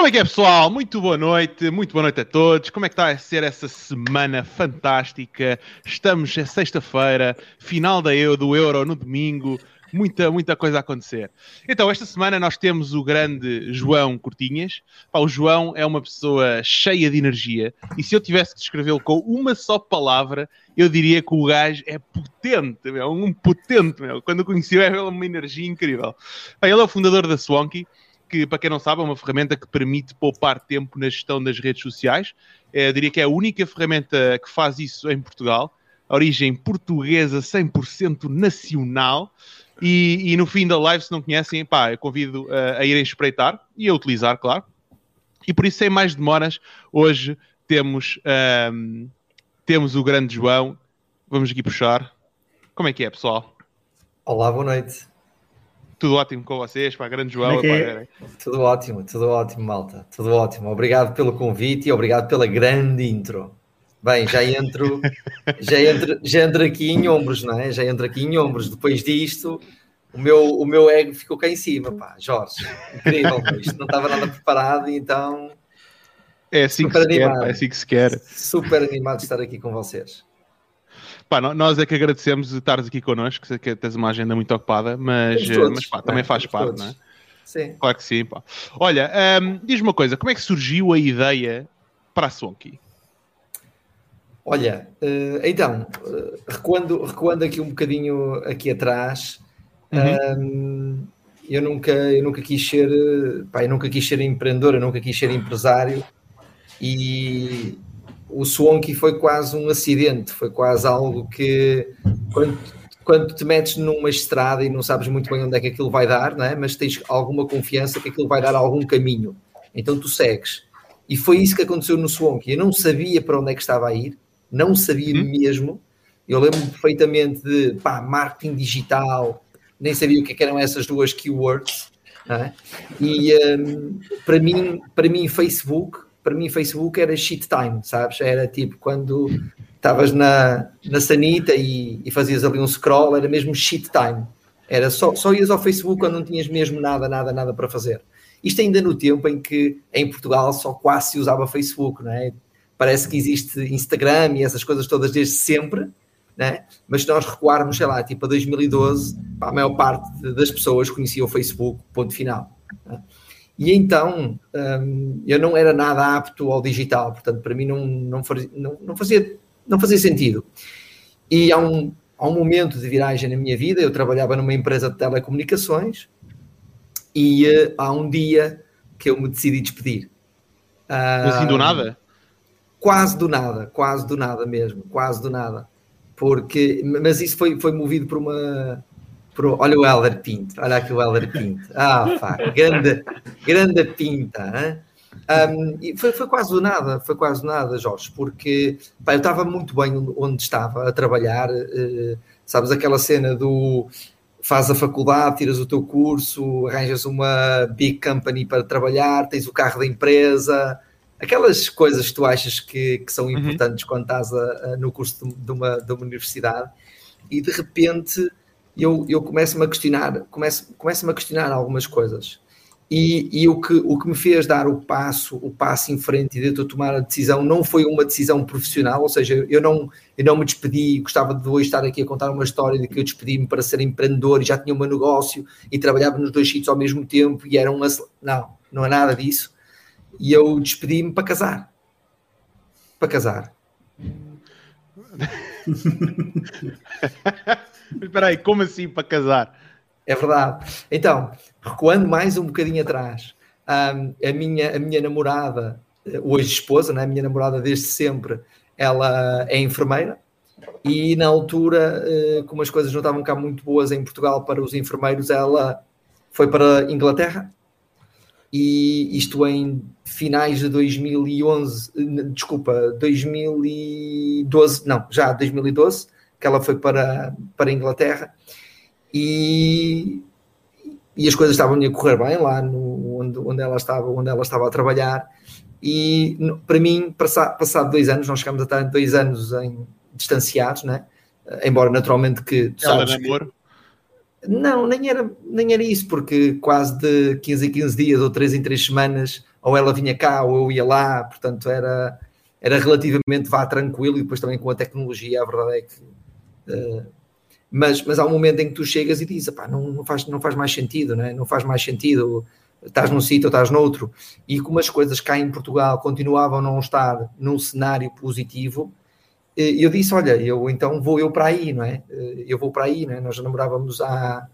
Como é que é, pessoal? Muito boa noite, muito boa noite a todos. Como é que está a ser essa semana fantástica? Estamos é sexta-feira, final da Euro, do Euro no domingo, muita, muita coisa a acontecer. Então, esta semana nós temos o grande João Cortinhas. O João é uma pessoa cheia de energia e se eu tivesse que descrevê-lo com uma só palavra, eu diria que o gajo é potente, meu, um potente, meu. Quando o conheci, é uma energia incrível. Ele é o fundador da Swanky que, para quem não sabe, é uma ferramenta que permite poupar tempo na gestão das redes sociais. É, diria que é a única ferramenta que faz isso em Portugal. A origem portuguesa 100% nacional. E, e, no fim da live, se não conhecem, pá, eu convido uh, a irem espreitar e a utilizar, claro. E por isso, sem mais demoras, hoje temos, um, temos o grande João. Vamos aqui puxar. Como é que é, pessoal? Olá, boa noite. Tudo ótimo com vocês, para grande João. É é? Tudo ótimo, tudo ótimo, malta. Tudo ótimo. Obrigado pelo convite e obrigado pela grande intro. Bem, já entro, já entro, já entro aqui em ombros, não é? Já entro aqui em ombros. Depois disto, o meu, o meu ego ficou cá em cima, pá. Jorge, incrível, isto não estava nada preparado, então. É assim, que se, quer, é assim que se quer. Super animado de estar aqui com vocês. Pá, nós é que agradecemos estares aqui connosco, que tens uma agenda muito ocupada, mas, todos, mas pá, também é, faz parte, todos. não é? Sim. Claro que sim, pá. Olha, um, diz-me uma coisa, como é que surgiu a ideia para a Sonky? Olha, uh, então, uh, recuando, recuando aqui um bocadinho aqui atrás, uhum. um, eu, nunca, eu nunca quis ser, pá, eu nunca quis ser empreendedor, eu nunca quis ser empresário e o Swanky foi quase um acidente, foi quase algo que quando, quando te metes numa estrada e não sabes muito bem onde é que aquilo vai dar, não é? mas tens alguma confiança que aquilo vai dar algum caminho, então tu segues. E foi isso que aconteceu no Swanky. Eu não sabia para onde é que estava a ir, não sabia hum? mesmo. Eu lembro perfeitamente de pá, marketing digital, nem sabia o que, é eram essas duas keywords. É? E um, para mim, para mim, Facebook para mim Facebook era shit time, sabes? Era tipo quando estavas na, na sanita e, e, fazias ali um scroll, era mesmo shit time. Era só, só ias ao Facebook quando não tinhas mesmo nada, nada, nada para fazer. Isto ainda no tempo em que em Portugal só quase se usava Facebook, não é? Parece que existe Instagram e essas coisas todas desde sempre, né? mas se nós recuarmos, sei lá, tipo a 2012, a maior parte das pessoas conhecia o Facebook, ponto final. Né? E então um, eu não era nada apto ao digital, portanto, para mim não, não, fazia, não, não, fazia, não fazia sentido. E há um, há um momento de viragem na minha vida, eu trabalhava numa empresa de telecomunicações e uh, há um dia que eu me decidi despedir. Uh, assim do nada? Quase do nada, quase do nada mesmo, quase do nada. Porque, mas isso foi, foi movido por uma, Pro, olha o Helder Pinto, olha aqui o Helder Pinto. Ah, pá, grande, grande pinta. Um, e foi, foi quase do nada, foi quase do nada, Jorge, porque pá, eu estava muito bem onde estava a trabalhar. Uh, sabes aquela cena do faz a faculdade, tiras o teu curso, arranjas uma big company para trabalhar, tens o carro da empresa, aquelas coisas que tu achas que, que são uhum. importantes uhum. quando estás a, a, no curso de, de, uma, de uma universidade, e de repente eu, eu começo-me a questionar, começo, começo-me a questionar algumas coisas. E, e, o, que, o que me fez dar o passo, o passo em frente e de eu tomar a decisão não foi uma decisão profissional, ou seja, eu não, eu não me despedi, gostava de hoje estar aqui a contar uma história de que eu despedi-me para ser empreendedor e já tinha o meu negócio e trabalhava nos dois sítios ao mesmo tempo e era um... Não, não é nada disso. E eu despedi-me para casar. Para casar. Espera aí, como assim para casar? É verdade. Então, recuando mais um bocadinho atrás, a, minha, a minha namorada, hoje esposa, né, a minha namorada desde sempre, ela é enfermeira e na altura, eh, como as coisas não estavam cá muito boas em Portugal para os enfermeiros, ela foi para a Inglaterra e isto em finais de 2011, desculpa, 2012, não, já 2012, que ela foi para, para a Inglaterra e, e as coisas estavam a correr bem lá no, onde, onde, ela estava, onde ela estava a trabalhar. E para mim, passado, passado dois anos, nós chegamos a estar dois anos em, distanciados, né? embora naturalmente que. ela namoro? Não, nem era, nem era isso, porque quase de 15 em 15 dias ou 3 em 3 semanas, ou ela vinha cá ou eu ia lá, portanto era, era relativamente vá tranquilo e depois também com a tecnologia, a verdade é que. Uh, mas, mas há um momento em que tu chegas e dizes, não, não, faz, não faz mais sentido, não, é? não faz mais sentido, estás num sítio ou estás noutro, e como as coisas cá em Portugal continuavam a não estar num cenário positivo, e eu disse, olha, eu então vou eu para aí, não é? Eu vou para aí, não é? Nós já namorávamos há,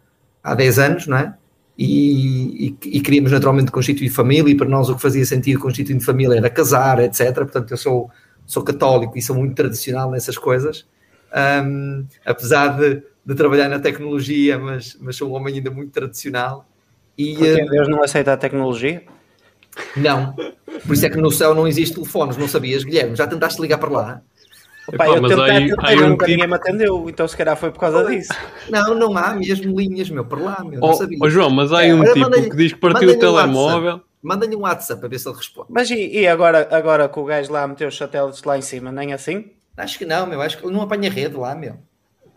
há 10 anos, não é? E, e, e, queríamos naturalmente constituir família, e para nós o que fazia sentido constituir família era casar, etc. Portanto, eu sou, sou católico e sou muito tradicional nessas coisas, um, apesar de, de, trabalhar na tecnologia, mas, mas sou um homem ainda muito tradicional. E, Porque uh, Deus não aceita a tecnologia? Não, por isso é que no céu não existe telefones, não sabias, Guilherme? Já tentaste ligar para lá? Epá, eu tentei, aí, tentei, aí um nunca tipo... ninguém me atendeu, então se calhar foi por causa disso. Não, não há mesmo linhas, meu, por lá, meu, não oh, sabia. Oh, João, mas há aí um é, tipo que diz que partiu o telemóvel. Manda-lhe um WhatsApp para ver se ele responde. Mas e, e, agora, agora que o gajo lá meteu os satélites lá em cima, nem assim? Acho que não, meu, acho que ele não apanha rede lá, meu.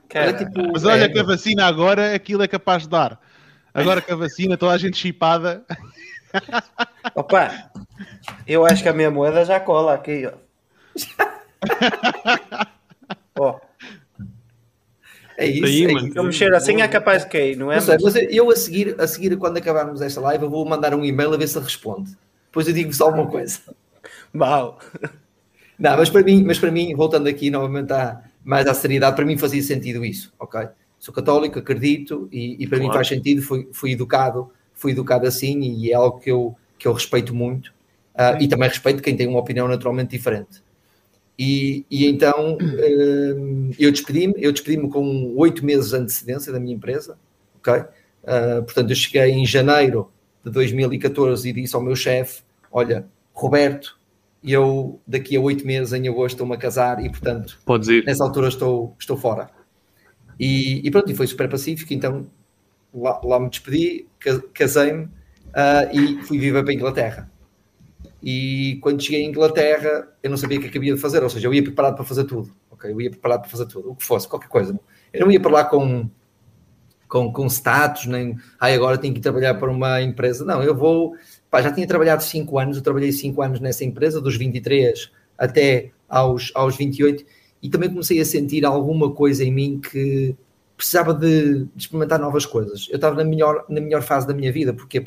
Cara, tipo, mas olha é, que a vacina agora aquilo é capaz de dar. Agora que a vacina, toda a gente chipada. Opa, eu acho que a minha moeda já cola aqui, ó. Ó. É isso. Aí, é isso. mexer assim é capaz de cair, não é? Não sei, mas eu a seguir, a seguir, quando acabarmos esta live, eu vou mandar um e-mail a ver se ele responde. Depois eu digo-vos alguma coisa. Mal. Não, mas para mim, mas para mim, voltando aqui novamente à, mais à seriedade, para mim fazia sentido isso, ok? Sou católico, acredito e, e para claro. mim faz sentido, fui, fui educado, fui educado assim e é algo que eu, que eu respeito muito uh, e também respeito quem tem uma opinião naturalmente diferente. E, e então uh, eu despedi-me, eu despedi-me com oito meses de antecedência da minha empresa, ok? Uh, portanto, eu cheguei em janeiro de 2014 e disse ao meu chefe: Olha, Roberto, eu daqui a oito meses, em agosto, estou-me a casar e, portanto, Podes ir. nessa altura estou, estou fora. E, e pronto, e foi super pacífico. Então lá, lá me despedi, casei-me uh, e fui viver para a Inglaterra. E quando cheguei à Inglaterra, eu não sabia o que, é havia de fazer, ou seja, eu ia preparado para fazer tudo. Okay? Eu ia preparado para fazer tudo, o que fosse, qualquer coisa. Eu não ia para lá com, com, com status, nem ai, agora tenho que trabalhar para uma empresa. Não, eu vou. Pá, já tinha trabalhado 5 anos, eu trabalhei 5 anos nessa empresa, dos 23 até aos, aos 28, e também comecei a sentir alguma coisa em mim que precisava de, de experimentar novas coisas. Eu estava na melhor, na melhor fase da minha vida, porque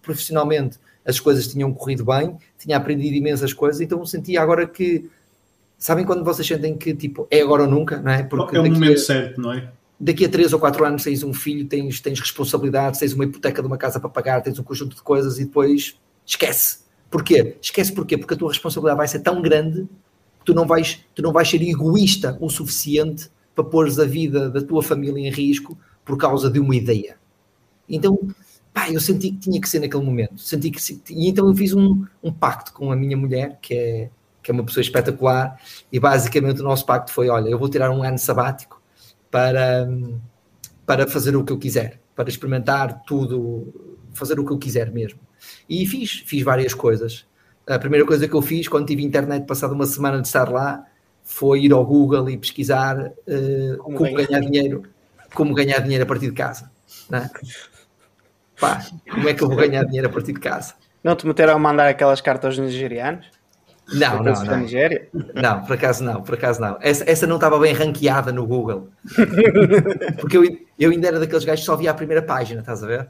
profissionalmente as coisas tinham corrido bem, tinha aprendido imensas coisas, então sentia agora que sabem quando vocês sentem que tipo é agora ou nunca, não é? Porque é o momento a, certo, não é? Daqui a 3 ou 4 anos tens um filho, tens, tens responsabilidade, tens uma hipoteca de uma casa para pagar, tens um conjunto de coisas e depois esquece. Porquê? Esquece porquê? Porque a tua responsabilidade vai ser tão grande que tu não vais, tu não vais ser egoísta o suficiente para pôres a vida da tua família em risco por causa de uma ideia. Então, pá, eu senti que tinha que ser naquele momento. Senti que e então eu fiz um, um pacto com a minha mulher, que é, que é uma pessoa espetacular, e basicamente o nosso pacto foi: olha, eu vou tirar um ano sabático para, para fazer o que eu quiser, para experimentar tudo, fazer o que eu quiser mesmo. E fiz, fiz várias coisas. A primeira coisa que eu fiz quando tive internet, passado uma semana de estar lá, foi ir ao Google e pesquisar uh, como, como ganhar dinheiro, como ganhar dinheiro a partir de casa. Né? pá, como é que eu vou ganhar dinheiro a partir de casa? Não te meteram a mandar aquelas cartas nigerianos? Não, não, não. Nigéria? Não, por acaso não, por acaso não. Essa, essa não estava bem ranqueada no Google. Porque eu, eu ainda era daqueles gajos que só via a primeira página, estás a ver?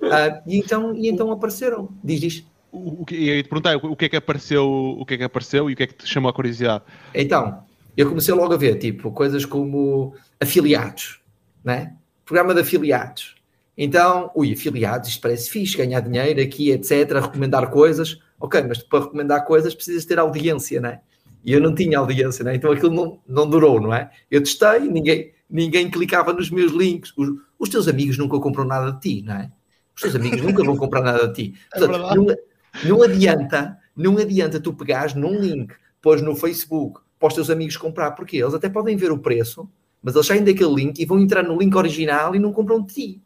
Uh, e, então, e então apareceram. Diz, diz. O, o, e te perguntar o que é que apareceu, o que é que apareceu e o que é que te chamou a curiosidade? Então, eu comecei logo a ver, tipo, coisas como afiliados, né? Programa de afiliados. Então, ui, afiliados, isto parece fixe, ganhar dinheiro aqui, etc., recomendar coisas. Ok, mas para recomendar coisas precisas ter audiência, né? E eu não tinha audiência, né? Então aquilo não, não durou, não é? Eu testei, ninguém, ninguém clicava nos meus links. Os, os teus amigos nunca compram nada de ti, não é? Os teus amigos nunca vão comprar nada de ti. É Portanto, é não, não adianta, não adianta tu pegares num link, pôs no Facebook, para os teus amigos comprar, porque eles até podem ver o preço, mas eles saem daquele link e vão entrar no link original e não compram de ti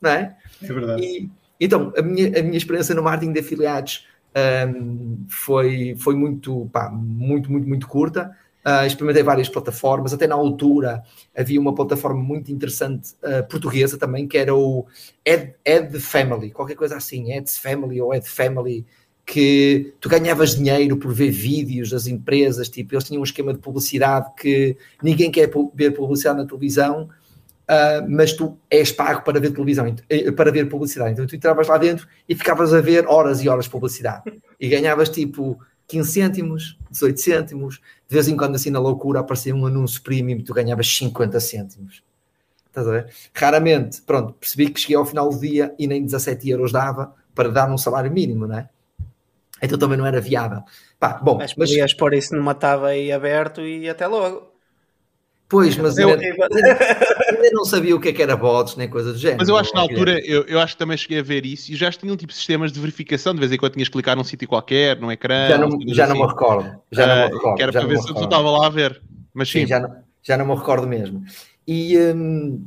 não é? É verdade. E, então, a minha, a minha experiência no marketing de afiliados um, foi, foi muito, pá, muito, muito, muito curta. Uh, experimentei várias plataformas, até na altura havia uma plataforma muito interessante uh, portuguesa também, que era o Ed, Ed Family, qualquer coisa assim, Ed's Family ou Ed Family, que tu ganhavas dinheiro por ver vídeos das empresas, tipo, eles tinham um esquema de publicidade que ninguém quer ver publicidade na televisão, uh, mas tu és pago para ver televisão, eh, para ver publicidade. Então tu entravas lá dentro e ficavas a ver horas e horas de publicidade e ganhavas tipo 15 cêntimos, 18 cêntimos, de vez em quando assim na loucura aparecia um anúncio premium e tu ganhavas 50 cêntimos. Estás a ver? Raramente, pronto, percebi que cheguei ao final do dia e nem 17 euros dava para dar um salário mínimo, não é? Então também não era viável. Pá, bom, mas podias mas... pôr isso numa tábua aí aberto e até logo. Pois, mas eu, ainda, ainda, não sabia o que, é que era bots, nem coisa do género. Mas eu acho que na altura, eu, eu acho que também cheguei a ver isso e já tinham tipo sistemas de verificação, de vez em quando tinhas que clicar num sítio qualquer, num ecrã. Já não, já assim. não me recordo. Já uh, não me ah, recordo. Que era para ver se eu estava lá a ver. Mas sim. sim já, não, já não me recordo mesmo. E, hum,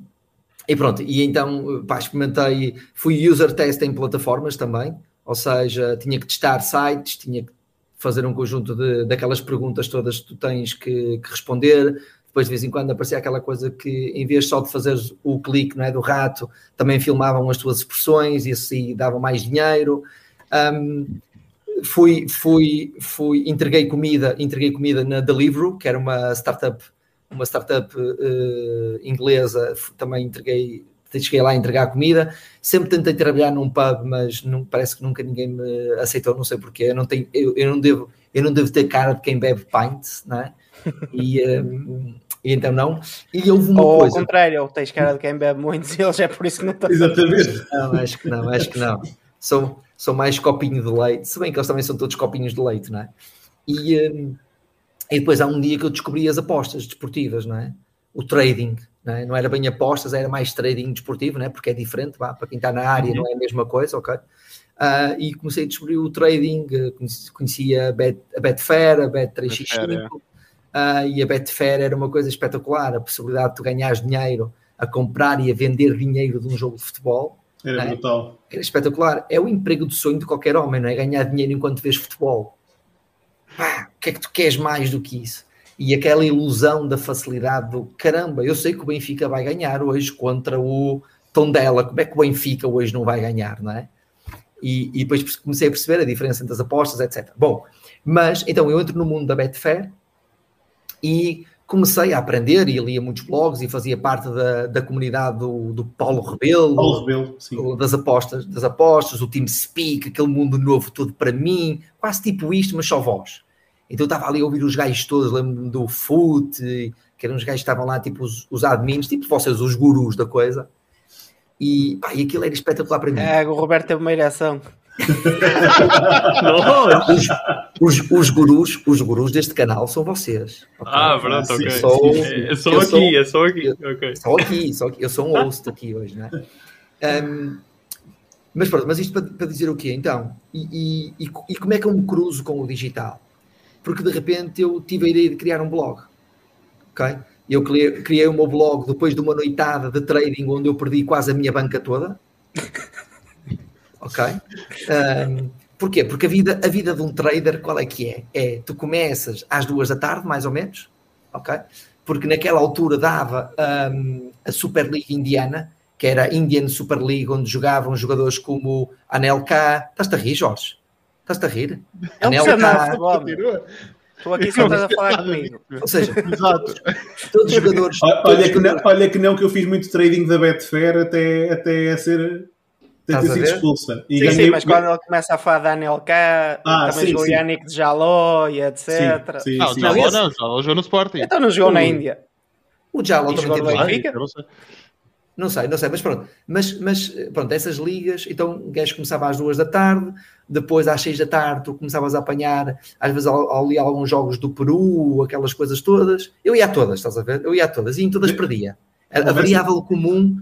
e pronto, e então pá, experimentei, fui user test em plataformas também, ou seja, tinha que testar sites, tinha que fazer um conjunto de, daquelas perguntas todas que tu tens que, que responder, depois de vez em quando aparecia aquela coisa que em vez só de fazer o clique não é, do rato, também filmavam as tuas expressões e assim davam mais dinheiro. Um, fui, fui, fui, entreguei comida, entreguei comida na Deliveroo, que era uma startup, uma startup uh, inglesa, também entreguei, cheguei lá a entregar comida. Sempre tentei trabalhar num pub, mas não, parece que nunca ninguém me aceitou, não sei porquê. Eu não tenho, eu, eu não devo, eu não devo ter cara de quem bebe pints, não é? E, um, e então não. E houve uma Ou coisa. ao contrário, tens cara de quem bebe muitos e eles é por isso que não estão. Exatamente. Não, acho que não, acho que não. São, são mais copinho de leite, se bem que eles também são todos copinhos de leite, não é? E, um, e depois há um dia que eu descobri as apostas desportivas, não é? O trading, não, é? não era bem apostas, era mais trading desportivo, não é? Porque é diferente, vá, para quem está na área uhum. não é a mesma coisa, ok? Uh, e comecei a descobrir o trading, conhecia a, Bet, a Betfair, a Bet365, uh, e a Betfair era uma coisa espetacular, a possibilidade de tu ganhares dinheiro a comprar e a vender dinheiro de um jogo de futebol. Era é? brutal. Era espetacular. É o emprego do sonho de qualquer homem, não é? Ganhar dinheiro enquanto vês futebol. Pá, o que é que tu queres mais do que isso? E aquela ilusão da facilidade do caramba, eu sei que o Benfica vai ganhar hoje contra o Tondela, como é que o Benfica hoje não vai ganhar, não é? E, e depois comecei a perceber a diferença entre as apostas, etc. Bom, mas então eu entro no mundo da Betfair e comecei a aprender e lia muitos blogs e fazia parte da, da comunidade do, do Paulo Rebelo, Paulo Rebelo sim. das apostas, das apostas, o Team Speak, aquele mundo novo todo para mim, quase tipo isto, mas só voz. Então eu estava ali a ouvir os gajos todos, lembro-me do Foot, que eram os gajos que estavam lá, tipo os, os admins, tipo vocês, os gurus da coisa. E, pá, e aquilo era espetacular para mim. É, o Roberto teve uma ereção os, os, os, gurus, os gurus deste canal são vocês. Okay? Ah, pronto, ok. Sou, é só aqui, sou, é só aqui. Okay. Só aqui, só aqui. Eu sou um host aqui hoje, né? Um, mas pronto, mas isto para, para, dizer o quê? Então, e, e, e, como é que eu me cruzo com o digital? Porque de repente eu tive a ideia de criar um blog, ok? Eu criei, criei o meu blog depois de uma noitada de trading onde eu perdi quase a minha banca toda ok? Um, porquê? Porque a vida, a vida de um trader, qual é que é? É, tu começas às duas da tarde, mais ou menos, ok? Porque naquela altura dava um, a Super League Indiana, que era a Indian Super League, onde jogavam jogadores como Anelka. Estás-te a rir, Jorge? Estás-te a rir? É Anelka. Estou aqui só estás a falar comigo. Ou seja, todos os jogadores. Olha, todos que jogadores... Não, olha que não, que eu fiz muito trading da Betfair até, até ser ter sido expulsa. E sim, ganhei... sim, mas quando ele começa a falar da ANLK, ah, também sim, jogou sim. Yannick de Jaló e etc. Sim, sim, não, sim. Jaló não, Jaló jogou no Sporting. Então não jogou na Índia. O Jaló também teve Benfica? Não sei, não sei, mas pronto. Mas, mas pronto, essas ligas, então o gajo começava às duas da tarde, depois às seis da tarde tu começavas a apanhar, às vezes ali alguns jogos do Peru, aquelas coisas todas. Eu ia a todas, estás a ver? Eu ia a todas e em todas perdia. A, a variável comum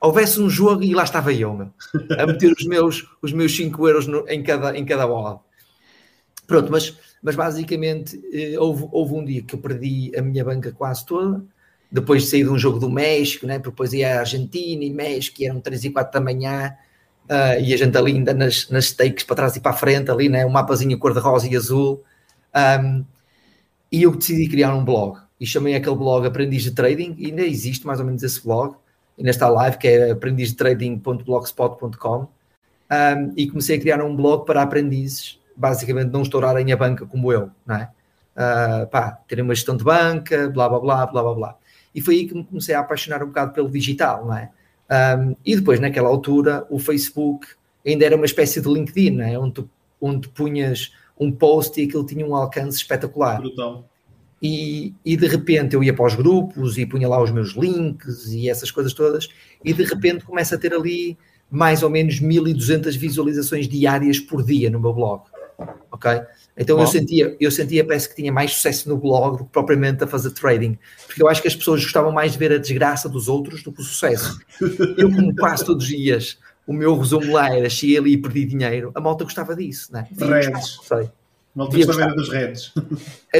houvesse um jogo e lá estava eu, meu, a meter os meus, os meus 5 euros no, em, cada, em cada bola. Pronto, mas, mas basicamente eh, houve, houve um dia que eu perdi a minha banca quase toda, depois de sair de um jogo do México, né? porque depois ia a Argentina e México, e eram 3 e 4 da manhã, uh, e a gente ali ainda nas, nas stakes para trás e para a frente, ali, né? um mapazinho cor-de-rosa e azul. Um, e eu decidi criar um blog e chamei aquele blog Aprendiz de Trading, e ainda existe mais ou menos esse blog, está live, que é aprendizdetrading.blogspot.com, um, e comecei a criar um blog para aprendizes, basicamente não estourarem a banca como eu, não é? Uh, pá, terem uma gestão de banca, blá blá blá, blá blá blá. E foi aí que me comecei a apaixonar um bocado pelo digital, não é? Um, e depois, naquela altura, o Facebook ainda era uma espécie de LinkedIn, não é? Onde tu, onde punhas um post e aquilo tinha um alcance espetacular. Brutal. E, e de repente eu ia para os grupos e punha lá os meus links e essas coisas todas, e de repente começa a ter ali mais ou menos 1200 visualizações diárias por dia no meu blog. Ok? Então eu sentia, eu sentia, parece que tinha mais sucesso no blog do que propriamente a fazer trading, porque eu acho que as pessoas gostavam mais de ver a desgraça dos outros do que o sucesso. Eu, como quase todos os dias, o meu resumo lá era cheguei ali e perdi dinheiro, a malta gostava disso, não é? Reds. Sei. Malta gostava era dos Reds.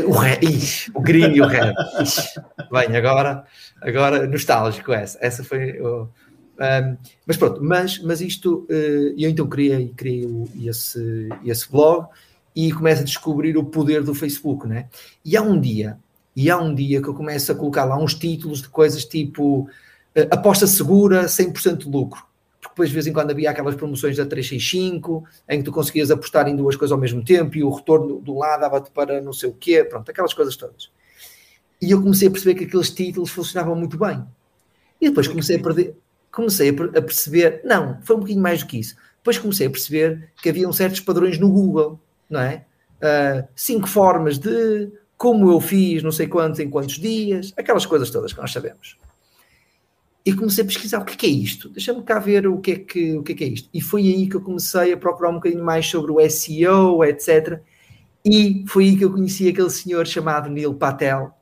O, red, ixi, o green e o red. Ixi. Bem, agora, agora nostálgico essa. Essa foi. O, um, mas pronto, mas, mas isto, uh, eu então criei, criei esse, esse blog e começo a descobrir o poder do Facebook, né? E há um dia, e há um dia que eu começo a colocar lá uns títulos de coisas tipo uh, aposta segura, 100% de lucro. Depois de vez em quando havia aquelas promoções da 365, em que tu conseguias apostar em duas coisas ao mesmo tempo e o retorno do lado dava-te para não sei o quê, pronto, aquelas coisas todas. E eu comecei a perceber que aqueles títulos funcionavam muito bem. E depois comecei a perder, comecei a perceber, não, foi um bocadinho mais do que isso. Depois comecei a perceber que haviam certos padrões no Google não é? Uh, cinco formas de como eu fiz não sei quantos em quantos dias, aquelas coisas todas que nós sabemos. E comecei a pesquisar o que é, que é isto, deixa-me cá ver o que, é que, o que é que é isto. E foi aí que eu comecei a procurar um bocadinho mais sobre o SEO, etc. E foi aí que eu conheci aquele senhor chamado Neil Patel.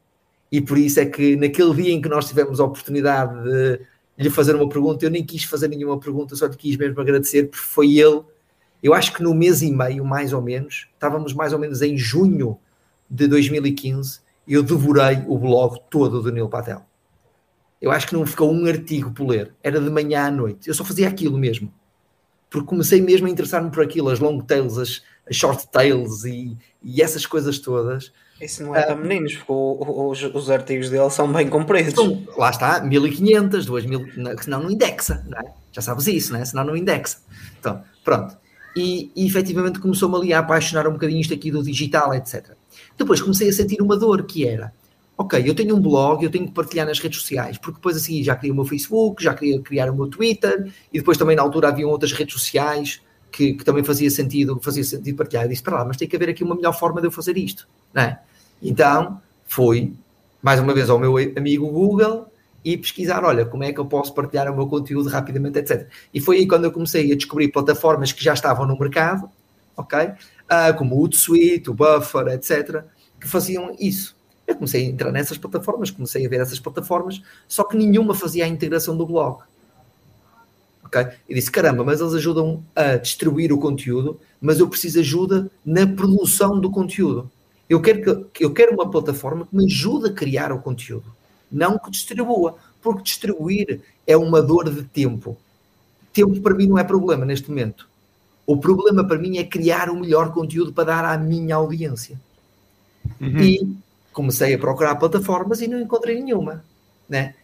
E por isso é que naquele dia em que nós tivemos a oportunidade de lhe fazer uma pergunta, eu nem quis fazer nenhuma pergunta, só lhe quis mesmo agradecer, porque foi ele eu acho que no mês e meio, mais ou menos, estávamos mais ou menos em junho de 2015, eu devorei o blog todo do Neil Patel. Eu acho que não ficou um artigo por ler. Era de manhã à noite. Eu só fazia aquilo mesmo. Porque comecei mesmo a interessar-me por aquilo, as long tails, as, as short tails e, e, essas coisas todas. Isso não é para uh, meninos, porque os, os, artigos dele são bem compridos. Então, lá está, 1500, 2000, senão não indexa, não é? Já sabes isso, não é? Senão não indexa. Então, pronto e, e efetivamente começou-me ali a apaixonar um bocadinho isto aqui do digital, etc. Depois comecei a sentir uma dor que era, ok, eu tenho um blog, eu tenho que partilhar nas redes sociais, porque depois assim já criei o meu Facebook, já queria criar o meu Twitter, e depois também na altura haviam outras redes sociais que, que também fazia sentido, fazia sentido partilhar. Eu disse, para lá, mas tem que haver aqui uma melhor forma de eu fazer isto, não é? Então, fui, mais uma vez, ao meu amigo Google, e pesquisar, olha, como é que eu posso partilhar o meu conteúdo rapidamente, etc. E foi aí quando eu comecei a descobrir plataformas que já estavam no mercado, ok? Uh, como o Hootsuite, o Buffer, etc., que faziam isso. Eu comecei a entrar nessas plataformas, comecei a ver essas plataformas, só que nenhuma fazia a integração do blog. Ok? E disse, caramba, mas eles ajudam a distribuir o conteúdo, mas eu preciso de ajuda na produção do conteúdo. Eu quero, que, eu quero uma plataforma que me ajude a criar o conteúdo não que distribua, porque distribuir é uma dor de tempo. Tempo para mim não é problema neste momento. O problema para mim é criar o melhor conteúdo para dar à minha audiência. Uhum. E comecei a procurar plataformas e não encontrei nenhuma. Né?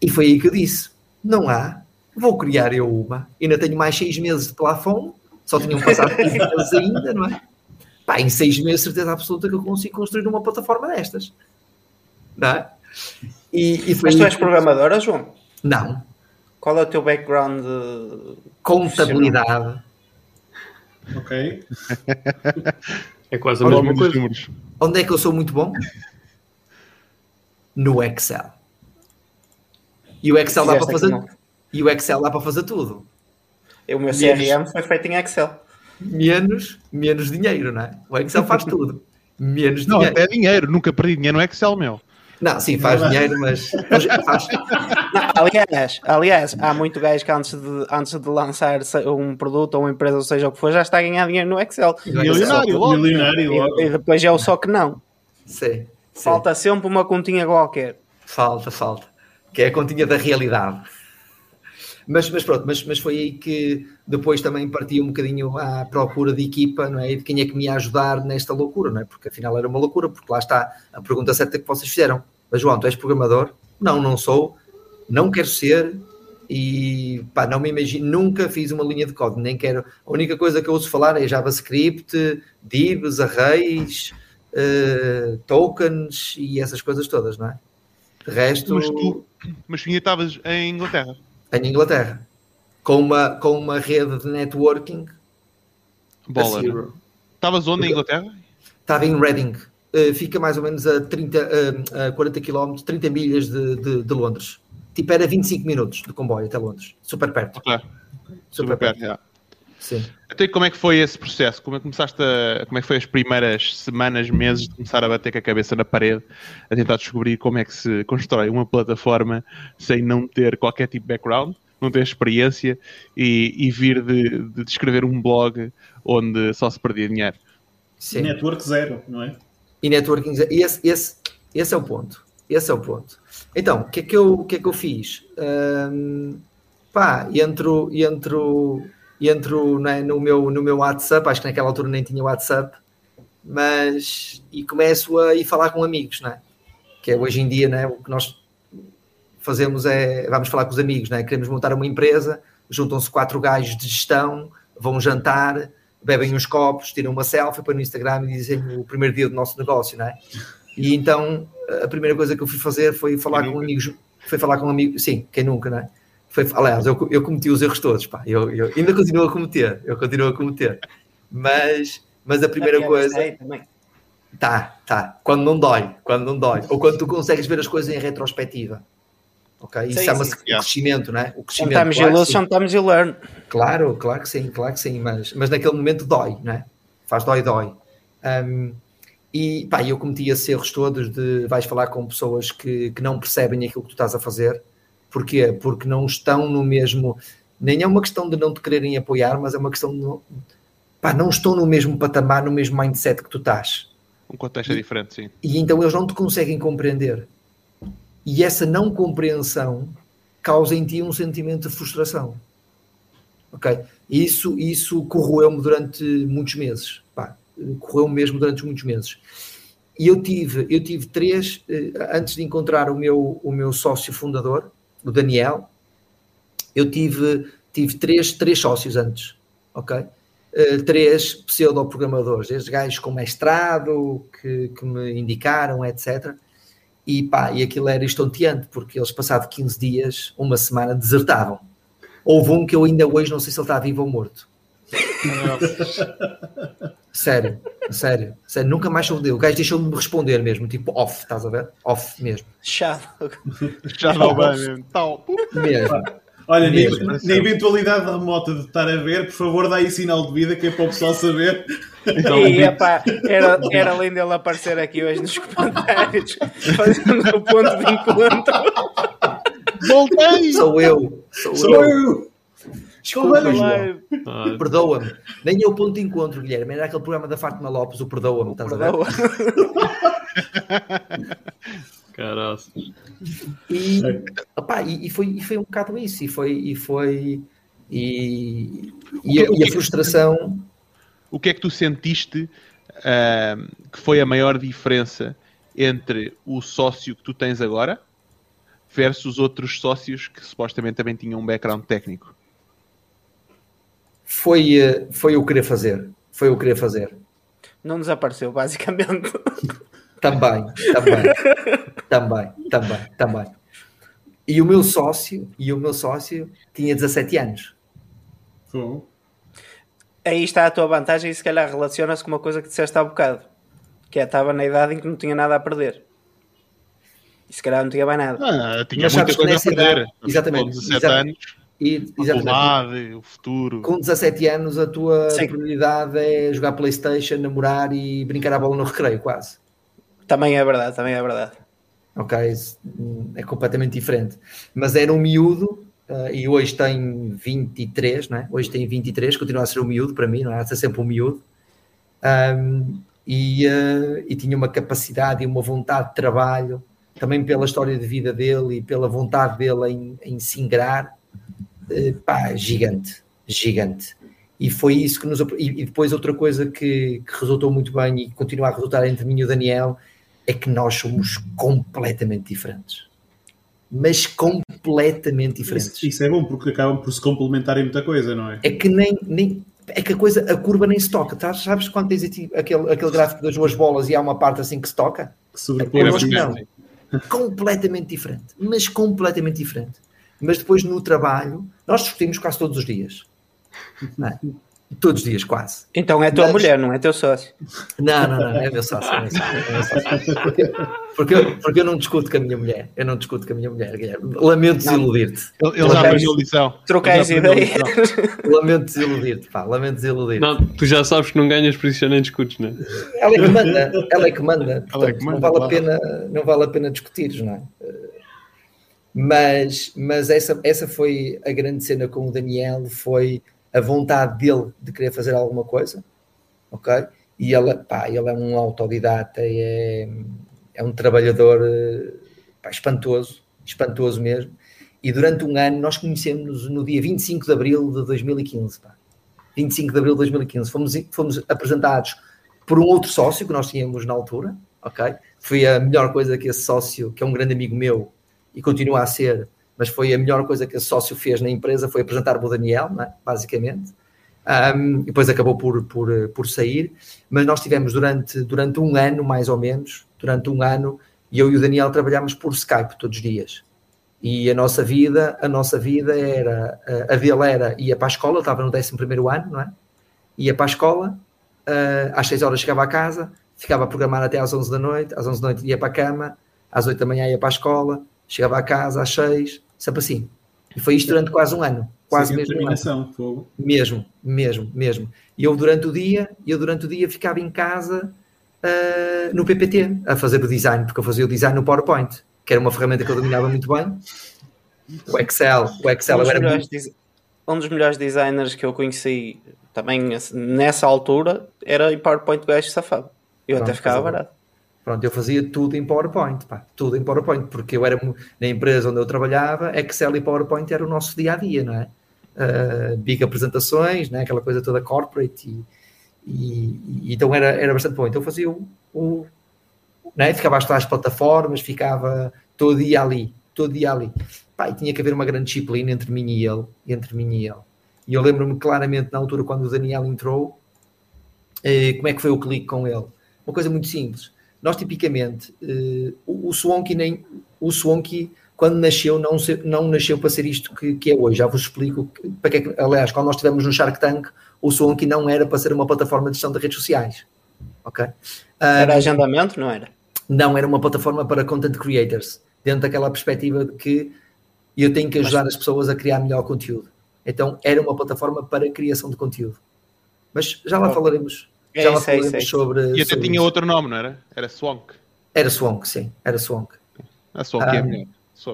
E foi aí que eu disse: não há, vou criar eu uma. Ainda tenho mais seis meses de plafond, só tinham passado 15 meses ainda, não é? Pá, em seis meses, certeza absoluta que eu consigo construir uma plataforma destas. Não é? E, e Mas tu és programadora, João? Não. Qual é o teu background? De... Contabilidade. Ok. é quase a mesma coisa. Números. Onde é que eu sou muito bom? No Excel. E o Excel dá para fazer. E o Excel dá para fazer tudo. O meu CRM foi feito em Excel. Menos, menos dinheiro, não é? O Excel faz tudo. Menos não, dinheiro. Não, até dinheiro. Nunca perdi dinheiro no Excel, meu. Não, sim, faz dinheiro, mas. faz... Não, aliás, aliás, há muito gajo que antes de, antes de lançar um produto ou uma empresa, ou seja o que for, já está a ganhar dinheiro no Excel. Milionário, logo. Milionário, logo. E, e depois é o só que não. Sim, sim. Falta sempre uma continha qualquer. Falta, falta. Que é a continha da realidade. Mas, mas pronto, mas, mas foi aí que depois também partia um bocadinho à procura de equipa, não é? E de quem é que me ia ajudar nesta loucura, não é? Porque afinal era uma loucura, porque lá está a pergunta certa que vocês fizeram. Mas João, tu és programador? Não, não sou, não quero ser, e pá, não me imagino, nunca fiz uma linha de código, nem quero. A única coisa que eu ouço falar é JavaScript, divs, arrays, uh, tokens e essas coisas todas, não é? De resto. Mas tu, mas tu estavas em Inglaterra? Em Inglaterra, com uma, com uma rede de networking. Bola. Né? Estavas onde em Inglaterra? Estava em Reading. Uh, fica mais ou menos a, 30, uh, a 40 km, 30 milhas de, de, de Londres tipo, era 25 minutos de comboio até Londres. Super perto. Okay. Super, Super, perto. perto Sim. Então, como é que foi esse processo? Como é que começaste a, como é que foi as primeiras semanas, meses de começar a bater com a cabeça na parede, a tentar descobrir como é que se constrói uma plataforma sem não ter qualquer tipo de background, não ter experiência e, e vir de, de escrever um blog onde só se perdia dinheiro? Sim. Network zero, não é? E networking zero. E esse, esse, esse é o ponto. Esse é o ponto. Então, o que é que eu, que é que eu fiz? Um, pá, entro, entro, entro né, no, meu, no meu WhatsApp, acho que naquela altura nem tinha WhatsApp, mas e começo a ir falar com amigos, né? que é hoje em dia né, o que nós fazemos é vamos falar com os amigos, né? queremos montar uma empresa, juntam-se quatro gajos de gestão, vão jantar, bebem uns copos, tiram uma selfie, põem no Instagram e dizem o primeiro dia do nosso negócio, né? E então a primeira coisa que eu fui fazer foi falar com amigos, foi falar com amigos, sim, quem nunca, né? Foi, aliás, eu, eu cometi os erros todos, pá, eu, eu ainda continuo a cometer, eu continuo a cometer, mas, mas a primeira coisa. Tá, tá, quando não dói, quando não dói, ou quando tu consegues ver as coisas em retrospectiva. Ok? Isso chama-se crescimento, não é? O crescimento. Sometimes claro, you lose, sometimes you learn. Claro, claro que sim, claro que sim, mas, mas naquele momento dói, não é? Faz dói, dói. Um, e pá, eu cometi esses erros todos de vais falar com pessoas que, que não percebem aquilo que tu estás a fazer. Porquê? Porque não estão no mesmo. Nem é uma questão de não te quererem apoiar, mas é uma questão de. Não, pá, não estão no mesmo patamar, no mesmo mindset que tu estás. Um contexto é diferente, sim. E então eles não te conseguem compreender. E essa não compreensão causa em ti um sentimento de frustração. Ok? Isso, isso corroeu-me durante muitos meses correu mesmo durante muitos meses. E eu tive, eu tive três, eh, antes de encontrar o meu, o meu sócio fundador, o Daniel, eu tive, tive três, três sócios antes, ok? Uh, três pseudo-programadores, estes gajos com mestrado, que, que me indicaram, etc. E pá, e aquilo era estonteante, porque eles, passado 15 dias, uma semana, desertavam. Houve um que eu ainda hoje não sei se ele está vivo ou morto. Sério, sério, sério, nunca mais soube. O gajo deixou-me de responder mesmo, tipo off, estás a ver? Off mesmo. Chato. Chato bem mesmo. Tal. Mesmo. Olha, mesmo. Na, na, eventualidade remota de estar a ver, por favor, dá aí sinal de vida que é para o pessoal saber. Então, e, epá, era, era lindo ele aparecer aqui hoje nos comentários, fazendo o ponto de encontro. Voltei! Sou eu! Sou, sou eu. eu. Desculpa, ah. Perdoa-me. Nem é o ponto de encontro, Guilherme. Era aquele programa da Fátima Lopes, o Perdoa-me. Estás Perdoa. a ver? Caraças. E, opa, e, e, foi, e foi um bocado isso. E foi. E, foi, e, e, a, e a é frustração. O que é que tu sentiste uh, que foi a maior diferença entre o sócio que tu tens agora versus outros sócios que supostamente também tinham um background técnico? Foi, eh, foi o querer fazer. Foi o querer fazer. Não desapareceu, basicamente. Também, também, também, também, também. E o meu sócio, e o meu sócio tinha 17 anos. Uhum. Aí está a tua vantagem e se calhar relaciona-se com uma coisa que disseste há bocado. Que é, estava na idade em que não tinha nada a perder. E se calhar não tinha mais nada. Ah, tinha Mas muita coisa a perder. Idade, exatamente. Com 17 anos e, exatamente, o futuro. Com 17 anos, a tua Sim. prioridade é jogar Playstation, namorar e brincar a bola no recreio, quase. Também é verdade, também é verdade. Ok, é completamente diferente. Mas era um miúdo uh, e hoje tem 23, não é? Hoje tem 23, continua a ser um miúdo para mim, não é? A ser sempre um miúdo. Um, e, uh, e tinha uma capacidade e uma vontade de trabalho, também pela história de vida dele e pela vontade dele em, em se ingrar pá, gigante, gigante. E foi isso que nos. E, depois outra coisa que, que, resultou muito bem e continua a resultar entre mim e o Daniel é que nós somos completamente diferentes. Mas completamente diferentes. Isso, isso é bom porque acabam por se complementarem muita coisa, não é? É que nem, nem é que a coisa, a curva nem se toca. Tá? Sabes quando tens aquele, aquele gráfico das duas bolas e há uma parte assim que se toca? Que sobrepõe não. completamente diferente. Mas completamente diferente. Mas depois no trabalho, nós discutimos quase todos os dias. É? Todos os dias, quase. Então é tua Mas... mulher, não é teu sócio? Não, não, não, é meu sócio. É meu sócio, Porque, porque, eu, porque eu não discuto com a minha mulher. Eu não discuto com a minha mulher, Guilherme. Lamento desiludir-te. Ele, já aprendeu lição. Trocais ideias. Lamento desiludir-te, pá. Lamento desiludir-te. Não, tu já sabes que não ganhas, por isso já nem discutes, não é? Ela é que manda. Ela é que manda. Portanto, é que manda não, vale claro. a pena, não vale a pena discutir, não é? Mas, mas essa, essa foi a grande cena com o Daniel, foi a vontade dele de querer fazer alguma coisa, ok? E ele, pá, ele é um autodidata, é, é um trabalhador pá, espantoso, espantoso mesmo. E durante um ano nós conhecemos no dia 25 de abril de 2015. Pá. 25 de abril de 2015. Fomos, fomos apresentados por um outro sócio que nós tínhamos na altura, ok? Foi a melhor coisa que esse sócio, que é um grande amigo meu e continua a ser, mas foi a melhor coisa que esse sócio fez na empresa, foi apresentar-me o Daniel, é? basicamente. Um, e depois acabou por, por, por sair, mas nós tivemos durante, durante um ano, mais ou menos, durante um ano, eu e o Daniel trabalhámos por Skype todos os dias. E a nossa vida, a nossa vida era, a dele era, ia para a escola, estava no 11 ano, não é? Ia para a escola, uh, às 6 horas chegava a casa, ficava a programar até às 11 da noite, às 11 da noite ia para a cama, às 8 da manhã ia para a escola, chegava a casa às 6, sempre assim. E foi isto durante quase um ano. Quase mesmo. Um fogo. Mesmo, mesmo, mesmo. E eu durante o dia, eu durante o dia ficava em casa uh, no PPT a fazer o design, porque eu fazia o design no PowerPoint, que era uma ferramenta que eu dominava muito bem. O Excel, o Excel um era muito... Um dos melhores designers que eu conheci também nessa altura era em PowerPoint gajo safado. Eu Pronto, até ficava barato. Pronto, eu fazia tudo em PowerPoint, pá, tudo em PowerPoint, porque eu era na empresa onde eu trabalhava, Excel e PowerPoint era o nosso dia a dia, não é? Uh, big apresentações, né? aquela coisa toda corporate, e, e, e, então era, era bastante bom. Então eu fazia o, o né? ficava às as plataformas, ficava todo dia ali, todo dia ali. Pá, e tinha que haver uma grande disciplina entre mim e ele, entre mim e ele. E eu lembro-me claramente na altura quando o Daniel entrou, eh, como é que foi o clique com ele. Uma coisa muito simples nós tipicamente, uh, o, o Swanky nem o Swanky quando nasceu não, não nasceu para ser isto que, que é hoje. Já vos explico para que, é que aliás, quando nós estivemos no Shark Tank, o Swanky não era para ser uma plataforma de gestão de redes sociais. Ok? Era agendamento, não era? Não, era uma plataforma para content creators, dentro daquela perspectiva de que eu tenho que ajudar Mas... as pessoas a criar melhor conteúdo. Então era uma plataforma para criação de conteúdo. Mas já lá falaremos é, Já sei, sei. sobre. E até sobre tinha isso. outro nome, não era? Era Swank. Era Swank, sim, era Swank. A Swank é melhor.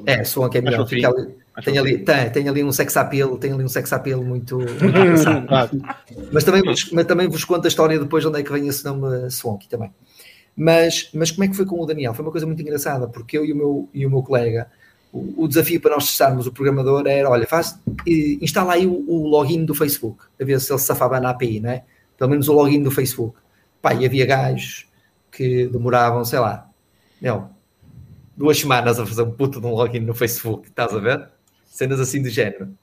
É, Swank é melhor. Ali, tem, ali, tem, tem ali um sex appeal, tem ali um sex appeal muito, muito engraçado. mas, também vos, mas também vos conto a história depois de onde é que vem esse nome Swank também. Mas, mas como é que foi com o Daniel? Foi uma coisa muito engraçada, porque eu e o meu, e o meu colega, o, o desafio para nós testarmos o programador era, olha, faz, instala aí o, o login do Facebook, a ver se ele se safava na API, não é? Pelo menos o login do Facebook. Pá, e havia gajos que demoravam, sei lá, não, duas semanas a fazer um puto de um login no Facebook, estás a ver? Cenas assim do género.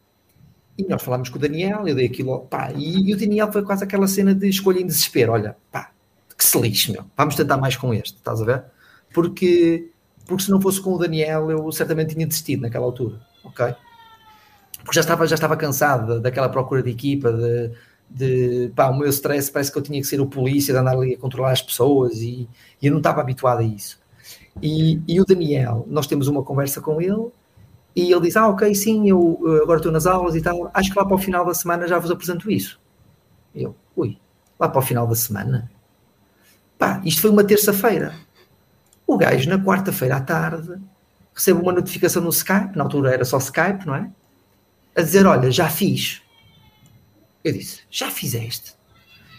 E nós falámos com o Daniel, eu dei aquilo, pá, e, e o Daniel foi quase aquela cena de escolha em desespero, olha, pá, que se lixe, meu, vamos tentar mais com este, estás a ver? Porque, porque se não fosse com o Daniel, eu certamente tinha desistido naquela altura, ok? Porque já estava, já estava cansado daquela procura de equipa, de, de pá, o meu stress parece que eu tinha que ser o polícia, de andar ali a controlar as pessoas e, e eu não estava habituado a isso. E, e, o Daniel, nós temos uma conversa com ele e ele diz: Ah, ok, sim, eu agora estou nas aulas e tal, acho que lá para o final da semana já vos apresento isso. Eu, ui, lá para o final da semana? Pá, isto foi uma terça-feira. O gajo, na quarta-feira à tarde, recebe uma notificação no Skype, na altura era só Skype, não é? A dizer: Olha, já fiz eu disse, já fizeste?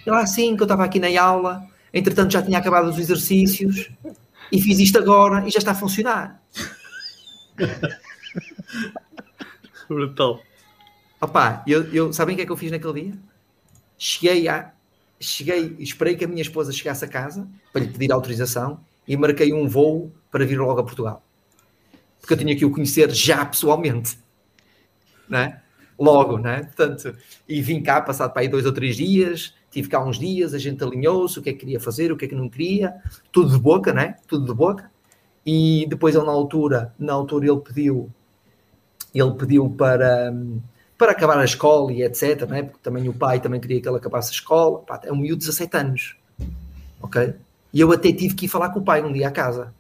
Ele assim, que eu estava aqui na aula, entretanto já tinha acabado os exercícios e fiz isto agora e já está a funcionar. Brutal. Opa, eu, eu, sabem o que é que eu fiz naquele dia? Cheguei a. Cheguei, esperei que a minha esposa chegasse a casa para lhe pedir autorização e marquei um voo para vir logo a Portugal. Porque eu tinha que o conhecer já pessoalmente. Né? Logo, né? Portanto, e vim cá, passado para aí dois ou três dias, tive cá uns dias, a gente alinhou-se, o que é que queria fazer, o que é que não queria, tudo de boca, né? Tudo de boca. E depois ele na altura, na altura ele pediu, ele pediu para, para acabar a escola e etc, né? Porque também o pai também queria que ele acabasse a escola. Pá, é um miúdo de 17 anos, ok? E eu até tive que ir falar com o pai um dia à casa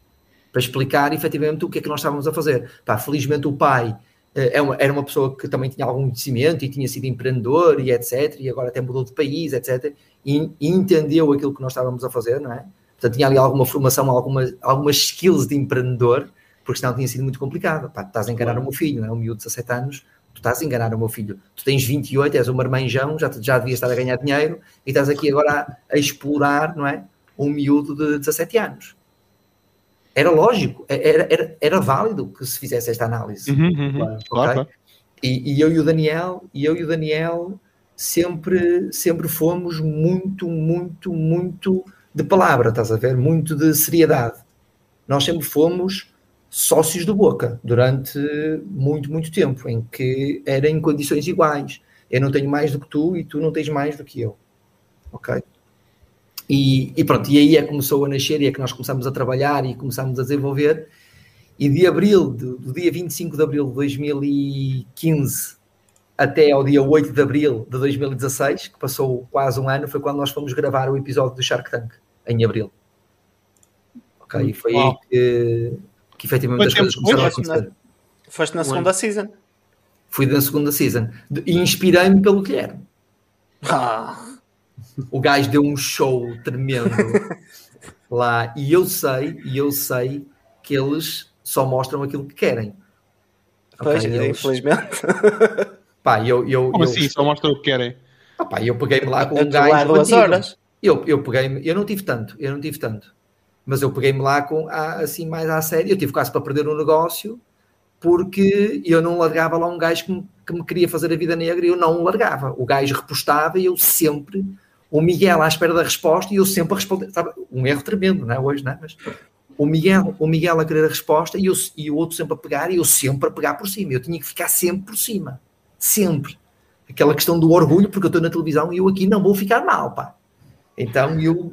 para explicar efetivamente o que é que nós estávamos a fazer. Pá, felizmente o pai era uma pessoa que também tinha algum conhecimento e tinha sido empreendedor e etc, e agora até mudou de país, etc, e, e entendeu aquilo que nós estávamos a fazer, não é? Portanto, tinha ali alguma formação, algumas, algumas skills de empreendedor, porque senão tinha sido muito complicado. Pá, tu estás a enganar o meu filho, não é? Um miúdo de 17 anos, tu estás a enganar o meu filho. Tu tens 28, és um marmanjão, já, já devias estar a ganhar dinheiro, e estás aqui agora a, a explorar, não é? Um miúdo de 17 anos era lógico, era, era, era válido que se fizesse esta análise. Uhum, uhum, okay? claro, E, e, eu e o Daniel, e eu e o Daniel sempre, sempre fomos muito, muito, muito de palavra, estás a ver? Muito de seriedade. Nós sempre fomos sócios do Boca durante muito, muito tempo, em que era em condições iguais. Eu não tenho mais do que tu e tu não tens mais do que eu. Ok? E, e, pronto, e aí é que começou a nascer e é que nós começamos a trabalhar e começamos a desenvolver. E de abril, do, do dia 25 de abril de 2015 até ao dia 8 de abril de 2016, que passou quase um ano, foi quando nós fomos gravar o episódio do Shark Tank, em abril. Ok, e foi aí que, que efetivamente as coisas começaram a acontecer. Foste na segunda season. Fui na segunda season. E inspirei-me pelo Guilherme. Ah. O gajo deu um show tremendo lá. E eu sei, e eu sei que eles só mostram aquilo que querem. Pois, okay, eles... infelizmente. Pá, eu, eu, Como eu... assim? Só mostram o que querem? Ah, pá, eu peguei-me lá com um gajo. duas horas. Eu, eu peguei-me, eu não tive tanto, eu não tive tanto. Mas eu peguei-me lá com, assim, mais à série. Eu tive quase para perder o um negócio porque eu não largava lá um gajo que me, que me queria fazer a vida negra e eu não o largava. O gajo repostava e eu sempre o Miguel à espera da resposta e eu sempre a responder. Sabe? Um erro tremendo, não é? Hoje, não é? Mas o Miguel, o Miguel a querer a resposta e, eu, e o outro sempre a pegar e eu sempre a pegar por cima. Eu tinha que ficar sempre por cima. Sempre. Aquela questão do orgulho, porque eu estou na televisão e eu aqui não vou ficar mal, pá. Então eu,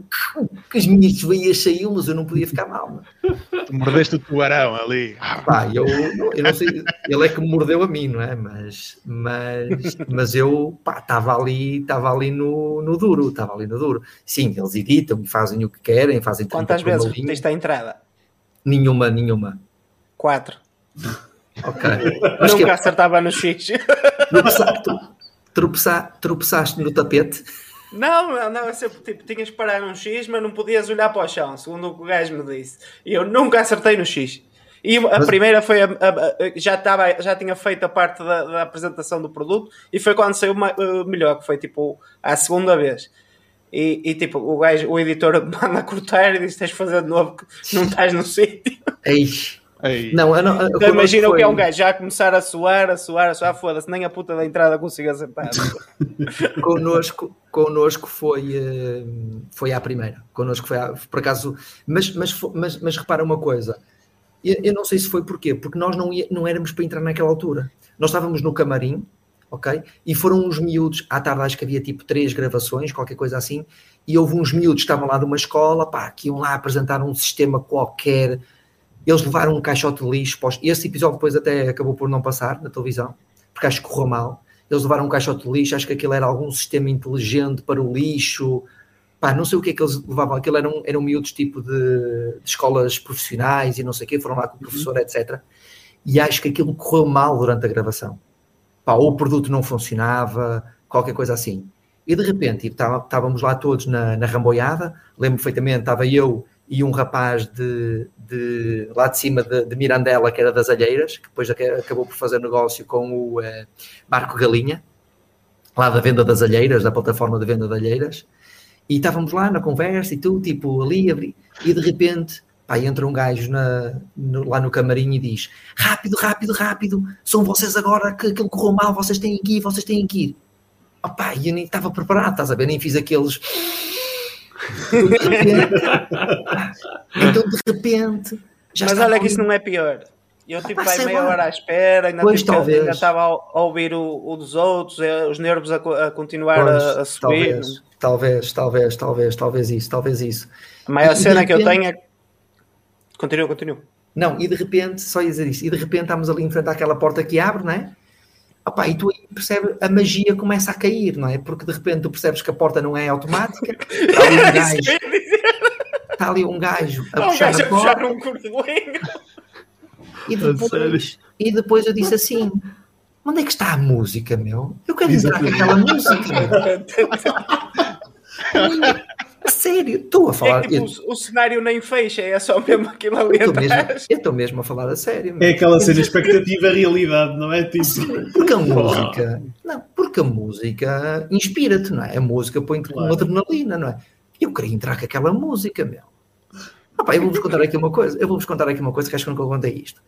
que as minhas veias saíam, mas eu não podia ficar mal. Tu mordeste o tubarão ali. Pá, eu, eu não sei, ele é que me mordeu a mim, não é? Mas, mas, mas eu estava ali, estava ali no, no duro, estava ali no duro. Sim, eles editam e fazem o que querem, fazem Quantas vezes repetiste a entrada? Nenhuma, nenhuma. Quatro. Ok. Mas Nunca que... acertava no X. Tropeçaste, tropeçaste no tapete. Não, não, não, sempre, tipo, tinhas que parar num X, mas não podias olhar para o chão, segundo o que o gajo me disse. E eu nunca acertei no X. E a mas... primeira foi a, a, a, já, estava, já tinha feito a parte da, da, apresentação do produto e foi quando saiu uh, melhor, que foi tipo a segunda vez. E, e, tipo, o gajo, o editor manda cortar e diz: tens de fazer de novo que não estás no sítio. Eixe. Ei. Não, eu não, eu então, imagina o que é um gajo já a começar a suar, a suar, a suar, foda-se, nem a puta da entrada consigo acertar. connosco, connosco foi, eh, foi à primeira. Connosco foi à, por acaso, mas, mas, mas, mas repara uma coisa, eu, eu, não sei se foi porquê, porque nós não, ia, não éramos para entrar naquela altura. Nós estávamos no camarim, ok? E foram uns miúdos, à tarde acho que havia tipo três gravações, qualquer coisa assim, e houve uns miúdos que estavam lá de uma escola, pá, que iam lá apresentar um sistema qualquer eles levaram um caixote de lixo. E esse episódio depois até acabou por não passar na televisão, porque acho que correu mal. Eles levaram um caixote de lixo, acho que aquilo era algum sistema inteligente para o lixo. Pá, não sei o que é que eles levavam. Aquilo eram, eram miúdos tipo de, de escolas profissionais e não sei o quê, foram lá com o uhum. professor, uhum. etc. E acho que aquilo correu mal durante a gravação. Pá, ou o produto não funcionava, qualquer coisa assim. E de repente estávamos lá todos na, na ramboiada, lembro perfeitamente, estava eu e um rapaz de, de lá de cima de, de, Mirandela, que era das Alheiras, que depois acabou por fazer negócio com o eh, Marco Galinha, lá da venda das Alheiras, da plataforma de venda de Alheiras, e estávamos lá na conversa e tudo, tipo, ali, e de repente, Pá, entra um gajo na, no, lá no camarim e diz: Rápido, rápido, rápido, são vocês agora que aquilo correu mal, vocês têm que ir, vocês têm que ir. E eu nem estava preparado, estás a ver? Nem fiz aqueles. então de repente. Mas olha que isso não é pior. Eu tipo, vai meia hora à espera, ainda, pois, tipo, ainda estava a, ouvir o, o, dos outros, eh, os nervos a, a continuar pois, a, a, subir. Talvez, talvez, talvez, talvez, isso, talvez isso. A maior e, cena repente... que eu tenho é. Continua, continua. Não, e de repente, só ia dizer isso, e de repente estamos ali em frente àquela porta que abre, não é? Opa, e tu aí percebes, a magia começa a cair, não é? Porque de repente tu percebes que a porta não é automática, está ali um gajo, está ali um gajo a puxar a porta. Um e depois, e depois eu disse assim: onde é que está a música, meu? Eu quero entrar com aquela música. a sério, estou a falar. É tipo, eu... o, o, cenário nem fecha, é só mesmo aquilo ali eu atrás. eu estou mesmo a falar a sério. É aquela cena expectativa-realidade, não é? Tipo... Sim, porque a música, não, porque a música inspira-te, não é? A música põe-te claro. com adrenalina, não é? Eu queria entrar com aquela música, meu. Ah, eu vou-vos contar aqui uma coisa, eu vou-vos contar aqui uma coisa que acho que nunca contei isto.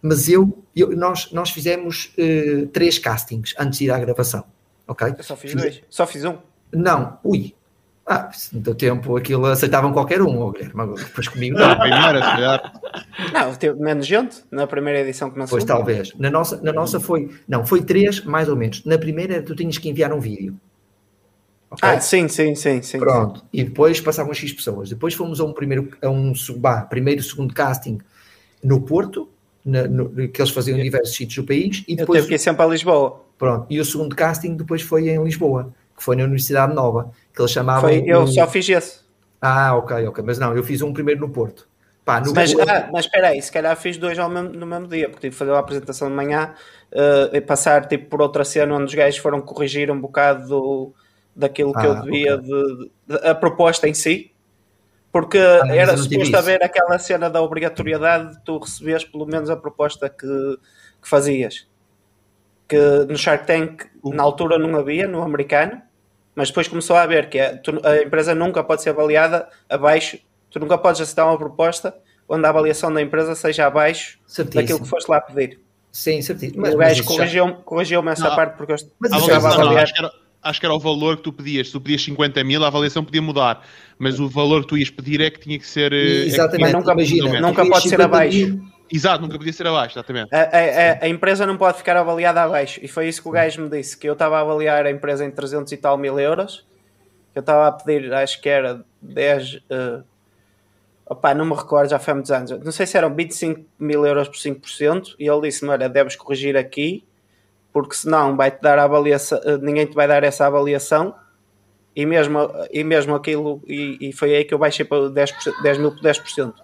Mas eu, eu nós, nós fizemos uh, três castings antes de ir à gravação, ok? Eu só fiz, fiz dois, só fiz um. Não, ui, ah, no teu tempo aquilo aceitavam qualquer um, oh, Guilherme, depois comigo não. primeira, se calhar. Não, teve menos gente na primeira edição que não Pois talvez. Na nossa, na nossa foi, não, foi três, mais ou menos. Na primeira tu tinhas que enviar um vídeo. Okay? Ah, sim, sim, sim, sim. Pronto. E depois passavam X pessoas. Depois fomos a um primeiro, a um bah, primeiro, segundo casting no Porto, na, no, que eles faziam em diversos sítios do país. E depois, Eu teve que ir sempre a Lisboa. Pronto. E o segundo casting depois foi em Lisboa, que foi na Universidade Nova, que eles chamavam. Foi, eu um... só fiz esse. Ah, ok, ok. Mas não, eu fiz um primeiro no Porto. Pá, no mas, Porto... ah, mas espera aí, se calhar fiz dois ao mesmo, no mesmo dia, porque tive que fazer a apresentação de manhã uh, e passar tipo, por outra cena onde os gajos foram corrigir um bocado do daquilo que ah, eu devia okay. de, de, a proposta em si porque ah, era suposto haver aquela cena da obrigatoriedade de tu receberes pelo menos a proposta que, que fazias que no Shark Tank na altura não havia no americano mas depois começou a haver que a, é, tu, a empresa nunca pode ser avaliada abaixo tu nunca podes aceitar uma proposta onde a avaliação da empresa seja abaixo Certíssimo. daquilo que foste lá pedir Sim, certíssimo. Mas, o gajo corrigiu-me corrigiu essa não, parte porque eu estava a avaliar acho que era o valor que tu pedias. Se tu pedias 50 mil, a avaliação podia mudar. Mas o valor que tu ias pedir é que tinha que ser. Eh, exatamente, é que nunca, imagina, nunca pode ser abaixo. Mil. Exato, nunca podia ser abaixo, exatamente. A, a, a, empresa não pode ficar avaliada abaixo. E foi isso que o gajo me disse: que eu estava a avaliar a empresa em 300 e tal mil euros. Eu estava a pedir, acho que era 10. Uh, eh, opá, não me recordo, já foi há muitos anos. Não sei se eram 25 mil euros por 5%. E ele disse-me: olha, deves corrigir aqui porque senão vai-te dar a avaliação, eh, ninguém te vai dar essa avaliação e mesmo, e mesmo aquilo, e, e foi aí que eu baixei para 10, 10 mil por 10%.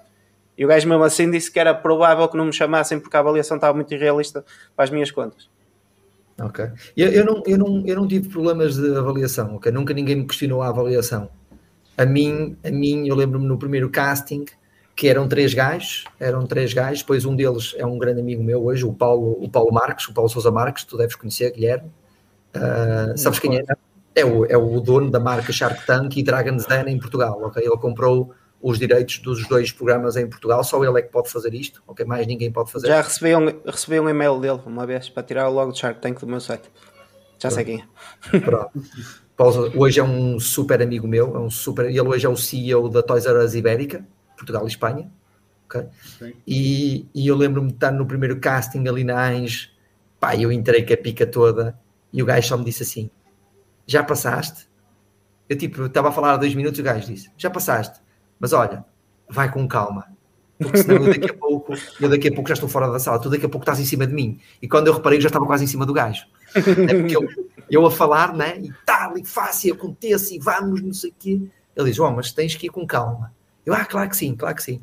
E o gajo mesmo assim disse que era provável que não me chamassem porque a avaliação estava muito irrealista para as minhas contas. Ok. Eu, eu, não, eu, não, eu não tive problemas de avaliação, ok? Nunca ninguém me questionou a avaliação. A mim, a mim eu lembro-me no primeiro casting, que eram três gajos, eram três gajos, depois um deles é um grande amigo meu hoje, o Paulo, o Paulo Marques, o Paulo Sousa Marques, tu deves conhecer, Guilherme. Uh, sabes quem é? É o, é o dono da marca Shark Tank e Dragon's Den em Portugal, ok? Ele comprou os direitos dos dois programas em Portugal, só ele é que pode fazer isto, ok? Mais ninguém pode fazer. Já recebi um, recebi um e-mail dele uma vez para tirar logo do Shark Tank do meu site. Já sei quem é. Pronto. Hoje é um super amigo meu, é um super, ele hoje é o CEO da Toys R Us Ibérica, Portugal e Espanha. Okay? E, e, eu lembro-me de estar no primeiro casting ali na Ange, pá, eu entrei com a pica toda e o gajo só me disse assim: Já passaste? Eu tipo, estava a falar há dois minutos e o gajo disse: Já passaste, mas olha, vai com calma, porque senão eu daqui a pouco, eu daqui a pouco já estou fora da sala, tu daqui a pouco estás em cima de mim. E quando eu reparei, eu já estava quase em cima do gajo. É porque eu, eu a falar, né? E tal, e fácil, acontece, e vamos, não sei o quê. Ele diz: Oh, mas tens que ir com calma. Eu, ah, claro que sim, claro que sim.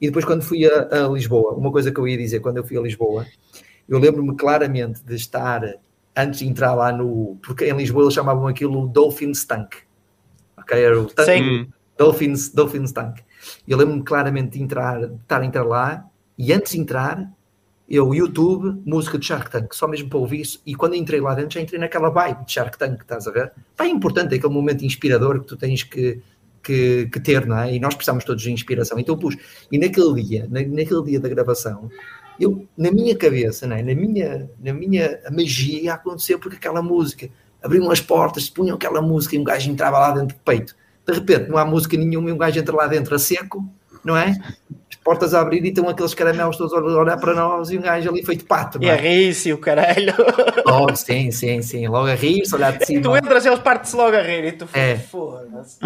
E depois, quando fui a, a Lisboa, uma coisa que eu ia dizer, quando eu fui a Lisboa, eu lembro-me claramente de estar, antes de entrar lá no. Porque em Lisboa eles chamavam aquilo Dolphins Tank. Ok? Era o Sim. Dolphins, Dolphins Tank. Eu lembro-me claramente de entrar, de estar a entrar lá, e antes de entrar, eu, YouTube, música de Shark Tank, só mesmo para ouvir isso. E quando entrei lá dentro, já entrei naquela vibe de Shark Tank, estás a ver? É importante, é aquele momento inspirador que tu tens que que, que, ter, não é? E nós precisamos todos de inspiração. Então pus. E naquele dia, na, naquele dia da gravação, eu, na minha cabeça, não é? na, minha, na minha magia aconteceu porque aquela música abriam as portas, punham aquela música e um gajo entrava lá dentro do peito. De repente não há música nenhuma e um gajo entra lá dentro a seco, não é? portas a abrir e estão aqueles caramelos todos a olhar para nós e um gajo ali feito pato. E a rir-se o caralho. Logo, sim, sim, sim. Logo a rir-se, olhar de cima. Tu entras, eles partem-se logo a rir e tu é. foda-se.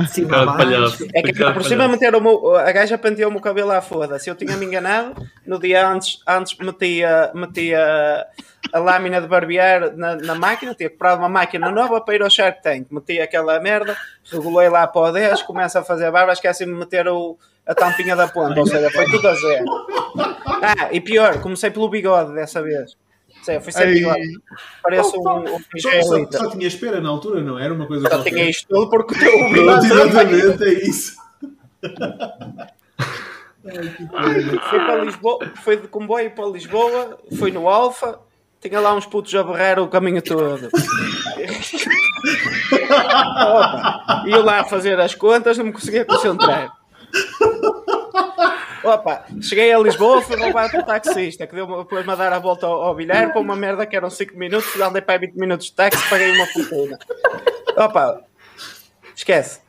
É que por cima meteram meu, a gaja penteou-me o cabelo à foda-se. Eu tinha-me enganado, no dia antes, antes metia, metia a lâmina de barbear na, na máquina, tinha comprado uma máquina nova para ir ao Shark Tank. Meti aquela merda, regulei lá para o 10, começa a fazer barba, esqueci-me de meter o a tampinha da ponta, ou seja, foi tudo a zero. Ah, e pior, comecei pelo bigode dessa vez. Sei, fui sem bigode. Parece oh, um, um só, só, só, tinha espera na altura, não era uma coisa Só tinha isto tudo porque o teu bigode. Exatamente, é isso. foi para Lisboa, foi de comboio para Lisboa, foi no Alfa, tinha lá uns putos a berrar o caminho todo. Opa, ia lá fazer as contas, não me conseguia concentrar. Opa, cheguei a Lisboa, fui roubar para o taxista que deu-me depois-me a dar a volta ao, ao bilhar para uma merda que eram 5 minutos, andei para 20 minutos de táxi, paguei uma fortuna. Opa, esquece.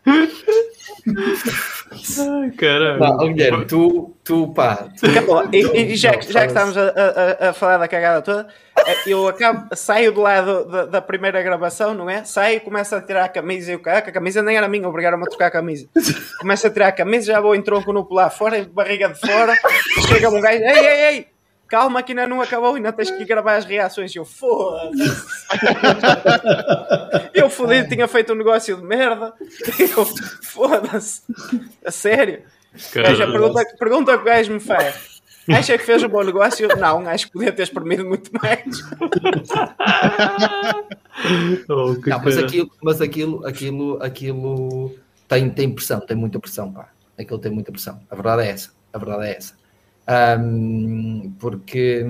Ai, caralho. Não, Guilherme, tu, tu pá. Tu, e, e, já, já que estamos a, a, a, falar da cagada toda, eh, eu acabo, saio do lado da, da primeira gravação, não é? Saio, começo a tirar a camisa e o cara, a camisa nem era minha, obrigaram-me a trocar a camisa. Começo a tirar a camisa, já vou em tronco no pular fora, barriga de fora, chega um gajo, ei, ei, ei! Calma que ainda não acabou, ainda tens que gravar as reações. Eu, foda-se. eu fodido, tinha feito um negócio de merda. Eu, foda-se. A sério. Gaja, pergunta, pergunta que o gajo me faz. Acha que fez um bom negócio? Não, acho que podia ter espremido muito mais. oh, não, mas aquilo, mas aquilo, aquilo, aquilo tem, tem pressão, tem muita pressão, pá. Aquilo tem muita pressão. A verdade é essa. A verdade é essa. Um, porque.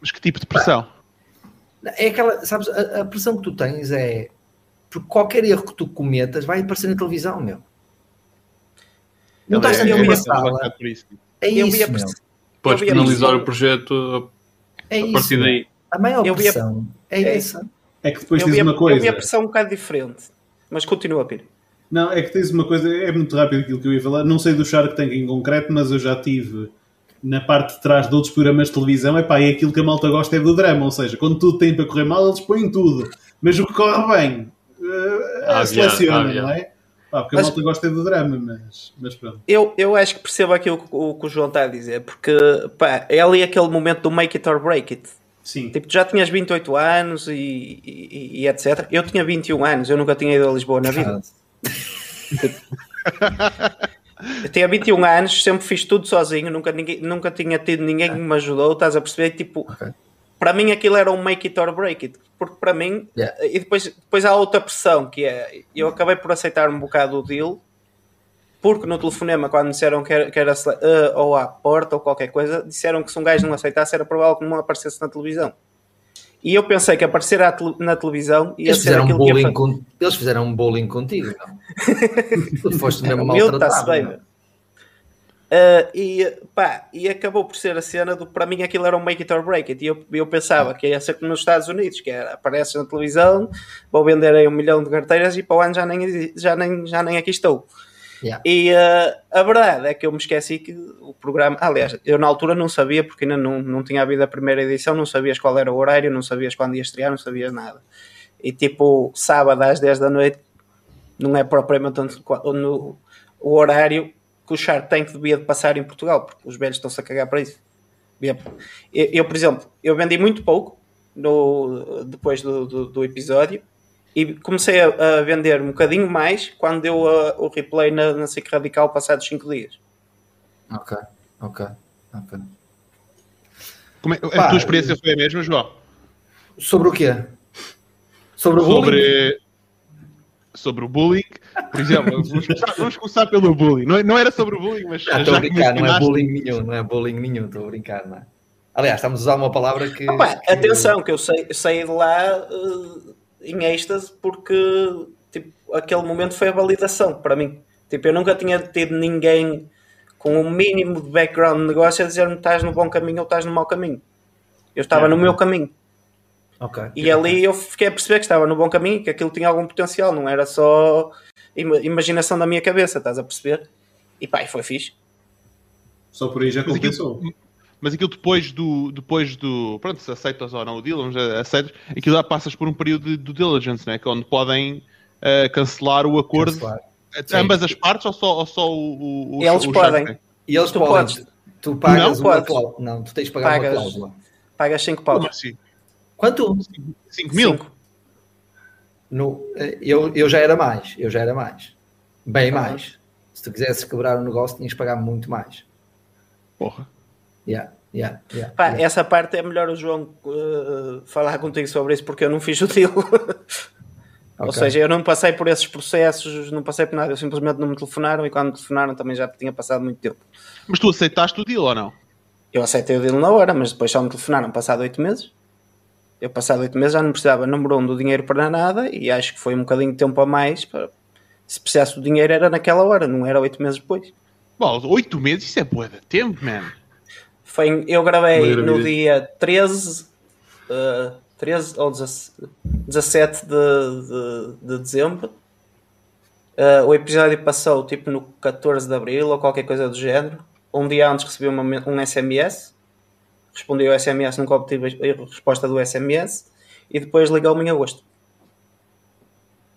Mas que tipo de pressão? É aquela, sabes, a, a, pressão que tu tens é. Porque qualquer erro que tu cometas vai aparecer na televisão, meu. Não estás a uma sala. É isso, eu meu. Podes penalizar o projeto a, é a partir daí. A maior pressão é, é essa. É que depois tens uma coisa. Eu vi a pressão um bocado diferente. Mas continua, Piro. Não, é que tens uma coisa, é muito rápido aquilo que eu ia falar. Não sei do Shark Tank em concreto, mas eu já tive na parte de trás de outros programas de televisão, é pá, e aquilo que a malta gosta é do drama, ou seja, quando tudo tem para correr mal, eles põem tudo, mas o que corre bem uh, ah, seleciona, não é? Pá, porque mas, a malta gosta é do drama, mas, mas pronto. Eu, eu acho que percebo aquilo que o, que o João está a dizer, porque pá, é ali aquele momento do make it or break it. Sim. Tipo, tu já tinhas 28 anos e, e, e, etc. Eu tinha 21 anos, eu nunca tinha ido a Lisboa na vida. Eu tinha 21 anos, sempre fiz tudo sozinho, nunca, ninguém, nunca tinha tido ninguém que me ajudou, estás a perceber? Tipo, okay. para mim aquilo era um make it or break it, porque para mim, yeah. e depois, depois há outra pressão que é, eu acabei por aceitar um bocado o deal, porque no telefonema, quando disseram que era, que era uh, ou à porta ou qualquer coisa, disseram que se um gajo não aceitasse era provável que não aparecesse na televisão. E eu pensei que aparecer na televisão ia eles ser aquilo que ia com... Eles fizeram um bullying contigo, não? tu foste mesmo maltratado. bem. Uh, e, pá, e acabou por ser a cena do para mim aquilo era um make it or break it. E eu, eu pensava que ia ser como nos Estados Unidos, que era aparece na televisão, vou vender aí um milhão de carteiras e para o ano já nem, já nem, já nem aqui estou. Yeah. E uh, a verdade é que eu me esqueci que o programa. Aliás, eu na altura não sabia, porque ainda não, não tinha havido a primeira edição, não sabias qual era o horário, não sabias quando ia estrear, não sabias nada. E tipo, sábado às 10 da noite, não é propriamente no, o horário que o Shark Tank devia de passar em Portugal, porque os velhos estão-se a cagar para isso. Eu, eu, por exemplo, eu vendi muito pouco no, depois do, do, do episódio e comecei a, a, vender um bocadinho mais quando deu a, o replay na, na SIC Radical passados 5 dias. Ok, ok, ok. Como é, Pá, a tua experiência foi a mesma, João? Sobre o quê? Sobre o sobre, bullying? Sobre o bullying, por exemplo, vamos começar, vamos começar pelo bullying. Não, não, era sobre o bullying, mas. Ah, estou a brincar, não é bullying nenhum, não é bullying nenhum, estou a brincar, não é? Aliás, estamos a usar uma palavra que. Opa, que... Atenção, que eu saí, saí de lá. Uh em êxtase porque tipo, aquele momento foi a validação para mim. Tipo, eu nunca tinha tido ninguém com o um mínimo de background de negócio a dizer-me estás no bom caminho ou estás no mau caminho. Eu estava é, no meu caminho. Okay. E ali eu fiquei a perceber que estava no bom caminho, que aquilo tinha algum potencial, não era só imaginação da minha cabeça, estás a perceber? E pá, e foi fixe. Só por aí já compensou. Mas aquilo, mas aquilo depois do, depois do. Pronto, se aceitas ou não o deal, aceitas, aquilo já passas por um período de due diligence, né? Que é onde podem uh, cancelar o acordo. Cancelar. Ambas as partes ou só, ou só o, o Eles o podem. E eles tu podem. Podes. Tu pagas não, uma cláusula. Não, tu tens de pagar pagas, uma cláusula. Pagas 5 paus. Assim? Quanto? 5 mil? Cinco. No, eh, eu, eu já era mais. Eu já era mais. Bem ah, mais. Se tu quisesses quebrar o negócio, tinhas de pagar muito mais. Porra. Yeah, yeah, yeah, Pá, yeah. Essa parte é melhor o João uh, falar contigo sobre isso porque eu não fiz o deal. Okay. Ou seja, eu não passei por esses processos, não passei por nada, eu simplesmente não me telefonaram e quando me telefonaram também já tinha passado muito tempo. Mas tu aceitaste o deal ou não? Eu aceitei o deal na hora, mas depois só me telefonaram passado oito meses. Eu passado oito meses já não precisava, número um, do dinheiro para nada e acho que foi um bocadinho de tempo a mais. Para... Se precisasse do dinheiro era naquela hora, não era oito meses depois. Bom, oito meses isso é boa de tempo, man. Foi, eu gravei no dia 13, uh, 13 ou 17 de, de, de dezembro. Uh, o episódio passou tipo no 14 de abril ou qualquer coisa do género. Um dia antes recebi uma, um SMS. Respondi ao SMS, nunca obtive a resposta do SMS. E depois ligou-me em agosto.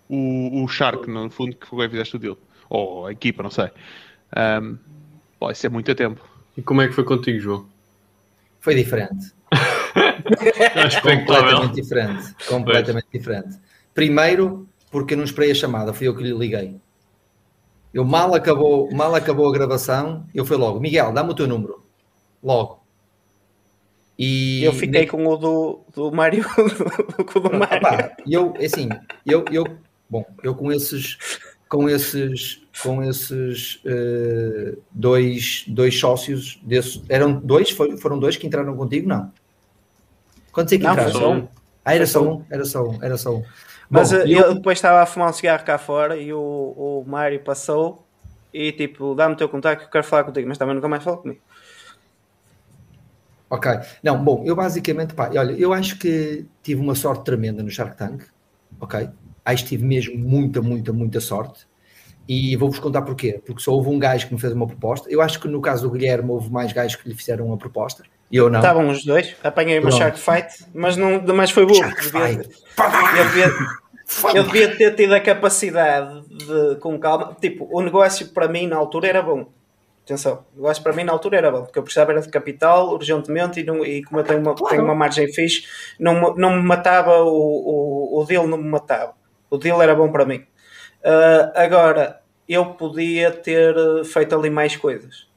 O, o Shark, no fundo, que foi fizeste o deal. Ou a equipa, não sei. Um, pô, isso é muito tempo. E como é que foi contigo, João? Foi diferente. completamente diferente. Completamente pois. diferente. Primeiro, porque eu não esperei a chamada, fui eu que lhe liguei. Eu mal acabou, mal acabou a gravação, eu fui logo, Miguel, dá-me o teu número. Logo. E eu fiquei com o do, do Mário. com o do Mário. eu, assim, eu, eu, bom, eu com esses, com esses, com esses uh, dois, dois sócios, desse, eram dois, foram dois que entraram contigo? Não. Quantos é que entraram? Só um. Ah, era só um, era só um, era só um. Mas Bom, eh, eu... depois estava a fumar um cigarro cá fora e o, o Mário passou e tipo, dá-me o teu contacto que eu quero falar contigo, mas também nunca mais falou comigo. Ok. Não, bom, eu basicamente, pá, olha, eu acho que tive uma sorte tremenda no Shark Tank, ok? Acho que tive mesmo muita, muita, muita sorte. E vou-vos contar porquê. Porque só houve um gajo que me fez uma proposta. Eu acho que no caso do Guilherme houve mais gajos que lhe fizeram uma proposta. E eu não. Estavam os dois. Apanhei uma Shark Fight, mas, não, mas foi burro. Devia, eu, devia, eu devia ter tido a capacidade de, com calma. Tipo, o negócio para mim na altura era bom. Atenção, o negócio para mim na altura era bom, porque eu precisava era de capital urgentemente e, não, e como eu tenho uma, claro. tenho uma margem fixe, não, não me matava, o, o, o deal não me matava. O deal era bom para mim. Uh, agora, eu podia ter feito ali mais coisas.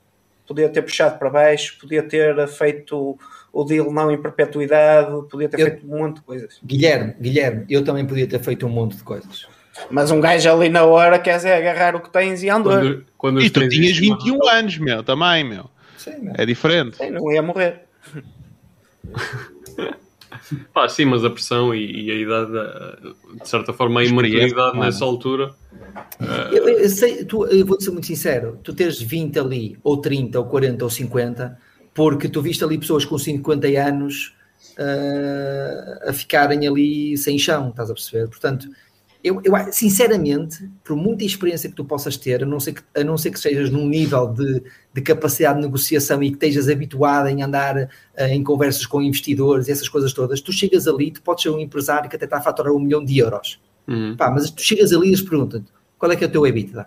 Podia ter puxado para baixo, podia ter feito o deal não em perpetuidade, podia ter eu, feito um monte de coisas. Guilherme, Guilherme, eu também podia ter feito um monte de coisas. Mas um gajo ali na hora quer dizer agarrar o que tens e andar. Quando, quando e tu tinhas 21 uma... anos, meu, também, meu. Sim, meu. É diferente. Sim, não ia morrer. Pá, sim, mas a pressão e, e a idade, de certa forma, a imaturidade nessa altura. Eu, eu, sei, tu, eu vou ser muito sincero, tu teres 20 ali, ou 30, ou 40, ou 50, porque tu viste ali pessoas com 50 anos uh, a ficarem ali sem chão, estás a perceber? Portanto, eu, eu, sinceramente, por muita experiência que tu possas ter, a não ser que, a não ser que sejas num nível de, de capacidade de negociação e que estejas habituado em andar uh, em conversas com investidores, essas coisas todas, tu chegas ali, tu podes ser um empresário que até está a faturar um milhão de euros. Uhum. Pá, mas tu chegas ali e eles perguntam qual é que é o teu EBITDA?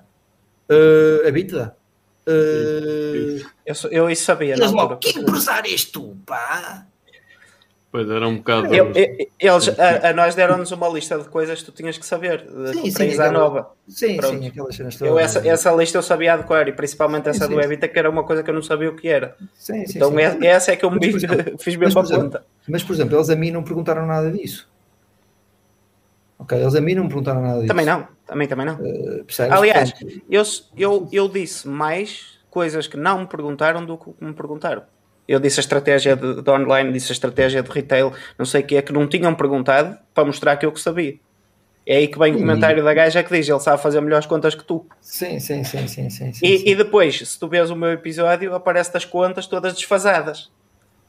Uh, EBITDA? Uh, eu, eu isso sabia. Eles logo, que empresário és tu, pá? Pois era um bocado. Eu, eu, eles, a, a nós deram-nos uma lista de coisas que tu tinhas que saber sim, sim, aquela, nova. Sim, Pronto. sim, aquelas cenas todas. Eu, essa, essa lista eu sabia adequar e principalmente essa sim, do Evita, que era uma coisa que eu não sabia o que era. Sim, sim, então sim. essa é que eu me mas, fiz mesmo a conta. Mas, por exemplo, eles a mim não perguntaram nada disso. Ok, eles a mim não me perguntaram nada disso. Também não, também, também não. Uh, Aliás, eu, eu, eu disse mais coisas que não me perguntaram do que me perguntaram. Eu disse a estratégia de, de, online, disse a estratégia de retail, não sei o que é, que não tinham perguntado para mostrar que eu que sabia. É aí que vem o comentário da gaja que diz: ele sabe fazer melhores contas que tu. Sim, sim, sim, sim, sim. sim, E, sim. e depois, se tu vês o meu episódio, aparece as contas todas desfasadas.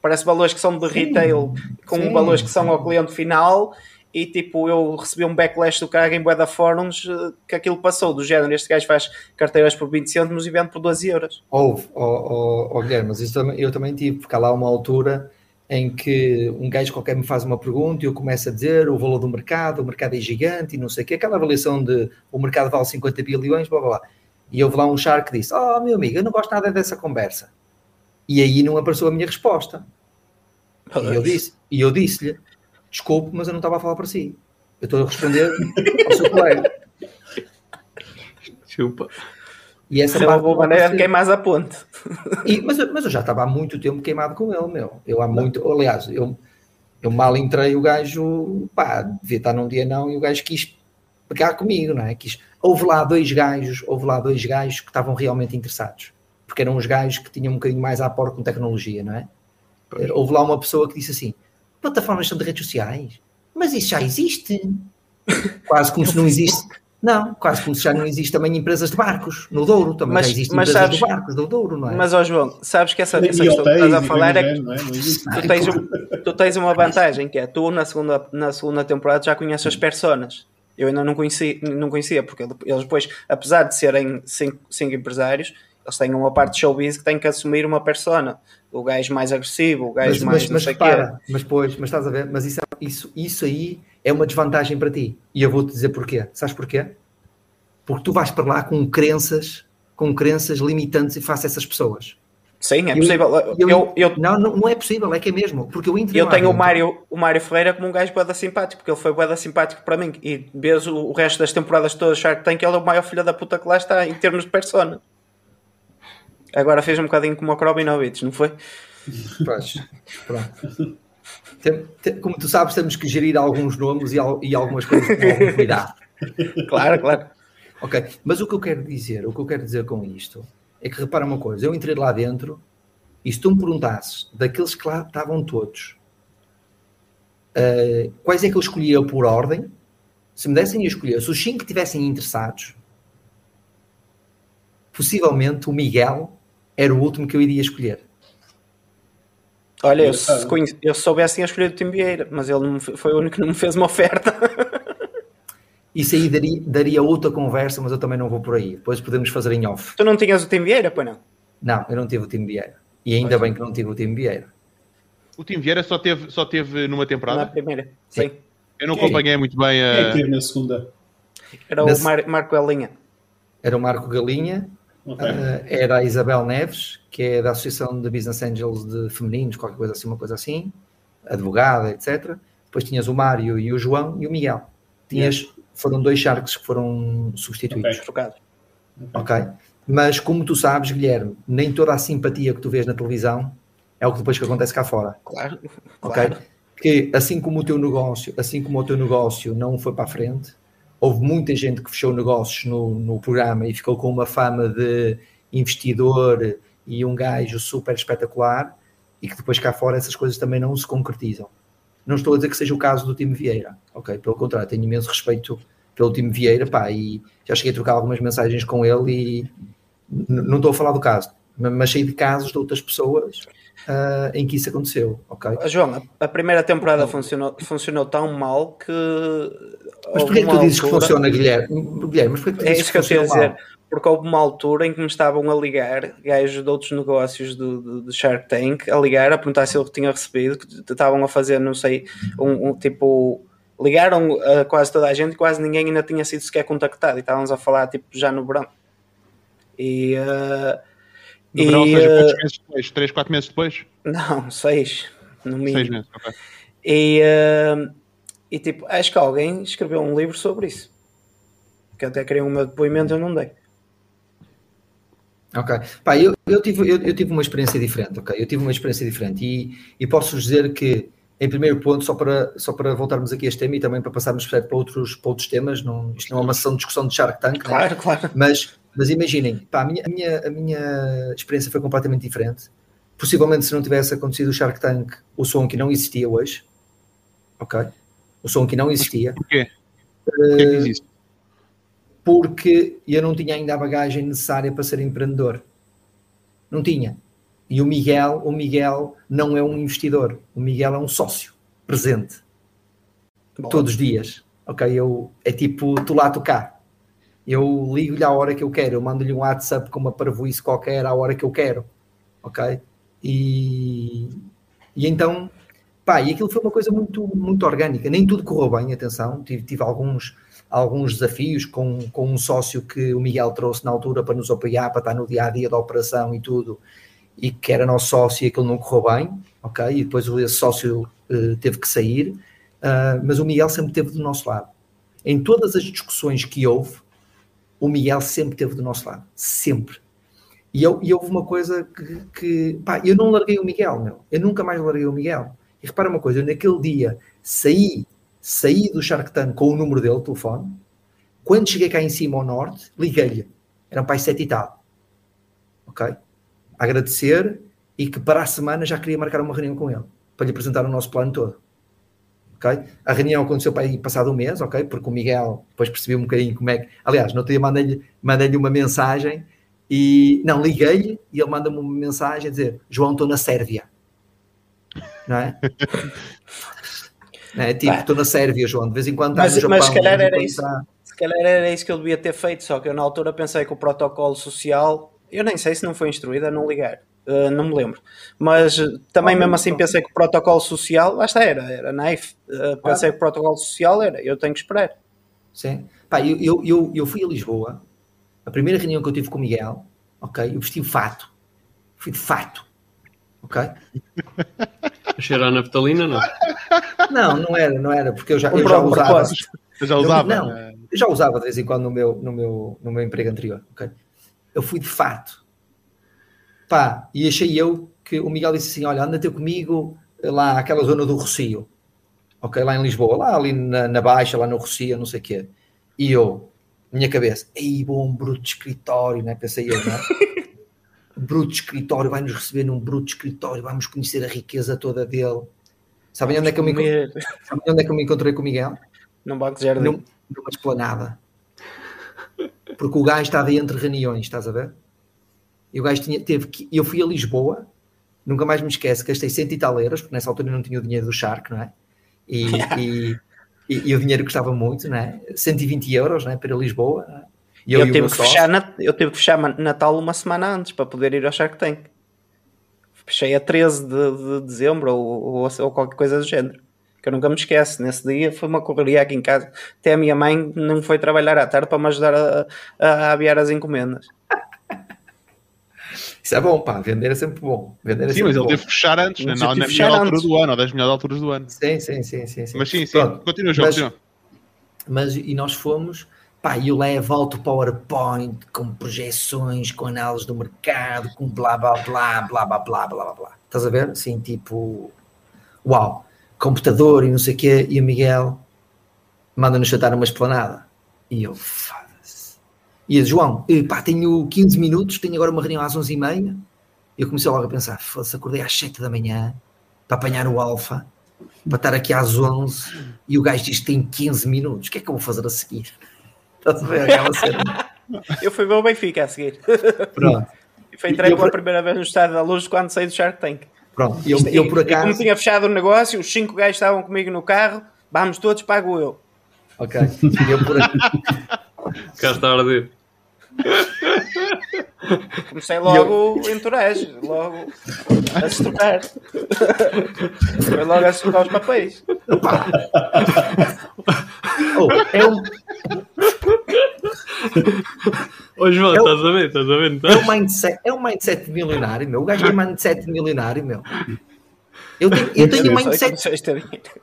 Parece valores que são de retail com valores que são ao cliente final. E tipo, eu recebi um backlash do cara em Boeda Fóruns eh, que aquilo passou do género. Este gajo faz carteiras por 20 cêntimos e vende por 12 euros. Houve, ó ó, ó, Guilherme, mas isso eu também tive, porque há lá uma altura em que um gajo qualquer me faz uma pergunta e eu começo a dizer o valor do mercado, o mercado é gigante e não sei o quê, aquela avaliação de o mercado vale 50 bilhões, blá blá blá. E houve lá um char que disse: Oh, meu amigo, eu não gosto nada dessa conversa. E aí não apareceu a minha resposta. E eu disse-lhe: Desculpe, mas eu não estava a falar para si. Eu estou a responder ao seu colega. Chupa. E essa é uma parte não maneira de queimar a ponte. E- mas, eu- mas eu já estava há muito tempo queimado com ele, meu. Eu há muito, aliás, eu, eu mal entrei, o gajo, pá, devia estar num dia não, e o gajo quis pegar comigo, não é? Quis, houve lá dois gajos, houve lá dois gajos que estavam realmente interessados, porque eram os gajos que tinham um bocadinho mais à porta com tecnologia, não é? Houve lá uma pessoa que disse assim: plataformas são de redes sociais, mas isso já existe. Quase como se não existe. Não, quase como se já não existe também empresas de barcos no Douro, também Mas- já existem mas empresas sabes- de barcos do Douro, não é? Mas, ó João, sabes que essa, essa questão que estás a falar é que é? Tu tens, um- tu tens uma vantagem que é tu na segunda, na segunda temporada já conheces as personas. Eu ainda não conhecia, não conhecia porque eles depois, apesar de serem cinco, cinco empresários, eles têm uma parte de showbiz que têm que assumir uma persona. O gajo mais agressivo, o gajo mas, mais mas, mas repara, mas pois, mas estás a ver, mas isso, isso, isso aí é uma desvantagem para ti. E eu vou-te dizer porquê. Sabes porquê? Porque tu vais para lá com crenças, com crenças limitantes e face a essas pessoas. Sim, é Eu- possível. Eu, Eu, eu, não, não, é possível, é que é mesmo. Porque eu entrei eu tenho o Mário, o Mário Ferreira como um gajo boeda simpático, porque ele foi boeda simpático para mim. E vês o, o resto das temporadas todas Shark Tank, ele é o maior filho da puta que lá está em termos de persona. Agora fez um bocadinho como o Krobinovich, não foi? Pois, pronto. Tem- tem- como tu sabes, temos que gerir alguns nomes e, al- e algumas coisas com algum cuidado. Claro, claro. Ok, mas o que eu quero dizer, o que eu quero dizer com isto é que repara uma coisa, eu entrei lá dentro e se tu me perguntasses daqueles que lá estavam todos, eh, quais é que eu escolhia por ordem, se me dessem a escolher, se os cinco estivessem interessados, possivelmente o Miguel era o último que eu iria escolher. Olha, eu se, conhece- eu se soubesse tinha escolhido o Tim Vieira, mas ele me foi o único que não me fez uma oferta. Isso aí daria, daria outra conversa, mas eu também não vou por aí. Depois podemos fazer em off. tu não tinhas o Tim Vieira, pois não? Não, eu não tive o time Vieira. E ainda bem que não tive o time Vieira. O Tim Vieira só teve, só teve numa Na temporada. primeira. Sim. Eu não Quem? acompanhei muito bem Quem é a. que teve na segunda? Era o Mar- Marco Elinha. Era o Marco Galinha, Ok. eh, era a Isabel Neves, que é da Associação de Business Angels de Femininos, qualquer coisa assim, uma coisa assim, advogada, etc. Depois tinhas o Mário e o João e o Miguel. Tinhas, foram dois sharks que foram substituídos. Ok. Trocado. ok? Mas como tu sabes, Guilherme, nem toda a simpatia que tu vês na televisão é o que depois que acontece cá fora. Claro. ok? claro. Que assim como o teu negócio, assim como o teu negócio não foi para a frente, houve muita gente que fechou negócios no, no programa e ficou com uma fama de investidor e um gajo super espetacular e que depois cá fora essas coisas também não se concretizam. Não estou a dizer que seja o caso do time Vieira, ok? Pelo contrário, tenho imenso respeito pelo time Vieira, pá, e já cheguei a trocar algumas mensagens com ele e não estou a falar do caso, ma- mas sei de casos de outras pessoas ah, em que isso aconteceu, ok? Ó, João, a primeira temporada funcionou, funcionou tão mal que. Mas porquê é que tu dizes que altura- funciona, Guilherme? Guilherme, mas porquê que tu É dizes isso que eu tinha a funciona dizer. Porque houve uma altura em que me estavam a ligar, gajos de outros negócios do, do, do Shark Tank, a ligar, a perguntar se eu tinha recebido, que estavam a fazer, não sei, um, um tipo. Ligaram a quase toda a gente e quase ninguém ainda tinha sido sequer contactado. E estávamos a falar, tipo, já no verão. E. eh, No verão, ou e, seja, quantos meses depois? 3, 4 meses depois? não, seis. No mínimo. 6 meses, ok. E, eh, e tipo, acho que alguém escreveu um livro sobre isso. Que até queria o meu depoimento, eu não dei. Ok. Pá, eu, eu, tive, eu, eu tive uma experiência diferente, ok? Eu tive uma experiência diferente e, e posso dizer que, em primeiro ponto, só para, só para voltarmos aqui a este tema e também para passarmos para outros, para outros temas, não, isto não é uma sessão de discussão de Shark Tank, né? Claro, claro. mas, mas imaginem, pá, a, minha, a, minha, a minha experiência foi completamente diferente. Possivelmente, se não tivesse acontecido o Shark Tank, o som que não existia hoje, ok? O som que não existia. Porquê? Porquê que diz isso? porque eu não tinha ainda a bagagem necessária para ser empreendedor. Não tinha. E o Miguel, o Miguel não é um investidor, o Miguel é um sócio presente Bom, todos os dias. Ok, eu é tipo tu lá tu cá. Eu ligo-lhe à hora que eu quero, eu mando-lhe um WhatsApp com uma parvoíce qualquer à hora que eu quero. Ok? E, e então, pá, e aquilo foi uma coisa muito, muito orgânica. Nem tudo correu bem, atenção. Tive, tive alguns, alguns desafios com, com um sócio que o Miguel trouxe na altura para nos apoiar, para estar no dia a dia da operação e tudo, e que era nosso sócio e aquilo não correu bem, ok? E depois esse sócio eh, teve que sair, ah, mas o Miguel sempre esteve do nosso lado. Em todas as discussões que houve, o Miguel sempre esteve do nosso lado, sempre. E, eu, e houve uma coisa que, que pá, eu não larguei o Miguel, meu. Eu nunca mais larguei o Miguel. E repara uma coisa, eu naquele dia saí, saí do Shark Tank com o número dele, telefone. Quando cheguei cá em cima ao norte, liguei-lhe. Era um pai sete e tal. Ok? Agradecer e que para a semana já queria marcar uma reunião com ele para lhe apresentar o nosso plano todo. Ok? A reunião aconteceu para aí passado um mês, ok? Porque o Miguel depois percebeu um bocadinho como é que. Aliás, no outro dia mandei-lhe mandei uma mensagem e. Não, liguei-lhe e ele manda-me uma mensagem a dizer: João, estou na Sérvia. Não é? Não é? Tipo, estou na Sérvia, João. De vez em quando está Mas- no mas Japão. se calhar era isso. está- Se calhar era isso que ele devia ter feito, só que eu na altura pensei que o protocolo social, eu nem sei se não foi instruído a não ligar, uh, não me lembro, mas também Ah, mesmo assim pensei que o protocolo social, lá está, era, era naif, Uh, pensei que o protocolo social era, eu tenho que esperar. Sim. Pá, eu, eu, eu, eu fui a Lisboa, a primeira reunião que eu tive com o Miguel, ok? Eu vesti o fato. Fui de fato. Ok? A cheirar a naftalina, não. Não, não era, não era, porque eu já, eu Comprou já um usava. Eu já Eu- usava. não. eh, Eu já usava de vez em quando no meu, no meu, no meu emprego anterior, ok? Eu fui de fato. Pá, e achei eu que o Miguel disse assim: olha, anda ter comigo lá àquela zona do Rocio, ok? Lá em Lisboa, lá ali na, na Baixa, lá no Rocio, não sei o quê. E eu, minha cabeça, ei, bom, bruto de escritório, né? Pensei eu, não é? bruto escritório, vai-nos receber num bruto escritório, vamos conhecer a riqueza toda dele. Sabem onde é que eu me, sabem onde é que eu me encontrei com o Miguel? num banco de jardim. Num- numa esplanada. Porque o gajo estava entre reuniões, estás a ver? E o gajo tinha, teve que. Eu fui a Lisboa, nunca mais me esqueço, gastei cento e tal euros, porque nessa altura eu não tinha o dinheiro do Shark, não é? E, e, e- e o dinheiro custava muito, não é? 120 euros, não é? Para Lisboa. não é? E eu, e o tive que fechar Nat- eu tive que fechar Natal uma semana antes para poder ir ao Shark Tank. Fechei a 13 de, de dezembro ou, ou, ou qualquer coisa do género. Que eu nunca me esqueço. Nesse dia foi uma correria aqui em casa. Até a minha mãe não foi trabalhar à tarde para me ajudar a, a, a aviar as encomendas. Isso é bom, pá. Vender é sempre bom. Vender é Sim, sempre mas ele bom. teve que fechar antes, Mas na, eu na tive melhor que fechar altura antes. do ano, ou das melhores alturas do ano. Sim, sim, sim, sim, sim. Mas sim, sim. Pronto. Continua, João, Mas- continua. mas e nós fomos, pá, eu levo alto PowerPoint com projeções, com análise do mercado, com blá blá blá blá blá blá blá blá. Estás a ver? Assim, tipo, uau, computador e não sei o quê, e o Miguel manda-nos chatar uma esplanada. E eu, foda-se. E eu, João, eh, pá, tenho 15 minutos, tenho agora uma reunião às 11h30. E eu comecei logo a pensar, foda-se, acordei às 7 da manhã para apanhar o Alfa, para estar aqui às 11 e o gajo diz que tem 15 minutos. O que é que eu vou fazer a seguir? Estás a ver aquela cena? Eu fui ver o Benfica a seguir. Pronto, E foi entregue eu pela por- primeira vez no Estádio da Luz quando saí do Shark Tank. pronto. Eu, E- eu por e como acaso. tinha fechado o negócio, os cinco gajos estavam comigo no carro. Vamos todos, pago eu. Ok. Eu por acaso. Cá está a arder. Comecei logo o entourage, logo a estocar. Foi logo a estocar os papéis. Oh, é, um, Ô João, Eu- estás a ver? Estás a ver? Não é, um mindset, é um mindset de milionário, meu. O gajo tem mindset de milionário, meu. Eu tenho, eu tenho sei mindset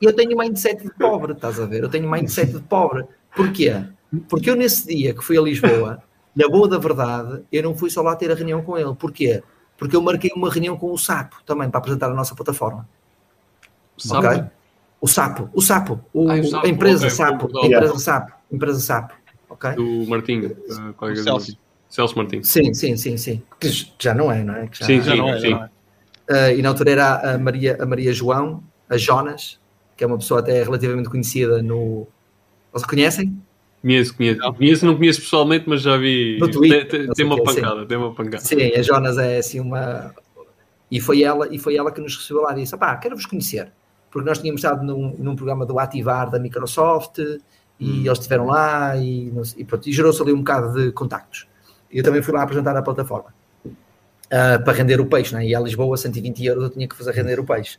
eu tenho mindset de pobre, estás a ver? Eu tenho mindset de pobre. Porquê? Porque eu nesse dia que fui a Lisboa, na boa da verdade, eu não fui só lá ter a reunião com ele. Porquê? Porque eu marquei uma reunião com o Sapo também para apresentar a nossa plataforma. Sabe? Ok? O Sapo, o Sapo, o- Ah, o Sapo, a empresa ok, Sapo, a empresa Sapo, a empresa Sapo. Ok? Do Martinho. uh, qualquer O coisa Celso. Celso Martinho. Sim, sim, sim, sim. Que já não é, não é? Que já- Sim, Já sim, não é, sim. não é. Ah, e na altura era a Maria, a Maria João, a Jonas, que é uma pessoa até relativamente conhecida no, Vocês conhecem? Conheço, conheço. Não. Conheço, não conheço pessoalmente, mas já vi. No Twitter, tem, tem uma pancada, sim. tem uma pancada. Sim, a Jonas é assim uma. E foi ela, e foi ela que nos recebeu lá e disse: pá, quero-vos conhecer. Porque nós tínhamos estado num, num programa do Ativar da Microsoft e hum. eles estiveram lá e, e, pronto, e gerou-se ali um bocado de contactos. Eu também fui lá apresentar a plataforma uh, para render o peixe, né? e a Lisboa, 120 euros, eu tinha que fazer render o peixe.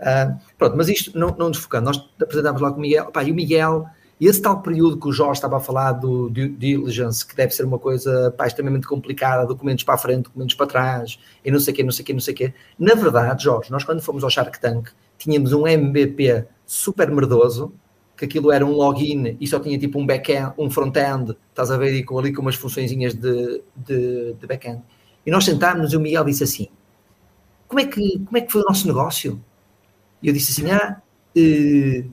Uh, pronto, mas isto não, não desfocando, nós apresentámos lá com o Miguel, pá, e o Miguel, esse tal período que o Jorge estava a falar do diligence, que deve ser uma coisa pá, extremamente complicada, documentos para a frente, documentos para trás, e não sei o quê, não sei o quê, não sei o quê. Na verdade, Jorge, nós quando fomos ao Shark Tank, tínhamos um MVP super merdoso, que aquilo era um login e só tinha tipo um back-end, um front-end, estás a ver, e com, ali com umas funçõezinhas de, de, de back-end. E nós sentámos e o Miguel disse assim, como é que, como é que foi o nosso negócio? E eu disse assim, ah, eh,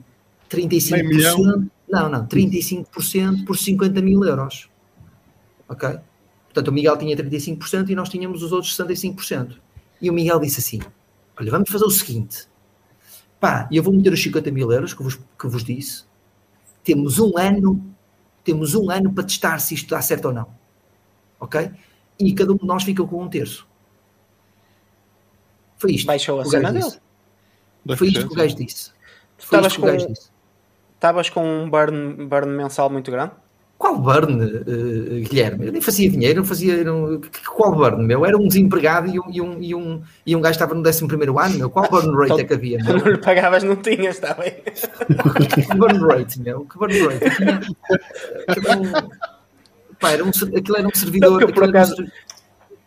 35%, não, não, 35% por 50 mil euros. Ok? Portanto, o Miguel tinha 35% e nós tínhamos os outros 65%. E o Miguel disse assim, olha, vamos fazer o seguinte, pá, eu vou meter os 50 mil euros que vos, que vos disse, temos um ano, temos um ano para testar se isto dá certo ou não. Ok? E cada um de nós fica com um terço. Foi isto. Baixou a cena dele. Foi isto que o gajo disse. Estavas com, estavas com um burn, burn mensal muito grande? Qual burn, uh, Guilherme? Eu nem fazia dinheiro, não fazia. Não, qual burn, meu? Era um desempregado e um, e um, e um, e um gajo estava no 11 ano, meu. Qual burn rate é que havia? Meu? Não lhe pagavas, não tinhas, está bem. que burn rate, meu? Que burn rate? Tinha, aquilo, pá, era um, aquilo era um servidor. Não, por acaso,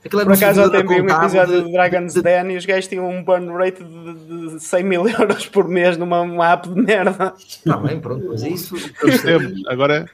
Aquilo Por acaso ontem vi um episódio de, Dragon's de... Den e os gajos tinham um burn rate de, de 100 mil euros por mês numa app de merda. Está bem, pronto, mas isso. Temos, agora.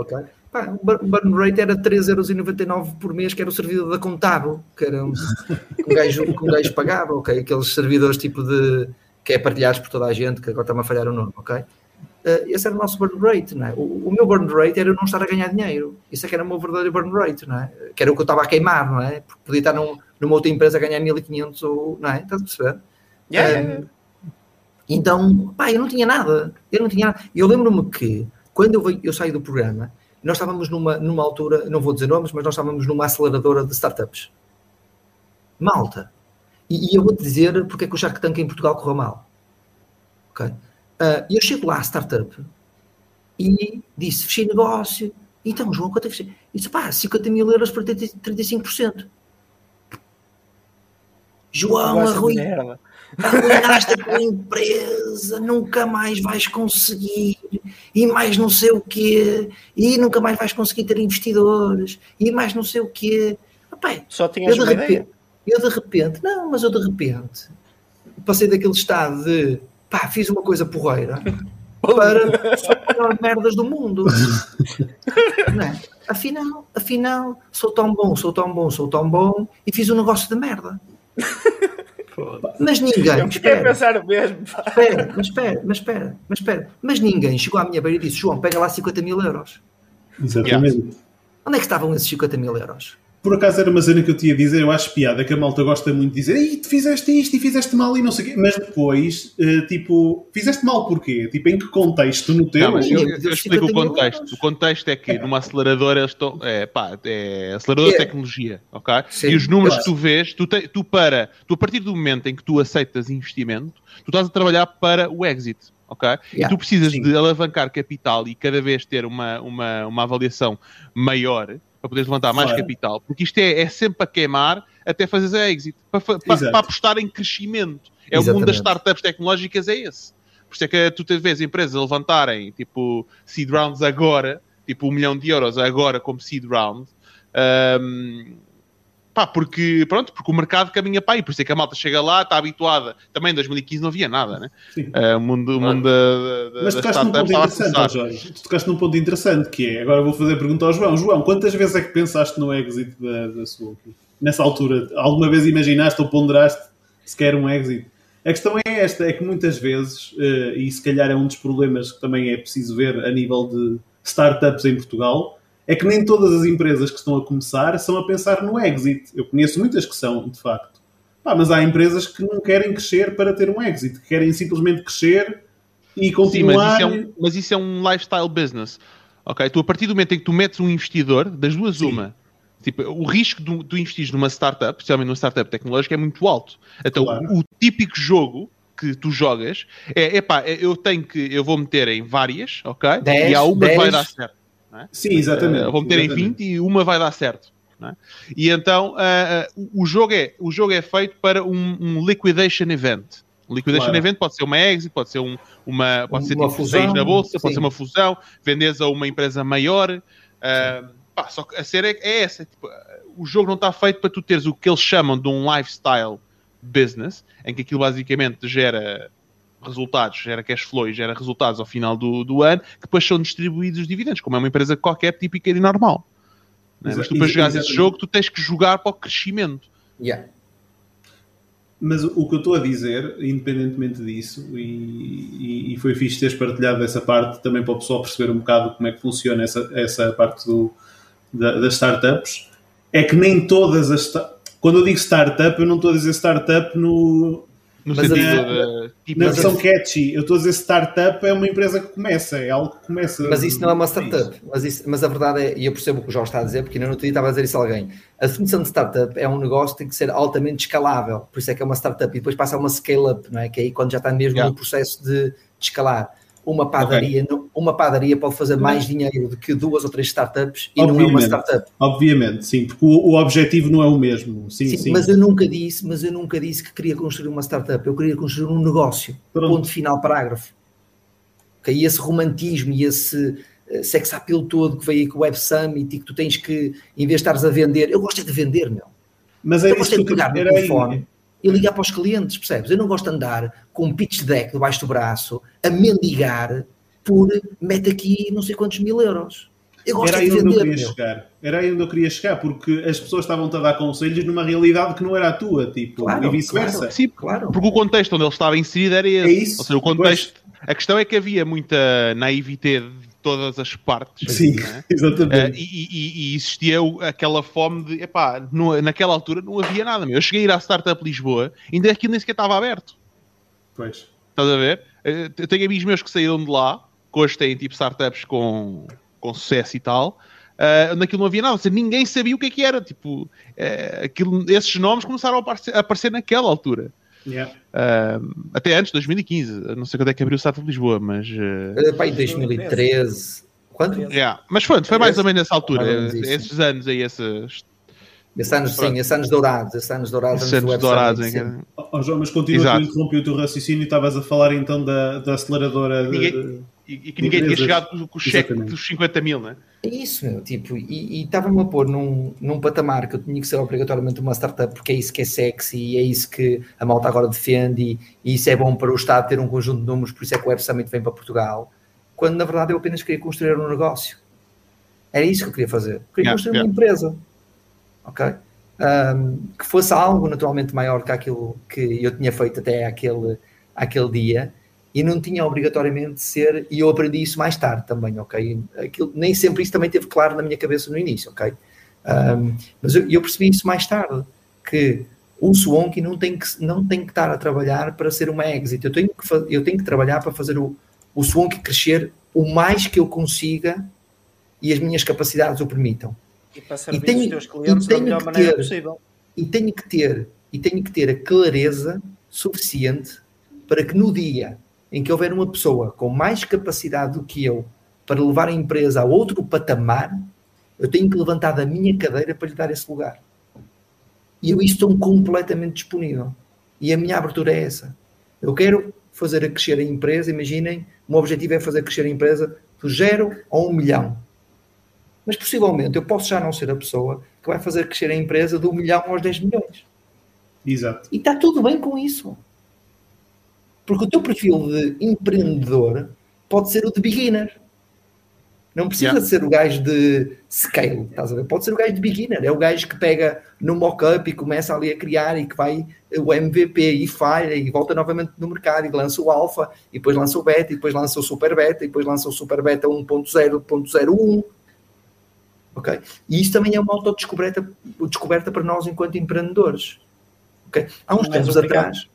Ok. Pá, o burn rate era 3,99€ por mês, que era o servidor da Contábil, que era um, um, gajo, que um gajo pagava, ok? Aqueles servidores tipo de. que é partilhados por toda a gente, que agora está-me a falhar o nome, ok? Uh, esse era o nosso burn rate, não é? O, o, meu burn rate era não estar a ganhar dinheiro. Isso é que era o meu verdadeiro burn rate, não é? Que era o que eu estava a queimar, não é? Porque podia estar num, numa outra empresa a ganhar 1500 ou, não é? Estás a perceber? Yeah. Uh, então, pá, eu não tinha nada. Eu não tinha nada. Eu lembro-me que quando eu, eu saí do programa, nós estávamos numa, numa altura, não vou dizer nomes, mas nós estávamos numa aceleradora de startups. Malta. E, e eu vou-te dizer porque é que o Shark Tank em Portugal correu mal. Ok? Uh, eu chego lá à startup e disse: fechei negócio. Então, João, quanto é que fechei? Disse: pá, 50 mil euros para 35%. João, arruinaste arruinaste a tua empresa, nunca mais vais conseguir, e mais não sei o quê, e nunca mais vais conseguir ter investidores, e mais não sei o quê. Epá, Só tinhas eu de, repente, eu de repente, não, mas eu de repente passei daquele estado de pá, fiz uma coisa porreira para as melhores merdas do mundo. Não é? Afinal, afinal, sou tão bom, sou tão bom, sou tão bom e fiz um negócio de merda. Mas ninguém. espera, pensar o mesmo. Espera, mas espera, mas espera, mas espera. Mas ninguém chegou à minha beira e disse: João, pega lá 50 mil euros. Exatamente. Yeah. Onde é que estavam esses 50 mil euros? Por acaso era uma cena que eu tinha a dizer, eu acho piada que a malta gosta muito de dizer Ei, tu fizeste isto e fizeste mal e não sei o quê, mas depois, uh, tipo, fizeste mal porquê? Tipo, em que contexto no teu? Não, eu, eu, explico o contexto. O contexto é que numa aceleradora eles estão, é, pá, é acelerador de é. tecnologia, ok? Sim, e os números que tu vês, tu, te, tu para, tu a partir do momento em que tu aceitas investimento, tu estás a trabalhar para o exit, ok? Yeah, e tu precisas sim. de alavancar capital e cada vez ter uma, uma, uma avaliação maior para poderes levantar mais claro. capital, porque isto é, é sempre a queimar até fazer a exit, para, para, para, apostar em crescimento. É Exatamente. o mundo das startups tecnológicas, é esse. Por isso é que tu te vês empresas a levantarem tipo seed rounds agora, tipo um milhão de euros agora como seed round, um, Pá, porque, pronto, porque o mercado caminha para aí, por isso é que a malta chega lá, está habituada. Também em 2015 não havia nada, né? Uh, o mundo, o mundo da, da, Mas tocaste num ponto interessante, Jorge. Tu tocaste num ponto interessante que é, agora vou fazer a pergunta ao João. João, quantas vezes é que pensaste no exit da, da sua Nessa altura, alguma vez imaginaste ou ponderaste sequer um exit? A questão é esta, é que muitas vezes, uh, e se calhar é um dos problemas que também é preciso ver a nível de startups em Portugal, é que nem todas as empresas que estão a começar são a pensar no exit. Eu conheço muitas que são, de facto. Pá, mas há empresas que não querem crescer para ter um exit, que querem simplesmente crescer e E Sim, mas continuar... isso, é um, mas isso é um lifestyle business. Ok? Tu, a partir do momento em que tu metes um investidor, das duas, Sim. uma. Tipo, o risco de tu investires numa startup, especialmente numa startup tecnológica, é muito alto. Então, Claro. o típico jogo que tu jogas é, epá, é, eu tenho que, eu vou meter em várias, ok? Dez, e há uma que vai dez. dar certo. Sim, exatamente. Uh, vou meter exatamente. em 20 e uma vai dar certo. é? E então uh, o, jogo é, o jogo é feito para um, um liquidation event. Um liquidation Claro. event pode ser uma exit, pode ser, um, uma, pode ser Uma tipo fusão, na bolsa, pode sim. ser uma fusão, vendes a uma empresa maior. Uh, pá, só que a série é, é essa. tipo, o jogo não está feito para tu teres o que eles chamam de um lifestyle business, em que aquilo basicamente gera resultados, gera cash flow e gera resultados ao final do, do ano, que depois são distribuídos os dividendos, como é uma empresa qualquer típica e normal. É? Exa- Mas tu para jogares esse jogo, tu tens que jogar para o crescimento. Yeah. Mas o que eu estou a dizer, independentemente disso, e, e- e foi fixe teres partilhado essa parte também para o pessoal perceber um bocado como é que funciona essa, essa parte do, da- das startups, é que nem todas as. Quando eu digo startup, eu não estou a dizer startup no, No Mas sentido a- de. Tipo, na Mas versão a- catchy. Eu estou a dizer startup é uma empresa que começa, é algo que começa. Mas isso não é uma Isso. startup. Mas, isso- mas a verdade é, e eu percebo o que o Jorge está a dizer, porque ainda no outro dia estava a dizer isso a alguém. A definição de startup é um negócio que tem que ser altamente escalável. Por isso é que é uma startup. E depois passa a uma scale-up, não é? Que é aí quando já está mesmo Yeah. no processo de, de escalar. Uma padaria, não- uma padaria pode fazer mais dinheiro do que duas ou três startups e não é uma Obviamente. startup. Obviamente, sim, porque o, o objetivo não é o mesmo. Sim, Sim, sim. Mas eu nunca disse, mas eu nunca disse que queria construir uma startup. Eu queria construir um negócio. Pronto. Ponto final, parágrafo. Ok? E esse romantismo e esse eh, sex appeal todo que veio aí com o Web Summit e que tu tens que, em vez de estares a vender, eu gosto é de vender, meu. Mas Eu é gosto isso é de eu pegar no era aí. E ligar para os clientes, percebes? Eu não gosto de andar com um pitch deck debaixo do braço a mendigar por mete aqui não sei quantos mil euros. Eu gosto Era é aí de onde eu vender, queria meu. chegar. Era aí onde eu queria chegar, porque as pessoas estavam-te a dar conselhos numa realidade que não era a tua, tipo, Claro, e vice-versa. claro. Sim, Claro. porque o contexto onde ele estava inserido era esse. É isso, Ou seja, o contexto. A questão é que havia muita naivete de todas as partes. Sim, não é? Eh, exatamente. e, e- e existia aquela fome de, epá, no- naquela altura não havia nada. Meu. Eu cheguei a ir à Startup Lisboa, ainda aquilo nem sequer estava aberto. Pois. Estás a ver? Eh, Eu tenho amigos meus que saíram de lá, que hoje têm tipo startups com, com sucesso e tal. Uh, naquilo não havia nada, seja, ninguém sabia o que é que era. Tipo, eh, aquilo, esses nomes começaram a aparecer, a aparecer naquela altura. Yeah. Uh, até antes, 2015. Eu Não sei quando é que abriu o Startup Lisboa, mas. uh, em 2013. Quanto? yeah. Mas foi, foi mais ou menos nessa altura. Esses anos aí, esses, Esses anos, Pronto. sim, esses anos dourados, esses anos dourados. esses anos dourados. Em que- Oh, João, mas continua, Exato. tu interrompi o teu raciocínio e estavas a falar então da, da aceleradora. de- Ninguém- E, e que ninguém tinha chegado com, com o cheque dos 50 mil, né? É isso, meu, tipo, e e estava-me a pôr num, num patamar que eu tinha que ser obrigatoriamente uma startup, porque é isso que é sexy e é isso que a malta agora defende e, e isso é bom para o Estado ter um conjunto de números, por isso é que o Web Summit vem para Portugal, quando na verdade eu apenas queria construir um negócio. Era isso que eu queria fazer. Eu queria Yeah, construir yeah. uma empresa, ok? Ahm, que fosse algo naturalmente maior que aquilo que eu tinha feito até aquele, aquele dia e não tinha obrigatoriamente de ser, e eu aprendi isso mais tarde também, ok? Aquilo, nem sempre isso também teve claro na minha cabeça no início, ok? Ahm, mas eu, eu percebi isso mais tarde, que o Swanky não tem que, não tem que estar a trabalhar para ser uma exit, eu tenho que, eu tenho que trabalhar para fazer o, o Swanky crescer o mais que eu consiga e as minhas capacidades o permitam. E para servir tenho- os teus clientes da melhor maneira ter- possível. e tenho que ter e tenho que ter a clareza suficiente para que no dia em que houver uma pessoa com mais capacidade do que eu para levar a empresa a outro patamar, eu tenho que levantar da minha cadeira para lhe dar esse lugar. E eu estou completamente disponível. E a minha abertura é essa. Eu quero fazer a crescer a empresa, imaginem, o meu objetivo é fazer crescer a empresa do zero a um milhão. Mas possivelmente eu posso já não ser a pessoa que vai fazer crescer a empresa do milhão aos 10 milhões. Exato. E está tudo bem com isso. Porque o teu perfil de empreendedor pode ser o de beginner. Não precisa Yeah. ser o gajo de scale, estás a ver? Pode ser o gajo de beginner. É o gajo que pega no mock-up e começa ali a criar e que vai o MVP e falha e volta novamente no mercado e lança o alfa e depois lança o beta e depois lança o super beta e depois lança o super beta 1.0.01. Ok? E isso também é uma autodescoberta descoberta para nós enquanto empreendedores. Ok? Há uns Não és tempos obrigado. atrás.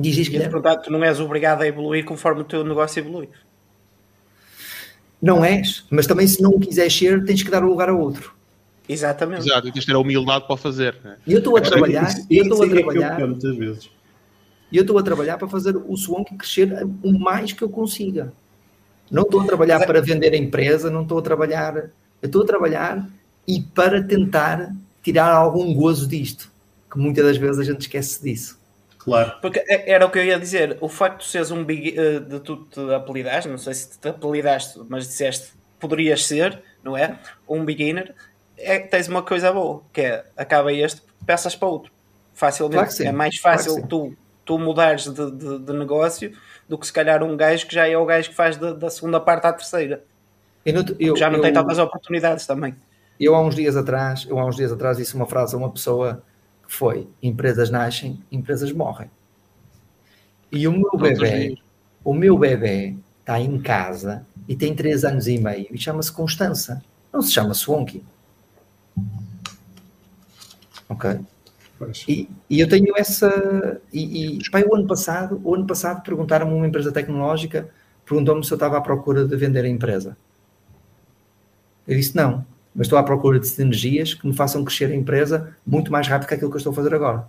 Diz isto, E, Guilherme. portanto, tu não és obrigado a evoluir conforme o teu negócio evolui. Não és, mas também se não o quiseres ser, tens que dar o lugar a outro. Exatamente. Exato, e tens de ter a humildade para fazer. né? E eu estou a trabalhar, eu estou a é que eu trabalhar, muitas vezes. e eu estou a trabalhar para fazer o Swonk crescer o mais que eu consiga. Não estou a trabalhar é- para vender a empresa, não estou a trabalhar. Eu estou a trabalhar e para tentar tirar algum gozo disto. Que muitas das vezes a gente esquece disso. Claro. Porque é- era o que eu ia dizer. O facto de seres um big, eh, de tu te apelidaste, não sei se te apelidaste, mas disseste poderias ser, não é? Um beginner, é, tens uma coisa boa, que é acaba este, peças para outro. Facilmente. Claro que sim. É mais Claro fácil sim. tu, tu mudares de, de- de negócio do que se calhar um gajo que já é o gajo que faz da- da segunda parte à terceira. Eu não, eu, já não eu, tem tantas oportunidades também. eu há uns dias atrás, eu há uns dias atrás disse uma frase a uma pessoa foi: empresas nascem, empresas morrem. E o meu bebê, o meu bebê está em casa e tem 3 anos e meio e chama-se Constança. Não se chama Swonky. Ok? E, e eu tenho essa. E, e pá, o ano passado, o ano passado perguntaram-me uma empresa tecnológica, perguntou-me se eu estava à procura de vender a empresa. Eu disse não, mas estou à procura de sinergias que me façam crescer a empresa muito mais rápido que aquilo que eu estou a fazer agora.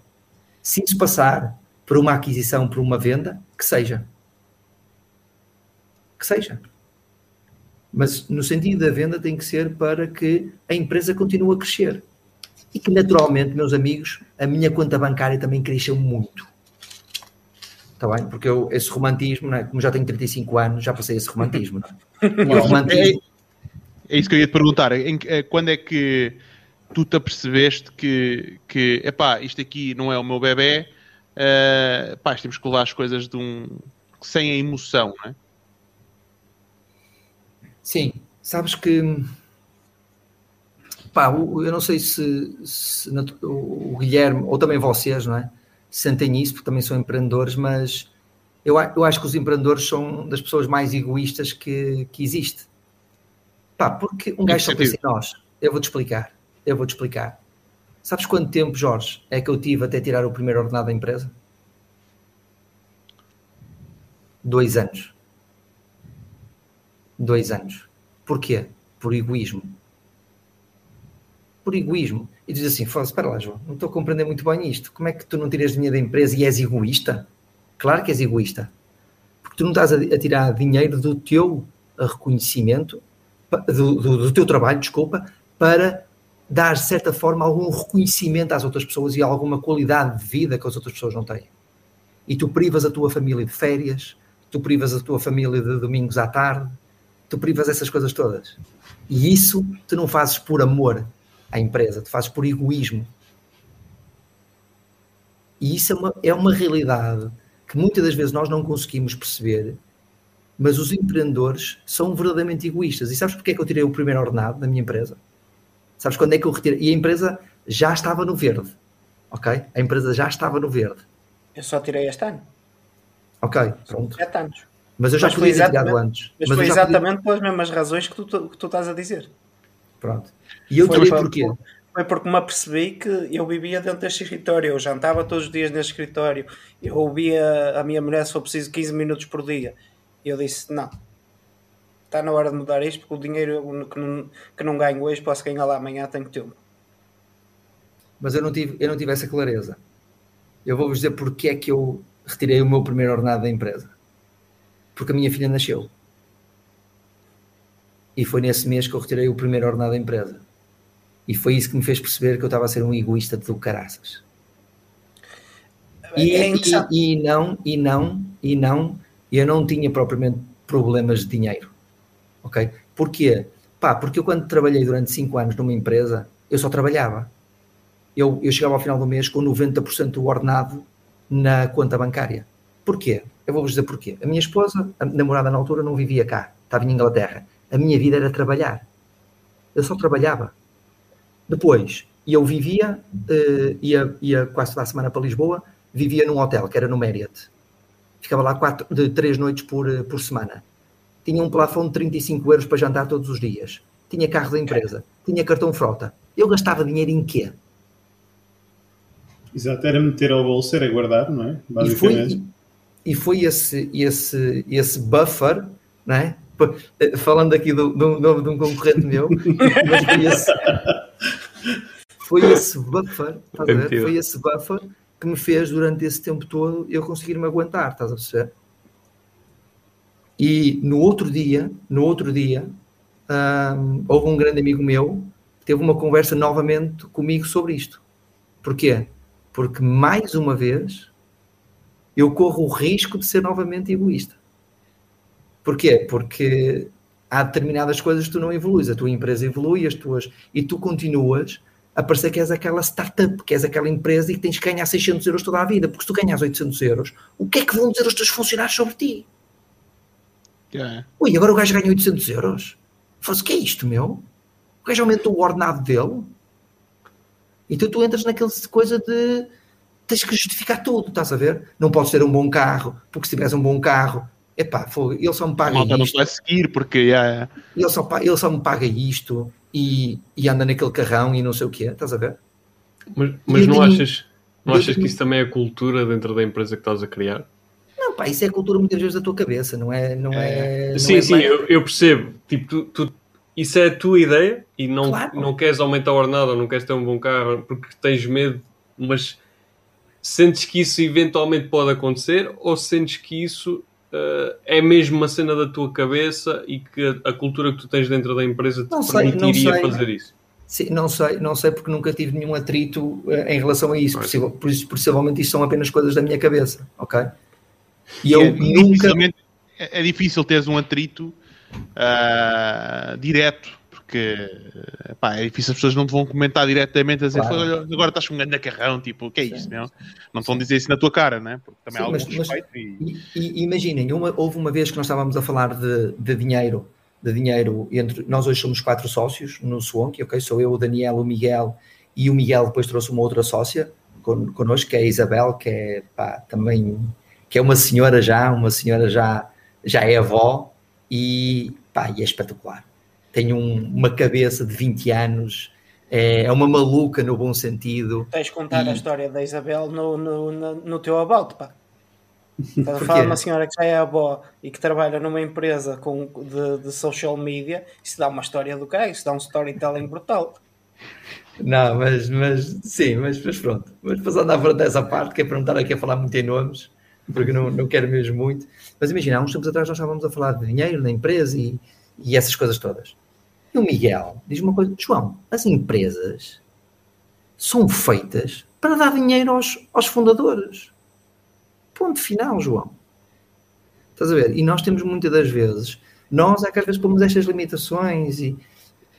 Se isso passar por uma aquisição, por uma venda, que seja. Que seja. Mas no sentido da venda tem que ser para que a empresa continue a crescer. E que naturalmente, meus amigos, a minha conta bancária também cresceu muito. Está bem? Porque eu, esse romantismo, é? como já tenho 35 anos, já passei esse romantismo. É? Romantismo, É isso que eu ia te perguntar. Em eh, quando é que tu te apercebeste que, que epá, isto aqui não é o meu bebê, eh, pá, temos que levar as coisas de um sem a emoção, não é? Sim, sabes que pá, eu não sei se, se o Guilherme ou também vocês, não é? Sentem isso, porque também são empreendedores, mas eu, eu acho que os empreendedores são das pessoas mais egoístas que, que existe. Pá, porque um gajo só pensa em nós. Eu vou-te explicar. Eu vou-te explicar. Sabes quanto tempo, Jorge, é que eu tive até tirar o primeiro ordenado da empresa? Dois anos. Dois anos. Porquê? Por egoísmo. Por egoísmo. E diz assim: "Fala, espera lá, João, não estou a compreender muito bem isto. Como é que tu não tiras dinheiro da empresa e és egoísta? Claro que és egoísta. Porque tu não estás a, a tirar dinheiro do teu reconhecimento, do, do- do teu trabalho, desculpa, para dar, de certa forma, algum reconhecimento às outras pessoas e alguma qualidade de vida que as outras pessoas não têm. E tu privas a tua família de férias, tu privas a tua família de domingos à tarde, tu privas essas coisas todas. E isso tu não fazes por amor à empresa, tu fazes por egoísmo. E isso é uma, é uma realidade que muitas das vezes nós não conseguimos perceber, mas os empreendedores são verdadeiramente egoístas. E sabes porque é que eu tirei o primeiro ordenado da minha empresa? Sabes quando é que eu retirei? E a empresa já estava no verde. Ok? A empresa já estava no verde. Eu só tirei este ano. Ok, pronto. Sete anos. Mas eu já Mas podia ter tirado exatamente- antes. Mas, Mas foi já podia- exatamente pelas mesmas razões que tu, que tu estás a dizer. Pronto. E eu Foi tirei por- porquê? Foi porque me apercebi que eu vivia dentro deste escritório, eu jantava todos os dias neste escritório, eu ouvia a minha mulher se for preciso 15 minutos por dia. E eu disse: não, está na hora de mudar isto, porque o dinheiro que não, que não ganho hoje posso ganhar lá amanhã, tenho tempo. Mas eu não tive, eu não tive essa clareza. Eu vou-vos dizer porque é que eu retirei o meu primeiro ordenado da empresa. Porque a minha filha nasceu. E foi nesse mês que eu retirei o primeiro ordenado da empresa. E foi isso que me fez perceber que eu estava a ser um egoísta de do caraças. E, é interessante. e, e não, e não, e não, eu não tinha propriamente problemas de dinheiro. Ok? Porquê? Pá, porque eu quando trabalhei durante 5 anos numa empresa, eu só trabalhava. Eu, eu chegava ao final do mês com 90% do ordenado na conta bancária. Porquê? Eu vou-vos dizer porquê. A minha esposa, a namorada na altura, não vivia cá, estava em Inglaterra. A minha vida era trabalhar. Eu só trabalhava. Depois, eu vivia, eh, ia, ia quase toda a semana para Lisboa, vivia num hotel, que era no Marriott. Ficava lá quatro, de três noites por, eh, por semana. Tinha um plafond de 35 euros para jantar todos os dias. Tinha carro da empresa. Tinha cartão frota. Eu gastava dinheiro em quê? Exato, era meter ao bolso, era guardar, não é? E foi, Basicamente. e foi esse, esse, esse buffer, não é? falando aqui de um concorrente meu, mas foi esse, foi esse buffer, estás a ver? Foi esse buffer que me fez durante esse tempo todo eu conseguir me aguentar, estás a perceber? E no outro dia, no outro dia, um, houve um grande amigo meu que teve uma conversa novamente comigo sobre isto. Porquê? Porque mais uma vez eu corro o risco de ser novamente egoísta. Porquê? Porque há determinadas coisas que tu não evoluís. A tua empresa evolui, as tuas, e tu continuas a parecer que és aquela startup, que és aquela empresa e que tens que ganhar 600 euros toda a vida. Porque se tu ganhas 800 euros, o que é que vão dizer os teus funcionários sobre ti? Yeah. Ui, agora o gajo ganha 800 euros. Faz o que é isto, meu? O gajo aumentou o ordenado dele. Então tu entras naquela coisa de tens que justificar tudo, estás a ver? Não podes ter um bom carro, porque se tiveres um bom carro, epá, ele só me paga Malta isto. não vai seguir, porque yeah. ele, só, ele só me paga isto e, e anda naquele carrão e não sei o que é, estás a ver? Mas, mas não achas, não achas que isso também é cultura dentro da empresa que estás a criar? Não, pá, isso é cultura muitas vezes da tua cabeça, não é? Não é, é sim, é sim, eu, eu, percebo. Tipo, tu, tu, isso é a tua ideia e não, claro. não queres aumentar a ordenada ou não queres ter um bom carro porque tens medo, mas sentes que isso eventualmente pode acontecer ou sentes que isso uh, é mesmo uma cena da tua cabeça e que a, cultura que tu tens dentro da empresa te não permitiria sei, sei. fazer isso? Sim, não sei, não sei porque nunca tive nenhum atrito uh, em relação a isso. Possivel, possivelmente isto são apenas coisas da minha cabeça, ok? E, eu é, nunca. É, é difícil teres um atrito uh, direto porque pá, é difícil, as pessoas não te vão comentar diretamente a dizer claro. agora estás com um grande carrão, tipo, o que é isso? Não, não te vão dizer isso na tua cara, né? porque também Sim, há algum mas, respeito. Mas, e... E, imaginem, uma, houve uma vez que nós estávamos a falar de, de dinheiro, de dinheiro entre nós hoje somos quatro sócios no Swonk, ok? Sou eu, o Daniel, o Miguel e o Miguel depois trouxe uma outra sócia con, connosco, que é a Isabel, que é pá, também que é uma senhora já, uma senhora já, já é avó e, pá, e é espetacular tem um, uma cabeça de 20 anos, é, é, uma maluca no bom sentido. Tens de contar e... a história da Isabel no, no, no, no teu about, pá. Estás a falar de uma senhora que já é avó e que trabalha numa empresa com, de, de social media, isso dá uma história do que isso dá um storytelling brutal. Não, mas, mas sim, mas, mas pronto. Mas passando à frente dessa parte, que é para não estar aqui a falar muito em nomes, porque não, não quero mesmo muito. Mas imagina, há uns tempos atrás nós estávamos a falar de dinheiro na empresa e, e essas coisas todas. E o Miguel diz uma coisa: João, as empresas são feitas para dar dinheiro aos, aos fundadores. Ponto final, João. Estás a ver? E nós temos muitas das vezes, nós é que às vezes pomos estas limitações e,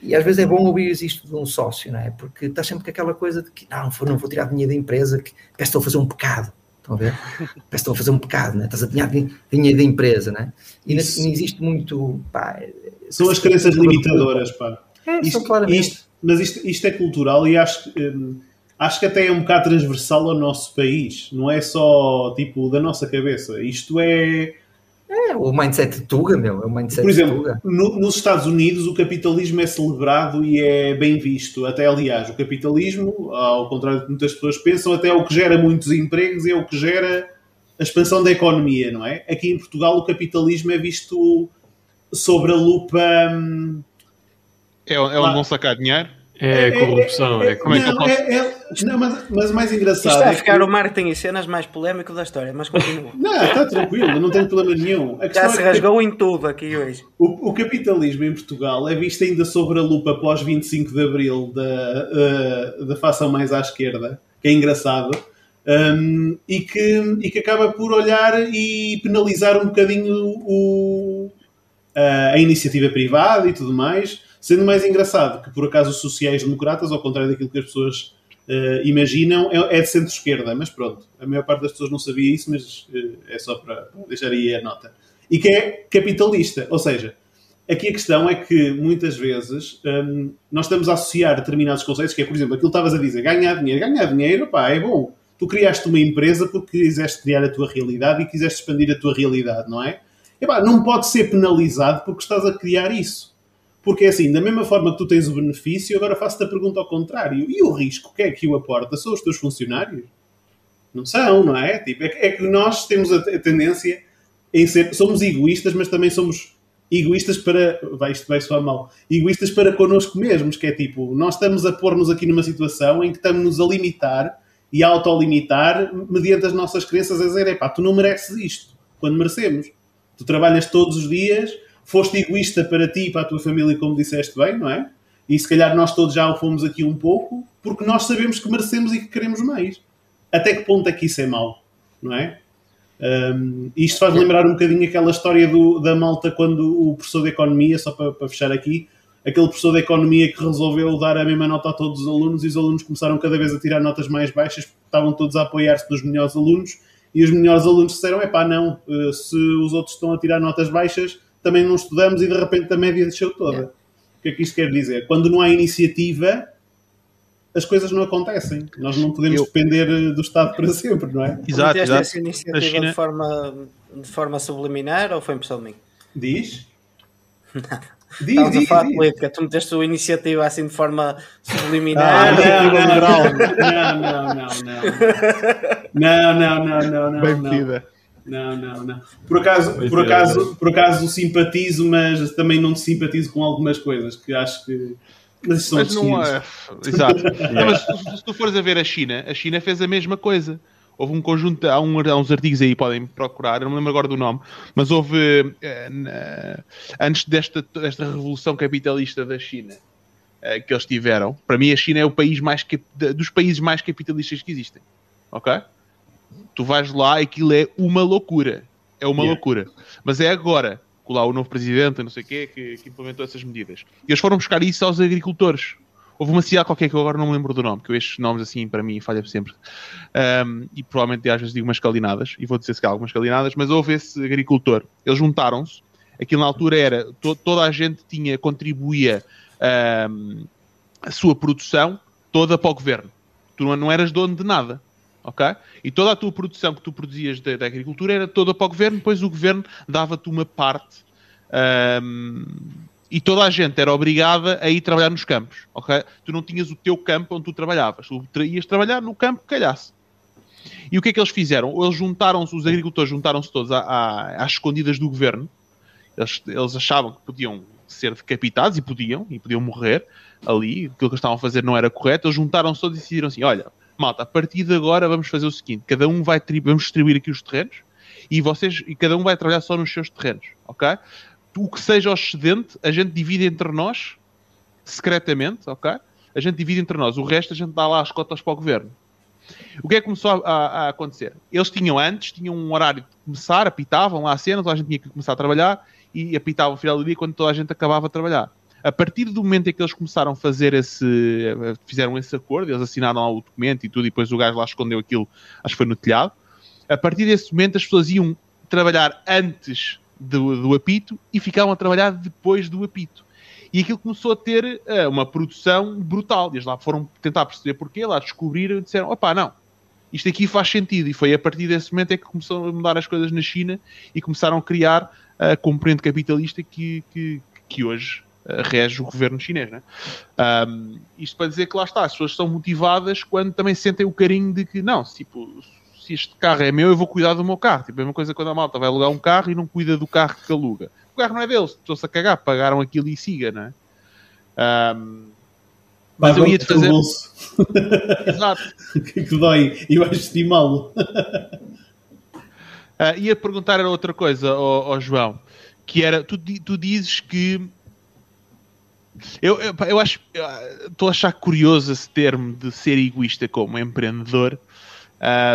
e às vezes é bom ouvir isto de um sócio, não é? Porque estás sempre com aquela coisa de que não, não vou tirar dinheiro da empresa, que que estou a fazer um pecado. Estão a ver? Parece que estou a fazer um pecado, né? estás a tirar dinheiro da empresa, né? E não, existe muito. Pá, são as crenças limitadoras, pá. É, isto, isto, mas isto, isto é cultural e acho, hum, acho que até é um bocado transversal ao nosso país. Não é só tipo da nossa cabeça. Isto é. É, o mindset de Tuga, meu. É o mindset Por exemplo, no, nos Estados Unidos o capitalismo é celebrado e é bem visto. Até, aliás, o capitalismo, ao contrário do que muitas pessoas pensam, até é o que gera muitos empregos e é o que gera a expansão da economia, não é? Aqui em Portugal o capitalismo é visto sobre a lupa. Hum, é, é onde vão sacar dinheiro? É, é corrupção, é, é, como é que eu posso... É, é, não, mas, mas o mais engraçado Isto a ficar que... o marketing e cenas mais polémico da história, mas continua. não, está tranquilo, não tem problema nenhum. Já se rasgou que... em tudo aqui hoje. O, o, capitalismo em Portugal é visto ainda sobre a lupa após 25 de Abril da, uh, da facção mais à esquerda, que é engraçado. Um, e, que, e que acaba por olhar e penalizar um bocadinho o, a iniciativa privada e tudo mais, sendo mais engraçado que, por acaso, os sociais-democratas, ao contrário daquilo que as pessoas uh, imaginam, é, é de centro-esquerda. Mas pronto, a maior parte das pessoas não sabia isso, mas uh, é só para deixar aí a nota. E que é capitalista, ou seja, aqui a questão é que muitas vezes um, nós estamos a associar determinados conceitos, que é, por exemplo, aquilo que estavas a dizer, ganhar dinheiro. Ganhar dinheiro, pá, é bom. Tu criaste uma empresa porque quiseste criar a tua realidade e quiseste expandir a tua realidade, não é? Epá, não pode ser penalizado porque estás a criar isso. Porque assim, da mesma forma que tu tens o benefício, agora faço-te a pergunta ao contrário. E o risco, quem é que o aporta? São os teus funcionários? Não são, não é? Tipo, é, que, é nós temos a, tendência em ser. Somos egoístas, mas também somos egoístas para. Vai, isto vai soar mal. Egoístas para connosco mesmos, que é tipo, nós estamos a pôr-nos aqui numa situação em que estamos a limitar e a autolimitar mediante as nossas crenças a dizer, pá, tu não mereces isto, quando merecemos. Tu trabalhas todos os dias, foste egoísta para ti e para a tua família, como disseste bem, não é? E se calhar nós todos já o fomos aqui um pouco, porque nós sabemos que merecemos e que queremos mais. Até que ponto é que isso é mau, não é? Um, isto faz lembrar um bocadinho aquela história do, da malta quando o professor de Economia, só para, para, fechar aqui, aquele professor de Economia que resolveu dar a mesma nota a todos os alunos e os alunos começaram cada vez a tirar notas mais baixas porque estavam todos a apoiar-se nos melhores alunos e os melhores alunos disseram, é pá, não, eh, se os outros estão a tirar notas baixas, também não estudamos e de repente a média desceu toda. O que é que isto quer dizer? Quando não há iniciativa, as coisas não acontecem. Nós não podemos eu... depender eh, do Estado para sempre, não é? Exato, exato. essa iniciativa China... de, forma, de forma subliminar ou foi impressão de mim? Diz? Nada. Diz, Estamos diz, a falar de política, tu meteste a iniciativa assim de forma subliminar. Ah, não, não, não, não, não, não, não, não, não, não, Bem não. Não, não, não. Por acaso, por acaso, por acaso simpatizo, mas também não simpatizo com algumas coisas que acho que mas, mas não é. Exato. não, mas se, se tu fores a ver a China, a China fez a mesma coisa. Houve um conjunto, há, um, há uns artigos aí, podem procurar, eu não me lembro agora do nome, mas houve, eh, na, antes desta, desta revolução capitalista da China, eh, que eles tiveram, para mim a China é o país mais, dos países mais capitalistas que existem. Ok? Tu vais lá e aquilo é uma loucura. É uma yeah. loucura. Mas é agora lá o novo presidente, não sei o quê, que, que, implementou essas medidas. E eles foram buscar isso aos agricultores. Houve uma cidade qualquer que eu agora não me lembro do nome, que eu estes nomes assim para mim falha sempre. Um, e provavelmente às vezes digo umas calinadas, e vou dizer se há algumas calinadas, mas houve esse agricultor. Eles juntaram-se, aquilo na altura era, to, toda a gente tinha, contribuía um, a sua produção toda para o governo. Tu não eras dono de nada ok? E toda a tua produção que tu produzias da, agricultura era toda para o governo, depois o governo dava-te uma parte um, e toda a gente era obrigada a ir trabalhar nos campos, ok? Tu não tinhas o teu campo onde tu trabalhavas, tu ias trabalhar no campo que calhasse. E o que é que eles fizeram? Eles juntaram-se, os agricultores juntaram-se todos às escondidas do governo, eles, eles achavam que podiam ser decapitados e podiam, e podiam morrer ali, aquilo que eles estavam a fazer não era correto, eles juntaram-se todos e decidiram assim, olha, malta, a partir de agora vamos fazer o seguinte: cada um vai vamos distribuir aqui os terrenos e vocês e cada um vai trabalhar só nos seus terrenos, ok? O que seja o excedente, a gente divide entre nós, secretamente, ok? A gente divide entre nós, o resto a gente dá lá as cotas para o governo. O que é que começou a, a, a acontecer? Eles tinham antes, tinham um horário de começar, apitavam lá a cena, toda a gente tinha que começar a trabalhar e apitavam no final do dia quando toda a gente acabava a trabalhar. A partir do momento em que eles começaram a fazer esse. fizeram esse acordo, eles assinaram lá o documento e tudo, e depois o gajo lá escondeu aquilo, acho que foi no telhado. A partir desse momento as pessoas iam trabalhar antes do, do apito e ficavam a trabalhar depois do apito. E aquilo começou a ter uh, uma produção brutal. Eles lá foram tentar perceber porquê, lá descobriram e disseram: opá, não, isto aqui faz sentido. E foi a partir desse momento é que começaram a mudar as coisas na China e começaram a criar a componente capitalista que, que, que hoje rege o governo chinês. Né? Um, isto para dizer que lá está, as pessoas são motivadas quando também sentem o carinho de que, não, tipo, se este carro é meu, eu vou cuidar do meu carro. Tipo, é uma coisa quando a malta vai alugar um carro e não cuida do carro que aluga. O carro não é deles, estão-se a cagar, pagaram aquilo e siga, não é? Um, mas eu ia te fazer. Exato. que, que dói, e vais estimá-lo. uh, ia perguntar outra coisa ao, ao João, que era, tu, tu dizes que eu, eu, eu acho. Estou a achar curioso esse termo de ser egoísta como empreendedor,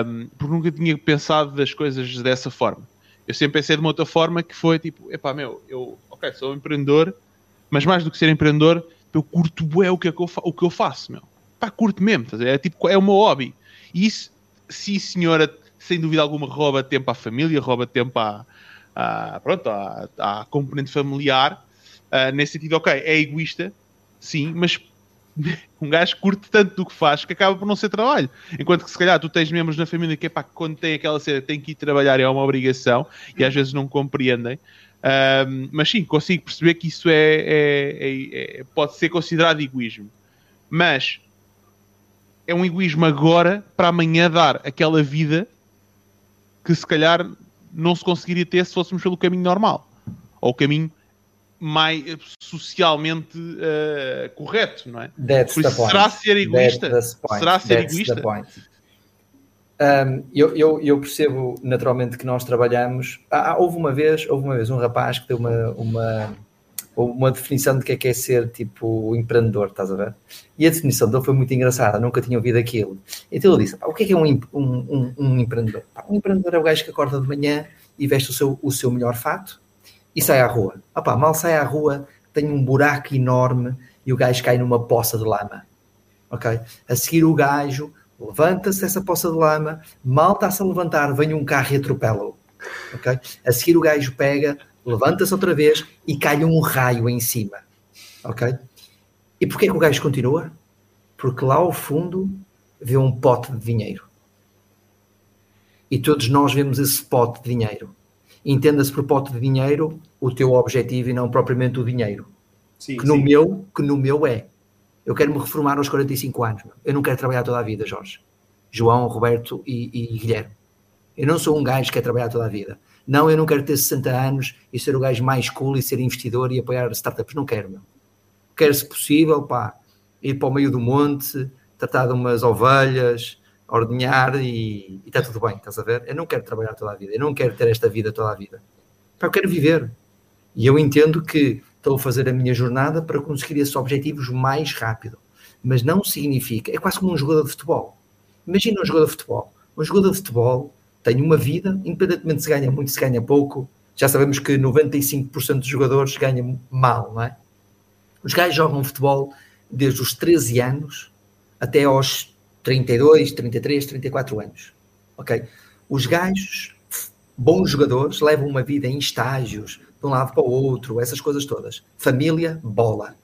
um, porque nunca tinha pensado das coisas dessa forma. Eu sempre pensei de uma outra forma que foi tipo: epá, meu, eu, ok, sou um empreendedor, mas mais do que ser empreendedor, eu curto bué o que, é que eu, o que eu faço, meu. Pá, curto mesmo, é, tipo, é o meu hobby. E isso, sim, senhora, sem dúvida alguma, rouba tempo à família, rouba tempo à, à pronto, à, à componente familiar Uh, nesse sentido, ok, é egoísta, sim, mas um gajo curte tanto do que faz que acaba por não ser trabalho. Enquanto que se calhar tu tens membros na família que pá, quando tem aquela cena tem que ir trabalhar, é uma obrigação e às vezes não compreendem. Um, mas sim, consigo perceber que isso é, é, é, é, pode ser considerado egoísmo. Mas é um egoísmo agora para amanhã dar aquela vida que se calhar não se conseguiria ter se fôssemos pelo caminho normal ou o caminho mais socialmente uh, correto, não é? That's Por isso, será ser egoísta? Será ser That's egoísta? Um, eu, eu, eu, percebo naturalmente que nós trabalhamos. Ah, houve uma vez, houve uma vez um rapaz que deu uma, uma, uma definição de que é que é ser tipo empreendedor, estás a ver? E a definição dele foi muito engraçada, nunca tinha ouvido aquilo. Então ele disse: o que é que é um, um, um, um empreendedor? um empreendedor é o gajo que acorda de manhã e veste o seu, o seu melhor fato e sai à rua. Opa, mal sai à rua, tem um buraco enorme e o gajo cai numa poça de lama. Ok? A seguir o gajo levanta-se dessa poça de lama, mal está-se a levantar, vem um carro e atropela-o. Okay? A seguir o gajo pega, levanta-se outra vez e cai um raio em cima. Ok? E porquê que o gajo continua? Porque lá ao fundo vê um pote de dinheiro. E todos nós vemos esse pote de dinheiro. Entenda-se por pote de dinheiro o teu objetivo e não propriamente o dinheiro. Sim, que, no sim. meu, que no meu é eu quero me reformar aos 45 anos. Eu não quero trabalhar toda a vida, Jorge. João, Roberto e, e Guilherme. Eu não sou um gajo que quer trabalhar toda a vida. Não, eu não quero ter 60 anos e ser o gajo mais cool e ser investidor e apoiar startups. Não quero, meu. Quero, se possível, pá, ir para o meio do monte, tratar de umas ovelhas, ordenhar e, está tudo bem, estás a ver? Eu não quero trabalhar toda a vida. Eu não quero ter esta vida toda a vida. Eu quero viver. E eu entendo que estou a fazer a minha jornada para conseguir esses objetivos mais rápido. Mas não significa, é quase como um jogador de futebol. Imagina um jogador de futebol. Um jogador de futebol tem uma vida, independentemente se ganha muito, se ganha pouco. Já sabemos que 95% dos jogadores ganham mal, não é? Os gajos jogam futebol desde os 13 anos até aos 32, 33, 34 anos. Ok? Os gajos, bons jogadores, levam uma vida em estágios, de um lado para o outro, essas coisas todas. Família, bola.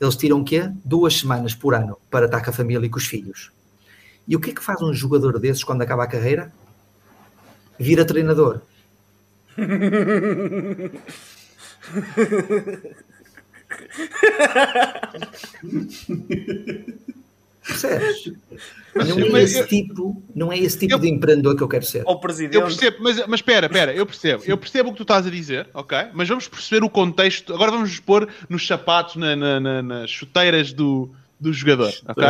Eles tiram o quê? Duas semanas por ano para estar com a família e com os filhos. E o que é que faz um jogador desses quando acaba a carreira? Vira treinador. Percebes? Não é, esse tipo, não é esse tipo eu, de empreendedor que eu quero ser. Ou presidente. Eu percebo, mas, mas espera, espera, eu percebo. Eu percebo o que tu estás a dizer, ok? Mas vamos perceber o contexto. Agora vamos pôr nos sapatos, na, na, na, nas chuteiras do, do jogador, ok?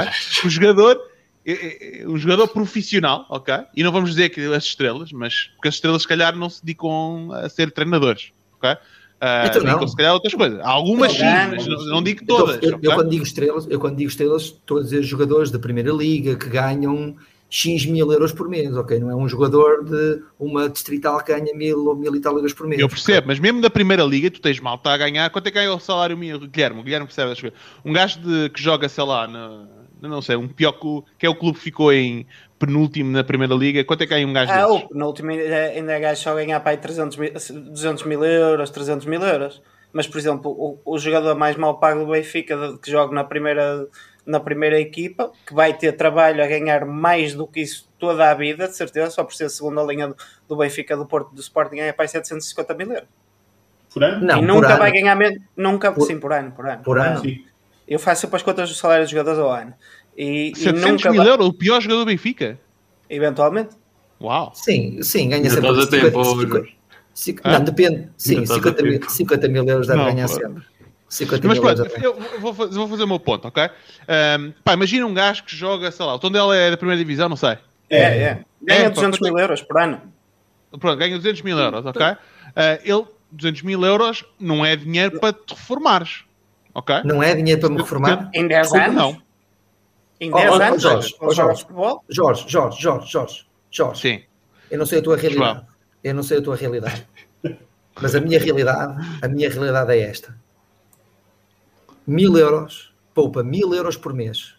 O jogador é, é um jogador profissional, ok? E não vamos dizer que as estrelas, mas porque as estrelas se calhar não se dedicam a ser treinadores, ok? Uh, então, não. se calhar outras coisas. Algumas sim, mas não, digo todas. Então, eu, eu, quando digo estrelas, eu quando digo estrelas, estou a dizer jogadores da primeira liga que ganham X mil euros por mês, ok? Não é um jogador de uma distrital que ganha mil ou mil e tal euros por mês. Eu percebo, mas mesmo da primeira liga, tu tens malta a ganhar. Quanto é que ganha o salário mínimo? Guilherme, Guilherme percebe as coisas. Um gajo de, que joga, sei lá, na, não sei, um pior que, que é o clube que ficou em penúltimo na primeira liga, quanto é que ganha um gajo ah, desses? o penúltimo ainda é gajo só ganhar para aí 300 mil, 200 mil euros, 300 mil euros. Mas, por exemplo, o, o jogador mais mal pago do Benfica, que joga na primeira, na primeira equipa, que vai ter trabalho a ganhar mais do que isso toda a vida, de certeza, só por ser a segunda linha do, do Benfica, do Porto, do Sporting, ganha para aí 750 mil euros. Por ano? Não, e nunca ano. vai ganhar menos, nunca, por, sim, por ano, por ano. Por, ano. Sim. Eu faço sempre as contas dos salários dos jogadores ao ano. E, 700 e nunca mil euros, o pior jogador do Benfica? Eventualmente. Uau! Sim, sim, ganha sempre. Estás a tempo, 50, 50, não, depende. Sim, 50 mil, 50 mil euros deve não, ganhar sempre. 50 Mas pronto, eu vou fazer, vou fazer o meu ponto, ok? Um, pá, imagina um gajo que joga, sei lá, o tom dela é da primeira divisão, não sei. É, é. Ganha é, 200 mil euros por ano. Pronto, ganha 200 mil euros, ok? Uh, ele, 200 mil euros não é dinheiro para te reformares, ok? Não é dinheiro para me reformar? Em 10 anos? Não. Em 10 oh, oh, anos? Jorge, oh, Jorge, Jorge, Jorge, Jorge, Jorge, Jorge. Sim. Eu não sei a tua realidade. João. Eu não sei a tua realidade. Mas a minha realidade, a minha realidade é esta. Mil euros, poupa mil euros por mês.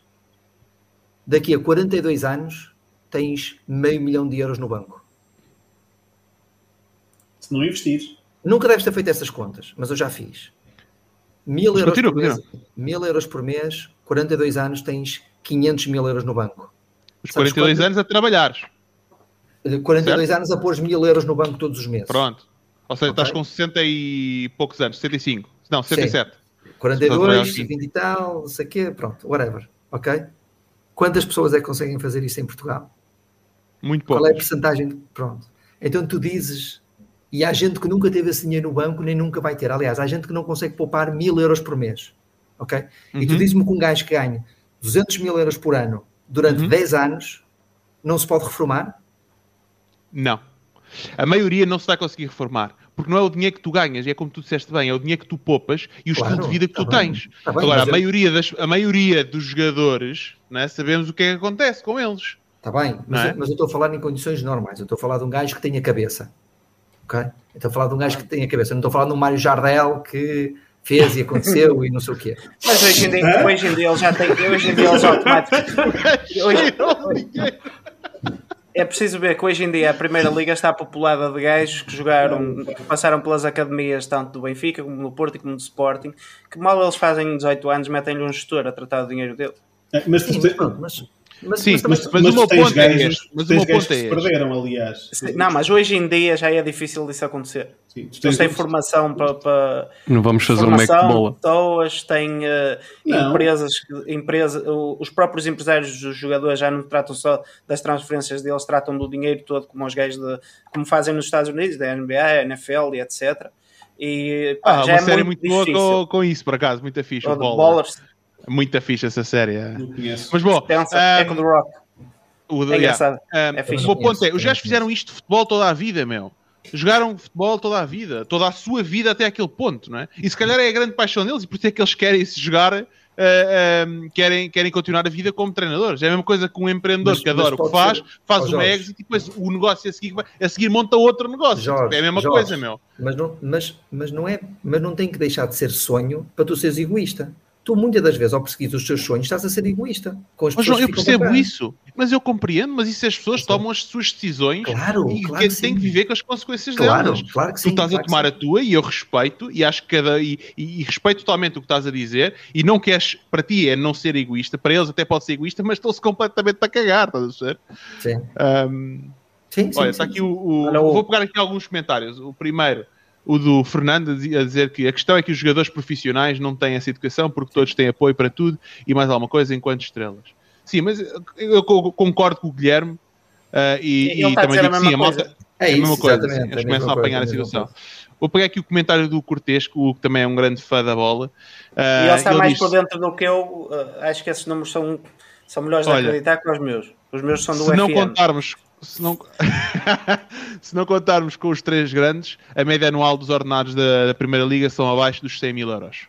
Daqui a 42 anos tens meio milhão de euros no banco. Se não investir. Nunca deves ter feito essas contas, mas eu já fiz. Mil euros, por mês, mil euros por mês, 42 anos tens 500 mil euros no banco. Os 42 quanto? anos a trabalhar. 42 certo? anos a pôr mil euros no banco todos os meses. Pronto. Ou seja, okay. estás com 60 e poucos anos, 65. Não, 67. Sim. 42, 20 e tal, não sei o quê, pronto, whatever. Ok? Quantas pessoas é que conseguem fazer isso em Portugal? Muito pouco. Qual é a porcentagem? Pronto. Então tu dizes, e há gente que nunca teve esse dinheiro no banco, nem nunca vai ter. Aliás, há gente que não consegue poupar mil euros por mês. Ok? E tu Uhum. dizes-me que um gajo que ganha 200 mil euros por ano durante Uhum. 10 anos não se pode reformar? Não. A maioria não se vai conseguir reformar. Porque não é o dinheiro que tu ganhas, é como tu disseste bem, é o dinheiro que tu poupas e o Claro, estilo de vida que tá tu bem, tens. tá bem, Agora, a eu- maioria, das, a maioria dos jogadores, né, sabemos o que é que acontece com eles. Está bem, mas, é? eu, mas eu estou a falar em condições normais. Eu estou a falar de um gajo que tenha cabeça. Ok? A falar de um gajo que tenha cabeça. Eu não estou a falar de um Mário Jardel que fez e aconteceu e não sei o quê. Mas hoje em dia, hoje em dia ele já tem. Hoje em dia ele já automaticamente. Hoje- É preciso ver que hoje em dia a Primeira Liga está populada de gajos que jogaram, que passaram pelas academias tanto do Benfica como do Porto e como do Sporting, que mal eles fazem 18 anos metem-lhe um gestor a tratar do dinheiro dele. É, Mas tu Sim, te- mas pronto, mas, mas, Sim, mas mas- mas o meu tens ponto é este, mas o tens meu ponto é este. perderam, aliás. Não, mas hoje em dia já é difícil disso acontecer. Sim, tu Eles tens- têm formação para, para Não vamos fazer um Mac de formação, bola. pessoas, têm Não. empresas, empresa, os próprios empresários dos jogadores já não tratam só das transferências deles, tratam do dinheiro todo como os gajos de, como fazem nos Estados Unidos, da NBA, NFL e etc. E pá, Ah, já uma é série muito, muito boa difícil. com, com isso, por acaso, muito fixe. Ou O de Baller. Ballers, Muito fixe essa série. é. Não conheço. Mas bom, pensa, ah, é com o The Rock. o, É yeah. engraçado. Ah, É fixe. o ponto é, os gajos fizeram isto de futebol toda a vida, meu. Jogaram futebol toda a vida, toda a sua vida até aquele ponto, não é? E se calhar é a grande paixão deles e por isso é que eles querem se jogar, ah, querem, querem continuar a vida como treinadores. É a mesma coisa que um empreendedor Mas- que adora o que faz, ser- faz uma Jorge. exit e depois o negócio a seguir, a seguir monta outro negócio. Jorge, é a mesma Jorge. coisa, meu. mas, não, mas, mas, não é, mas não tem que deixar de ser sonho para tu seres egoísta. Tu, muitas das vezes, ao perseguir os teus sonhos, estás a ser egoísta. Com as Mas pessoas João, eu percebo isso, mas eu compreendo, mas isso as pessoas tomam as suas decisões Claro, e claro que têm que viver com as consequências Claro, delas. claro que tu sim. estás claro a tomar a tua e eu respeito e acho que cada e, e- e respeito totalmente o que estás a dizer e não queres para ti é não ser egoísta, para eles até pode ser egoísta, mas estão-se completamente a cagar, estás a ver? Sim, Ahm, sim, sim, olha, sim, está aqui o, o- Olha o- vou pegar aqui alguns comentários. O primeiro, o do Fernando a dizer- a dizer que a questão é que os jogadores profissionais não têm essa educação porque todos têm apoio para tudo e mais alguma coisa enquanto estrelas. Sim, mas eu co- concordo com o Guilherme ah, e, e também digo que sim, mesma a malta, coisa. É é a isso, mesma coisa, exatamente, sim, é eles a começam a apanhar a coisa, é situação. Vou pegar aqui o comentário do Cortês, que o que também é um grande fã da bola. E Ah, ele está ele mais diz- por dentro do que eu. uh, acho que esses números são, são melhores de Olha, acreditar que os meus. Os meus são do se não FM. contarmos se não, se não contarmos com os três grandes, a média anual dos ordenados da, da Primeira Liga são abaixo dos 100 mil euros.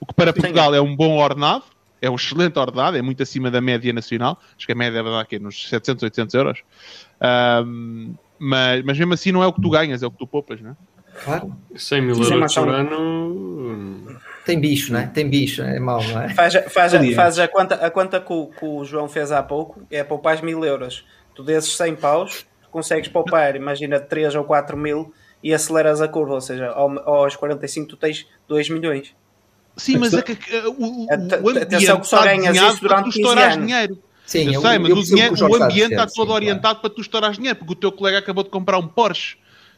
O que para Portugal é um bom ordenado, é um excelente ordenado, é muito acima da média nacional. Acho que a média vai dar aqui nos 700, 800 euros. Ahm, mas, mas mesmo assim não é o que tu ganhas, é o que tu poupas, não é? Claro. 100 mil Sim, euros por ano. Tem bicho, não é? Tem bicho, é mau, não é? Faz, a- faz, faz a conta, a conta que, o, que o João fez há pouco é poupar mil euros. Tu desses 100 paus, consegues poupar, imagina, 3 ou 4 mil e aceleras a curva, ou seja, ao- aos 45 tu tens 2 milhões. Sim, mas é que, que, uh, o, o, atenção que só está ganhas isso para durante tu 15 estourares anos. dinheiro. Sim, eu, sei, mas o, ambiente está todo sim, orientado para tu estourares dinheiro, porque o teu colega acabou de comprar um Porsche,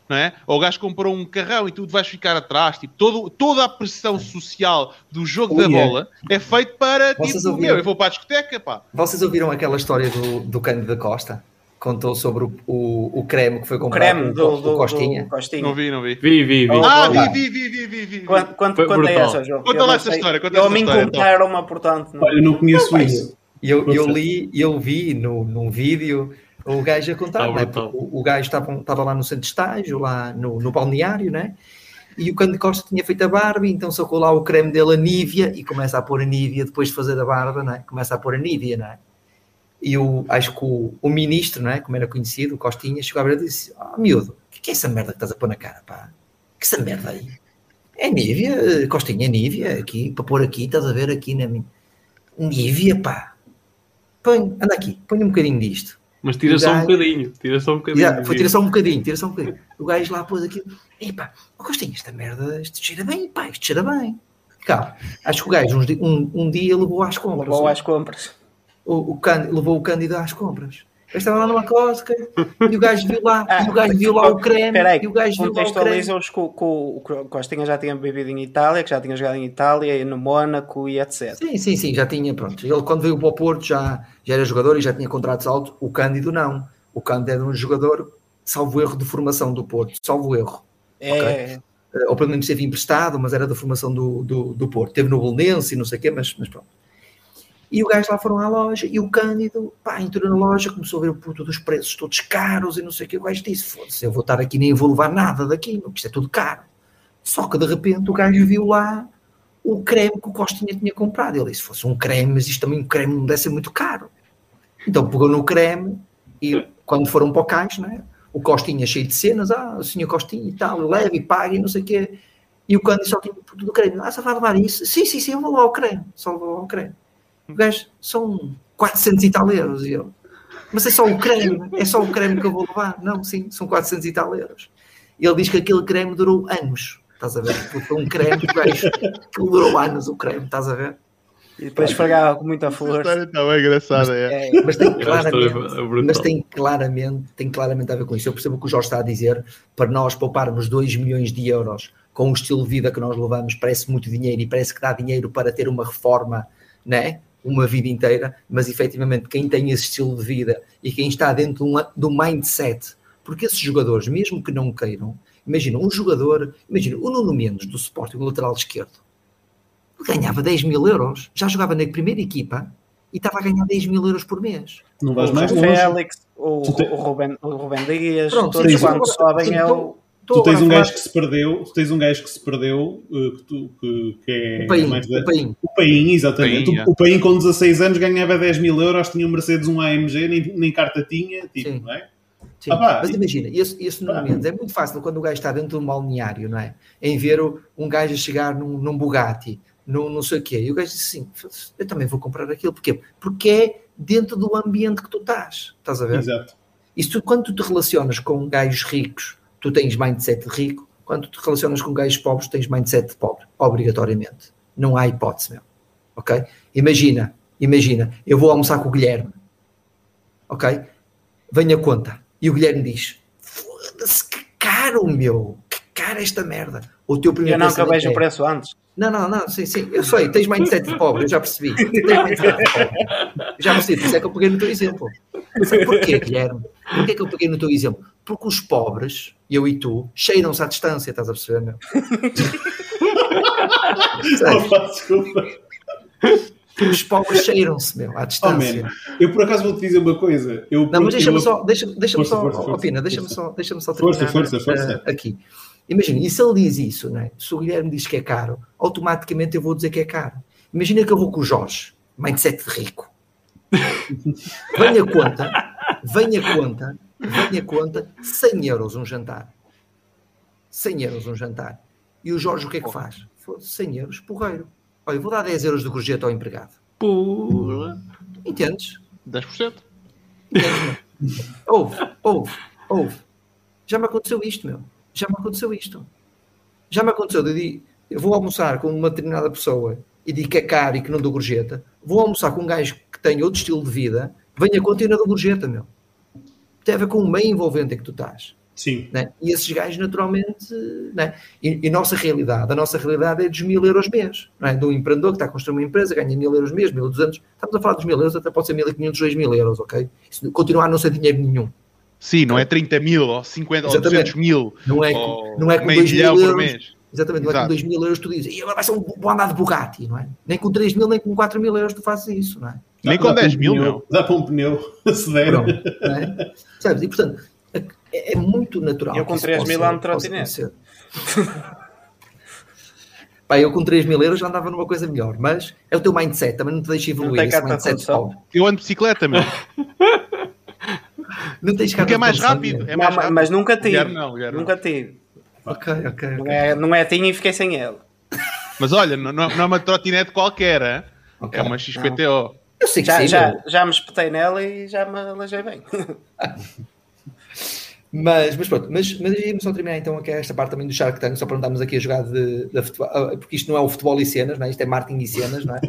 não é? Ou o gajo comprou um carrão e tu vais ficar atrás. Tipo, todo, toda a pressão social do jogo da Ui, bola é feito para, Vocês tipo, ouviram? meu, eu vou para a discoteca, pá. Vocês ouviram aquela história do, do Cândido da Costa? Contou sobre o, o, o creme que foi O comprado creme com do, do, Costinha. do Costinha. Não vi, não vi. Vi, vi, vi. Ah, vi, vi, vi, vi, vi, vi. Quanto, quanto, quanto é essa, João? Conta lá não essa história, conta Eu me história, então. contaram-me, portanto. Não. Olha, eu não conheço Pá, isso. E eu, eu li, eu vi no, num vídeo o gajo a contar, Tá é? Porque o, o gajo estava, lá no centro de estágio, lá no, no balneário, né? E o Cândido Costa tinha feito a barba, então sacou lá o creme dele, a Nívia, e começa a pôr a Nívia depois de fazer a barba, não é? Começa a pôr a Nívia, não é? E o, acho que o, o ministro, não é? Como era conhecido, o Costinha, chegou a ver e disse: Ah, miúdo, o que, que é essa merda que estás a pôr na cara, pá? Que essa merda aí? É Nívia, Costinha, é Nívia, aqui, para pôr aqui, estás a ver aqui na minha. Nívia, pá. Põe, anda aqui, põe um bocadinho disto. Mas tira O só um bocadinho. Tira só um bocadinho. Foi, tira só um bocadinho, tira só um bocadinho. O gajo lá pôs aquilo. Epá, oh, Costinha, esta merda, isto cheira bem, pá, isto cheira bem. Calma, acho que o gajo um, um dia levou às compras. Levou às compras. O, o Cândido- levou o Cândido às compras. Estava lá numa cosca e o gajo viu lá, e o gajo viu lá o creme. Peraí, e o gajo viu lá o creme. contextualizam-os que o- que o Costinha já tinha vivido em Itália, que já tinha jogado em Itália, e no Mónaco e etc. Sim, sim, sim, já tinha, pronto. Ele quando veio para o Porto já, já era jogador e já tinha contratos altos. O Cândido não. O Cândido era um jogador, salvo erro, de formação do Porto. Salvo erro. É, Eh, Ou pelo menos esteve emprestado, mas era da formação do, do, do Porto. Teve no Bolonense e não sei o quê, mas, mas pronto. E o gajo lá foram à loja e o Cândido, pá, entrou na loja, começou a ver o puto dos preços todos caros e não sei o que. O gajo disse: Foda-se, eu vou estar aqui nem vou levar nada daqui, porque isto é tudo caro. Só que de repente o gajo viu lá o creme que o Costinha tinha comprado. Ele disse: fosse um creme, mas isto também um creme não deve ser muito caro. Então pegou no creme e quando foram para o caixa, não é? o Costinha cheio de cenas, ah, o senhor Costinha e tal, leve e pague não sei o quê. E o Cândido só tinha tudo do creme. Ah, só vai levar isso? Sim, sim, sim, eu vou lá ao creme. Só vou ao creme. O gajo, são 400 e tal euros. E eu, mas é só o creme, é só o creme que eu vou levar. Não, sim, são 400 e tal euros. E ele diz que aquele creme durou anos. Estás a ver? Foi um creme que o gajo, que durou anos o creme, estás a ver? e depois esfregava com muita história está bem engraçada, é. É, Mas tem claramente, é mas tem claramente, tem claramente a ver com isso. Eu percebo o que o Jorge está a dizer. Para nós pouparmos 2 milhões de euros com o estilo de vida que nós levamos, parece muito dinheiro e parece que dá dinheiro para ter uma reforma, né? Uma vida inteira, mas efetivamente quem tem esse estilo de vida e quem está dentro de um, de um mindset, porque esses jogadores, mesmo que não queiram, imagina um jogador, imagina o Nuno Mendes do Sporting, o lateral esquerdo, ganhava 10 mil euros, já jogava na primeira equipa e estava a ganhar 10 mil euros por mês. Não vais o mais longe. Félix, o, o, Ruben, o Ruben Dias, Pronto, todos quando sobem é o. Tu tens um gajo falar- que se perdeu, tu tens um gajo que se perdeu, eh, que, tu- que- que é O Paim, mais de- o Paim. O Paim, exatamente. Paim, o, é. o Paim com 16 anos ganhava 10 mil euros, tinha um Mercedes, um AMG, nem, nem carta tinha, tipo, Sim. não é? Sim, Ah, pá, mas imagina, esse, esse Nuno Pá. Mendes é muito fácil quando o gajo está dentro de um balneário, não é? Em ver o- um gajo a chegar num, num Bugatti, num não sei o quê, e o gajo diz assim: eu também vou comprar aquilo, porquê? Porque é dentro do ambiente que tu estás, estás a ver? Exato. E se tu, quando tu te relacionas com gajos ricos, tu tens mindset de rico, quando tu te relacionas com gajos pobres, tens mindset de pobre, obrigatoriamente. Não há hipótese, meu. Ok? Imagina, imagina, eu vou almoçar com o Guilherme, ok? Venho a conta, e o Guilherme diz: foda-se, que caro, meu, que cara esta merda. O teu primeiro Eu não acabei pensamento o é, preço antes. não, não, não, sim, sim, eu sei, tens mindset de pobre, eu já percebi. Tens mindset de pobre. Eu já percebi, por isso é que eu peguei no teu exemplo. Porquê, Guilherme? Porquê que eu peguei no teu exemplo? Porque os pobres, eu e tu, cheiram-se à distância, estás a perceber, meu? Opa, desculpa. Os pobres cheiram-se, meu, à Oh, distância. man, eu por acaso vou-te dizer uma coisa. Eu, Não, mas deixa-me eu- só, deixa, deixa-me Força, só, força, oh, Pina, deixa-me só, deixa-me só Força, terminar força, força. eh, aqui. Imagina, e se ele diz isso, né? se o Guilherme diz que é caro, automaticamente eu vou dizer que é caro. Imagina que eu vou com o Jorge, mindset de rico. Venha conta, venha conta, venha conta, 100 euros um jantar. 100 euros um jantar. E o Jorge o que é que faz? Foda-se, 100 euros, porreiro. Olha, vou dar 10 euros de gorjeta ao empregado. Porra. Entendes? 10%. Entendes? Ouve, ouve, ouve. Já me aconteceu isto, meu. Já me aconteceu isto. Já me aconteceu de eu vou almoçar com uma determinada pessoa e digo que é caro e que não dou gorjeta. Vou almoçar com um gajo que tem outro estilo de vida, venha conta e não dou gorjeta, meu. Tem a ver com o meio envolvente em que tu estás. Sim. né? E esses gajos, naturalmente, né? e, e nossa realidade, a nossa realidade é dos mil euros mês, não é? De um empreendedor que está a construir uma empresa, ganha mil euros mês, mil duzentos, estamos a falar dos mil euros, até pode ser mil e quinhentos, dois mil euros, ok? Isso continuar a não ser dinheiro nenhum. Sim, não é 30 mil ou 50 ou Exatamente. 200 mil. Não é, ou com- não é com meio dois mil milhão por euros, mês. Exatamente, não é com Exato. dois mil euros tu dizes, e agora vai ser um bom andar de Bugatti, não é? Nem com 3 mil, nem com 4 mil euros tu fazes isso, não é? Nem Dá- com dá para 10 um mil, pneu- meu. Dá para um pneu, se der. Pronto, não é? Sabes? E portanto, é, é muito natural. Eu com isso 3 possa- mil ando trotinete. Pá, eu com 3 mil euros já andava numa coisa melhor, mas é o teu mindset, também não te deixa evoluir esse mindset. Eu ando de bicicleta, meu. Não tens Porque é mais rápido. É mais Não, rápido. mas nunca tive. Não, Guilherme não. Nunca tive. Ok, ok, Não ok. é, não é tinha e fiquei sem ele. Mas olha, não, não é uma trotinete qualquer, hein? Ok. é uma XPTO. Eu sei que Já, sim, já, já me espetei nela e já me alejei bem. Mas, mas pronto, mas, mas íamos só terminar então aqui esta parte também do Shark Tank, só para não darmos aqui a jogar de, de futebol, ah, porque isto não é o futebol e cenas, não é? isto é marketing e cenas, não é?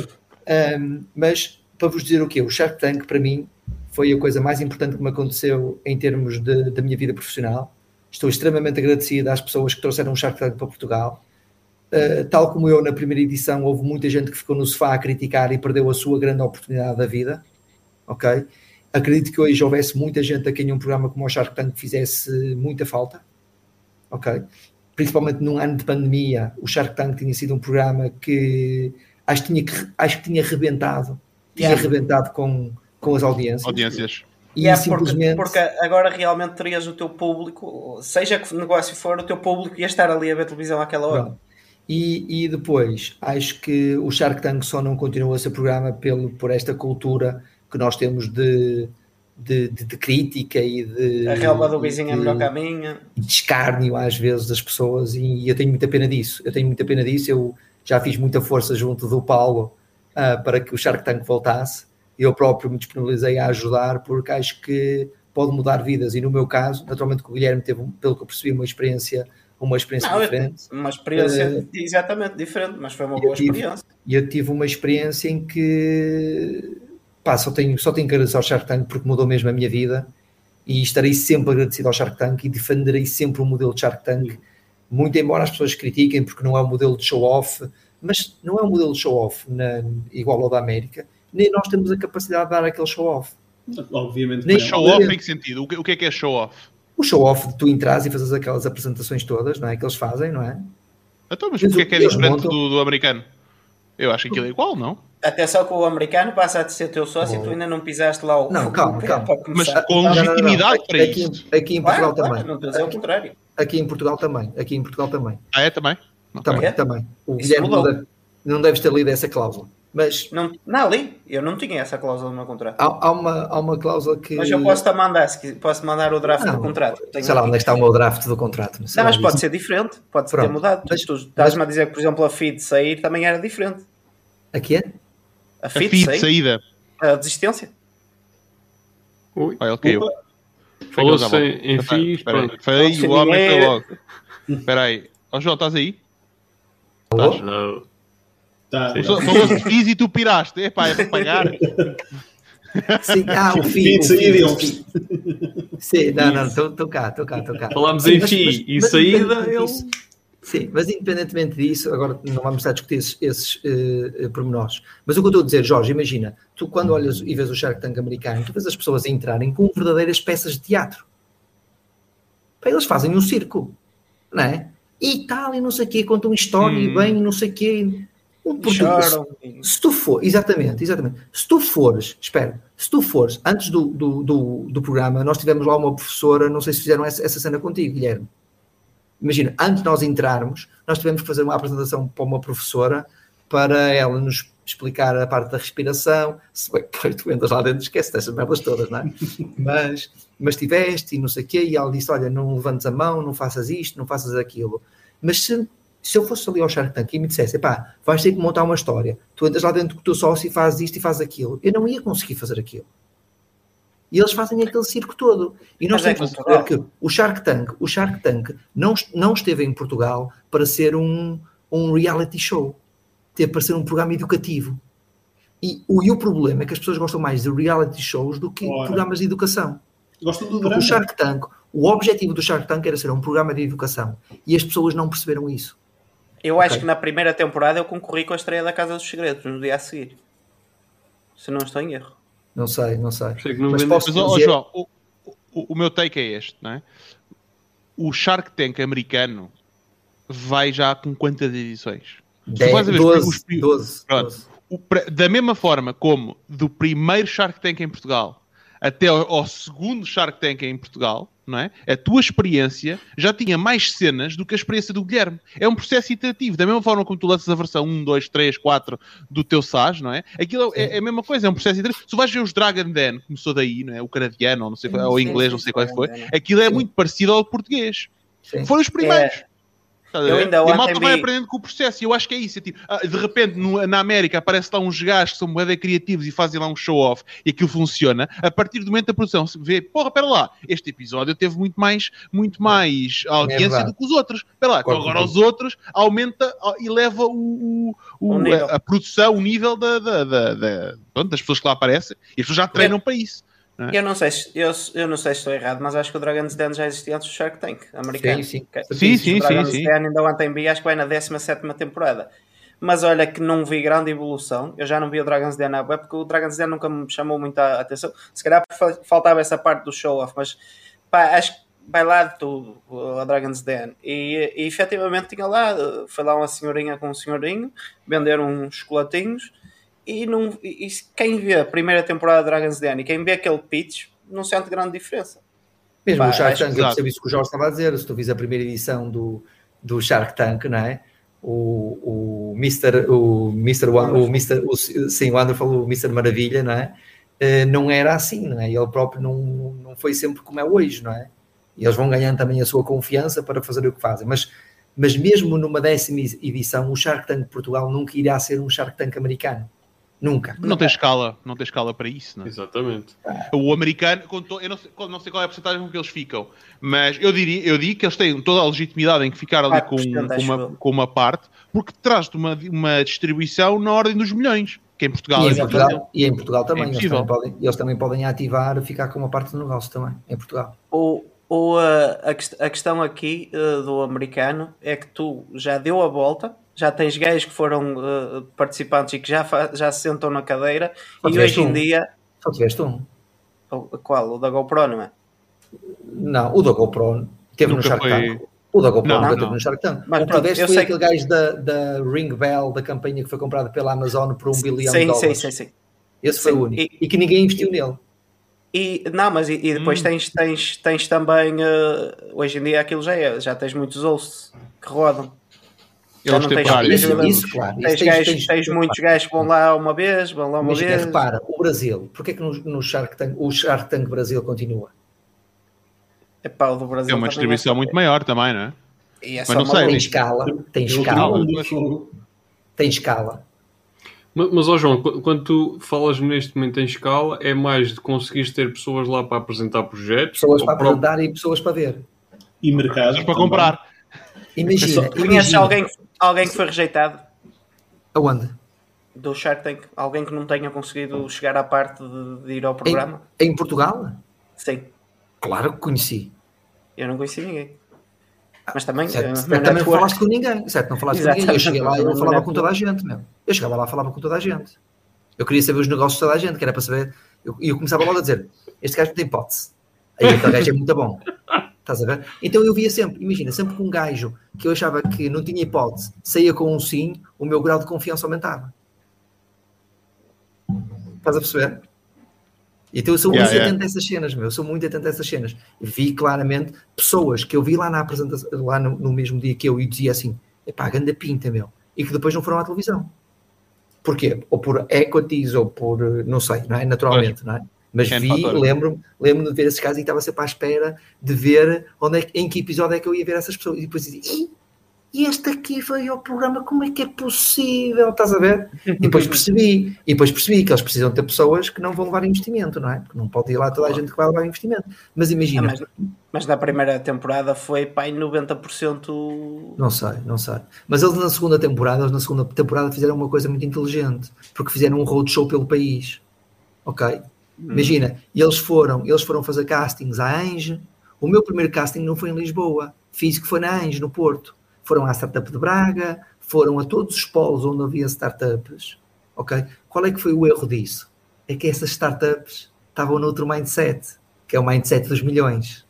Ahm, mas para vos dizer o quê? O Shark Tank para mim foi a coisa mais importante que me aconteceu em termos de, da minha vida profissional. Estou extremamente agradecido às pessoas que trouxeram o Shark Tank para Portugal. Uh, tal como eu na primeira edição, houve muita gente que ficou no sofá a criticar e perdeu a sua grande oportunidade da vida. Ok? Acredito que hoje houvesse muita gente a quem um programa como o Shark Tank fizesse muita falta. Ok? Principalmente num ano de pandemia, o Shark Tank tinha sido um programa que acho que tinha, acho que tinha rebentado. Tinha yeah. rebentado com, com as audiências. Audiências. E yeah, simplesmente... porque, porque, agora realmente terias o teu público, seja que negócio for, o teu público ia estar ali a ver televisão àquela hora. Pronto. E, e depois, acho que o Shark Tank só não continua a ser programa pelo, por esta cultura que nós temos de, de, de, de crítica e de. A relva do vizinho é melhor que a minha. De escárnio, às vezes, das pessoas, e, e, eu tenho muita pena disso. Eu tenho muita pena disso. Eu já fiz muita força junto do Paulo uh, para que o Shark Tank voltasse. Eu próprio me disponibilizei a ajudar, porque acho que pode mudar vidas. E no meu caso, naturalmente, que o Guilherme teve, pelo que eu percebi, uma experiência uma experiência não, diferente. Uma experiência uh, exatamente diferente, mas foi uma boa tive, experiência. E eu tive uma experiência em que pá, só tenho, só tenho que agradecer ao Shark Tank porque mudou mesmo a minha vida e estarei sempre agradecido ao Shark Tank e defenderei sempre o modelo de Shark Tank, muito embora as pessoas critiquem porque não é um modelo de show-off, mas não é um modelo de show-off igual ao da América, nem nós temos a capacidade de dar aquele show-off. Obviamente. Nem show-off em que sentido? O que é que é show-off? o show-off de tu entras e fazes aquelas apresentações todas, não é? Que eles fazem, não é? Então, mas porquê é que é diferente do, do, americano? Eu acho que aquilo é igual, não? Até só que o americano passa a ser teu sócio oh. e tu ainda não pisaste lá o. Não, calma, calma. Mas com legitimidade para aqui, isso. Aqui em Portugal claro, também. Não estou a dizer o contrário. Aqui em Portugal também. Aqui em Portugal também. Ah, é também? Também, okay. também. O Guilherme não, deve, não deves ter lido essa cláusula. Mas, não, não li, eu não tinha essa cláusula no meu contrato. Há, há, uma, há uma cláusula que. Mas eu posso-te mandar, se posso mandar o draft não, do contrato. Tenho sei lá onde é está o meu draft do contrato. Não, mas pode ser diferente, pode Pronto. ter mudado. Mas, tu estás-me a dizer que, por exemplo, a feed sair também era diferente. A quê? A feed, a feed sair, saída. A desistência. Ui, Olha, okay. Falou-se em, pronto. Foi aí, o homem foi logo. Espera aí. Ó João, estás aí? Estás? Não. Tá. Falou de FIIs e tu piraste. Epá, é para pagar. Sim, ah, o FII. Sim, não, não, estou cá, estou cá, estou cá. Falámos em FII e saída, ele... Sim, mas independentemente disso, agora não vamos estar a discutir esses, esses uh, pormenores. Mas o que eu estou a dizer, Jorge, imagina, tu quando olhas e vês o Shark Tank americano, tu vês as pessoas entrarem com verdadeiras peças de teatro. Eles fazem um circo, não é? E tal, e não sei o quê, contam história hum. e bem, não sei o quê. Um Se tu for, exatamente, exatamente. Se tu fores, espera, se tu fores, antes do, do, do, do, programa, nós tivemos lá uma professora, não sei se fizeram essa, essa cena contigo, Guilherme. Imagina, antes de nós entrarmos, nós tivemos que fazer uma apresentação para uma professora para ela nos explicar a parte da respiração. Se bem que tu entras lá dentro, esquece dessas merdas todas, não é? mas, mas tiveste e não sei o quê, e ela disse: Olha, não levantes a mão, não faças isto, não faças aquilo. Mas se se eu fosse ali ao Shark Tank e me dissesse, pá, vais ter que montar uma história, tu entras lá dentro com o teu sócio e fazes isto e fazes aquilo, eu não ia conseguir fazer aquilo. E eles fazem aquele circo todo. E nós temos que perceber que o Shark Tank, o Shark Tank não, não esteve em Portugal para ser um, um reality show. Teve para ser um programa educativo. E o, e o problema é que as pessoas gostam mais de reality shows do que Ora. programas de educação. Gostam do drama. O Shark Tank, o objetivo do Shark Tank era ser um programa de educação. E as pessoas não perceberam isso. Eu acho okay. que na primeira temporada eu concorri com a estreia da Casa dos Segredos no dia a seguir. Se não estou em erro. Não sei, não sei. sei não mas posso mas, dizer... João, o, o, o, meu take é este, não é? O Shark Tank americano vai já com quantas edições? 10, 12, 12, 12. O, da mesma forma como do primeiro Shark Tank em Portugal até ao, ao segundo Shark Tank em Portugal, não é? A tua experiência já tinha mais cenas do que a experiência do Guilherme. É um processo iterativo. Da mesma forma como tu lanças a versão 1, 2, 3, 4 do teu SAS, não é? Aquilo é, é, a mesma coisa, é um processo iterativo. Se vais ver os Dragon Den, começou daí, não é? O canadiano, ou, não sei, ou o inglês, não sei qual foi, aquilo é muito parecido ao português. Sim. Foram os primeiros. É. Eu ainda e a malta vai aprendendo com o processo. E eu acho que é isso. É tipo, ah, de repente, no, na América, aparece lá uns gajos que são moeda criativos e fazem lá um show-off e aquilo funciona. A partir do momento da produção, se vê, porra, pera lá, este episódio teve muito mais, muito mais audiência é do que os outros. Espera lá, então agora os outros aumenta e leva o, o, o a, a, produção, o nível da, da, da, da pronto, das pessoas que lá aparecem e as pessoas já treinam é. para isso. Não é? eu, não sei se, eu, eu não sei se estou errado, mas acho que o Dragon's Den já existia antes do Shark Tank americano. Sim, sim. Sim, sim, o Dragon's sim, Den ainda ontem vi, acho que vai na 17 temporada. Mas olha que não vi grande evolução. Eu já não vi o Dragon's Den na web porque o Dragon's Den nunca me chamou muita atenção. Se calhar faltava essa parte do show-off, mas pá, acho que vai lá de tudo a Dragon's Den. E, e efetivamente tinha lá, foi lá uma senhorinha com um senhorinho, vender uns chocolatinhos. E, não, e, quem vê a primeira temporada de Dragon's Den e quem vê aquele pitch não sente grande diferença. Mesmo Pá, o Shark Tank, eu percebi isso que o Jorge estava a dizer. Se tu vis a primeira edição do, do Shark Tank, não é? O, o Mr. O Mr. O, o Mr. O, sim, o Wonderful, o Mr. Maravilha, não é? Uh, não era assim, não é? Ele próprio não, não foi sempre como é hoje, não é? E eles vão ganhando também a sua confiança para fazer o que fazem. Mas, mas mesmo numa décima edição, o Shark Tank Portugal nunca irá ser um Shark Tank americano. Nunca. Não tem escala, não tem escala para isso, não é? Exatamente. O americano, eu não sei, não sei qual é a porcentagem com que eles ficam, mas eu diria, eu digo que eles têm toda a legitimidade em que ficar ali com, com, uma, com uma parte, porque traz-te uma, uma distribuição na ordem dos milhões, que em Portugal e em é Portugal, e em Portugal também, é eles também, podem, eles também podem ativar, ficar com uma parte do negócio também, em Portugal. O, ou a, a, questão aqui uh, do americano é que tu já deu a volta, já tens gajos que foram uh, participantes e que já, já se sentam na cadeira Só e hoje um. em dia. Só tiveste um. O, qual? O da GoPro, não é? Não, o da GoPro teve nunca no Shark foi... Tank. O da GoPro não, nunca não. teve no Shark Tank. Mas o pronto, tiveste foi aquele que... gajo da, da Ring Bell, da campanha que foi comprada pela Amazon por um bilhão de dólares. Sim, sim, sim. Esse sim. foi o único. E, e que ninguém investiu nele. E, não, mas e, e depois hum. tens, tens, tens também, uh, hoje em dia aquilo já é, já tens muitos hosts que rodam. Já não tens, tens, isso, isso, claro. Tens, isso tens, tens, tens muitos gajos que vão lá uma vez, vão lá uma mas, vez. repara, o Brasil, porquê que no, no Shark Tank, o Shark Tank Brasil continua? É pá, o do Brasil. É uma distribuição é muito maior também, não é? E é mas não sei. Tem escala, tem escala. Tem escala. Mas, mas oh João, quando tu falas neste momento em escala, é mais de conseguires ter pessoas lá para apresentar projetos? Pessoas para apresentar e pessoas para ver. E mercados para comprar. Imagina. Conheces alguém, alguém que foi rejeitado? Aonde? Do Shark Tank? Alguém que não tenha conseguido chegar à parte de, de ir ao programa? Em, em Portugal? Sim. Claro que conheci. Eu não conheci ninguém. Mas também. Certo, uh, também não falaste com ninguém. Certo, não falaste Exatamente. com ninguém. Eu cheguei lá e não falava com toda a gente mesmo. Eu chegava lá e falava com toda a gente. Eu queria saber os negócios de toda a gente, que era para saber. E eu, eu, começava logo a dizer: Este gajo não tem hipótese. Aí aquele gajo é muito bom. Estás a ver? Então eu via sempre, imagina, sempre que um gajo que eu achava que não tinha hipótese saía com um sim, o meu grau de confiança aumentava. Estás a perceber? Então eu sou muito yeah. atento a essas cenas, meu. Eu sou muito atento a essas cenas. Vi claramente pessoas que eu vi lá na apresentação, lá no, no mesmo dia que eu, e dizia assim: epá, ganda pinta, meu. E que depois não foram à televisão. Porquê? Ou por equities, ou por, não sei, não é? Naturalmente, não é? Mas vi, lembro-me lembro de ver esses casos e estava sempre à espera de ver onde é, em que episódio é que eu ia ver essas pessoas. E depois dizia, e este aqui veio ao programa, como é que é possível? Estás a ver? E depois percebi, e depois percebi que eles precisam ter pessoas que não vão levar investimento, não é? Porque não pode ir lá toda a gente que vai levar investimento. Mas imagina. Ah, mas, mas, na primeira temporada foi pai 90%. Não sei, não sei. Mas eles na segunda temporada, eles na segunda temporada fizeram uma coisa muito inteligente, porque fizeram um roadshow pelo país. Ok? Hum. Imagina, eles foram, eles foram fazer castings à Ange. O meu primeiro casting não foi em Lisboa, fiz que foi na Ange, no Porto foram à Startup de Braga, foram a todos os polos onde havia startups, ok? Qual é que foi o erro disso? É que essas startups estavam noutro mindset, que é o mindset dos milhões.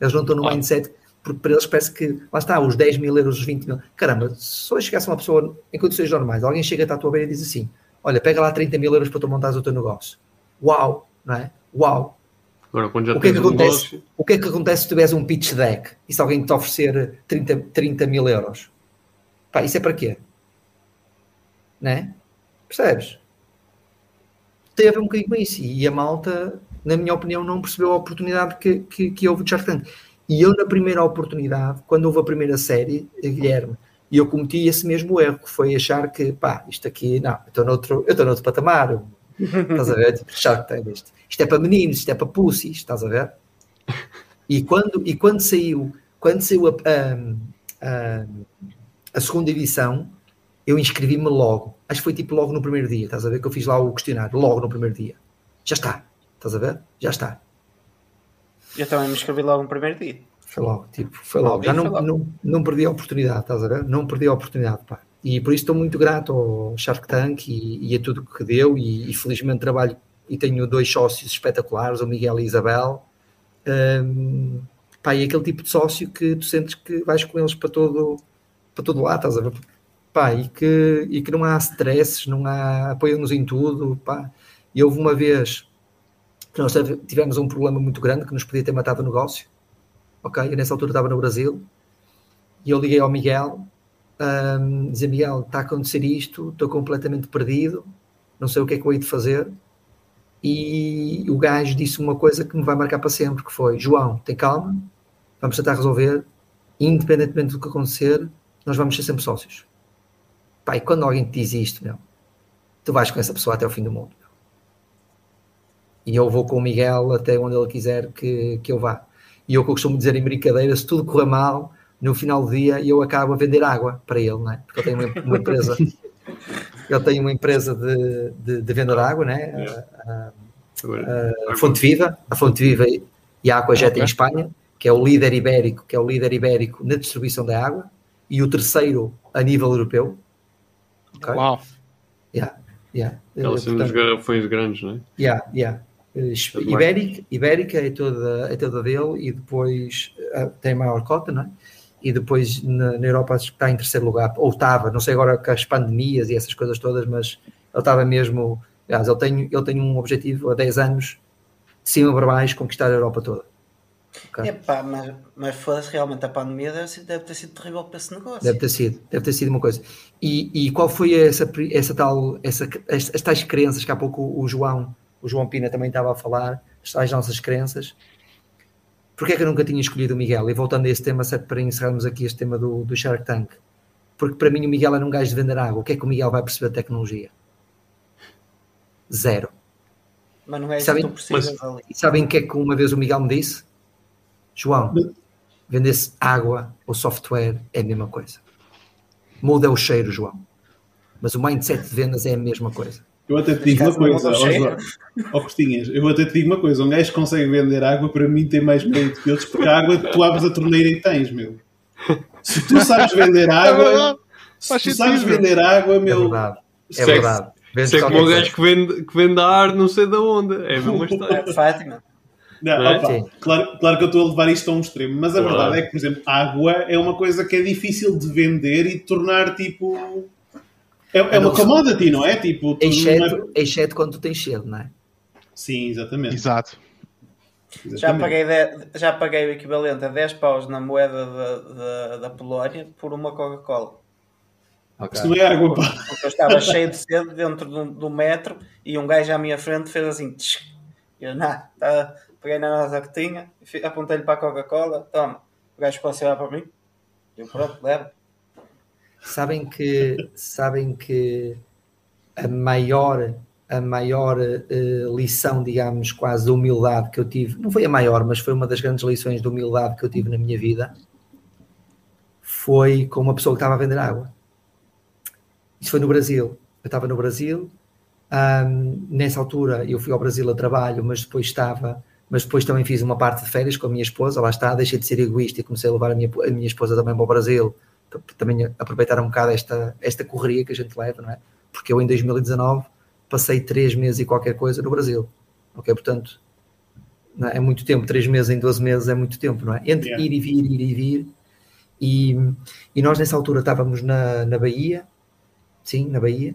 Eles não estão no mindset, porque para eles parece que, lá está, os 10 mil euros, os 20 mil. Caramba, se hoje chegasse uma pessoa em condições normais, alguém chega à tua beira e diz assim: Olha, pega lá 30 mil euros para tu montares o teu negócio. Uau, não é? Uau, Agora, o que, é que acontece, negócio... o que é que acontece se tiveres um pitch deck e se alguém te oferecer 30, 30 mil euros? Pá, isso é para quê? Né? Percebes? Tem a ver um bocadinho com isso. E a malta, na minha opinião, não percebeu a oportunidade que, que, que houve de Shark Tank. E eu, na primeira oportunidade, quando houve a primeira série, Guilherme, e eu cometi esse mesmo erro, que foi achar que, pá, isto aqui, não, eu estou noutro, eu estou noutro patamar, Estás a ver? Tipo, Shark Tank. Isto. isto é para meninos, isto é para pussies, estás a ver? E quando, e quando saiu, quando saiu a, a, a, a segunda edição, eu inscrevi-me logo. Acho que foi tipo logo no primeiro dia, estás a ver? Que eu fiz lá o questionário, logo no primeiro dia. Já está. Estás a ver? Já está. Eu também me inscrevi logo no primeiro dia. Foi logo, tipo, foi logo. Já não, não, não perdi a oportunidade, estás a ver? Não perdi a oportunidade, pá. E por isso estou muito grato ao Shark Tank e, e a tudo que deu e, e, felizmente trabalho e tenho dois sócios espetaculares, o Miguel e a Isabel. Um, pá, e aquele tipo de sócio que tu sentes que vais com eles para todo, para todo lado, estás a ver? Pá, e que, e que não há stresses, não há apoio-nos em tudo, pá. E houve uma vez que nós tivemos um problema muito grande que nos podia ter matado o negócio, ok? Eu nessa altura estava no Brasil e eu liguei ao Miguel, um, dizia Miguel, está a acontecer isto, estou completamente perdido, não sei o que é que eu hei de fazer. E o gajo disse uma coisa que me vai marcar para sempre, que foi, João, tem calma, vamos tentar resolver, independentemente do que acontecer, nós vamos ser sempre sócios. Pai, quando alguém te diz isto, meu, tu vais com essa pessoa até o fim do mundo. E eu vou com o Miguel até onde ele quiser que, que eu vá. E eu costumo dizer em brincadeira, se tudo correr mal, no final do dia eu acabo a vender água para ele, não é? Porque eu tenho uma, uma empresa, eu tenho uma empresa de, de, de venda de água, né? A, a, a, Fonte Viva, a Fonte Viva e a Aquajet em Espanha, que é o líder ibérico, que é o líder ibérico na distribuição da água e o terceiro a nível europeu. Okay? Uau! Yeah, yeah. Elas são garrafões grandes, não é? Yeah, yeah. Ibérica, Ibérica é toda, é toda dele e depois uh, tem maior cota, não é? E depois na, na, Europa acho que está em terceiro lugar, ou estava, não sei agora com as pandemias e essas coisas todas, mas ele estava mesmo. Aliás, ele tem, ele tem um objetivo há 10 anos, de cima para baixo, conquistar a Europa toda. Okay? Epá, mas, mas foda-se, realmente a pandemia deve, deve, ter sido terrível para esse negócio. Deve ter sido, deve ter sido uma coisa. E, e qual foi essa, essa tal, essa, as, as tais crenças que há pouco o João o João Pina também estava a falar, as nossas crenças. Porquê é que eu nunca tinha escolhido o Miguel? E voltando a esse tema, certo, para encerrarmos aqui este tema do, do Shark Tank. Porque para mim o Miguel era um gajo de vender água. O que é que o Miguel vai perceber de tecnologia? Zero. Mas não é isso sabem, que precisas ali. E sabem o que é que uma vez o Miguel me disse? João, vender-se água ou software é a mesma coisa. Muda o cheiro, João. Mas o mindset de vendas é a mesma coisa. Eu até te digo uma coisa, ó, Costinhas, eu até te digo uma coisa, um gajo que consegue vender água para mim tem mais mérito que outros, porque a água tu abres a torneira e tens, meu. Se tu sabes vender é água, se tu sabes vender água, meu. É verdade. É verdade. Isso é como um gajo que vende, que vende ar não sei de onde. É a mesma história. É Fátima. Não, não é? opa, claro, claro que eu estou a levar isto a um extremo, mas a verdade é que, por exemplo, água é uma coisa que é difícil de vender e de tornar tipo é, é uma commodity, não é? Tipo, exceto, é... exceto quando tu tens cedo, não é? Sim, exatamente. Exato. Já paguei, de, já paguei o equivalente a 10 paus na moeda da, da, Polónia por uma Coca-Cola. Okay. Isso não é água, pá. Porque eu estava cheio de sede dentro do, do, metro e um gajo à minha frente fez assim. Tch. Eu, não, tá, peguei na nossa que tinha, apontei-lhe para a Coca-Cola, toma. O gajo a olhar para mim. Eu, pronto, leva. Sabem que, sabem que a maior, a maior uh, lição, digamos, quase de humildade que eu tive, não foi a maior, mas foi uma das grandes lições de humildade que eu tive na minha vida, foi com uma pessoa que estava a vender água. Isso foi no Brasil. Eu estava no Brasil, um, nessa altura eu fui ao Brasil a trabalho, mas depois estava, mas depois também fiz uma parte de férias com a minha esposa, lá está, deixei de ser egoísta e comecei a levar a minha, a minha esposa também para o Brasil também aproveitar um bocado esta, esta correria que a gente leva, não é? Porque eu em 2019 passei três meses e qualquer coisa no Brasil, ok? Portanto, é? é muito tempo, três meses em 12 meses é muito tempo, não é? Entre yeah. ir e vir, ir e vir, e, e nós nessa altura estávamos na, na Bahia, sim, na Bahia,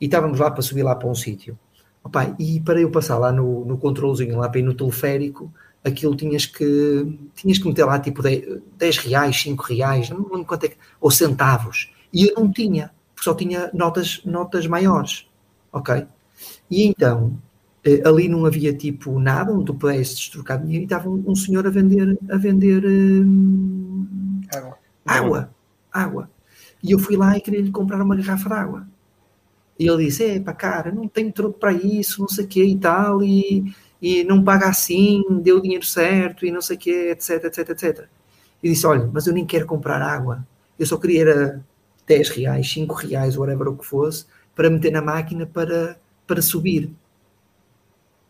e estávamos lá para subir lá para um sítio. E para eu passar lá no, no controlezinho, lá para ir no teleférico, aquilo tinhas que tinhas que meter lá tipo 10, 10 reais, 5 reais, não lembro quanto é que, ou centavos. E eu não tinha, porque só tinha notas, notas maiores. Ok? E então, eh, ali não havia tipo nada onde tu pudesses trocar dinheiro e estava um, um, senhor a vender, a vender hum, água. água. Água. E eu fui lá e queria lhe comprar uma garrafa de água. E ele disse: É, pá, cara, não tenho troco para isso, não sei o que e tal. E e não paga assim, deu o dinheiro certo e não sei o quê, etc, etc, etc. E disse, olha, mas eu nem quero comprar água, eu só queria era 10 reais, 5 reais, whatever o que fosse, para meter na máquina para, para subir.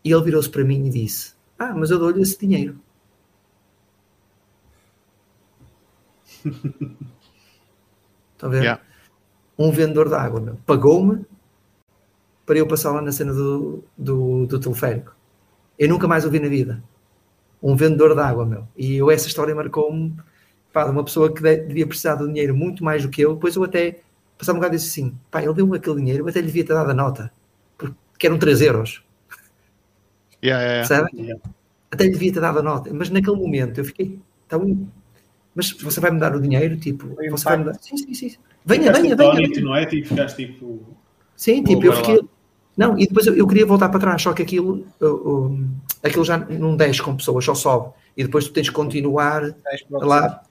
E ele virou-se para mim e disse: Ah, mas eu dou-lhe esse dinheiro. Estão a ver? Yeah. Um vendedor de água pagou-me para eu passar lá na cena do, do, do teleférico. Eu nunca mais o vi na vida. Um vendedor de água, meu. E eu, essa história marcou-me pá, de uma pessoa que de- devia precisar do dinheiro muito mais do que eu. Depois eu até, passava um bocado e disse assim: pá, ele deu-me aquele dinheiro, eu até lhe devia ter dado a nota. Porque eram 3 euros. Yeah, yeah, yeah. Percebe? Yeah. Até lhe devia ter dado a nota. Mas naquele momento eu fiquei tão. Mas você vai me dar o dinheiro? Tipo, você vai me dar. Sim, sim, sim. Venha, Ficaste venha, venha. atónito, venha. não é? Tipo, ficaste tipo. Sim, tipo, eu fiquei. Não, e depois eu, eu queria voltar para trás, só que aquilo, uh, aquilo já não desce com pessoas, só sobe. E depois tu tens que continuar lá.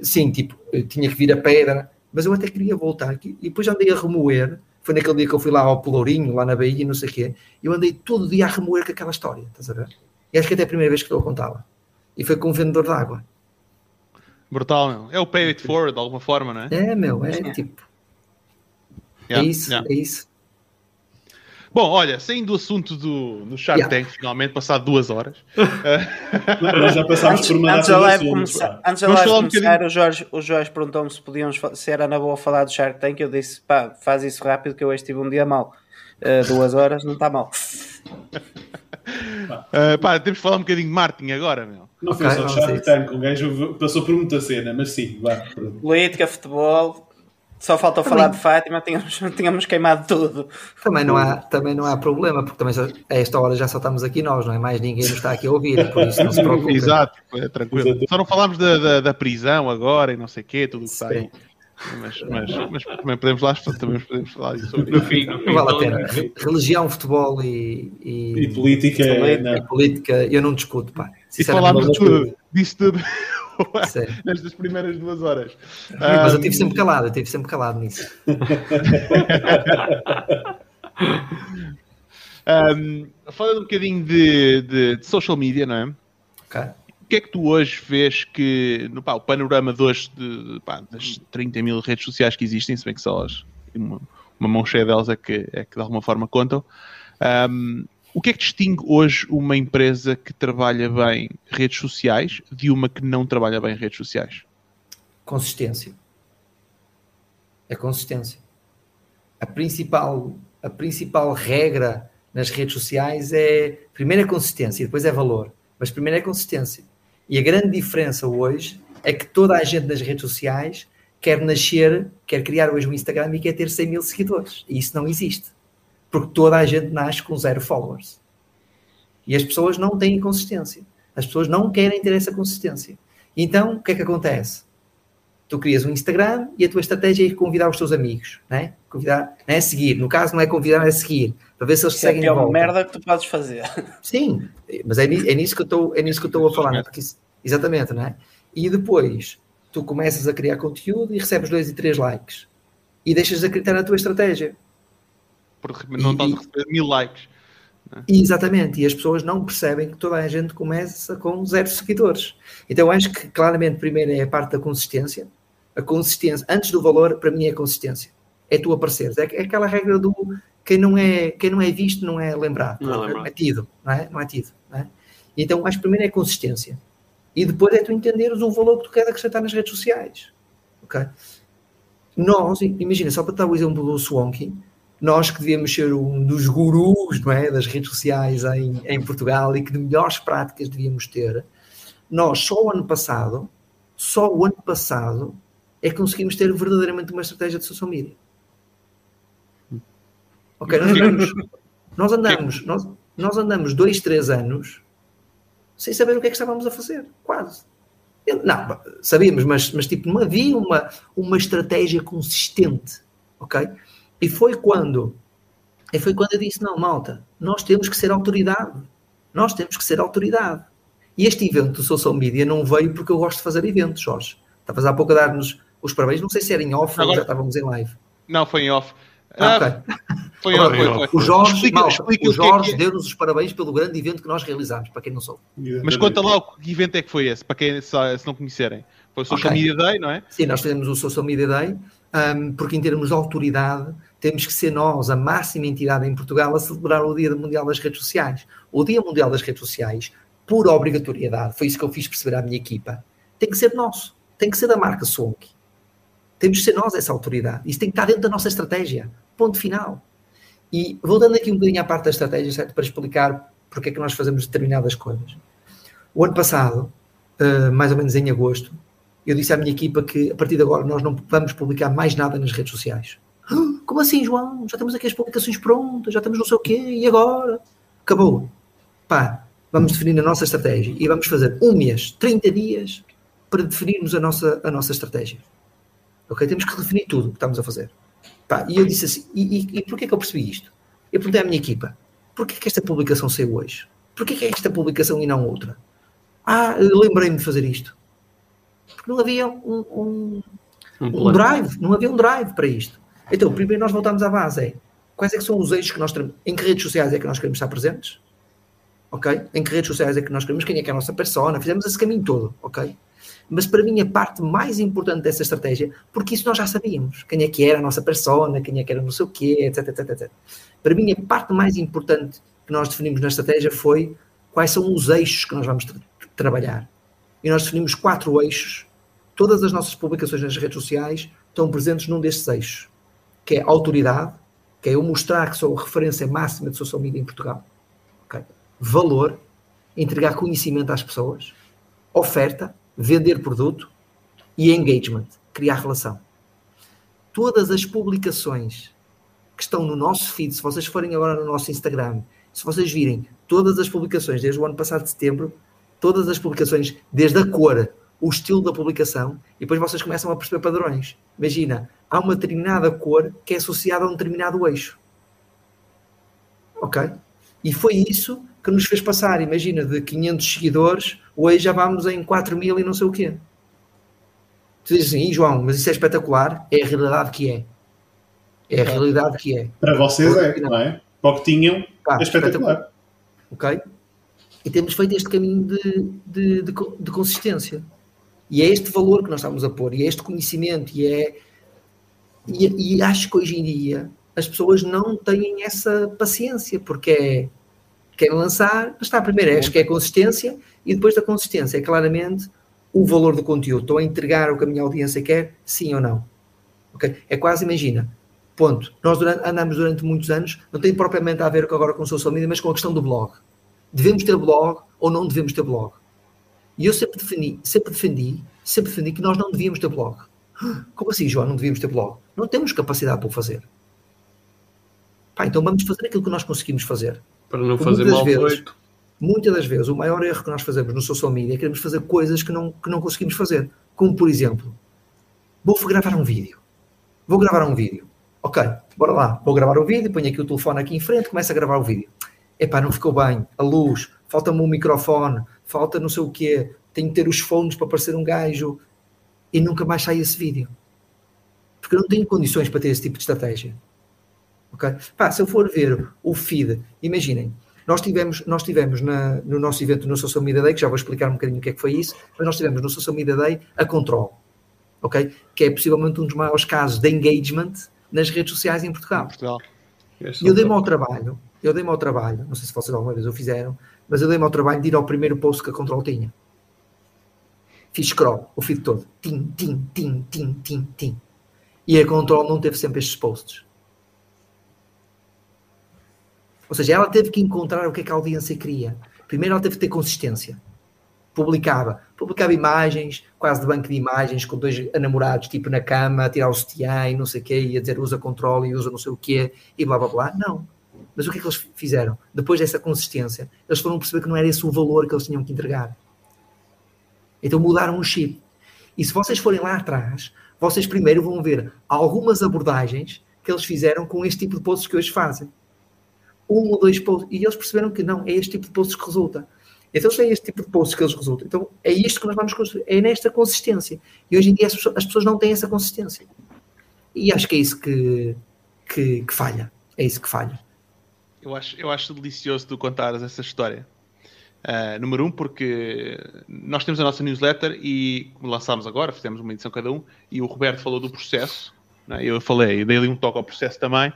Sim, tipo, eu tinha que vir a pedra, mas eu até queria voltar aqui. E depois andei a remoer. Foi naquele dia que eu fui lá ao Pelourinho, lá na Bahia, não sei o quê. Eu andei todo dia a remoer com aquela história, estás a ver? E acho que até é a primeira vez que estou a contá-la. E foi com um vendedor de água. Brutal, meu. É o pay it forward, de alguma forma, não é? É, meu, é tipo. Yeah, é isso, yeah. é isso. Bom, olha, saindo do assunto do, do Shark Yeah. Tank, finalmente, passado duas horas. Nós já passámos Antes, por uma antes data da de live começar, antes da Vamos live falar um começar o Jorge, o Jorge perguntou-me se podíamos se era na boa falar do Shark Tank. Eu disse, pá, faz isso rápido que eu hoje tive um dia mau. Uh, duas horas não está mal. Uh, pá, temos que falar um bocadinho de marketing agora, meu. Não foi Ok, só a Shark. Tank, o gajo passou por muita cena, mas sim, vá. Política, futebol. Só faltou Também. falar de Fátima, tínhamos, tínhamos queimado tudo. Também não, há, também não há problema, porque também a esta hora já só estamos aqui nós, não é? Mais ninguém nos está aqui a ouvir, por isso não se preocupe. Exato, é tranquilo. Exato. Só não falámos da, da, da prisão agora e não sei o quê, tudo o que está aí. Mas, mas, mas também podemos lá também podemos falar isso sobre No isso. fim, no fim. Não vale a então, pena. Re- Religião, futebol e, e- E política, Política. e não. política, eu não discuto, pá. E falámos tudo, disso tudo. nestas primeiras duas horas. Mas eu estive sempre calado, eu estive sempre calado nisso. um, falando um bocadinho de, de- de social media, não é? ok? O que é que tu hoje vês que no pá, o panorama de hoje de, pá, das 30 mil redes sociais que existem, se bem que só as, uma, uma mão cheia delas é que, é que de alguma forma contam. um, o que é que distingue hoje uma empresa que trabalha bem redes sociais de uma que não trabalha bem redes sociais? Consistência. É consistência. A principal, a principal regra nas redes sociais é primeiro é consistência e depois é valor. Mas primeiro é consistência. E a grande diferença hoje é que toda a gente nas redes sociais quer nascer, quer criar hoje um Instagram e quer ter 100 mil seguidores. E isso não existe. Porque toda a gente nasce com zero followers. E as pessoas não têm consistência. As pessoas não querem ter essa consistência. Então, o que é que acontece? Tu crias um Instagram e a tua estratégia é convidar os teus amigos, né? Convidar, não é seguir. No caso, não é convidar, é seguir. Para ver se eles Isso é a seguem pior merda que tu podes fazer. Sim, mas é, é nisso que eu estou, é nisso que eu estou a falar, né? Porque isso- exatamente, não é? E depois tu começas a criar conteúdo e recebes dois e três likes e deixas de acreditar na tua estratégia. Porque não estás a receber mil likes. E, exatamente, e as pessoas não percebem que toda a gente começa com zero seguidores. Então acho que claramente primeiro é a parte da consistência. A consistência, antes do valor, para mim é a consistência. É tu apareceres. É, é aquela regra do quem não é, quem não é visto não é lembrado. Não é lembrado. é tido, não é? Não é tido. Não é? Então acho que primeiro é a consistência. E depois é tu entenderes o valor que tu queres acrescentar nas redes sociais. Ok? Nós, imagina, só para dar o exemplo do Swanky, nós que devíamos ser um dos gurus não é, das redes sociais em, em Portugal e que de melhores práticas devíamos ter, nós só o ano passado, só o ano passado, é que conseguimos ter verdadeiramente uma estratégia de social media. Ok, nós andamos, nós andamos, nós, nós andamos dois, três anos sem saber o que é que estávamos a fazer, quase. Não, sabíamos, mas, mas tipo, não havia uma, uma estratégia consistente, ok? E foi quando, e foi quando eu disse, não, malta, nós temos que ser autoridade, nós temos que ser autoridade. E este evento do social media não veio porque eu gosto de fazer eventos, Jorge. Estavas há pouco a dar-nos os parabéns, não sei se era em off ou Agora- já estávamos em live. Não, foi em off. Ah, Ah, ok. Foi em off, foi, foi. O Jorge, Explica- malta, explica o é Jorge é. deu-nos os parabéns pelo grande evento que nós realizámos, para quem não soube. Mas conta lá o que evento é que foi esse, para quem se, se não conhecerem. Foi o Social Ok. Media Day, não é? Sim, nós fizemos o Social Media Day. Um, porque em termos de autoridade, temos que ser nós, a máxima entidade em Portugal, a celebrar o Dia Mundial das Redes Sociais. O Dia Mundial das Redes Sociais, por obrigatoriedade, foi isso que eu fiz perceber à minha equipa, tem que ser nosso, tem que ser da marca Sonk. Temos que ser nós essa autoridade. Isso tem que estar dentro da nossa estratégia. Ponto final. E voltando aqui um bocadinho à parte da estratégia, certo? Para explicar porque é que nós fazemos determinadas coisas. O ano passado, uh, mais ou menos em agosto, eu disse à minha equipa que a partir de agora nós não vamos publicar mais nada nas redes sociais. Como assim, João? Já temos aqui as publicações prontas, já temos não sei o quê, e agora? Acabou. Pá, vamos definir a nossa estratégia e vamos fazer um mês, 30 dias, para definirmos a nossa, a nossa estratégia. Ok? Temos que definir tudo o que estamos a fazer. Pá, e eu disse assim, e, e, e porquê que eu percebi isto? Eu perguntei à minha equipa, porquê que esta publicação saiu hoje? Porquê que é esta publicação e não outra? Ah, lembrei-me de fazer isto. Porque não havia um, um, um, um drive, não havia um drive para isto. Então, primeiro nós voltamos à base, é quais é que são os eixos que nós temos, em que redes sociais é que nós queremos estar presentes? Ok? Em que redes sociais é que nós queremos, quem é que é a nossa persona, fizemos esse caminho todo, ok? Mas para mim a parte mais importante dessa estratégia, porque isso nós já sabíamos, quem é que era a nossa persona, quem é que era não sei o quê, etc, etc, etc. Para mim a parte mais importante que nós definimos na estratégia foi quais são os eixos que nós vamos tra trabalhar. E nós definimos quatro eixos. Todas as nossas publicações nas redes sociais estão presentes num destes eixos, que é autoridade, que é eu mostrar que sou a referência máxima de social media em Portugal. Okay. Valor, entregar conhecimento às pessoas. Oferta, vender produto. E engagement, criar relação. Todas as publicações que estão no nosso feed, se vocês forem agora no nosso Instagram, se vocês virem todas as publicações desde o ano passado de setembro, todas as publicações, desde a cor, o estilo da publicação, e depois vocês começam a perceber padrões. Imagina, há uma determinada cor que é associada a um determinado eixo. Ok? E foi isso que nos fez passar, imagina, de 500 seguidores, hoje já vamos em 4 mil e não sei o quê. Tu dizes assim, João, mas isso é espetacular, é a realidade que é. É a realidade que é. Para vocês é, não é? Para o que tinham, é espetacular. espetacular. Ok? E temos feito este caminho de, de, de, de, consistência. E é este valor que nós estamos a pôr, e é este conhecimento, e é. E, e acho que hoje em dia as pessoas não têm essa paciência, porque é. Querem lançar, está, primeiro acho que é consistência, e depois da consistência é claramente o valor do conteúdo. Estou a entregar o que a minha audiência quer, sim ou não. Okay? É quase, imagina, ponto. Nós durante, andamos durante muitos anos, não tem propriamente a ver agora com o social media, mas com a questão do blog devemos ter blog ou não devemos ter blog. E eu sempre defendi, sempre defendi, sempre defendi que nós não devíamos ter blog. Como assim, João, não devíamos ter blog? Não temos capacidade para o fazer. Pá, então vamos fazer aquilo que nós conseguimos fazer. Para não fazer mal vezes, feito. Muitas das vezes, o maior erro que nós fazemos no social media é queremos fazer coisas que não, que não conseguimos fazer. Como, por exemplo, vou gravar um vídeo. Vou gravar um vídeo. Ok, bora lá. Vou gravar o vídeo, ponho aqui o telefone aqui em frente, começo a gravar o vídeo epá, não ficou bem, a luz, falta-me um microfone, falta não sei o quê, tenho que ter os fones para parecer um gajo e nunca mais sai esse vídeo. Porque eu não tenho condições para ter esse tipo de estratégia. Ok? Pá, se eu for ver o feed, imaginem, nós tivemos, nós tivemos na, no nosso evento no Social Media Day, que já vou explicar um bocadinho o que é que foi isso, mas nós tivemos no Social Media Day a Control, ok? Que é possivelmente um dos maiores casos de engagement nas redes sociais em Portugal. Portugal. E eu dei-me ao trabalho eu dei-me ao trabalho, não sei se vocês alguma vez o fizeram, mas eu dei-me ao trabalho de ir ao primeiro post que a Control tinha. Fiz scroll, o feed todo. Tim, tim, tim, tim, tim, tim. E a Control não teve sempre estes posts. Ou seja, ela teve que encontrar o que é que a audiência queria. Primeiro ela teve que ter consistência. Publicava. Publicava imagens, quase de banco de imagens, com dois namorados, tipo na cama, a tirar o sutiã e não sei o quê, e a dizer usa controle e usa não sei o quê, e blá blá blá. Não mas o que é que eles fizeram? Depois dessa consistência, eles foram perceber que não era esse o valor que eles tinham que entregar. Então mudaram o chip. E se vocês forem lá atrás, vocês primeiro vão ver algumas abordagens que eles fizeram com este tipo de posts que hoje fazem. Um ou dois posts. E eles perceberam que não, é este tipo de posts que resulta. Então, é este tipo de posts que eles resultam, então é isto que nós vamos construir. É nesta consistência. E hoje em dia as pessoas, as pessoas não têm essa consistência. E acho que é isso que, que, que falha. É isso que falha. Eu acho, eu acho delicioso tu contares essa história. Uh, número um, porque nós temos a nossa newsletter e lançámos agora, fizemos uma edição cada um, e o Roberto falou do processo é? Eu falei, dei ali um toque ao processo também.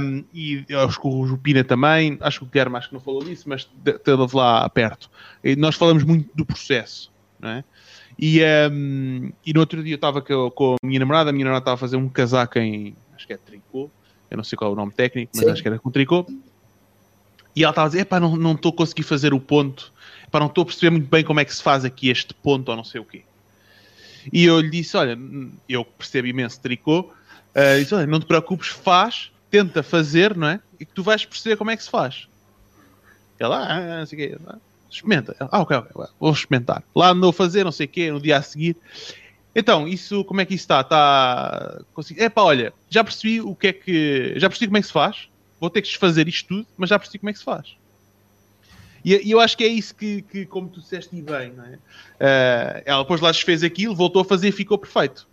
Um, e acho que o Jupina também, acho que o Guilherme acho que não falou disso, mas esteve lá perto. E nós falamos muito do processo, não é? E, um, e no outro dia eu estava com, a minha namorada, a minha namorada estava a fazer um casaco em, acho que é tricô, eu não sei qual é o nome técnico, mas Sim. acho que era com tricô. E ela estava a dizer, epá, não, estou a conseguir fazer o ponto, epá, não estou a perceber muito bem como é que se faz aqui este ponto ou não sei o quê. E eu lhe disse, olha, eu percebo imenso tricô, uh, disse, olha, não te preocupes, faz, tenta fazer, não é? E que tu vais perceber como é que se faz. Ela, ah, não sei o quê, experimenta. Ah, ok, ok, vou experimentar. Lá andou a fazer, não sei o quê, no dia a seguir. Então, isso, como é que isso está? Está. É pá, olha, já percebi o que é que. Já percebi como é que se faz. Vou ter que desfazer isto tudo, mas já percebi como é que se faz. E, e eu acho que é isso que, que como tu disseste e bem, não é? Uh, ela depois lá desfez aquilo, voltou a fazer e ficou perfeito.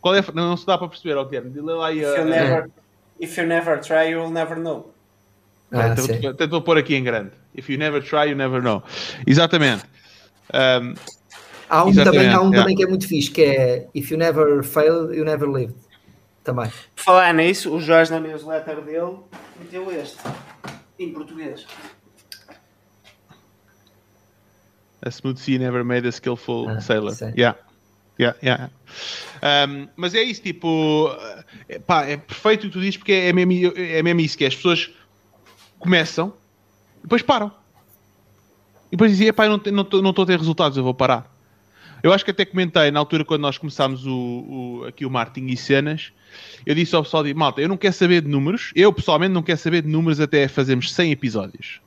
Qual é, não, não se dá para perceber, ó, Guilherme. Dile lá e, uh, if, you never, if you never try, you will never know. Ah, então, vou pôr aqui em grande. If you never try, you never know. Exatamente. Um, há um, também, há um yeah. também que é muito fixe, que é If you never failed, you never lived. Também. Por falar nisso, o Jorge na newsletter dele meteu este, em português. A smooth sea never made a skillful ah, sailor. Sim. Yeah. Yeah, yeah. Um, mas é isso, tipo, pá, é perfeito o que tu dizes porque é mesmo, é mesmo isso, que é, as pessoas começam e depois param. E depois dizem, pá, não estou não, não a ter resultados, eu vou parar. Eu acho que até comentei na altura quando nós começámos o, o, aqui o marketing e cenas, eu disse ao pessoal, de, malta, eu não quero saber de números, eu pessoalmente não quero saber de números até fazermos 100 episódios.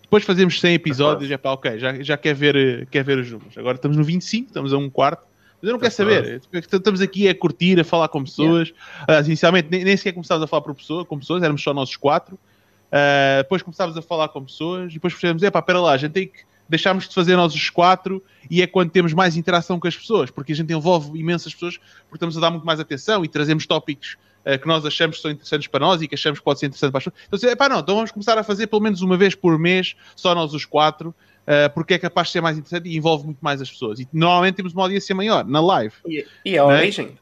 Depois fazemos 100 episódios, é pá, ok, já, já quer, ver, quer ver os números. Agora estamos no 25, estamos a um quarto, mas eu não quero saber. Estamos aqui a curtir, a falar com pessoas. Yeah. Uh, inicialmente nem, nem sequer começámos a falar por pessoa, com pessoas, éramos só nós quatro. Uh, depois começámos a falar com pessoas e depois percebemos, é pá, espera lá, a gente tem que deixarmos de fazer nós os quatro e é quando temos mais interação com as pessoas, porque a gente envolve imensas pessoas, porque estamos a dar muito mais atenção e trazemos tópicos uh, que nós achamos que são interessantes para nós e que achamos que pode ser interessante para as pessoas. Então, é pá, não, então vamos começar a fazer pelo menos uma vez por mês, só nós os quatro, uh, porque é capaz de ser mais interessante e envolve muito mais as pessoas. E normalmente temos uma audiência maior na live. E, e é a né? origem.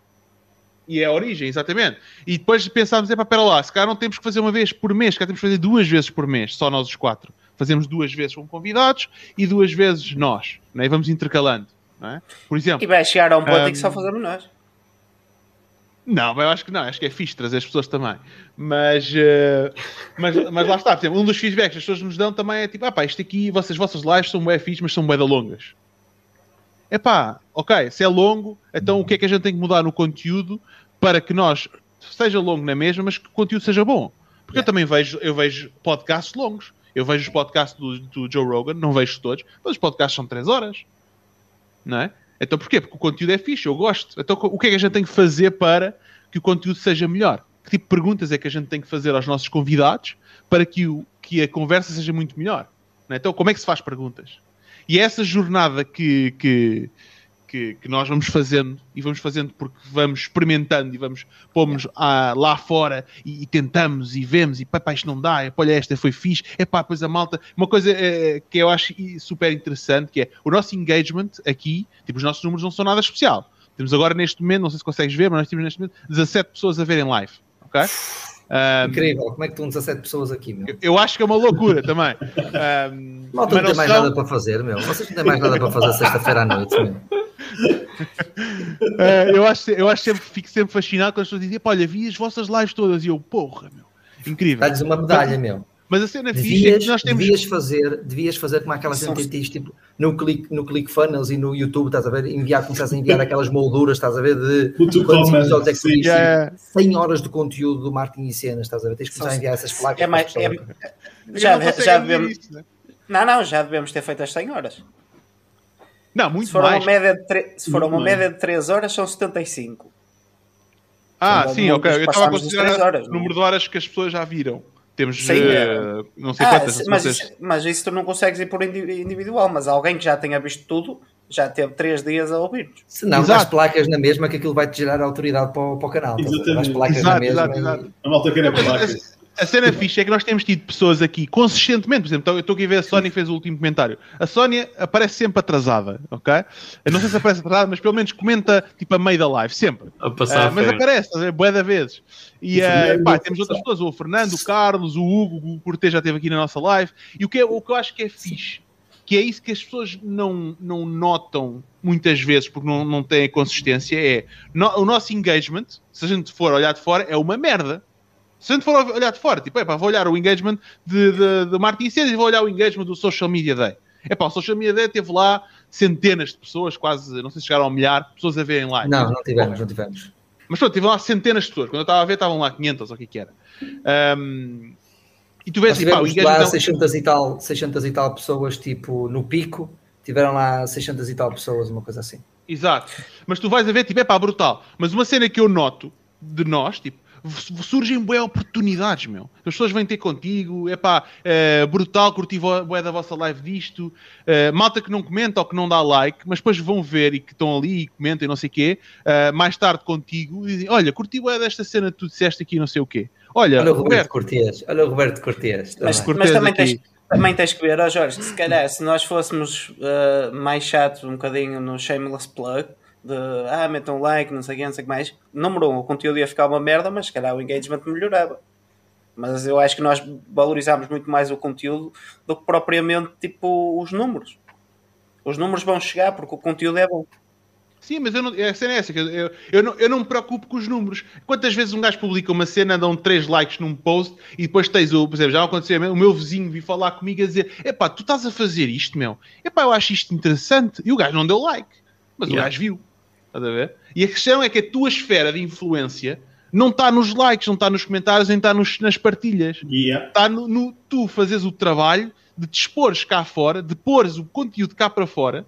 E é a origem, exatamente. E depois pensámos, é para pera lá, se calhar não temos que fazer uma vez por mês, se calhar temos que fazer duas vezes por mês, só nós os quatro. Fazemos duas vezes com convidados e duas vezes nós, né? e vamos intercalando. É? Por exemplo. E vai chegar a um ponto um, em que só fazemos nós. Não, mas eu acho que não, acho que é fixe trazer as pessoas também. Mas, uh, mas, mas lá está, por exemplo, um dos feedbacks que as pessoas nos dão também é tipo, ah pá, isto aqui, vocês, vossas lives são bem fixe, mas são bem longas. É pá, ok, se é longo, então o que é que a gente tem que mudar no conteúdo para que nós seja longo na mesma, mas que o conteúdo seja bom. Porque eu também vejo, eu vejo podcasts longos. Eu vejo os podcasts do, do, Joe Rogan, não vejo todos, mas os podcasts são 3 horas. Não é? Então porquê? Porque o conteúdo é fixe, eu gosto. Então o que é que a gente tem que fazer para que o conteúdo seja melhor? Que tipo de perguntas é que a gente tem que fazer aos nossos convidados para que, o, que a conversa seja muito melhor? É? Então como é que se faz perguntas? E é essa jornada que, que, que, que, nós vamos fazendo e vamos fazendo porque vamos experimentando e vamos pomos lá fora e, e, tentamos e vemos e pá, pá, isto não dá, é, olha esta foi fixe, é pá, depois a malta uma coisa é, que eu acho super interessante que é o nosso engagement aqui, tipo os nossos números não são nada especial temos agora neste momento, não sei se consegues ver mas nós temos neste momento 17 pessoas a verem live, ok? Um, Incrível, como é que estão 17 pessoas aqui, meu? Eu, eu acho que é uma loucura também. Um, Malta não tem mais são... nada para fazer, meu. Vocês não têm mais nada para fazer sexta-feira à noite, meu. Uh, eu, acho, eu acho sempre, fico sempre fascinado quando as pessoas dizem, olha, vi as vossas lives todas e eu, porra, meu, incrível. Dá-lhes uma medalha, meu. Mas a cena devias, fixe é que nós temos. Devias fazer, devias fazer como aquela gente que diz, tipo, no Click, no Funnels e no YouTube, estás a ver? Enviar, começares a enviar aquelas molduras, estás a ver? De quantos episódios é que sim, yeah. 100 horas de conteúdo do marketing e cenas, estás a ver? Tens que começar a enviar essas placas. É mais, é, já, já devemos. Isso, né? Não, não, já devemos ter feito as 100 horas. Não, muito se for mais. Uma média de tre... Se for muito uma média de 3 horas, são 75. Ah, são sim, ok. Eu estava a considerar horas, o número de horas que as pessoas já viram. Temos sim, uh, não sei ah, quantas. Mas, vocês... isso, mas isso tu não consegues ir por individual, mas alguém que já tenha visto tudo já teve 3 dias a ouvir-nos. Se não, as placas na mesma que aquilo vai te gerar autoridade para o, para o canal. Exatamente. As placas exato, na mesma. Exato, exato. A malta quer é placas. A cena fixe é que nós temos tido pessoas aqui consistentemente, por exemplo, então eu estou aqui a ver a Sónia que fez o último comentário. A Sónia aparece sempre atrasada, ok? Eu não sei se aparece atrasada, mas pelo menos comenta tipo a meio da live, sempre. A passar Uh, mas aparece, é bué da vezes. E uh, pá, temos outras pessoas, o Fernando, o Carlos, o Hugo, o Cortez já esteve aqui na nossa live. E o que, é, o que eu acho que é fixe, que é isso que as pessoas não, não notam muitas vezes porque não, não têm consistência, é no, o nosso engagement, se a gente for olhar de fora, é uma merda. Se a gente for olhar de fora, tipo, é pá, vou olhar o engagement de, de, de Martin Cedes e vou olhar o engagement do Social Media Day. É pá, o Social Media Day teve lá centenas de pessoas, quase, não sei se chegaram ao milhar, pessoas a verem live. Não, não tivemos, não tivemos. Mas pronto, tive lá centenas de pessoas. Quando eu estava a ver, estavam lá 500 ou o que que era. Um, e tu vês, pá, o lá engagement... 600 e, tal, 600 e tal pessoas, tipo, no pico, tiveram lá 600 e tal pessoas, uma coisa assim. Exato. Mas tu vais a ver, tipo, é pá, brutal. Mas uma cena que eu noto de nós, tipo, surgem boas oportunidades, meu. As pessoas vêm ter contigo, é pá, é, brutal, curti boé da vossa live disto. É, malta que não comenta ou que não dá like, mas depois vão ver e que estão ali e comentam e não sei o quê, é, mais tarde contigo, e dizem, olha, curti boé desta cena que tu disseste aqui não sei o quê. Olha, olha o Roberto Cortes, olha o Roberto Cortes. Mas, mas também, tens, também tens que ver, oh Jorge, se calhar se nós fôssemos uh, mais chatos um bocadinho no Shameless Plug, de ah, metam um like, não sei o que, não sei o que mais. Número um, o conteúdo ia ficar uma merda, mas se calhar o engagement melhorava. Mas eu acho que nós valorizámos muito mais o conteúdo do que propriamente tipo os números. Os números vão chegar porque o conteúdo é bom. Sim, mas eu não, a cena é essa, eu, eu, não, eu não me preocupo com os números. Quantas vezes um gajo publica uma cena, dão 3 likes num post e depois tens o, por exemplo, já aconteceu, o meu vizinho vir falar comigo a dizer: Epá, tu estás a fazer isto, meu? Epá, eu acho isto interessante. E o gajo não deu like, mas yeah. o gajo viu. Estás a ver? E a questão é que a tua esfera de influência não está nos likes, não está nos comentários, nem está nos, nas partilhas. Yeah. Está no, no, tu fazes o trabalho de te expores cá fora, de pôres o conteúdo cá para fora.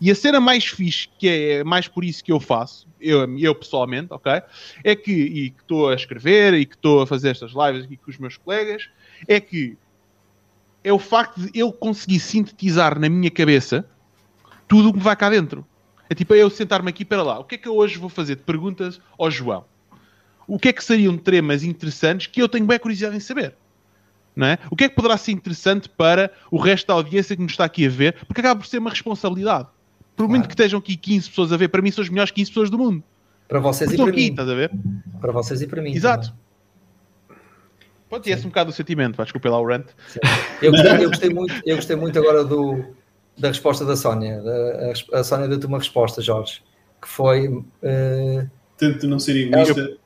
E a cena mais fixe, que é mais por isso que eu faço, eu, eu pessoalmente, ok? É que, e que estou a escrever e que estou a fazer estas lives aqui com os meus colegas, é que é o facto de eu conseguir sintetizar na minha cabeça tudo o que vai cá dentro. É tipo eu sentar-me aqui para lá. O que é que eu hoje vou fazer de perguntas ao João? O que é que seriam temas interessantes que eu tenho bem curiosidade em saber? Não é? O que é que poderá ser interessante para o resto da audiência que nos está aqui a ver? Porque acaba por ser uma responsabilidade. Por muito claro. que estejam aqui 15 pessoas a ver, para mim são as melhores 15 pessoas do mundo. Para vocês Porque e para aqui, mim. estás a ver? Para vocês e para mim. Exato. Também. Pode ser um bocado o sentimento, desculpa lá o rant. Eu gostei, eu gostei, muito, eu gostei muito agora do, da resposta da Sónia. A, a Sónia deu-te uma resposta, Jorge, que foi. Uh... Tento não ser egoísta.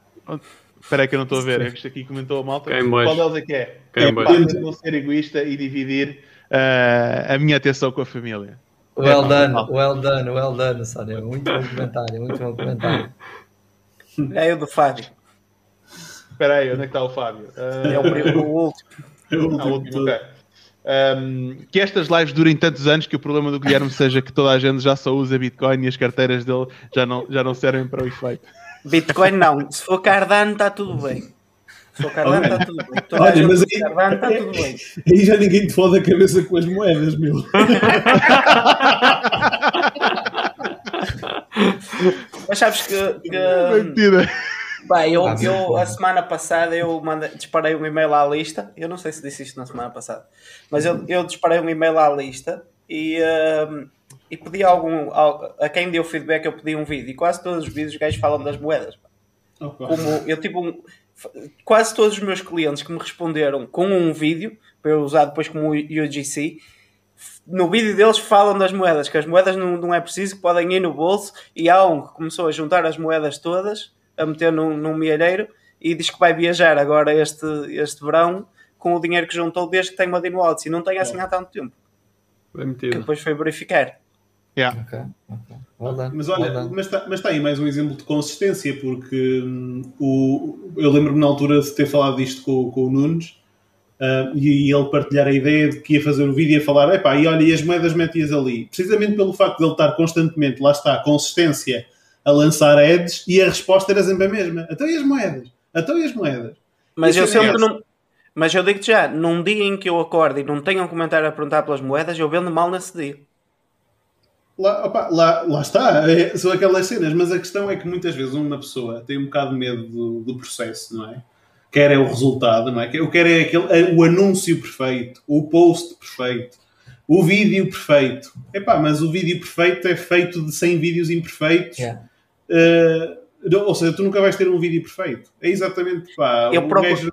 Espera aí que eu não estou a ver. É que isto aqui comentou a malta. Quem Qual deles é que é? Quem é tento não ser egoísta e dividir uh, a minha atenção com a família. Well é, done, mal. well done, well done, Sónia. Muito bom comentário, muito bom comentário. É o do Fábio. Espera aí, onde é que está o Fábio? Uh... É o, primeiro, o último. É o último. Ah, o último okay. Um, que estas lives durem tantos anos que o problema do Guilherme seja que toda a gente já só usa Bitcoin e as carteiras dele já não, já não servem para o efeito. Bitcoin não, se for Cardano está tudo bem. Se for Cardano está tudo bem. Toda Olha, mas aí- Cardano está tudo bem. Aí já ninguém te fode a cabeça com as moedas, meu. Mas sabes que, que Mentira. Bem, eu, eu a semana passada eu mandei, disparei um e-mail à lista. Eu não sei se disse isto na semana passada, mas eu, eu disparei um e-mail à lista e, ehm, e pedi algum al- a quem deu feedback. Eu pedi um vídeo e quase todos os vídeos os gajos falam das moedas. Como eu tive um, quase todos os meus clientes que me responderam com um vídeo para eu usar depois como UGC. No vídeo deles falam das moedas, que as moedas não, não é preciso, que podem ir no bolso. E há um que começou a juntar as moedas todas, a meter num, num milheiro, e diz que vai viajar agora este, este verão com o dinheiro que juntou desde que tem uma Dino Odyssey. Não tem assim há tanto tempo. Bem Que metido. depois foi verificar. Yeah. Ok, ok. Well Mas well olha, done. mas está mas tá aí mais um exemplo de consistência, porque hum, o, eu lembro-me na altura de ter falado disto com, com o Nunes ah, e, e ele partilhar a ideia de que ia fazer o vídeo e ia falar: epá, e olha, e as moedas metias ali. Precisamente pelo facto de ele estar constantemente, lá está, consistência a lançar ads e a resposta era sempre a mesma: então e as moedas? Então e as moedas? Mas Isso eu é sempre não. Mas eu digo-te já, num dia em que eu acordo e não tenho um comentário a perguntar pelas moedas, eu vendo mal nesse dia. Lá, opa, lá, lá está, é- são aquelas cenas, mas a questão é que muitas vezes uma pessoa tem um bocado de medo do, do processo, não é? quero é o resultado, não é? Eu quero é aquele, o anúncio perfeito, o post perfeito, o vídeo perfeito. Epá, mas o vídeo perfeito é feito de 100 vídeos imperfeitos. Yeah. Uh, ou seja, tu nunca vais ter um vídeo perfeito. É exatamente, pá, eu um procuro... gajo...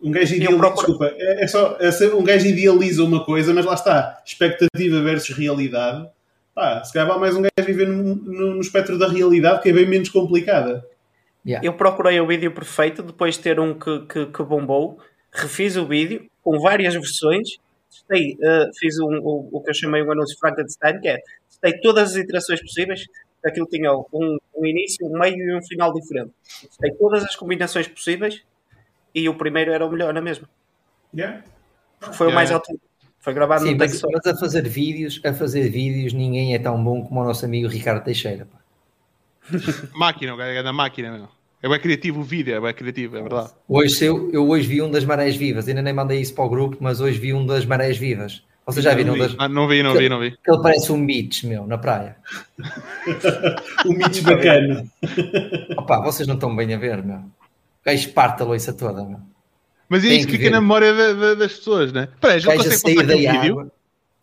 Um gajo idealiza, procuro... desculpa, é, é só é um gajo idealiza uma coisa, mas lá está, expectativa versus realidade. Pá, se calhar vai mais um gajo viver no, no, no espectro da realidade que é bem menos complicada. Yeah. Eu procurei o vídeo perfeito depois de ter um que, que, que bombou, refiz o vídeo com várias versões, testei, uh, fiz um, o, o que eu chamei um anúncio Frankenstein, que é testei todas as iterações possíveis, aquilo tinha um, um início, um meio e um final diferente. Testei todas as combinações possíveis e o primeiro era o melhor, não é mesmo? Yeah. Porque foi yeah. o mais alto. Foi gravado Sim, no mas, mas a fazer vídeos, a fazer vídeos, ninguém é tão bom como o nosso amigo Ricardo Teixeira. Pá máquina, o gajo é da máquina, meu. É bem criativo o vídeo, é bem criativo, é verdade. Hoje eu, eu hoje vi um das marés vivas, ainda nem mandei isso para o grupo, mas hoje vi um das marés vivas. Vocês já viram? Não vi, das... ah, não vi, não vi, não vi. Que ele parece um Mitch, meu, na praia. um Mitch bacana. Opa, vocês não estão bem a ver, meu. O gajo parte a loiça toda, meu. Mas isso fica ver. na memória de, de, das pessoas, né? Peraí, já consegue sair da vídeo?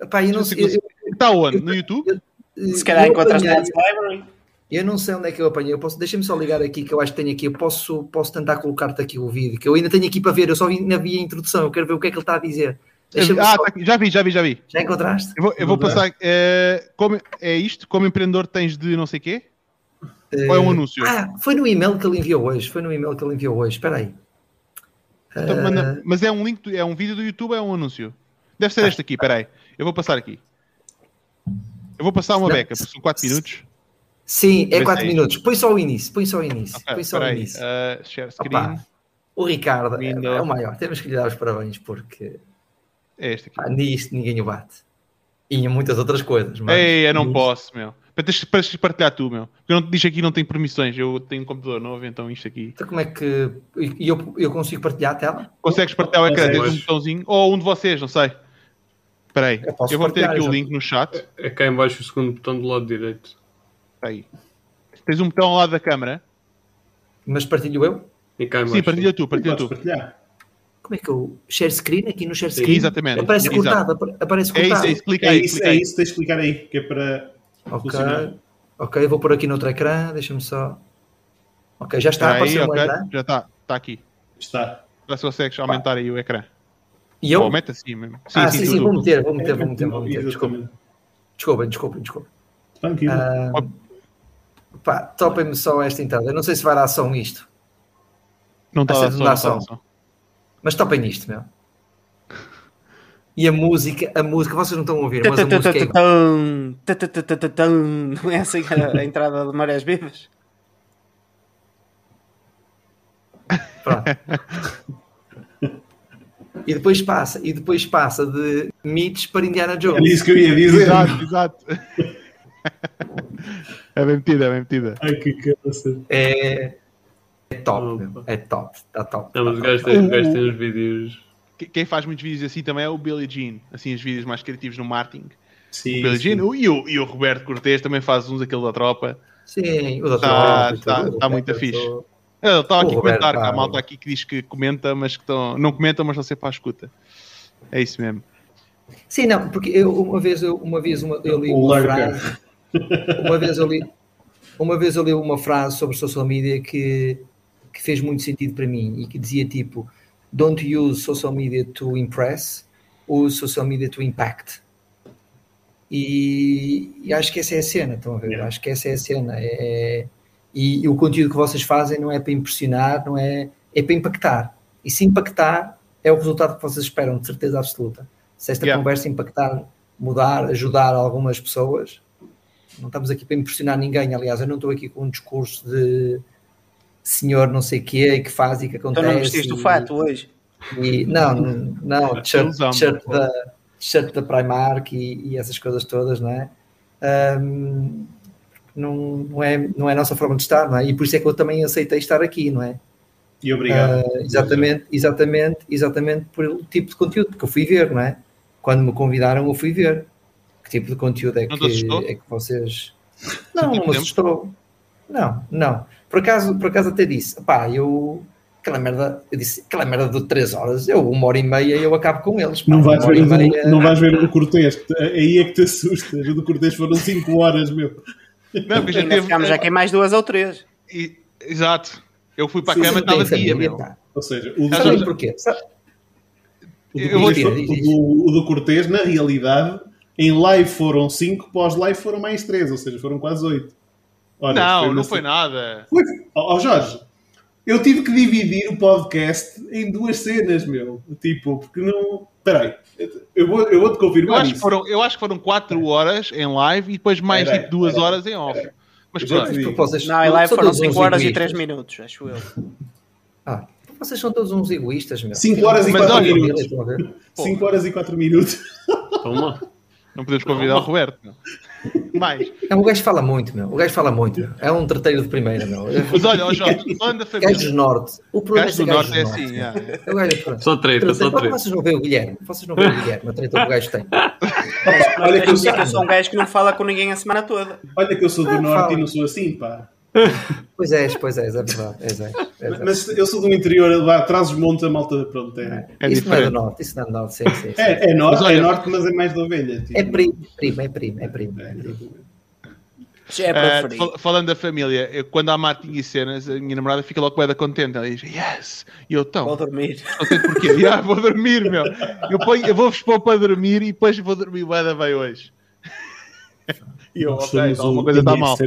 Epá, eu não sei. Está onde? No YouTube? Se calhar encontras na Library. Eu não sei onde é que eu apanhei. Eu posso, deixa-me só ligar aqui que eu acho que tenho aqui. Eu posso, posso tentar colocar-te aqui o vídeo que eu ainda tenho aqui para ver. Eu só vi, ainda vi a introdução. Eu quero ver o que é que ele está a dizer. Ah, tá já vi, já vi, já vi. Já encontraste? Eu vou, eu vou passar. É, como, é isto? Como empreendedor tens de não sei quê? Ou é um anúncio? Ah, foi no e-mail que ele enviou hoje. Foi no e-mail que ele enviou hoje. Espera aí. Então, uh... Mas é um link, é um vídeo do YouTube, é um anúncio. Deve ser ah. este aqui. Espera aí. Eu vou passar aqui. Eu vou passar uma não, beca, porque são 4 minutos. Sim, é 4 minutos. Põe só o início, põe só o início. Okay, põe só o início. Uh, share screen. Opa, o Ricardo é, é, o maior. Temos que lhe dar os parabéns porque é este aqui. Ah, nisto ninguém o bate. E em muitas outras coisas. Mas... Ei, eu não nisto... posso, meu. Para te partilhar tu, meu. Porque eu não te diz aqui não tem permissões. Eu tenho um computador novo, então isto aqui. Então como é que. E eu, eu consigo partilhar a tela? Consegues partilhar o ecrã, tens um botãozinho. Ou um de vocês, não sei. Espera aí. Eu, eu vou ter aqui o link no chat. É cá em baixo o segundo botão do lado direito. Espera aí. Tens um botão ao lado da câmara. Mas partilho eu? Sim, partilha tu, partilha tu. Como é que eu. Share screen aqui no share screen? exatamente. Aparece cortado. Aparece cortado. É isso, é isso, clica aí. É isso, é isso, tens de clicar aí, que é para. Ok. Funcionar. Ok, vou pôr aqui no outro ecrã, deixa-me só. Ok, já está a aparecer okay. Já está, está aqui. Está. Já se consegues aumentar aí o ecrã. E eu? Ou mete assim mesmo. Sim, ah, sim, sim, sim vou meter, vou meter, vou meter, vou meter. Desculpa. Desculpa, desculpa, desculpa. Tranquilo. Uh, Pá, topem-me só esta entrada. Eu não sei se vai dar som isto. Não está a dar som. Mas topem isto, meu. E a música, a música, vocês não estão a ouvir, mas a música é... Não é assim a entrada de Marés Vivas? E depois passa, e depois passa de Mitch para Indiana Jones. É isso que eu ia dizer. Exato, exato. É bem metida, é bem metida. Ai, que câncer. É, é top, é top, está top. Não, mas o gajo tem, uns vídeos. Quem faz muitos vídeos assim também é o Billy Jean, assim, os vídeos mais criativos no marketing. Sim, o Billy Jean, e, o, e o Roberto Cortês também faz uns, aquele da tropa. Sim, o da tropa. Está tá, tá muito fixe. Ele estava aqui a comentar, que há malta aqui que diz que comenta, mas que estão, não comentam, mas estão sempre à escuta. É isso mesmo. Sim, não, porque eu uma vez, eu, uma vez uma, eu li uma frase uma vez eu li, uma vez eu li uma frase sobre social media que, que fez muito sentido para mim e que dizia tipo don't use social media to impress, use social media to impact. E, e acho que essa é a cena, estão a ver? Yeah. Acho que essa é a cena. É, e, e, o conteúdo que vocês fazem não é para impressionar, não é, é para impactar. E se impactar, é o resultado que vocês esperam, de certeza absoluta. Se esta yeah. conversa impactar, mudar, ajudar algumas pessoas, não estamos aqui para impressionar ninguém. Aliás, eu não estou aqui com um discurso de senhor não sei o quê que faz e que acontece. Então não vestiste o fato hoje? E, não, não, t-shirt, da, da Primark e, e, essas coisas todas, não é? Um, não, não, é, não é a nossa forma de estar, não é? E por isso é que eu também aceitei estar aqui, não é? E obrigado. Uh, exatamente, exatamente, exatamente por o tipo de conteúdo que eu fui ver, não é? Quando me convidaram, eu fui ver que tipo de conteúdo é, que, é que vocês. Não, não me assustou. Não, não. Por acaso, por acaso até disse, pá, eu, aquela merda, eu disse, aquela merda de 3 horas, eu uma hora e meia eu acabo com eles. Não vais, ver, meia... não vais ver o do Cortês, aí é que te assustas. O do Cortês foram 5 horas, meu. Não, porque já teve... ficámos aqui mais duas ou três. E, exato. Eu fui para a cama e estava dia, meu. Ou seja, o do... porquê? O do, Cortês, o, do, o do Cortês, na realidade, em live foram 5, pós-live foram mais 3, ou seja, foram quase 8. Não, foi não foi nada. Foi. Ó oh, Jorge, eu tive que dividir o podcast em duas cenas, meu. Tipo, porque não. Peraí, eu vou, eu vou te confirmar eu acho isso. Foram, eu acho que foram 4 horas em live e depois mais era, tipo 2 horas em off. Era. Mas claro. Não, em live foram 5 horas e 3 minutos, acho eu. Ah, vocês são todos uns egoístas, meu. 5 horas e 4 minutos. 5 horas e 4 minutos. Toma. Não podemos convidar o Roberto. Não. Mais. É, o gajo fala muito, meu. O gajo fala muito. Meu. É um treteiro de primeira, meu. Mas olha, ó Jorge, falando da família. Gajos Norte. O problema gajos é do Norte é assim. É. É o gajo, só treta, só treta. Vocês não veem o Guilherme. Vocês não veem o Guilherme. A treta que o gajo tem. Olha que eu sou, eu sou um gajo que não fala com ninguém a semana toda. Olha que eu sou do ah, Norte fala. e não sou assim, pá. Pois és, pois és, é verdade. És, és, és, Mas eu sou do interior, lá atrás dos montes, a malta, pronto, é. é isso diferente. não é do norte, isso não é do norte, sim, sim. sim. É, é, norte, mas, é norte, mas é mais da ovelha. Tipo. É primo, primo, é primo, é primo. É, é uh, falando da família, eu, quando há matinho e cenas, a minha namorada fica logo bem contente. Ela diz, yes! E eu, então. Vou dormir. Contente yeah, vou dormir, meu. Eu, ponho, eu vou-vos pôr para dormir e depois vou dormir bem, bem hoje. e eu, ok, alguma coisa está mal.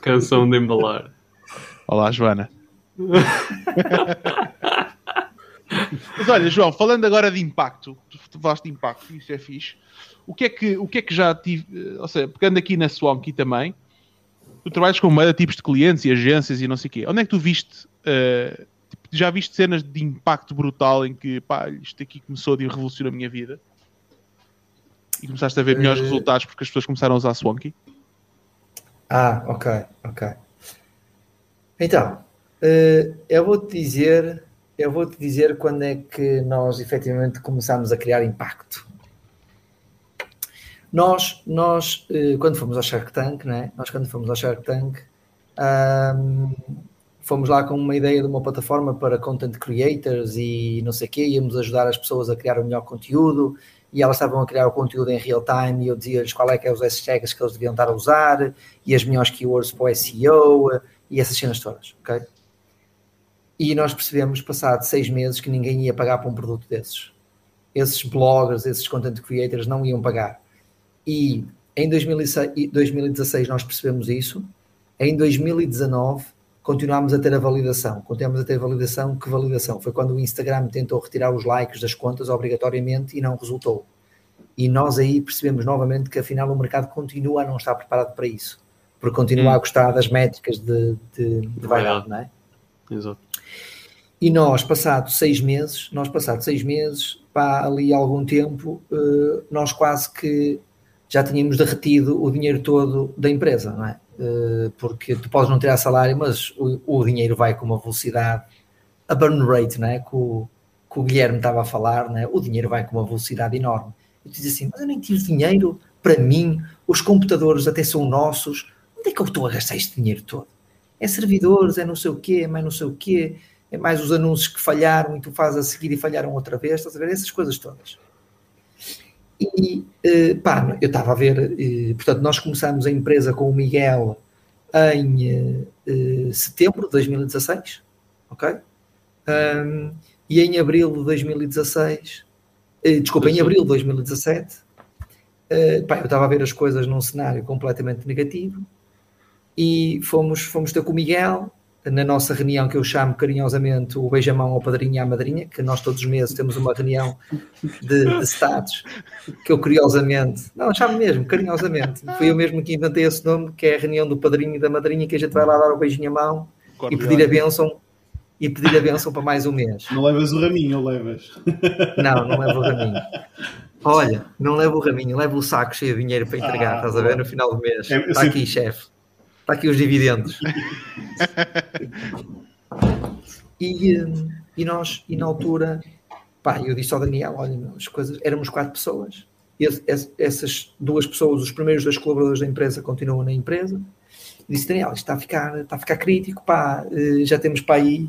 Canção de embalar. Olá, Joana. Mas olha, João, falando agora de impacto, tu falaste de impacto, isso é fixe. O que é que, o que, é que já tive, eh, ou seja, pegando aqui na Swanky também, tu trabalhas com meio tipos de clientes e agências e não sei o quê. Onde é que tu viste, uh, tipo, já viste cenas de impacto brutal em que, pá, isto aqui começou a revolucionar a minha vida? E começaste a ver melhores uh... resultados porque as pessoas começaram a usar Swanky? Ah, ok, ok. Então, uh, eu vou-te dizer, eu vou-te dizer quando é que nós efetivamente começámos a criar impacto. Nós, nós uh, quando fomos ao Shark Tank, né? nós quando fomos ao Shark Tank, um, fomos lá com uma ideia de uma plataforma para content creators e não sei o quê, íamos ajudar as pessoas a criar o melhor conteúdo e elas estavam a criar o conteúdo em real time e eu dizia-lhes qual é que é os hashtags que eles deviam estar a usar e as melhores keywords para o SEO e essas cenas todas, ok? E nós percebemos, passado seis meses, que ninguém ia pagar por um produto desses. Esses bloggers, esses content creators não iam pagar. E em 2016 nós percebemos isso. Em 2019 continuámos a ter a validação. Continuámos a ter a validação. Que validação? Foi quando o Instagram tentou retirar os likes das contas obrigatoriamente e não resultou. E nós aí percebemos novamente que afinal o mercado continua a não estar preparado para isso porque continua hum. a gostar das métricas de, de, de vaidade, não é? Exato. E nós, passados seis meses, nós passados seis meses, pá, ali algum tempo, uh, nós quase que já tínhamos derretido o dinheiro todo da empresa, não é? Uh, porque tu podes não tirar salário, mas o, o, dinheiro vai com uma velocidade, a burn rate, não é? Que o, que o Guilherme estava a falar, não é? O dinheiro vai com uma velocidade enorme. E tu dizes assim, mas eu nem tive dinheiro para mim, os computadores até são nossos, onde é que eu estou a gastar este dinheiro todo? É servidores, é não sei o quê, é mais não sei o quê, é mais os anúncios que falharam e tu fazes a seguir e falharam outra vez, estás a ver? Essas coisas todas. E uh, pá, eu estava a ver, uh, portanto, nós começamos a empresa com o Miguel em uh, setembro de 2016, ok? Um, e em abril de 2016, desculpa, em abril de 2017, pá, eu estava a ver as coisas num cenário completamente negativo e fomos, fomos ter com o Miguel na nossa reunião que eu chamo carinhosamente o beijamão ao padrinho e à madrinha, que nós todos os meses temos uma reunião de, de status, que eu curiosamente, não, chamo mesmo, carinhosamente, fui eu mesmo que inventei esse nome, que é a reunião do padrinho e da madrinha, que a gente vai lá dar o beijinho à mão e pedir a bênção e pedir a bênção para mais um mês. Não levas o raminho, levas? Não, não levo o raminho. Olha, não levo o raminho, levo o saco cheio de dinheiro para entregar, ah, estás a ver, no final do mês. É, Está aqui, chefe. Está aqui os dividendos. e, hum, e nós, e na altura, pá, eu disse ao Daniel: olha, as coisas, éramos quatro pessoas. Essas duas pessoas, os primeiros dois colaboradores da empresa, continuam na empresa. E disse: Daniel, isto está a ficar, está a ficar crítico, pá, eh, já temos para aí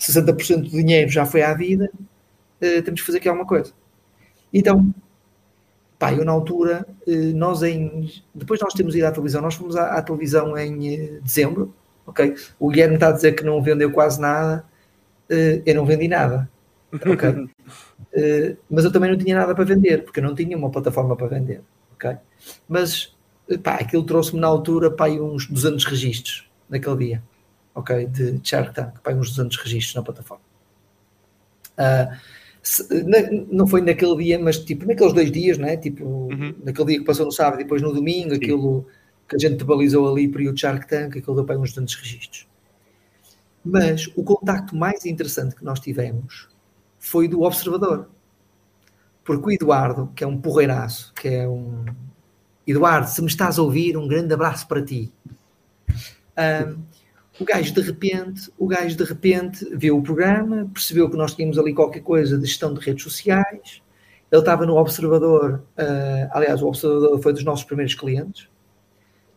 60% do dinheiro já foi à vida, uh, temos que fazer aqui alguma coisa. Então, pá, eu na altura, uh, nós em. Depois nós temos ido à televisão, nós fomos à, à televisão em uh, dezembro, ok? O Guilherme está a dizer que não vendeu quase nada, eu não vendi nada, ok? mas eu também não tinha nada para vender, porque eu não tinha uma plataforma para vender, ok? Mas, pá, aquilo trouxe-me na altura, pá, uns 200 registros naquele dia ok, de Shark Tank, para uns 200 registros na plataforma. Uh, se, na, não foi naquele dia, mas tipo naqueles dois dias, né? tipo uhum. naquele dia que passou no sábado e depois no domingo, Sim. aquilo que a gente balizou ali período Shark Tank, aquilo deu para uns 200 registros. Mas o contacto mais interessante que nós tivemos foi do observador. Porque o Eduardo, que é um porreiraço, que é um. Eduardo, se me estás a ouvir, um grande abraço para ti. Um, o gajo de repente, o gajo de repente viu o programa, percebeu que nós tínhamos ali qualquer coisa de gestão de redes sociais. Ele estava no Observador, uh, aliás, o Observador foi dos nossos primeiros clientes.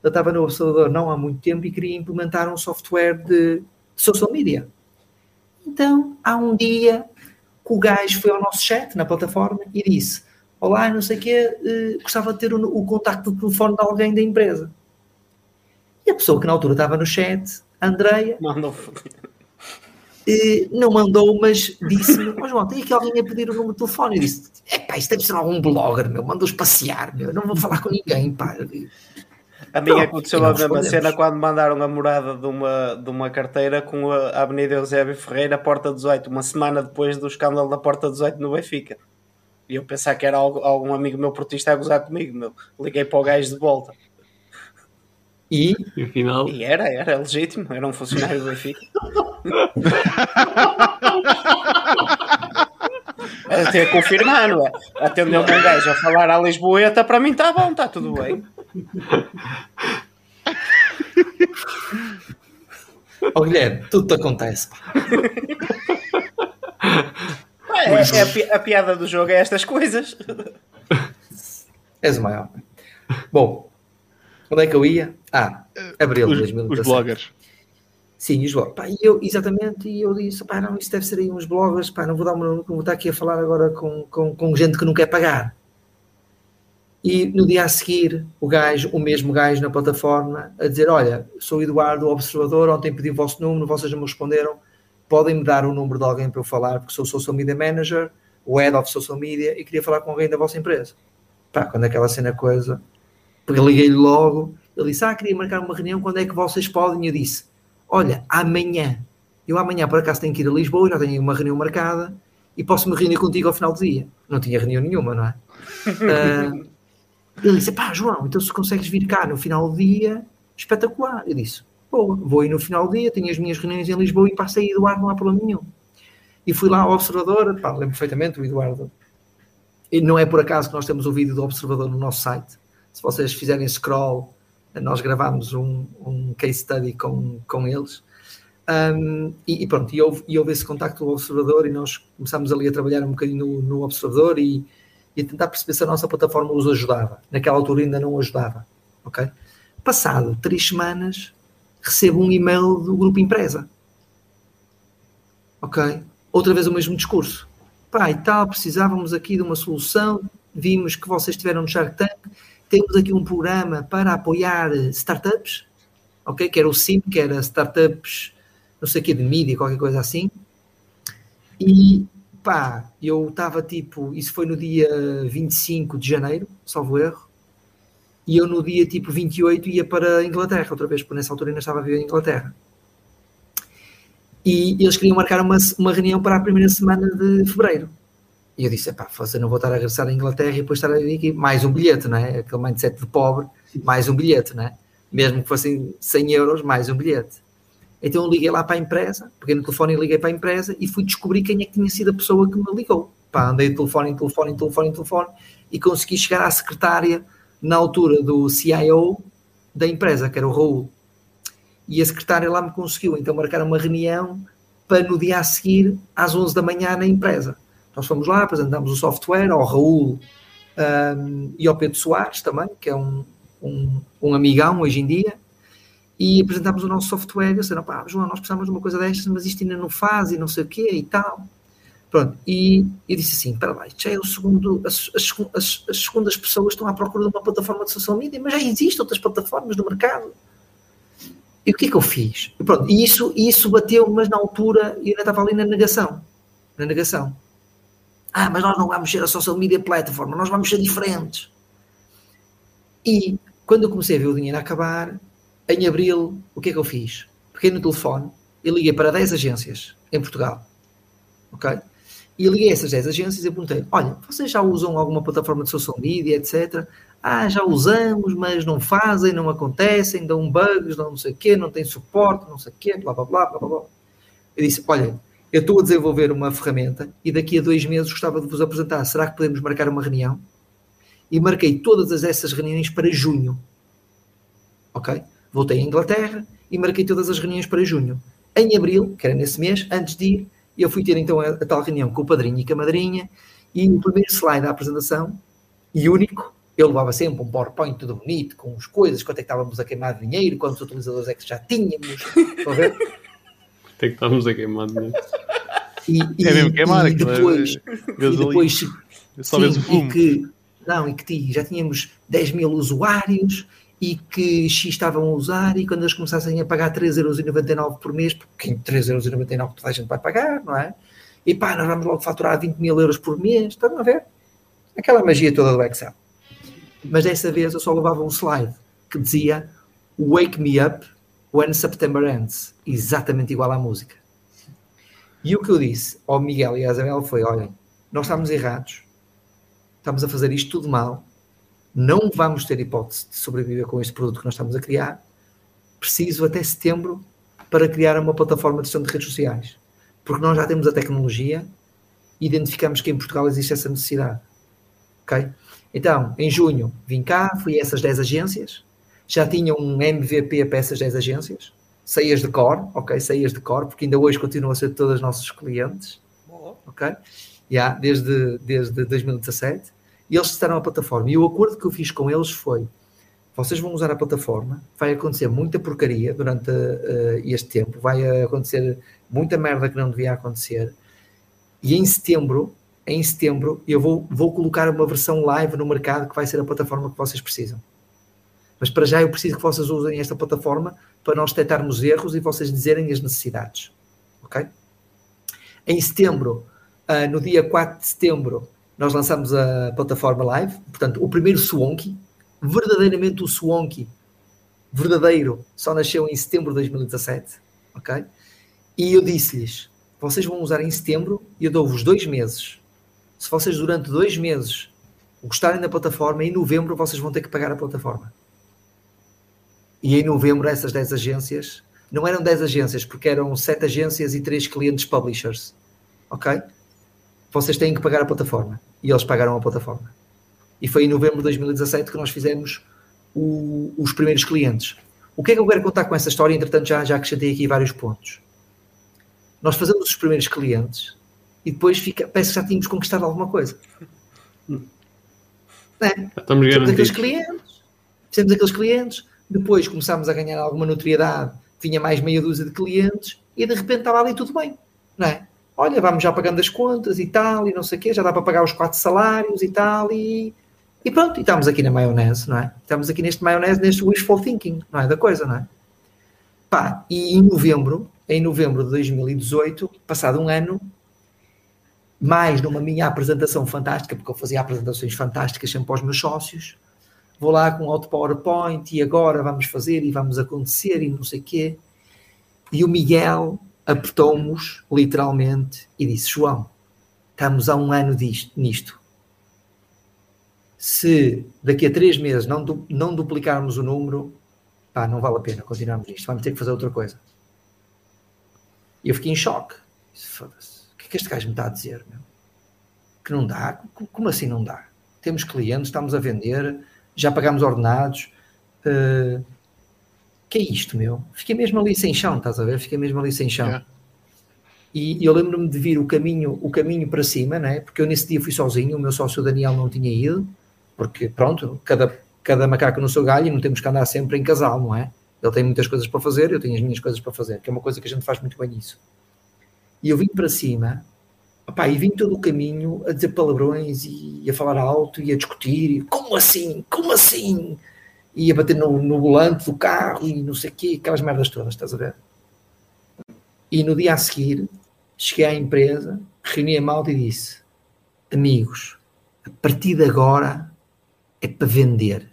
Ele estava no Observador não há muito tempo e queria implementar um software de social media. Então, há um dia que o gajo foi ao nosso chat na plataforma e disse: Olá, não sei o quê, uh, gostava de ter o, o contacto de telefone de alguém da empresa. E a pessoa que na altura estava no chat Andreia. Mandou. Uh, não mandou, mas disse-me: oh, João, tem aqui alguém a pedir o número de telefone. Eu disse: é pá, isto deve ser algum blogger, meu, mandou-os passear, meu, não vou falar com ninguém, pá. A minha aconteceu a mesma cena quando mandaram a morada de uma, de uma carteira com a Avenida Eusébio Ferreira, Porta 18, uma semana depois do escândalo da Porta 18 no Benfica. E eu pensava que era algum amigo meu portista a gozar comigo, meu. Liguei para o gajo de volta. E, e, afinal... e era, era legítimo, era um funcionário do Benfica. Até confirmar, não é? Atendeu-me um gajo a falar à Lisboeta, para mim está bom, está tudo bem. Oh, Guilherme, tudo te acontece. É, é a, a, piada do jogo é estas coisas. És o maior. Bom, Onde é que eu ia? Ah, abril de 2017. Os bloggers. Sim, os bloggers. Pá, e eu, exatamente, e eu disse, pá, não, isso deve ser aí uns bloggers, pá, não vou dar uma, não vou estar aqui a falar agora com, com, com gente que não quer pagar. E no dia a seguir, o gajo, o mesmo gajo na plataforma, a dizer, olha, sou Eduardo, observador, ontem pedi o vosso número, vocês não me responderam, podem-me dar o número de alguém para eu falar, porque sou Social Media Manager, o Head of Social Media, e queria falar com alguém da vossa empresa. Pá, quando aquela cena coisa porque liguei-lhe logo. Ele disse: Ah, queria marcar uma reunião, quando é que vocês podem? Eu disse: Olha, amanhã. Eu amanhã, por acaso, tenho que ir a Lisboa, já tenho uma reunião marcada e posso me reunir contigo ao final do dia. Não tinha reunião nenhuma, não é? uh, ele disse: Pá, João, então se consegues vir cá no final do dia, espetacular. Eu disse: Boa, vou ir no final do dia, tenho as minhas reuniões em Lisboa e passei Eduardo, não há problema nenhum. E fui lá ao Observador, pá, lembro perfeitamente o Eduardo. E não é por acaso que nós temos o vídeo do Observador no nosso site se vocês fizerem scroll, nós gravámos um, um case study com, com eles. Um, e, e, pronto, e houve, e houve esse contacto do observador e nós começámos ali a trabalhar um bocadinho no, no observador e, e, a tentar perceber se a nossa plataforma os ajudava. Naquela altura ainda não ajudava, ok? Passado três semanas, recebo um e-mail do grupo empresa, ok? Outra vez o mesmo discurso. Pai, tal, precisávamos aqui de uma solução, vimos que vocês estiveram no Shark Tank, temos aqui um programa para apoiar startups, ok? Que era o SIM, que era startups, não sei o que, de mídia, qualquer coisa assim. E pá, eu estava tipo, isso foi no dia 25 de janeiro, salvo erro, e eu no dia tipo 28 ia para a Inglaterra, outra vez, porque nessa altura ainda estava a viver em Inglaterra. E eles queriam marcar uma, uma reunião para a primeira semana de fevereiro. E eu disse, pá, você não vou estar a regressar à Inglaterra e depois estar a vir aqui, mais um bilhete, não é? Aquele mindset de pobre, mais um bilhete, não é? Mesmo que fossem 100 euros, mais um bilhete. Então eu liguei lá para a empresa, peguei no telefone e liguei para a empresa e fui descobrir quem é que tinha sido a pessoa que me ligou. Pá, andei de telefone em telefone, em telefone, em telefone e consegui chegar à secretária na altura do CIO da empresa, que era o Raul. E a secretária lá me conseguiu então marcar uma reunião para no dia a seguir, às 11 da manhã, na empresa. Nós fomos lá, apresentámos o software ao Raul um, e ao Pedro Soares também, que é um, um, um amigão hoje em dia, e apresentámos o nosso software. Eu disse, pá, João, nós precisamos de uma coisa destas, mas isto ainda não faz e não sei o quê e tal. Pronto, e eu disse assim: para lá, já é o segundo, as, as, as, segundas pessoas estão à procura de uma plataforma de social media, mas já existem outras plataformas no mercado. E o que é que eu fiz? E, pronto, e isso, isso bateu, mas na altura eu ainda estava ali na negação. Na negação. Ah, mas nós não vamos ser a social media platform, nós vamos ser diferentes. E quando eu comecei a ver o dinheiro acabar, em abril, o que é que eu fiz? Peguei no telefone e liguei para 10 agências em Portugal. Ok? E liguei a essas 10 agências e perguntei: olha, vocês já usam alguma plataforma de social media, etc. Ah, já usamos, mas não fazem, não acontecem, dão bugs, não sei o quê, não tem suporte, não sei o quê, blá blá blá blá blá. Eu disse: olha, eu estou a desenvolver uma ferramenta e daqui a dois meses gostava de vos apresentar. Será que podemos marcar uma reunião? E marquei todas essas reuniões para junho. Ok? Voltei à Inglaterra e marquei todas as reuniões para junho. Em abril, que era nesse mês, antes de ir, eu fui ter então a, a tal reunião com o padrinho e com a madrinha e o primeiro slide da apresentação, e único, eu levava sempre um PowerPoint tudo bonito, com as coisas, quanto é que estávamos a queimar dinheiro, quantos utilizadores é que já tínhamos. Estão a ver? Quanto é que estávamos a queimar dinheiro? E, e, É mesmo queimar, e é- depois, Vês e depois só vês o sim, fumo. e que, não, e que ti- já tínhamos 10 mil usuários e que X estavam a usar e quando eles começassem a pagar 3,99€ por mês, porque 3,99€ toda a gente vai pagar, não é? E pá, nós vamos logo faturar 20 mil euros por mês, estão a ver? Aquela magia toda do Excel. Mas dessa vez eu só levava um slide que dizia Wake me up when September ends. Exatamente igual à música. E o que eu disse ao Miguel e à Isabel foi: olhem, nós estamos errados, estamos a fazer isto tudo mal, não vamos ter hipótese de sobreviver com este produto que nós estamos a criar. Preciso até setembro para criar uma plataforma de gestão de redes sociais, porque nós já temos a tecnologia e identificamos que em Portugal existe essa necessidade. Ok? Então, em junho, vim cá, fui a essas 10 agências, já tinha um MVP para essas 10 agências, saías de cor, ok? Saías de cor, porque ainda hoje continuam a ser todos os nossos clientes, ok? Já, desde, desde 2017, e eles testaram a plataforma. E o acordo que eu fiz com eles foi: vocês vão usar a plataforma, vai acontecer muita porcaria durante eh, este tempo, vai acontecer muita merda que não devia acontecer, e em setembro, em setembro, eu vou, vou colocar uma versão live no mercado que vai ser a plataforma que vocês precisam. Mas para já eu preciso que vocês usem esta plataforma para nós detectarmos erros e vocês dizerem as necessidades. Ok? Em setembro, ah, no dia 4 de setembro, nós lançamos a plataforma live. Portanto, o primeiro Swanky, verdadeiramente o Swanky, verdadeiro, só nasceu em setembro de 2017. Ok? E eu disse-lhes: vocês vão usar em setembro e eu dou-vos dois meses. Se vocês durante dois meses gostarem da plataforma, em novembro vocês vão ter que pagar a plataforma. E em novembro essas 10 agências, não eram 10 agências, porque eram 7 agências e 3 clientes publishers. Ok? Vocês têm que pagar a plataforma. E eles pagaram a plataforma. E foi em novembro de 2017 que nós fizemos o- os primeiros clientes. O que é que eu quero contar com essa história? Entretanto, já, já acrescentei aqui vários pontos. Nós fazemos os primeiros clientes e depois fica, parece que já tínhamos conquistado alguma coisa. Não é? Estamos Fizemos aqueles clientes, fizemos aqueles clientes, depois começámos a ganhar alguma notoriedade, vinha mais meia dúzia de clientes e de repente estava ali tudo bem, não é? Olha, vamos já pagando as contas e tal, e não sei o quê, já dá para pagar os quatro salários e tal, e, e pronto, e estamos aqui na maionese, não é? Estamos aqui neste maionese, neste wishful thinking, não é? Da coisa, não é? Pá, e em novembro, em novembro de 2018, passado um ano, mais numa minha apresentação fantástica, porque eu fazia apresentações fantásticas sempre aos meus sócios, vou lá com outro PowerPoint e agora vamos fazer e vamos acontecer e não sei quê. E o Miguel apertou-nos, literalmente, e disse: João, estamos há um ano disto, nisto. Se daqui a três meses não, du- não duplicarmos o número, pá, não vale a pena continuarmos nisto, vamos ter que fazer outra coisa. E eu fiquei em choque. Foda-se, o que é que este gajo me está a dizer? Meu? Que não dá? Co- Como assim não dá? Temos clientes, estamos a vender, já pagamos ordenados. eh, que é isto, meu? Fiquei mesmo ali sem chão, estás a ver? Fiquei mesmo ali sem chão. É. E eu lembro-me de vir o caminho, o caminho para cima, né? porque eu nesse dia fui sozinho, o meu sócio Daniel não tinha ido, porque pronto, cada, cada macaco no seu galho e não temos que andar sempre em casal, não é? Ele tem muitas coisas para fazer, eu tenho as minhas coisas para fazer, que é uma coisa que a gente faz muito bem nisso. E eu vim para cima, opá, e vim todo o caminho a dizer palavrões e a falar alto e a discutir, e, como assim? Como assim? E a bater no, no volante do carro e não sei o quê, aquelas merdas todas, estás a ver? E no dia a seguir, cheguei à empresa, reuni a malta e disse: Amigos, a partir de agora é para vender.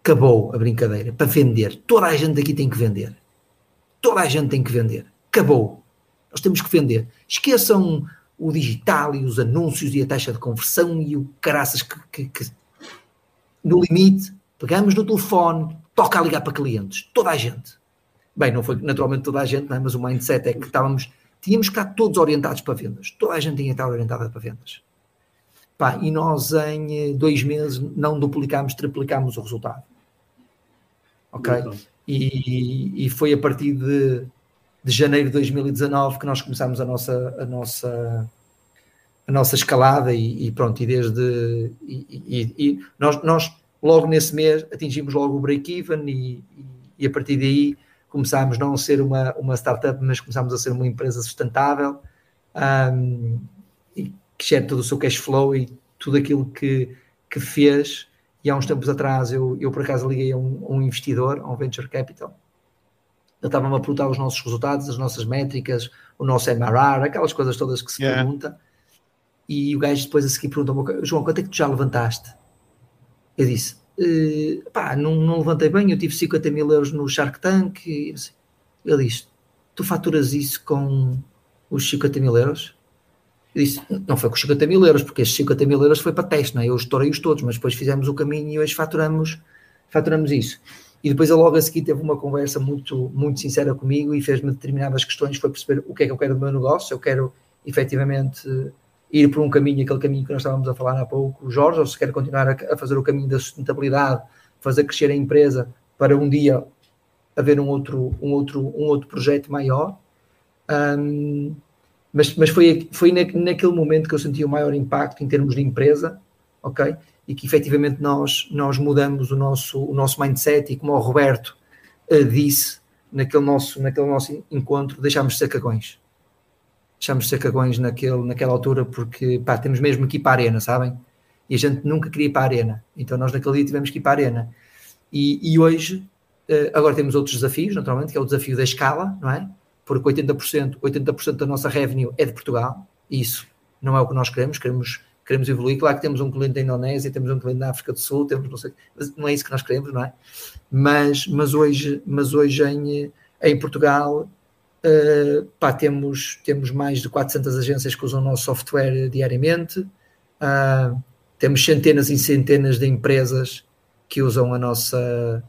Acabou a brincadeira, para vender. Toda a gente aqui tem que vender. Toda a gente tem que vender. Acabou. Nós temos que vender. Esqueçam o digital e os anúncios e a taxa de conversão e o caraças que, que, que... no limite, pegamos no telefone, toca a ligar para clientes. Toda a gente. Bem, não foi naturalmente toda a gente, é? mas o mindset é que estávamos, tínhamos que estar todos orientados para vendas. Toda a gente tinha que estar orientada para vendas. Pá, e nós em eh, dois meses não duplicámos, triplicámos o resultado. Ok? E, e foi a partir de, de janeiro de 2019 que nós começámos a nossa, a nossa, a nossa escalada e, e pronto, e desde e, e, e, nós, nós logo nesse mês atingimos logo o break-even e, e, a partir daí começámos não a ser uma, uma startup, mas começámos a ser uma empresa sustentável um, e que gera todo o seu cash flow e tudo aquilo que, que fez. E há uns tempos atrás eu, eu por acaso liguei a um, a um investidor, a um venture capital. Ele estava-me a perguntar os nossos resultados, as nossas métricas, o nosso MRR, aquelas coisas todas que se yeah. pergunta. E o gajo depois a seguir perguntou-me, João, quanto é que tu já levantaste? Eu disse, uh, pá, não, não, levantei bem, eu tive 50 mil euros no Shark Tank. E, assim, ele disse, tu faturas isso com os 50 mil euros? Eu disse, não foi com 50 mil euros, porque esses 50 mil euros foi para teste, não é? Eu estourei-os todos, mas depois fizemos o caminho e hoje faturamos, faturamos isso. E depois ele logo a seguir teve uma conversa muito, muito sincera comigo e fez-me determinadas questões, foi perceber o que é que eu quero do meu negócio, eu quero efetivamente ir por um caminho, aquele caminho que nós estávamos a falar há pouco, Jorge, ou se quer continuar a, fazer o caminho da sustentabilidade, fazer crescer a empresa para um dia haver um outro, um outro, um outro projeto maior. Um, mas, mas foi, foi na, naquele momento que eu senti o maior impacto em termos de empresa, ok? E que efetivamente nós, nós mudamos o nosso, o nosso mindset e como o Roberto uh, disse naquele nosso, naquele nosso encontro, deixámos de ser cagões deixámos de ser cagões naquele, naquela altura porque pá, temos mesmo que ir para a arena, sabem? E a gente nunca queria ir para a arena. Então nós naquele dia tivemos que ir para a arena. E, e hoje, uh, agora temos outros desafios, naturalmente, que é o desafio da escala, não é? Porque 80%, 80% da nossa revenue é de Portugal, e isso não é o que nós queremos, queremos, queremos evoluir. Claro que temos um cliente da Indonésia, temos um cliente da África do Sul, temos não sei, não é isso que nós queremos, não é? Mas, mas hoje, mas hoje em, em Portugal Uh, pá, temos, temos mais de 400 agências que usam o nosso software diariamente, uh, temos centenas e centenas de empresas que usam a nossa,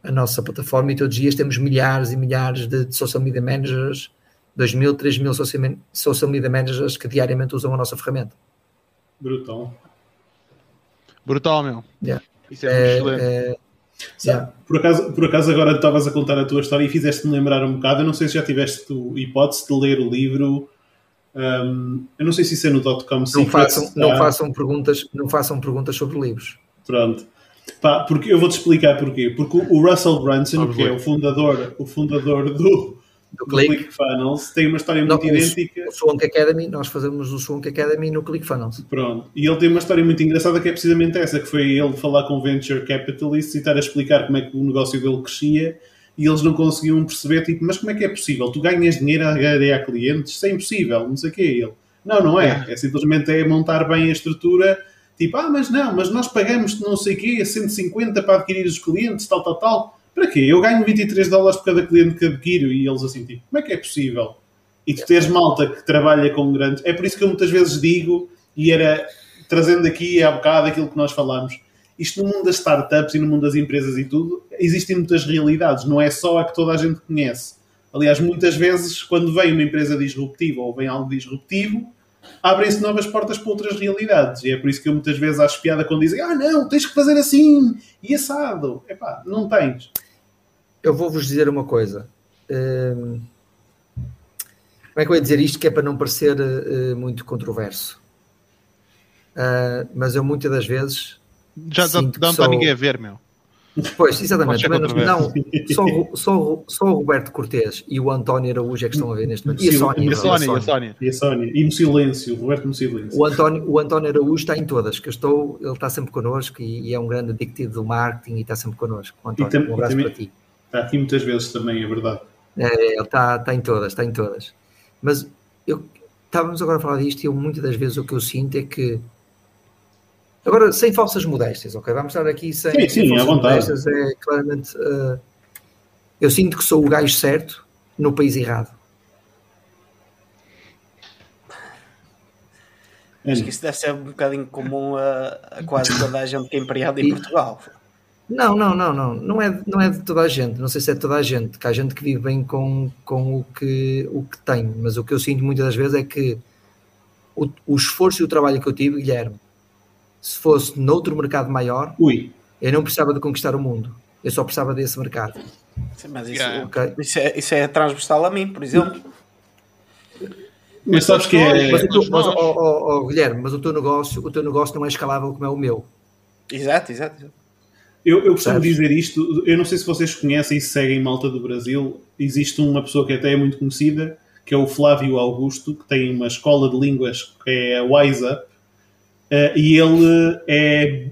a nossa plataforma e todos os dias temos milhares e milhares de, de social media managers, 2 mil, 3 mil social media managers que diariamente usam a nossa ferramenta. Brutal. Brutal, meu. Yeah. Isso é, é excelente. É, Yeah. Por, acaso, por acaso agora estavas a contar a tua história e fizeste-me lembrar um bocado, eu não sei se já tiveste hipótese de ler o livro um, eu não sei se isso é no .com não façam, não, façam perguntas, não façam perguntas sobre livros pronto Pá, porque eu vou-te explicar porquê porque o Russell Brunson, que é o fundador o fundador do do Click. ClickFunnels tem uma história muito não, idêntica. O Swank Academy, nós fazemos o Swank Academy no ClickFunnels. Pronto. E ele tem uma história muito engraçada que é precisamente essa, que foi ele falar com Venture Capitalists e estar a explicar como é que o negócio dele crescia e eles não conseguiam perceber, tipo, mas como é que é possível? Tu ganhas dinheiro a ganhar clientes? Isso é impossível, não sei o que é ele. Não, não é. É simplesmente é montar bem a estrutura, tipo, ah, mas não, mas nós pagamos não sei o quê, 150 para adquirir os clientes, tal, tal, tal para quê? Eu ganho 23 dólares por cada cliente que adquiro e eles assim, tipo, como é que é possível? E tu teres malta que trabalha com grandes. É por isso que eu muitas vezes digo, e era trazendo aqui há bocado aquilo que nós falamos, isto no mundo das startups e no mundo das empresas e tudo, existem muitas realidades, não é só a que toda a gente conhece. Aliás, muitas vezes, quando vem uma empresa disruptiva ou vem algo disruptivo, abrem-se novas portas para outras realidades. E é por isso que eu muitas vezes acho piada quando dizem: Ah, não, tens que fazer assim e assado. Epá, não tens eu vou-vos dizer uma coisa. Um, como é que eu ia dizer isto que é para não parecer uh, muito controverso? Uh, mas eu muitas das vezes. Já não está ninguém a ver, meu. Pois, exatamente. Menos, não, só, só, só o Roberto Cortês e o António Araújo é que estão a ver neste momento. E a Sónia. E a Sónia, a Sónia. E a Sónia. E no silêncio, o Roberto no silêncio. O António, o António Araújo está em todas, que eu estou, ele está sempre connosco e, e é um grande adictivo do marketing e está sempre connosco. António, tam, um abraço também, para ti. Está aqui muitas vezes também, é verdade. É, ele está, está em todas, está em todas. Mas eu, estávamos agora a falar disto e eu, muitas das vezes o que eu sinto é que Agora, sem falsas modéstias, ok? Vamos estar aqui sem, sim, sim, falsas modéstias. É claramente. Uh, eu sinto que sou o gajo certo no país errado. Acho que isso deve ser um bocadinho comum a, a quase toda a gente que é empreende em Portugal. Não, não, não, não. Não é, não é de toda a gente. Não sei se é de toda a gente. Que há gente que vive bem com, com o, que, o que tem. Mas o que eu sinto muitas das vezes é que o, o esforço e o trabalho que eu tive, Guilherme, se fosse noutro mercado maior, Ui. eu não precisava de conquistar o mundo. Eu só precisava desse mercado. Sim, mas isso, yeah. okay. isso, é, isso é transversal a mim, por exemplo. Mas sabes que é. Mas, tu, mas oh, oh, oh, Guilherme, mas o teu negócio, o teu negócio não é escalável como é o meu. Exato, exato. Eu, eu costumo dizer isto, eu não sei se vocês conhecem e seguem Malta do Brasil. Existe uma pessoa que até é muito conhecida, que é o Flávio Augusto, que tem uma escola de línguas que é a Wise Up, Uh, e ele é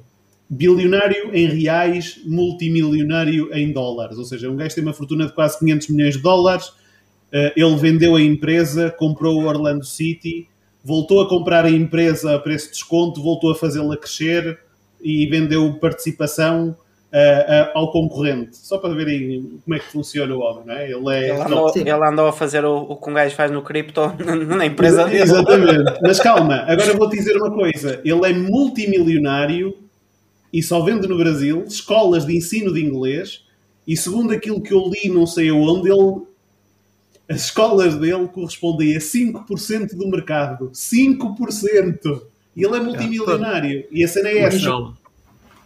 bilionário em reais, multimilionário em dólares. Ou seja, um gajo tem uma fortuna de quase 500 milhões de dólares. Uh, ele vendeu a empresa, comprou o Orlando City, voltou a comprar a empresa a preço de desconto, voltou a fazê-la crescer e vendeu participação uh, ao concorrente, só para verem como é que funciona o homem, não é? Ele, é, ele, andou, ele andou a fazer o, o que um gajo faz no cripto na empresa dele. Exatamente, mas calma, agora vou te dizer uma coisa: ele é multimilionário e só vende no Brasil escolas de ensino de inglês. E segundo aquilo que eu li, não sei aonde, ele as escolas dele correspondem a 5% do mercado. 5%! E ele é multimilionário. E a cena é essa.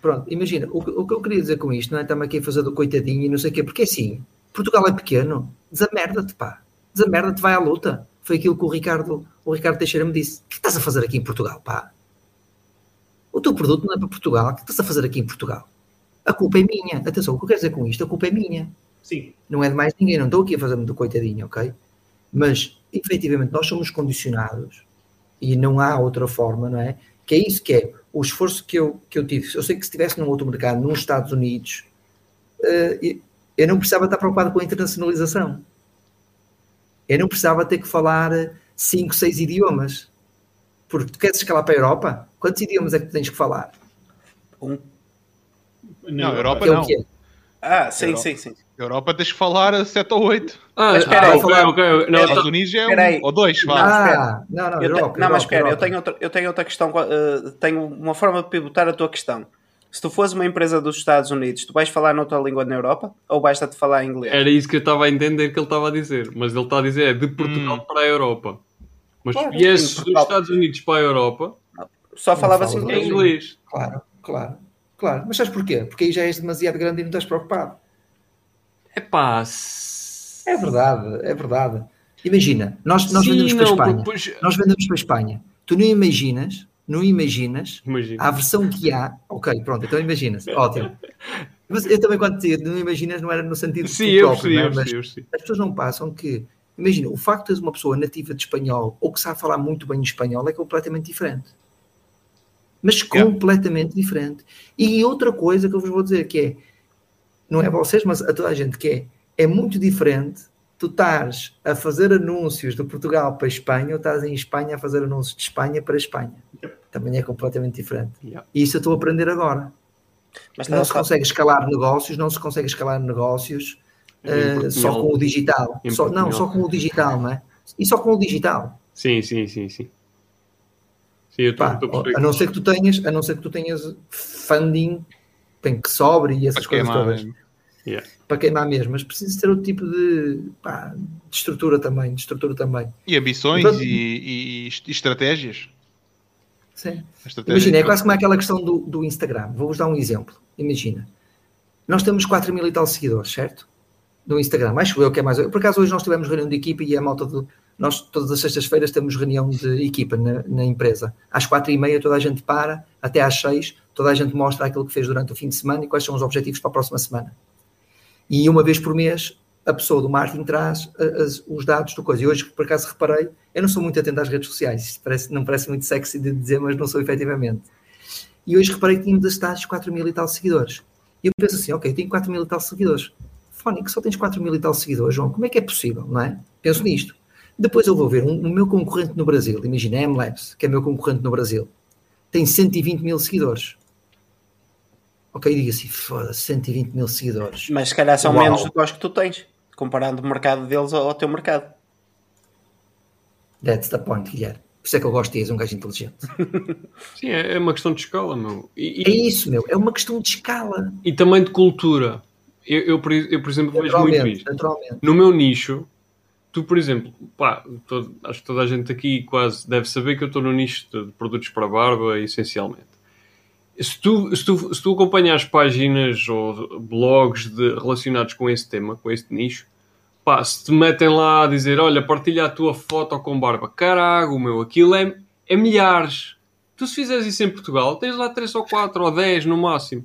Pronto, imagina, o, o, que eu queria dizer com isto, não é? Estamos aqui a fazer do coitadinho e não sei o quê, porque assim, Portugal é pequeno, desamerda-te, pá, desamerda-te, vai à luta. Foi aquilo que o Ricardo, o Ricardo Teixeira me disse. O que estás a fazer aqui em Portugal, pá? O teu produto não é para Portugal, o que estás a fazer aqui em Portugal? A culpa é minha. Atenção, o que eu quero dizer com isto, a culpa é minha. Sim. Não é de mais ninguém, não estou aqui a fazer do coitadinho, ok? Mas, efetivamente, nós somos condicionados e não há outra forma, não é? Que é isso que é o esforço que eu, que eu tive, eu sei que se estivesse num outro mercado, nos Estados Unidos, uh, eu não precisava estar preocupado com a internacionalização. Eu não precisava ter que falar cinco, seis idiomas. Porque tu queres escalar para a Europa? Quantos idiomas é que tu tens que falar? Um. Não, Europa é não. Ah, sim, Europa. sim, sim. Europa tens que falar 7 ou 8. Ah, mas espera ah, aí. Okay, okay. Não, Estados Unidos é um ou dois, vá. Ah, não, não, eu Europa, te... não, mas espera, eu tenho, outra, eu tenho outra questão, uh, tenho uma forma de pivotar a tua questão. Se tu fores uma empresa dos Estados Unidos, tu vais falar noutra língua na Europa ou basta-te falar inglês? Era isso que eu estava a entender que ele estava a dizer, mas ele está a dizer é de Portugal hum. para a Europa. Mas se viesses dos Estados Unidos para a Europa, só falavas fala inglês. inglês. Claro, claro, claro. Mas sabes porquê? Porque aí já és demasiado grande e não estás preocupado. É pá. É verdade, é verdade. Imagina, nós, nós Sim, vendemos para a Espanha. Depois... Nós vendemos para a Espanha. Tu não imaginas, não imaginas Imagina. a versão que há. Ok, pronto, então imaginas. Ótimo. Mas eu também, quando dizia não imaginas, não era no sentido Sim, eu próprio, é? eu mas eu as pessoas não passam que. Imagina, o facto de teres uma pessoa nativa de espanhol ou que sabe falar muito bem espanhol é completamente diferente. Mas completamente yeah. diferente. E outra coisa que eu vos vou dizer que é não é a vocês, mas a toda a gente que é, é muito diferente tu estás a fazer anúncios de Portugal para a Espanha ou estás em Espanha a fazer anúncios de Espanha para a Espanha. Também é completamente diferente. E isso eu estou a aprender agora. Mas não se consegue escalar negócios, não se consegue escalar negócios uh, só com o digital. Só, não, só com o digital, não é? E só com o digital. Sim, sim, sim, sim. sim eu tô, Pá, tô a não ser que tu tenhas, a não ser que tu tenhas funding tem que sobre e essas coisas todas. Yeah. Para queimar mesmo, mas precisa ter outro tipo de, pá, de estrutura também, de estrutura também. E ambições e, e, e, estratégias. Sim. Imagina, é quase como aquela questão do, do Instagram. Vou-vos dar um exemplo. Imagina, nós temos 4 mil e tal seguidores, certo? No Instagram, acho eu que é mais. Por acaso hoje nós tivemos reunião de equipa e a malta do, nós todas as sextas-feiras temos reunião de equipa na, na, empresa. Às quatro e meia toda a gente para, até às seis toda a gente mostra aquilo que fez durante o fim de semana e quais são os objetivos para a próxima semana. E uma vez por mês a pessoa do marketing traz as, os dados do coisa. E hoje, por acaso, reparei, eu não sou muito atento às redes sociais, parece, não parece muito sexy de dizer, mas não sou efetivamente. E hoje reparei que tínhamos estados 4 mil e tal seguidores. E eu penso assim, ok, tenho 4 mil e tal seguidores. Fónico, só tens 4 mil e tal seguidores, João, como é que é possível, não é? Penso nisto. Depois eu vou ver um, o meu concorrente no Brasil, imagina a MLabs, que é meu concorrente no Brasil, tem 120 mil seguidores. Ok, diga assim, foda-se, 120 mil seguidores. Mas se calhar são Uau. menos do que os que tu tens, comparando o mercado deles ao, ao teu mercado. That's the point, Guilherme. Por isso é que eu gosto de és um gajo inteligente. Sim, é, é uma questão de escala, meu. E, e... É isso, meu. É uma questão de escala. E também de cultura. Eu, eu, por, eu por exemplo, vejo muito isto. No meu nicho, tu, por exemplo, pá, todo, acho que toda a gente aqui quase deve saber que eu estou no nicho de produtos para barba, essencialmente. Se tu, se tu, se tu acompanhas páginas ou blogs de, relacionados com esse tema, com este nicho, pá, se te metem lá a dizer, olha, partilha a tua foto com barba, carago, meu, aquilo é, é milhares. Tu se fizeres isso em Portugal, tens lá 3 ou 4 ou 10 no máximo.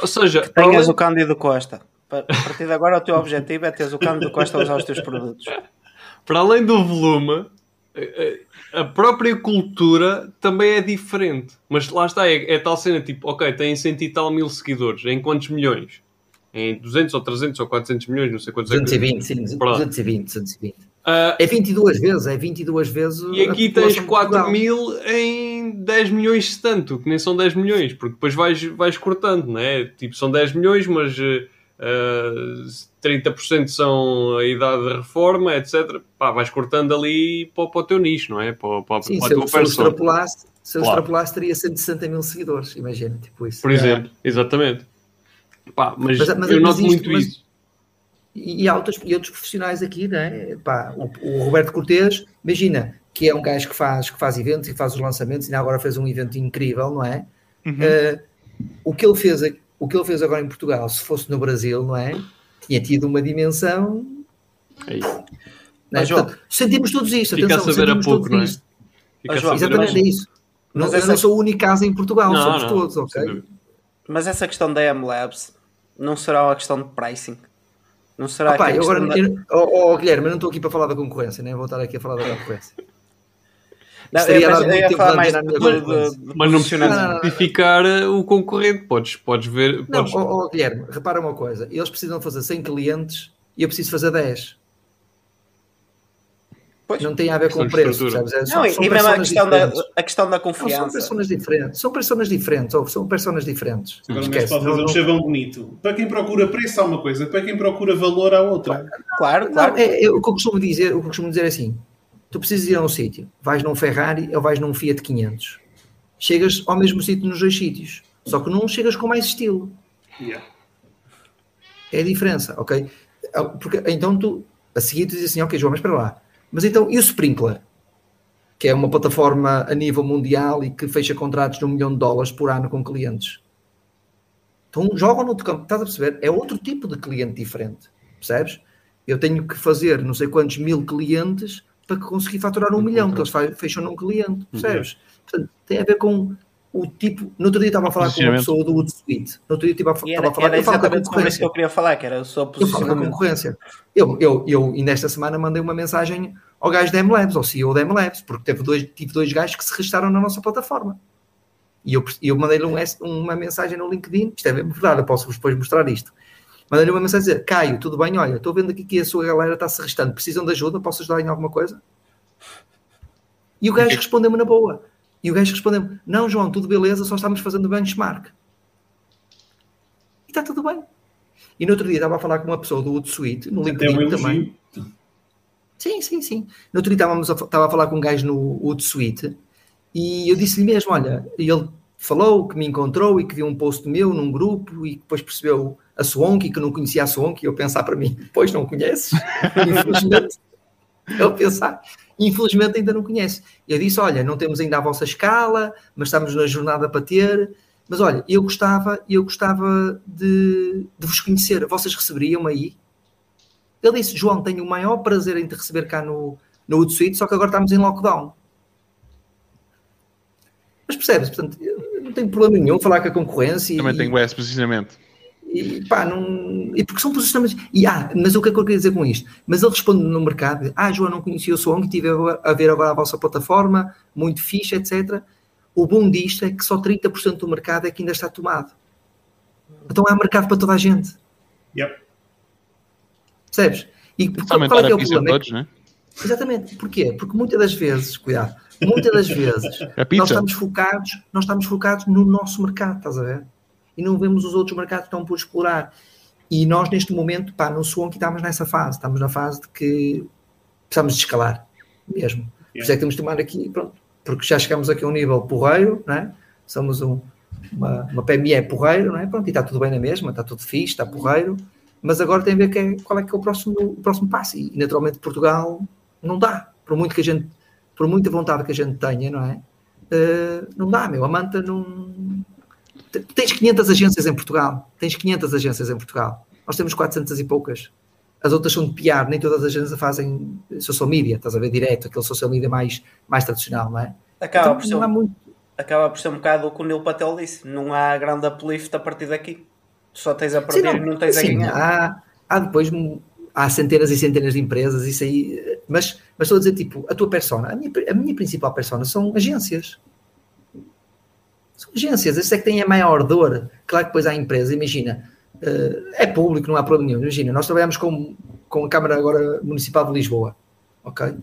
Ou seja... Que tenhas o Cândido Costa. A partir de agora o teu objetivo é teres o Cândido Costa a usar os teus produtos. Para além do volume, a própria cultura também é diferente. Mas lá está, é, é tal cena tipo, ok, tem cento e tal mil seguidores, em quantos milhões? Em 200 ou 300 ou 400 milhões, não sei quantos 220, é que... sim, 220, 220. Uh, é 22 vezes, é 22 vezes. E aqui tens 4 mil em 10 milhões de tanto, que nem são 10 milhões, porque depois vais, vais cortando, não é? Tipo, são 10 milhões, mas uh, uh, 30% são a idade de reforma, etc. Pá, vais cortando ali para, para o teu nicho, não é? Para, para, Sim, para se, eu, se eu extrapolasse, se eu claro. extrapolasse, teria 160 mil seguidores, imagina, tipo isso. Por exemplo, é. exatamente. Pá, mas, mas, mas eu noto isto, muito mas, isso. E, e, outros, e outros profissionais aqui, né? Pá, o, o Roberto Cortes, imagina, que é um gajo que faz, que faz eventos e faz os lançamentos, e agora fez um evento incrível, não é? Uhum. Uh, o, que ele fez, o que ele fez agora em Portugal, se fosse no Brasil, não é? Tinha tido uma dimensão. É isso. Né? Mas, Portanto, sentimos todos isto. Fica atenção, a saber a pouco, não é? Mas, João, exatamente, é isso. Não, essa... Eu não sou o único caso em Portugal, não, somos não, todos, ok? Mas essa questão da M-Labs não será uma questão de pricing? Não será Opa, eu agora, da... eu, oh, oh, Guilherme, eu não estou aqui para falar da concorrência, nem né? vou estar aqui a falar da concorrência. Não, Estaria eu, eu ia falar mais de, de, de, mas não precisa identificar o concorrente, podes, podes ver. Podes... Não, oh, oh, Guilherme, repara uma coisa: eles precisam fazer 100 clientes e eu preciso fazer 10. Pois. Não tem a ver com preço, percebes? É, não, são, e mesmo a questão, da, a questão da confiança. Não, são pessoas diferentes, são pessoas diferentes, ou são pessoas diferentes. Agora, mas pode fazer um chavão bonito. Para quem procura preço há uma coisa, para quem procura valor há outra. Claro, claro. Não, é, é, o que eu costumo dizer, o que eu costumo dizer é assim: tu precisas ir a um sítio, vais num Ferrari ou vais num Fiat 500. Chegas ao mesmo sítio nos dois sítios, só que num chegas com mais estilo. Yeah. É a diferença, ok? Porque então tu, a seguir, tu dizes assim: ok, João, mas para lá mas então, e o Sprinkler? Que é uma plataforma a nível mundial e que fecha contratos de um milhão de dólares por ano com clientes. Então, jogam no outro campo, estás a perceber? É outro tipo de cliente diferente, percebes? Eu tenho que fazer não sei quantos mil clientes para conseguir faturar um milhão, que eles fecham num cliente, percebes? Portanto, tem a ver com o tipo. No outro dia estava a falar com uma pessoa do Woodsuite. No outro dia estava, era, a falar era exatamente com isso que eu queria falar, que era o seu posicionamento. Eu falo da concorrência. Eu, eu, eu, e nesta semana mandei uma mensagem ao gajo da MLabs, ao CEO da MLabs, porque teve dois, tive dois gajos que se registaram na nossa plataforma. E eu, eu mandei-lhe um, uma mensagem no LinkedIn, isto é mesmo verdade, eu posso depois mostrar isto. Mandei-lhe uma mensagem a dizer: Caio, tudo bem? Olha, estou vendo aqui que a sua galera está se restando, precisam de ajuda? Posso ajudar em alguma coisa? E o gajo respondeu-me na boa. E o gajo respondeu: Não, João, tudo beleza, só estamos fazendo benchmark. E está tudo bem. E no outro dia estava a falar com uma pessoa do Hootsuite, no LinkedIn também. Sim, sim, sim. No outro dia estávamos a, estava a falar com um gajo no Hootsuite e eu disse-lhe mesmo: Olha, ele falou que me encontrou e que viu um post meu num grupo e depois percebeu a Swonk que não conhecia a Swonk e eu pensar para mim: Pois não conheces? Infelizmente. eu pensar. Infelizmente ainda não conhece. Eu disse: Olha, não temos ainda a vossa escala, mas estamos na jornada para ter. Mas olha, eu gostava, eu gostava de, de vos conhecer. Vocês receberiam aí? Ele disse: João, tenho o maior prazer em te receber cá no, no Hootsuite, só que agora estamos em lockdown. Mas percebes? Portanto, não tenho problema nenhum falar com a concorrência. Também e, tenho esse posicionamento. E, pá, não, e porque são posicionamentos. E, ah, mas o que é que eu queria dizer com isto? Mas ele responde no mercado: Ah, João, não conhecia o Song, estive a ver agora a vossa plataforma, muito fixe, etc. O bom disto é que só 30% do mercado é que ainda está tomado. Então há mercado para toda a gente. Yep. Percebes? E qual, qual é, que é o problema? Todos, né? Exatamente. Porquê? Porque muitas das vezes, cuidado, muitas das vezes nós estamos focados, nós estamos focados no nosso mercado, estás a ver? E não vemos os outros mercados que estão por explorar. E nós, neste momento, pá, no Swonk estamos nessa fase, estamos na fase de que precisamos de escalar mesmo. Yeah. Por isso é que temos de tomar aqui, pronto, porque já chegamos aqui a um nível porreiro, não é? Somos um, uma, uma PME porreiro, não é? Pronto, e está tudo bem na mesma, está tudo fixe, está porreiro, mas agora tem a ver que é, qual é que é o próximo, o próximo passo. E naturalmente Portugal não dá, por muito que a gente, por muita vontade que a gente tenha, não é? Uh, não dá, meu, a manta não. Tens 500 agências em Portugal, tens 500 agências em Portugal, nós temos 400 e poucas. As outras são de PR, nem todas as agências fazem social media, estás a ver direto, aquele social media mais, mais tradicional, não é? Acaba então, por ser. Não muito acaba por ser um bocado o que o Neil Patel disse: não há grande uplift a partir daqui. Tu só tens a perder sim, não, e não tens sim, a ganhar. Há, há depois há centenas e centenas de empresas, isso aí, mas, mas estou a dizer, tipo, a tua persona, a minha, a minha principal persona são agências. São agências, esse é que tem a maior dor. Claro que depois a empresa, imagina, uh, é público, não há problema nenhum. Imagina, nós trabalhamos com, com a Câmara agora Municipal de Lisboa, ok?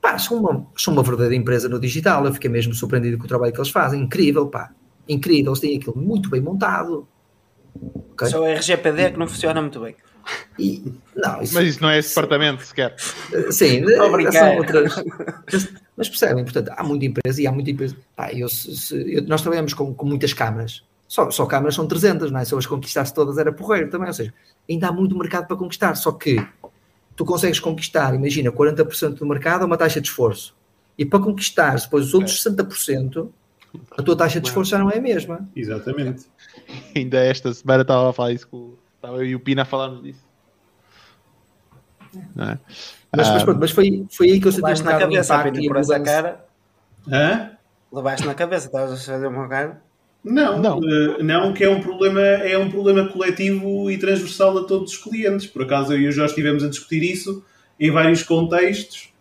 Pá, são uma, são uma verdadeira empresa no digital. Eu fiquei mesmo surpreendido com o trabalho que eles fazem. Incrível, pá. Incrível. Eles têm aquilo muito bem montado. Okay? Só o RGPD que não funciona muito bem. E, não, isso, mas isso não é esse departamento sequer. Sim, são outras. Mas percebem, portanto, há muita empresa e há muita empresa. Pá, eu, se, eu, nós trabalhamos com, com muitas câmaras. Só, só câmaras são 300, não é? Se eu as conquistasse todas era porreiro também. Ou seja, ainda há muito mercado para conquistar. Só que tu consegues conquistar, imagina, 40% do mercado a uma taxa de esforço. E para conquistar depois os outros 60%, a tua taxa de esforço já não é a mesma. Exatamente. Ainda esta semana estava a falar isso com. Estava eu e o Pina a falarmos disso. É? Mas, ah, mas, mas, foi, foi aí que eu senti um na cabeça, impacto e por essa cara. Hã? Levaste na cabeça, estavas a fazer uma cara. Não, não, uh, não, que é um problema, é um problema coletivo e transversal a todos os clientes. Por acaso eu e o Jorge estivemos a discutir isso em vários contextos,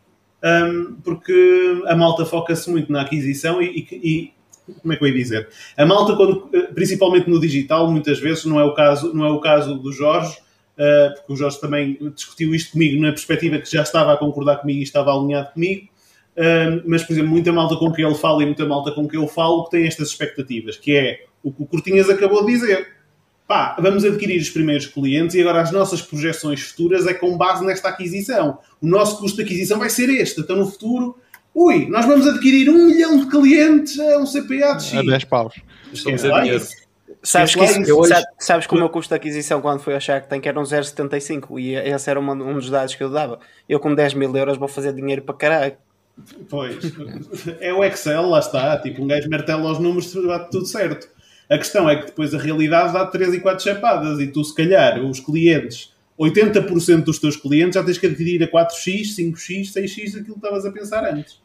um, porque a malta foca-se muito na aquisição e, e, como é que eu ia dizer? A malta, quando, eh, principalmente no digital, muitas vezes não é o caso, não é o caso do Jorge, uh, porque o Jorge também discutiu isto comigo na perspectiva que já estava a concordar comigo e estava alinhado comigo mas, por exemplo, muita malta com quem ele fala e muita malta com quem eu falo que tem estas expectativas, que é o que o Cortinhas acabou de dizer. Pá, vamos adquirir os primeiros clientes e agora as nossas projeções futuras é com base nesta aquisição. O nosso custo de aquisição vai ser este. Então, no futuro, ui, nós vamos adquirir um milhão de clientes a um CPA de X. A 10 paus. Estamos a dinheiro. Sabes, que isso, hoje... sabes que o meu custo de aquisição quando foi a Shark Tank era um 0,75 e esse era uma, um dos dados que eu dava. Eu com 10 mil euros vou fazer dinheiro para caralho. Pois, é o Excel, lá está. Tipo, um gajo martela os números bate tudo certo. A questão é que depois a realidade dá 3 e 4 chapadas e tu, se calhar, os clientes, 80% dos teus clientes já tens que adquirir a 4x, 5x, 6x aquilo que estavas a pensar antes.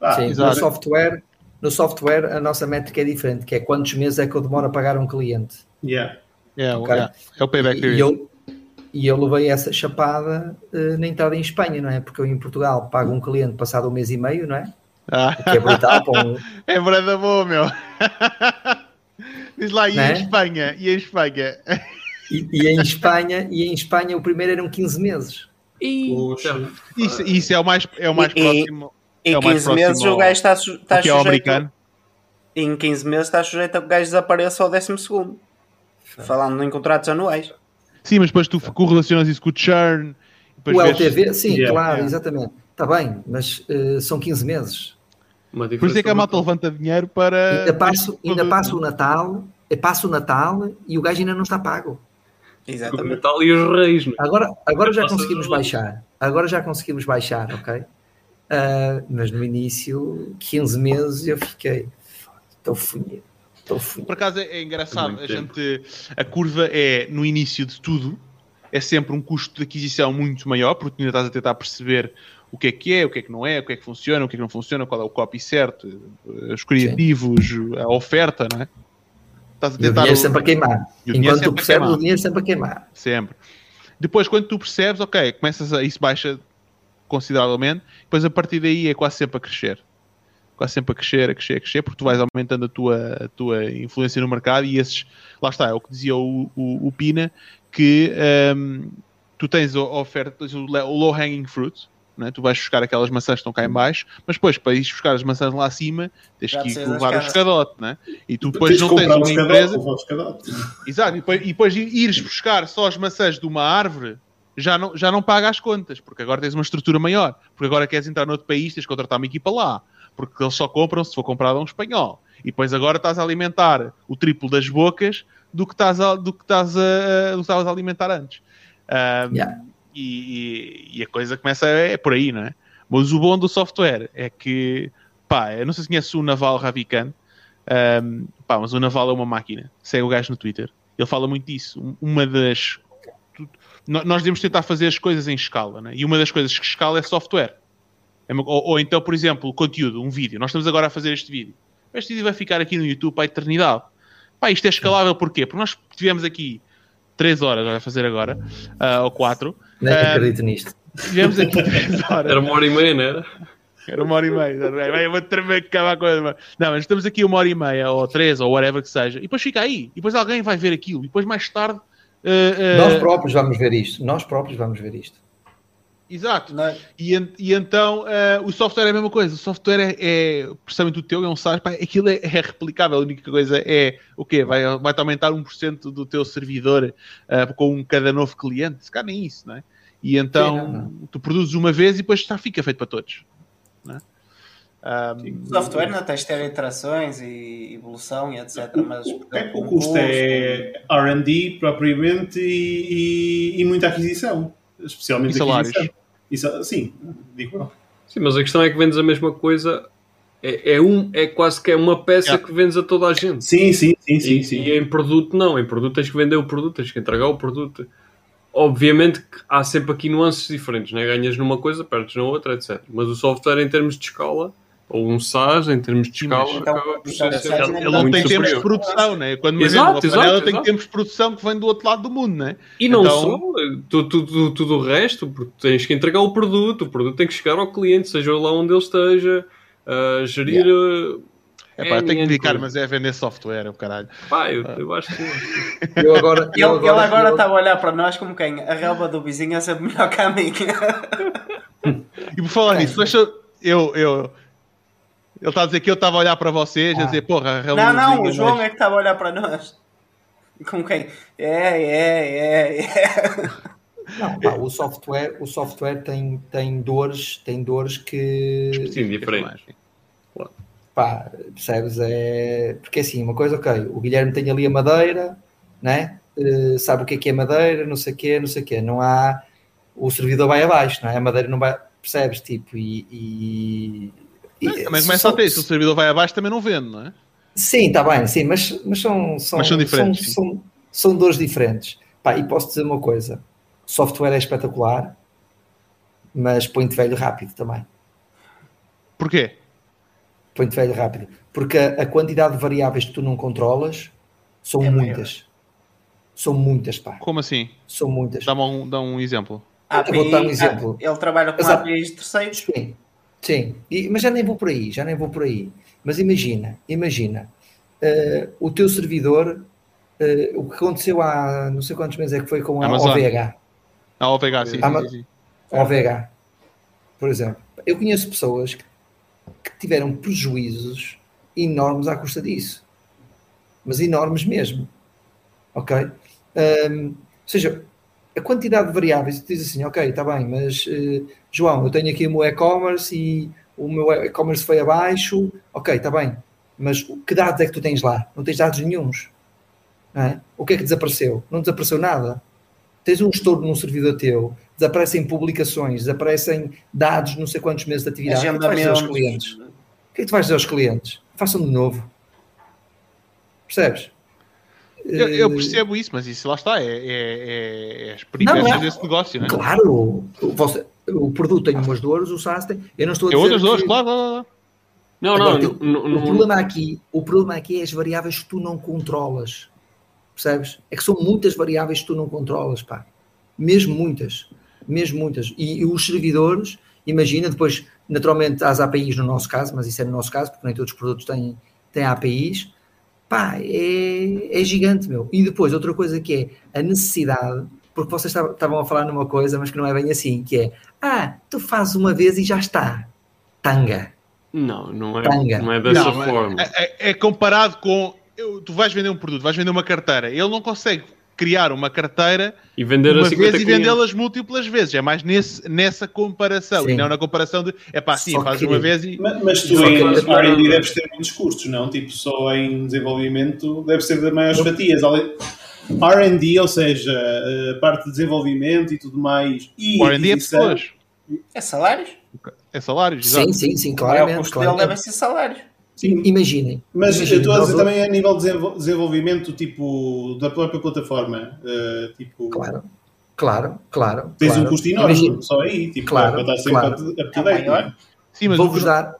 Ah, Sim, no software, no software a nossa métrica é diferente, que é quantos meses é que eu demoro a pagar um cliente. Yeah. Yeah, okay? yeah. É o payback period. E eu, e eu levei essa chapada uh, na entrada em Espanha, não é? Porque eu em Portugal pago um cliente passado um mês e meio, não é? Ah. Que é brutal. Um... É branda boa, meu. Diz lá, e é? em Espanha? E em Espanha? E, e, em Espanha, e em Espanha o primeiro eram 15 meses. E... Isso, isso, é o mais, é o mais e, próximo. Em é 15 meses o gajo está, su está sujeito. americano. Em 15 meses está sujeito a que o gajo desapareça ao 12 segundo. Falando em contratos anuais. Sim, mas depois tu correlacionas isso com o churn. O LTV, vês... sim, yeah, claro, yeah. exatamente. Está bem, mas uh, são 15 meses. Por isso é que a malta levanta dinheiro para. Ainda passo, ainda passo o Natal, passo o Natal e o gajo ainda não está pago. Exatamente. O Natal e os Reis. Né? Agora, agora já conseguimos baixar. Agora já conseguimos baixar, ok? Uh, mas no início, 15 meses, eu fiquei. Estou funido. Por acaso é engraçado, a, gente, a curva é no início de tudo, é sempre um custo de aquisição muito maior, porque ainda estás a tentar perceber o que é que é, o que é que não é, o que é que funciona, o que é que não funciona, qual é o copy certo, os criativos, Sim. a oferta, não é? Estás a tentar. O dinheiro sempre a queimar. Enquanto tu percebes, o dinheiro sempre a queimar. Sempre. Depois, quando tu percebes, ok, começas a. Isso baixa consideravelmente, depois a partir daí é quase sempre a crescer. Quase sempre a crescer, a crescer, a crescer, porque tu vais aumentando a tua, a tua influência no mercado e esses. Lá está, é o que dizia o, o, o Pina, que um, tu tens a oferta, tens o low hanging fruit, né? tu vais buscar aquelas maçãs que estão cá em baixo, mas depois para ir buscar as maçãs lá acima tens Já que ir levar o escadote, né? e tu depois tens não tens uma empresa. Exato, e depois, e depois ires buscar só as maçãs de uma árvore já não, já não paga as contas, porque agora tens uma estrutura maior, porque agora queres entrar noutro país, tens que contratar uma equipa lá, porque eles só compram se for comprado a um espanhol. E depois agora estás a alimentar o triplo das bocas do que estás a, do que estás a, do que estavas a alimentar antes. Um, yeah. e, e, e, a coisa começa é por aí, não é? Mas o bom do software é que, pá, eu não sei se conhece o Naval Ravikant, um, pá, mas o Naval é uma máquina. Segue o gajo no Twitter. Ele fala muito disso. Uma das. Nós devemos tentar fazer as coisas em escala, né? e uma das coisas que escala é software. É ou, ou, então, por exemplo, conteúdo, um vídeo. Nós estamos agora a fazer este vídeo. Este vídeo vai ficar aqui no YouTube para a eternidade. Pá, isto é escalável porquê? Porque nós tivemos aqui 3 horas a fazer agora, uh, ou 4. Nem uh, acredito nisto. Tivemos aqui 3 horas. Era uma hora e meia, não era? Era uma hora e meia. Eu vou tremer que acabar com a Não, mas estamos aqui uma hora e meia, ou três, ou whatever que seja. E depois fica aí. E depois alguém vai ver aquilo. E depois mais tarde. Uh, uh... Nós próprios vamos ver isto. Nós próprios vamos ver isto. Exato. É? E, e, então uh, o software é a mesma coisa. O software é, é precisamente o teu, é um SaaS, pá, aquilo é, é, replicável. A única coisa é o quê? Vai, vai aumentar 1% do teu servidor uh, com cada novo cliente. Se calhar nem isso, não é? E então Sim, não, não. tu produzes uma vez e depois está, fica feito para todos. É? Um, o software não tens de ter interações e evolução e etc. Mas o, o custo é RD propriamente e, e, e, muita aquisição, especialmente e salários. Aquisição. Isso, sim, digo eu. Sim, mas a questão é que vendes a mesma coisa. É, é, um, é quase que é uma peça que vendes a toda a gente. Sim, sim, sim. sim, e, sim. e em produto, não. Em produto tens que vender o produto, tens que entregar o produto. Obviamente que há sempre aqui nuances diferentes, né? ganhas numa coisa, perdes na outra, etc. Mas o software, em termos de escala, ou um SaaS em termos de escala então, acaba por ser ele, ele não tem tempos de produção, né? Quando exato, exato, panela, tem tempos de produção que vem do outro lado do mundo, né? E não então... só, tudo, tudo, tudo o resto, porque tens que entregar o produto, o produto tem que chegar ao cliente, seja lá onde ele esteja, uh, gerir. Yeah. É pá, tem que dedicar, mas é vender software, o caralho. Pá, eu, eu acho que. eu agora, eu ele, agora, ele agora está a olhar para nós como quem? A relva do vizinho é sempre melhor que a minha. e por falar nisso, deixa eu, eu ele está a dizer que eu estava a olhar para vocês, ah. a dizer, porra, Não, não, o João mas... é que estava a olhar para nós. Com quem? É, é, é, é. Não, pá, o software, o software tem, tem dores, tem dores que. Sim, diferentes. Pá, percebes? É... Porque assim, uma coisa, ok, o Guilherme tem ali a madeira, né? Uh, sabe o que é que é madeira, não sei o quê, não sei o quê. Não há. O servidor vai abaixo, não é? A madeira não vai. Percebes? Tipo, e, e e, também começa são, a ter, se o servidor vai abaixo também não vende, não é? Sim, está bem, sim, mas, mas, são, são, mas são diferentes. São, são, são dores diferentes. Pá, e posso dizer uma coisa: o software é espetacular, mas põe-te velho rápido também. Porquê? Põe-te velho rápido. Porque a, a, quantidade de variáveis que tu não controlas são é muitas. Maior. São muitas, pá. Como assim? São muitas. Dá-me um, dá um exemplo. API, vou dar um exemplo. ele trabalha com. APIs terceiros? Sim. Sim, e, mas já nem vou por aí, já nem vou por aí. Mas imagina, imagina, uh, o teu servidor, uh, o que aconteceu há não sei quantos meses é que foi com a Amazon. OVH. A OVH, sim, a, sim, sim. OVH, por exemplo. Eu conheço pessoas que, que tiveram prejuízos enormes à custa disso. Mas enormes mesmo. Ok? Um, ou seja, a quantidade de variáveis, tu dizes assim, ok, está bem, mas uh, João, eu tenho aqui o meu e-commerce e o meu e-commerce foi abaixo, ok, está bem, mas que dados é que tu tens lá? Não tens dados nenhums. É? O que é que desapareceu? Não desapareceu nada. Tens um estouro num servidor teu, desaparecem publicações, desaparecem dados, não sei quantos meses de atividade. O que é que aos clientes? O que é que tu vais dizer aos clientes? Façam de novo. Percebes? Eu, eu, eh, percebo isso, mas isso lá está, é, é, é a experiência desse negócio, não é? Claro, você, o produto tem umas dores, o SaaS tem. Eu não estou a dizer. outras dores, claro, claro. Não, Agora, não, não, não, O problema aqui, o problema aqui é as variáveis que tu não controlas. Percebes? É que são muitas variáveis que tu não controlas, pá. Mesmo muitas. Mesmo muitas. E, e os servidores, imagina, depois, naturalmente, as APIs no nosso caso, mas isso é no nosso caso, porque nem todos os produtos têm, têm APIs. Pá, é, é gigante, meu. E depois, outra coisa que é a necessidade porque vocês estavam a falar numa coisa, mas que não é bem assim, que é, ah, tu fazes uma vez e já está. Tanga. Não, não é, Tanga. Não é dessa não, é, forma. É, é, é, comparado com, tu vais vender um produto, vais vender uma carteira, ele não consegue criar uma carteira e vender uma vez e vendê-las múltiplas vezes. É mais nesse, nessa comparação sim. e não na comparação de é pá, sim, fazes uma vez e. Mas, mas tu em R&D deves ter muitos custos, não? Tipo, só em desenvolvimento deve ser de maiores fatias. RD, ou seja, a parte de desenvolvimento e tudo mais. E o RD é pessoas. É salários? É salários, exato. Sim, sim, sim, claramente. É, o custo claro. dele deve ser salários. Sim, imaginem. Mas imaginem, eu estou a dizer também a nível de desenvolvimento tipo, da própria plataforma. Uh, tipo... Claro, claro, claro. Tens claro. um custo enorme, Imagine. só aí, tipo, claro, para estar sempre claro. a to date. É sim, mas vou-vos dar,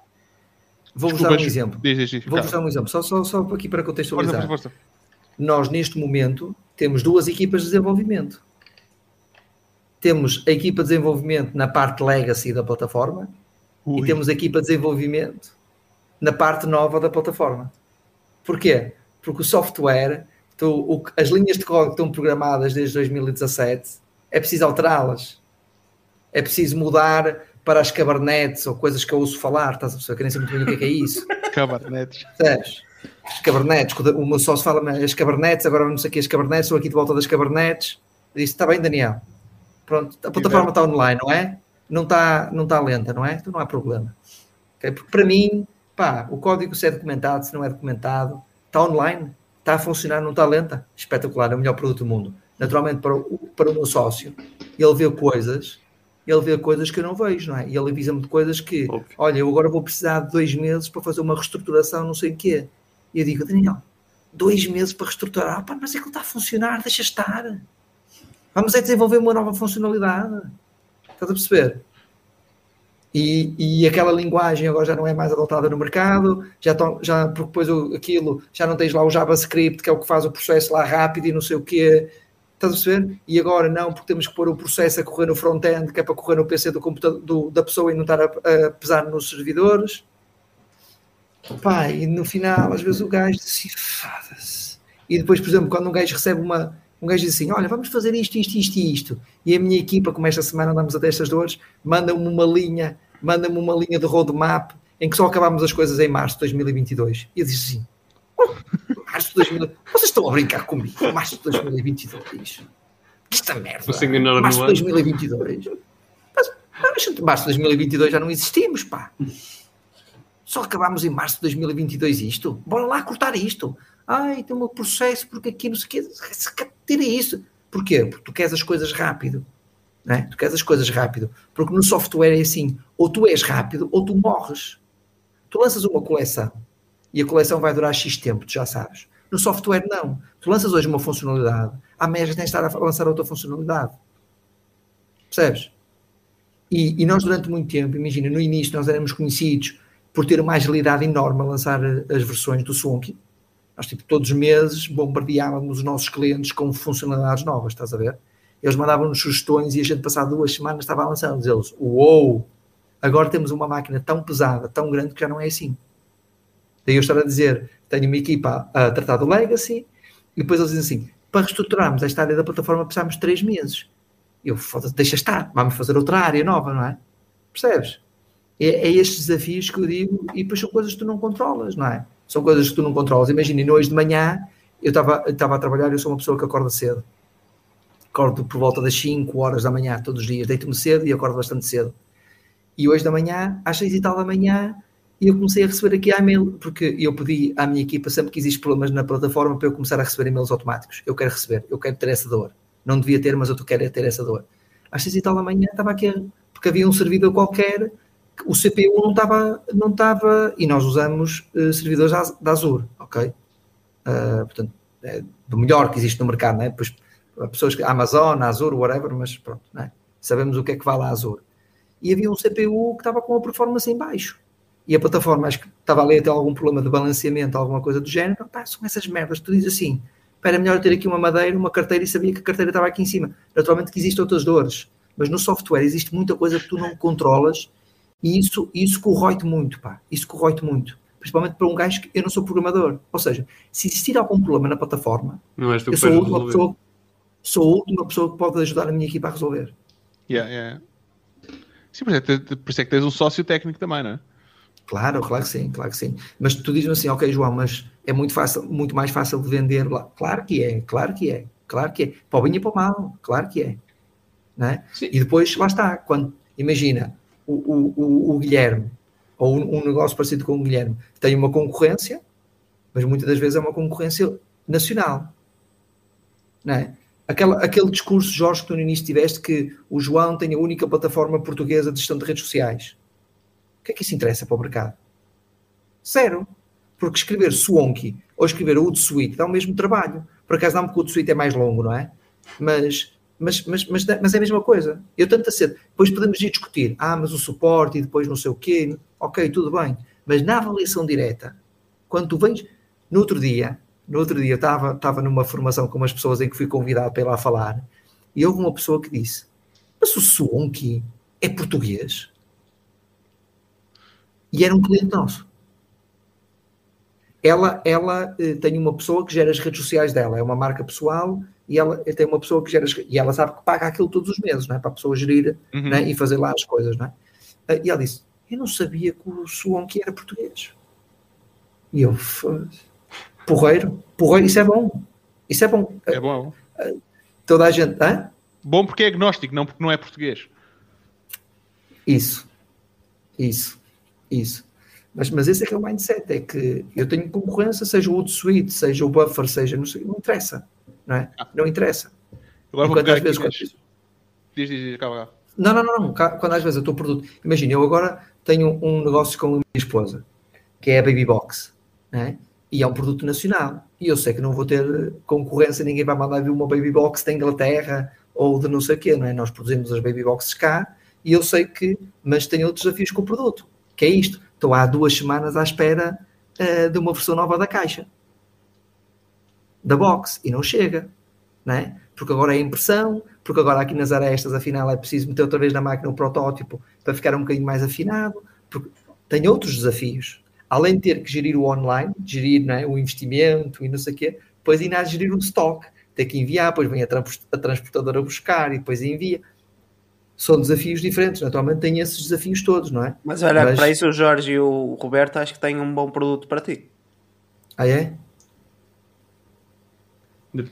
vou dar um exemplo. Vou-vos dar um exemplo, só, só, só aqui para contextualizar. Força, força nós neste momento temos duas equipas de desenvolvimento. Temos a equipa de desenvolvimento na parte legacy da plataforma Ui. e temos a equipa de desenvolvimento na parte nova da plataforma. Porquê? Porque o software, tu, o, as linhas de código estão programadas desde 2017, é preciso alterá-las. É preciso mudar para as Kubernetes ou coisas que eu ouço falar, estás a perceber? Que nem sei muito bem o que é, que é isso. Kubernetes. Sabes? as cabernetes, o meu sócio fala as cabernetes, agora não sei o que, as cabernetes, estou aqui de volta das cabernetes. Disse, está bem, Daniel. Pronto, a plataforma está online, não é? Não está, não está lenta, não é? Então não há problema. Okay? Porque para mim, pá, o código se é documentado, se não é documentado, está online, está a funcionar, não está lenta. Espetacular, é o melhor produto do mundo. Naturalmente, para o, para o meu sócio, ele vê coisas ele vê coisas que eu não vejo, não é? E ele avisa-me de coisas que, Óbvio. olha, eu agora vou precisar de dois meses para fazer uma reestruturação, não sei o quê. E eu digo, Daniel, dois meses para reestruturar, ah, pá, mas é que não está a funcionar, deixa estar. Vamos é desenvolver uma nova funcionalidade. Estás a perceber? E, e aquela linguagem agora já não é mais adotada no mercado, já, tão, já porque depois aquilo já não tens lá o JavaScript, que é o que faz o processo lá rápido e não sei o quê. Estás a perceber? E agora não, porque temos que pôr o processo a correr no front-end, que é para correr no PC do computador do, da pessoa e não estar a, a pesar nos servidores. Pá, e no final, às vezes o gajo assim, E depois, por exemplo, quando um gajo recebe uma. Um gajo diz assim: Olha, vamos fazer isto, isto, isto e isto. E a minha equipa, como esta semana andamos a destas dores, manda-me uma linha, manda-me uma linha de roadmap em que só acabamos as coisas em março de 2022. E eu disse assim: oh, Março de 2022. Vocês estão a brincar comigo? Março de 2022. Esta merda. Março de 2022. Mas, mas, março de 2022 já não existimos, pá. Só acabámos em março de 2022 isto. Bora lá cortar isto. Ai, tem um processo porque aqui não sei o quê. Tira isso. Porquê? Porque tu queres as coisas rápido. Não é? Tu queres as coisas rápido. Porque no software é assim. Ou tu és rápido ou tu morres. Tu lanças uma coleção e a coleção vai durar X tempo, tu já sabes. No software, não. Tu lanças hoje uma funcionalidade, há meses tens de estar a lançar outra funcionalidade. Percebes? E, e, nós, durante muito tempo, imagina, no início nós éramos conhecidos por ter uma agilidade enorme a lançar as versões do Swanky. Nós, tipo, todos os meses bombardeávamos os nossos clientes com funcionalidades novas, estás a ver? Eles mandavam-nos sugestões e a gente, passado duas semanas, estava a lançar. Eles, uou, agora temos uma máquina tão pesada, tão grande, que já não é assim. Daí eu estar a dizer, tenho uma equipa a, tratar do legacy, e depois eles dizem assim, para reestruturarmos esta área da plataforma precisamos de três meses. Eu, deixa estar, vamos fazer outra área nova, não é? Percebes? é, é estes desafios que eu digo, e depois são coisas que tu não controlas, não é? São coisas que tu não controlas. Imagina, hoje de manhã eu estava a trabalhar, eu sou uma pessoa que acorda cedo. Acordo por volta das 5 horas da manhã, todos os dias. Deito-me cedo e acordo bastante cedo. E hoje da manhã, às 6 e tal da manhã, eu comecei a receber aqui e-mail, porque eu pedi à minha equipa, sempre que existem problemas na plataforma, para eu começar a receber e-mails automáticos. Eu quero receber, eu quero ter essa dor. Não devia ter, mas eu quero ter essa dor. Às 6 e tal da manhã estava aqui, porque havia um servidor qualquer o CPU não estava, não estava e nós usamos uh, servidores da Azure, ok? Uh, portanto, é do melhor que existe no mercado, né? Pois, pessoas que Amazon, Azure, whatever, mas pronto, né? sabemos o que é que vale a Azure. e havia um CPU que estava com a performance em baixo. E a plataforma, acho que estava ali até algum problema de balanceamento, alguma coisa do género. Pá, são essas merdas. Tu dizes assim, era melhor ter aqui uma madeira, uma carteira e sabia que a carteira estava aqui em cima. Naturalmente que existem outras dores, mas no software existe muita coisa que tu não controlas e isso, isso corrói-te muito, pá. Isso corrói-te muito. Principalmente para um gajo que eu não sou programador. Ou seja, se existir algum problema na plataforma, Não és tu eu sou a última resolver. pessoa, sou a última pessoa que pode ajudar a minha equipa a resolver. Yeah, yeah. Sim, por isso, é, que- por isso é que tens um sócio técnico também, não é? Claro, claro que sim, claro que sim. Mas tu dizes assim, ok, João, mas é muito fácil, muito mais fácil de vender lá. Claro que é, claro que é, claro que é. Para o bem e para o mal, claro que é. Não é? Sim. E depois, lá está, quando, imagina, o, o, o, Guilherme, ou um, negócio parecido com o Guilherme, tem uma concorrência, mas muitas das vezes é uma concorrência nacional. Não é? Aquela, aquele discurso, Jorge, que tu no início tiveste, que o João tem a única plataforma portuguesa de gestão de redes sociais. O que é que isso interessa para o mercado? Zero. Porque escrever Swanky ou escrever Hootsuite dá o mesmo trabalho. Por acaso não, porque o Hootsuite é mais longo, não é? Mas, mas, mas, mas, mas é a mesma coisa. Eu tanto a. Depois podemos ir discutir. Ah, mas o suporte e depois não sei o quê. Ok, tudo bem. Mas na avaliação direta, quando tu vens... No outro dia, no outro dia eu estava, estava numa formação com umas pessoas em que fui convidado para ir lá falar e houve uma pessoa que disse mas o Swanky é português? E era um cliente nosso. Ela, ela eh, tem uma pessoa que gera as redes sociais dela, é uma marca pessoal e ela tem uma pessoa que gera e ela sabe que paga aquilo todos os meses, não é? Para a pessoa gerir Uhum. né? e fazer lá as coisas, não é? Eh, E ela disse: Eu não sabia que o Swanky era português. E eu, "Foda-se. porreiro, porreiro, isso é bom. Isso é bom. É bom. Toda a gente, hã? Bom porque é agnóstico, não porque não é português. Isso, isso, isso. Mas, mas esse é que é o mindset, é que eu tenho concorrência, seja o Hootsuite, seja o Buffer, seja, não sei, não interessa, não é? Não interessa. Agora vou Enquanto pegar às vezes, quando- Diz, diz, diz, calma, calma. Não, não, não, não. Quando às vezes eu estou produto. Imagina, eu agora tenho um negócio com a minha esposa, que é a Baby Box, né? e é um produto nacional. E eu sei que não vou ter concorrência, ninguém vai mandar vir uma Baby Box da Inglaterra ou de não sei o quê, não é? Nós produzimos as Baby Boxes cá e eu sei que, mas tenho outros desafios com o produto, que é isto. Estou há duas semanas à espera eh, de uma versão nova da caixa, da box, e não chega, não é? Porque agora é impressão, porque agora aqui nas arestas, afinal, é preciso meter outra vez na máquina o protótipo para ficar um bocadinho mais afinado, porque tem outros desafios. Além de ter que gerir o online, gerir não é, o investimento e não sei o quê, depois ainda há de gerir o stock, ter que enviar, depois vem a, trans- a transportadora buscar e depois envia. São desafios diferentes, naturalmente tem esses desafios todos, não é? Mas olha, Mas- para isso o Jorge e o Roberto acho que têm um bom produto para ti. Ah, é?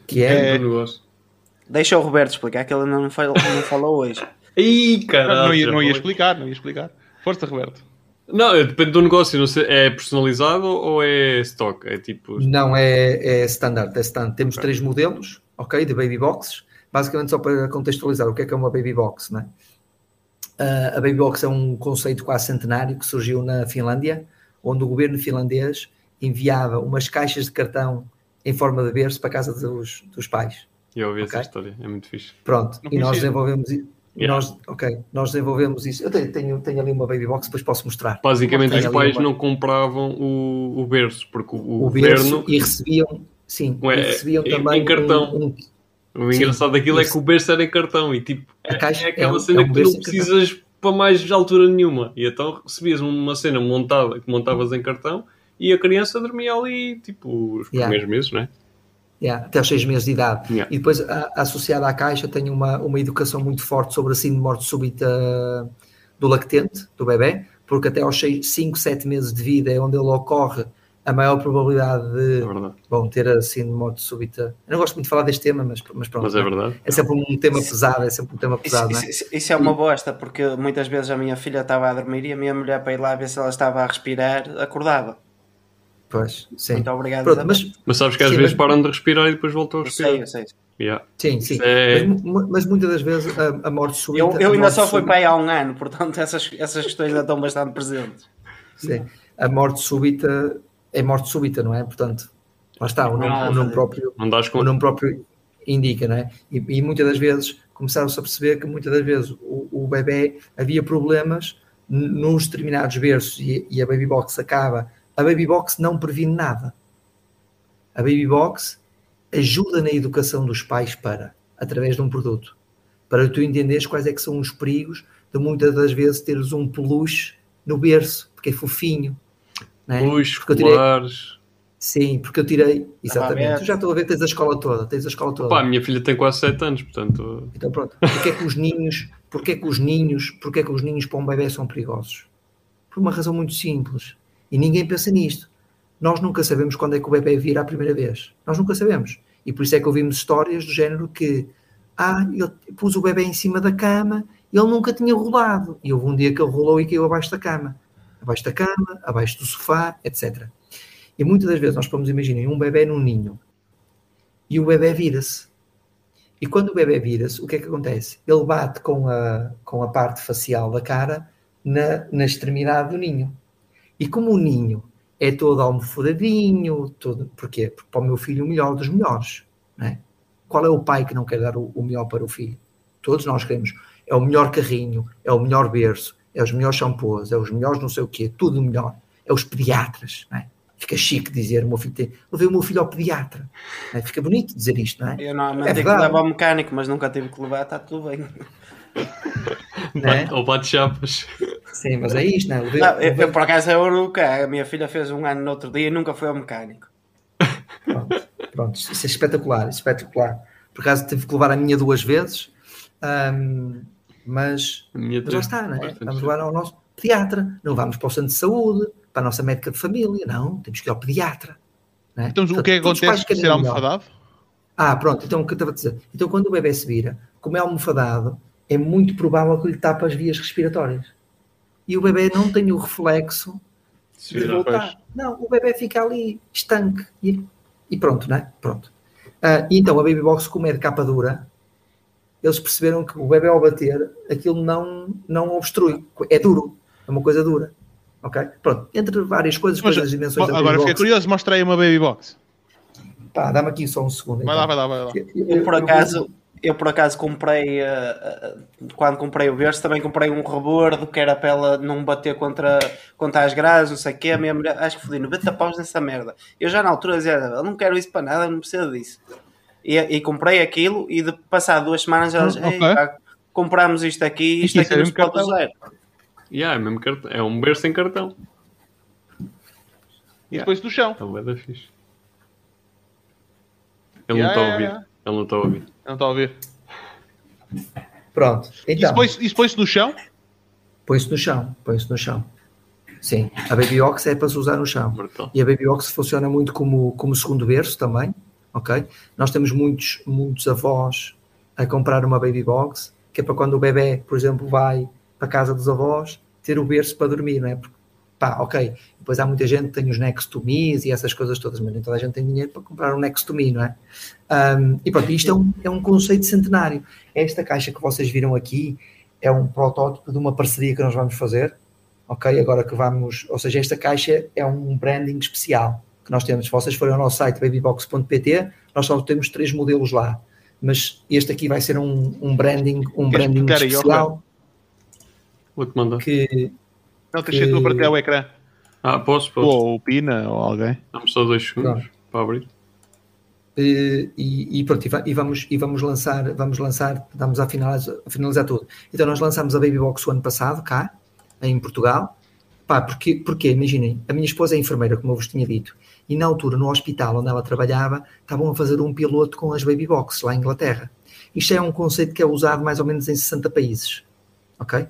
Que É. é? do negócio. Deixa o Roberto explicar que ele não falou, não falou hoje. Ih, Não, caralho. não ia, já não ia explicar, não ia explicar. Força, Roberto. Não, depende do negócio. Não sei, é personalizado ou é stock? É tipo. Não, é, é standard, é standard. Temos três modelos, ok, de baby boxes. Basicamente, só para contextualizar, o que é que é uma baby box, não é? Ah, a baby box é um conceito quase centenário que surgiu na Finlândia, onde o governo finlandês enviava umas caixas de cartão em forma de berço para a casa dos, dos pais. Eu ouvi essa Ok. história. É muito fixe. Pronto, Não e nós desenvolvemos i- Yeah. nós, ok, nós desenvolvemos isso. Eu tenho, tenho, tenho ali uma baby box, depois posso mostrar. Basicamente, os pais uma- não compravam o, o berço, porque o, o o berço governo. e recebiam, sim, Ué, e recebiam em- também em cartão. um- um- O engraçado daquilo é isso. que o berço era em cartão e tipo, A é, caixa é aquela é um- cena é um que tu não precisas para mais altura nenhuma. E então recebias uma cena montada que montavas em cartão e a criança dormia ali, tipo, os Yeah. primeiros meses, não é? Yeah, até aos seis meses de idade. Yeah. E depois, a- associada à caixa, tem uma, uma educação muito forte sobre a síndrome de morte súbita do lactente, do bebê, porque até aos 5, 7 meses de vida é onde ele ocorre a maior probabilidade de É bom, ter a síndrome de morte súbita. Eu não gosto muito de falar deste tema, mas, mas pronto. Mas é verdade. É sempre um tema pesado, é sempre um tema Isso, pesado, não é? isso- isso é uma bosta, porque muitas vezes a minha filha estava a dormir e a minha mulher para ir lá ver se ela estava a respirar acordava. Pois, sim. Muito obrigado. Pronto, mas Mas sabes que às Sim, vezes mas- param de respirar e depois voltam a eu sei, eu respirar. sei. Yeah. sim, sim. É- Mas, mas muitas das vezes a, a morte súbita. Eu, eu ainda só fui para aí há um ano, portanto essas, essas questões ainda estão bastante presentes. Sim. A morte súbita é morte súbita, não é? Portanto, lá está, o nome, Ah, o nome próprio, Não dás o nome próprio indica, não é? E, e muitas das vezes começaram-se a perceber que muitas das vezes o, o bebê havia problemas nos determinados berços e, e, a Baby Box acaba. A Baby Box não previne nada. A Baby Box ajuda na educação dos pais para, através de um produto, para tu entenderes quais é que são os perigos de muitas das vezes teres um peluche no berço, porque é fofinho. Né? Peluche, colares Sim, porque eu tirei, exatamente. Tu já estou a ver, tens a escola toda, tens a escola toda. Pá, a minha filha tem quase 7 anos, portanto. Então pronto. Porquê é que os ninhos, porquê é que os ninhos, porquê é que os ninhos para um bebê são perigosos? Por uma razão muito simples. E ninguém pensa nisto. Nós nunca sabemos quando é que o bebê vira a primeira vez. Nós nunca sabemos. E por isso é que ouvimos histórias do género que ah, eu pus o bebê em cima da cama e ele nunca tinha rolado. E houve um dia que ele rolou e caiu abaixo da cama. Abaixo da cama, abaixo do sofá, etc. E muitas das vezes nós podemos imaginar um bebê num ninho e o bebê vira-se. E quando o bebê vira-se, o que é que acontece? Ele bate com a, com a parte facial da cara na, na extremidade do ninho. E como o ninho é todo almofadadinho, todo, porquê? Porque para o meu filho o melhor dos melhores. Né? Qual é o pai que não quer dar o, o melhor para o filho? Todos nós queremos. É o melhor carrinho, é o melhor berço, é os melhores shampoos, é os melhores não sei o quê, tudo melhor. É os pediatras, né? fica chique dizer o meu filho tem. Levei o meu filho ao pediatra. É? Fica bonito dizer isto, não é? Eu normalmente é tenho que levar ao mecânico, mas nunca tive que levar, está tudo bem. É? Ou bate chapas. Sim, mas é isto, não é? Não, eu, eu, por acaso eu nunca. A minha filha fez um ano no outro dia e nunca foi ao mecânico. Pronto, pronto, isso é espetacular, espetacular. Por acaso tive que levar a minha duas vezes, um, mas, já está, não é? Vamos levar ao nosso pediatra, não vamos para o centro de saúde, para a nossa médica de família, não, temos que ir ao pediatra. É? Então, o que é que acontece com ser almofadado? Ah, pronto, então o que eu estava a dizer? Então, quando o bebê se vira, como é almofadado, é muito provável que lhe tape as vias respiratórias. E o bebê não tem o reflexo de voltar. Não, o bebê fica ali estanque. E, e pronto, né? Pronto. Uh, e então, a Baby Box, como é de capa dura, eles perceberam que o bebê ao bater, aquilo não, não obstrui. É duro. É uma coisa dura. Ok? Pronto, entre várias coisas, Mas, as dimensões Agora fiquei curioso, mostra aí uma baby box. Pá, dá-me aqui só um segundo. Vai então. lá, vai lá, vai lá. Eu, eu, por acaso, eu por acaso comprei, uh, uh, quando comprei o berço, também comprei um rebordo que era para ela não bater contra, contra as grades, não sei o quê. A minha mulher, acho que fodi 90 paus nessa merda. Eu já na altura dizia, eu não quero isso para nada, não preciso disso. E, e comprei aquilo e de passar duas semanas elas, hum, okay. compramos isto aqui, isto, isto aqui nos pode usar. Yeah, é, mesmo cartão. é um berço sem cartão. E yeah. depois do chão. Então é da fixe. Ele yeah, não está a ouvir. Ele não está a ouvir. Ele não está a ouvir. Pronto. Então, isso põe-se no chão? Põe-se no chão. Põe-se no chão. Sim. A Baby Ox é para se usar no chão. E a Baby Ox funciona muito como, como segundo berço também. Ok? Nós temos muitos, muitos avós a comprar uma Baby Box, que é para quando o bebê, por exemplo, vai para a casa dos avós, ter o berço para dormir, não é? Porque, pá, ok. Depois há muita gente que tem os next to me's e essas coisas todas, mas nem toda a gente tem dinheiro para comprar um next to me, não é? Um, e pronto, isto é um, é um conceito centenário. Esta caixa que vocês viram aqui é um protótipo de uma parceria que nós vamos fazer, ok? Agora que vamos, ou seja, esta caixa é um branding especial que nós temos. Se vocês forem ao nosso site babybox.pt, nós só temos três modelos lá. Mas este aqui vai ser um, um branding, um branding especial. Vou-te mandar. Que, não, tens que tu partilhar o ecrã. Ah, posso, posso. Ou o Pina, ou alguém. Dá-me só dois segundos para abrir. E, e, pronto, e vamos, e vamos lançar, vamos lançar, vamos a finalizar, a finalizar tudo. Então nós lançámos a Baby Box o ano passado, cá, em Portugal. Pá, porque, porque, imaginem, a minha esposa é enfermeira, como eu vos tinha dito, e na altura, no hospital onde ela trabalhava, estavam a fazer um piloto com as Baby Box, lá em Inglaterra. Isto é um conceito que é usado mais ou menos em 60 países, ok?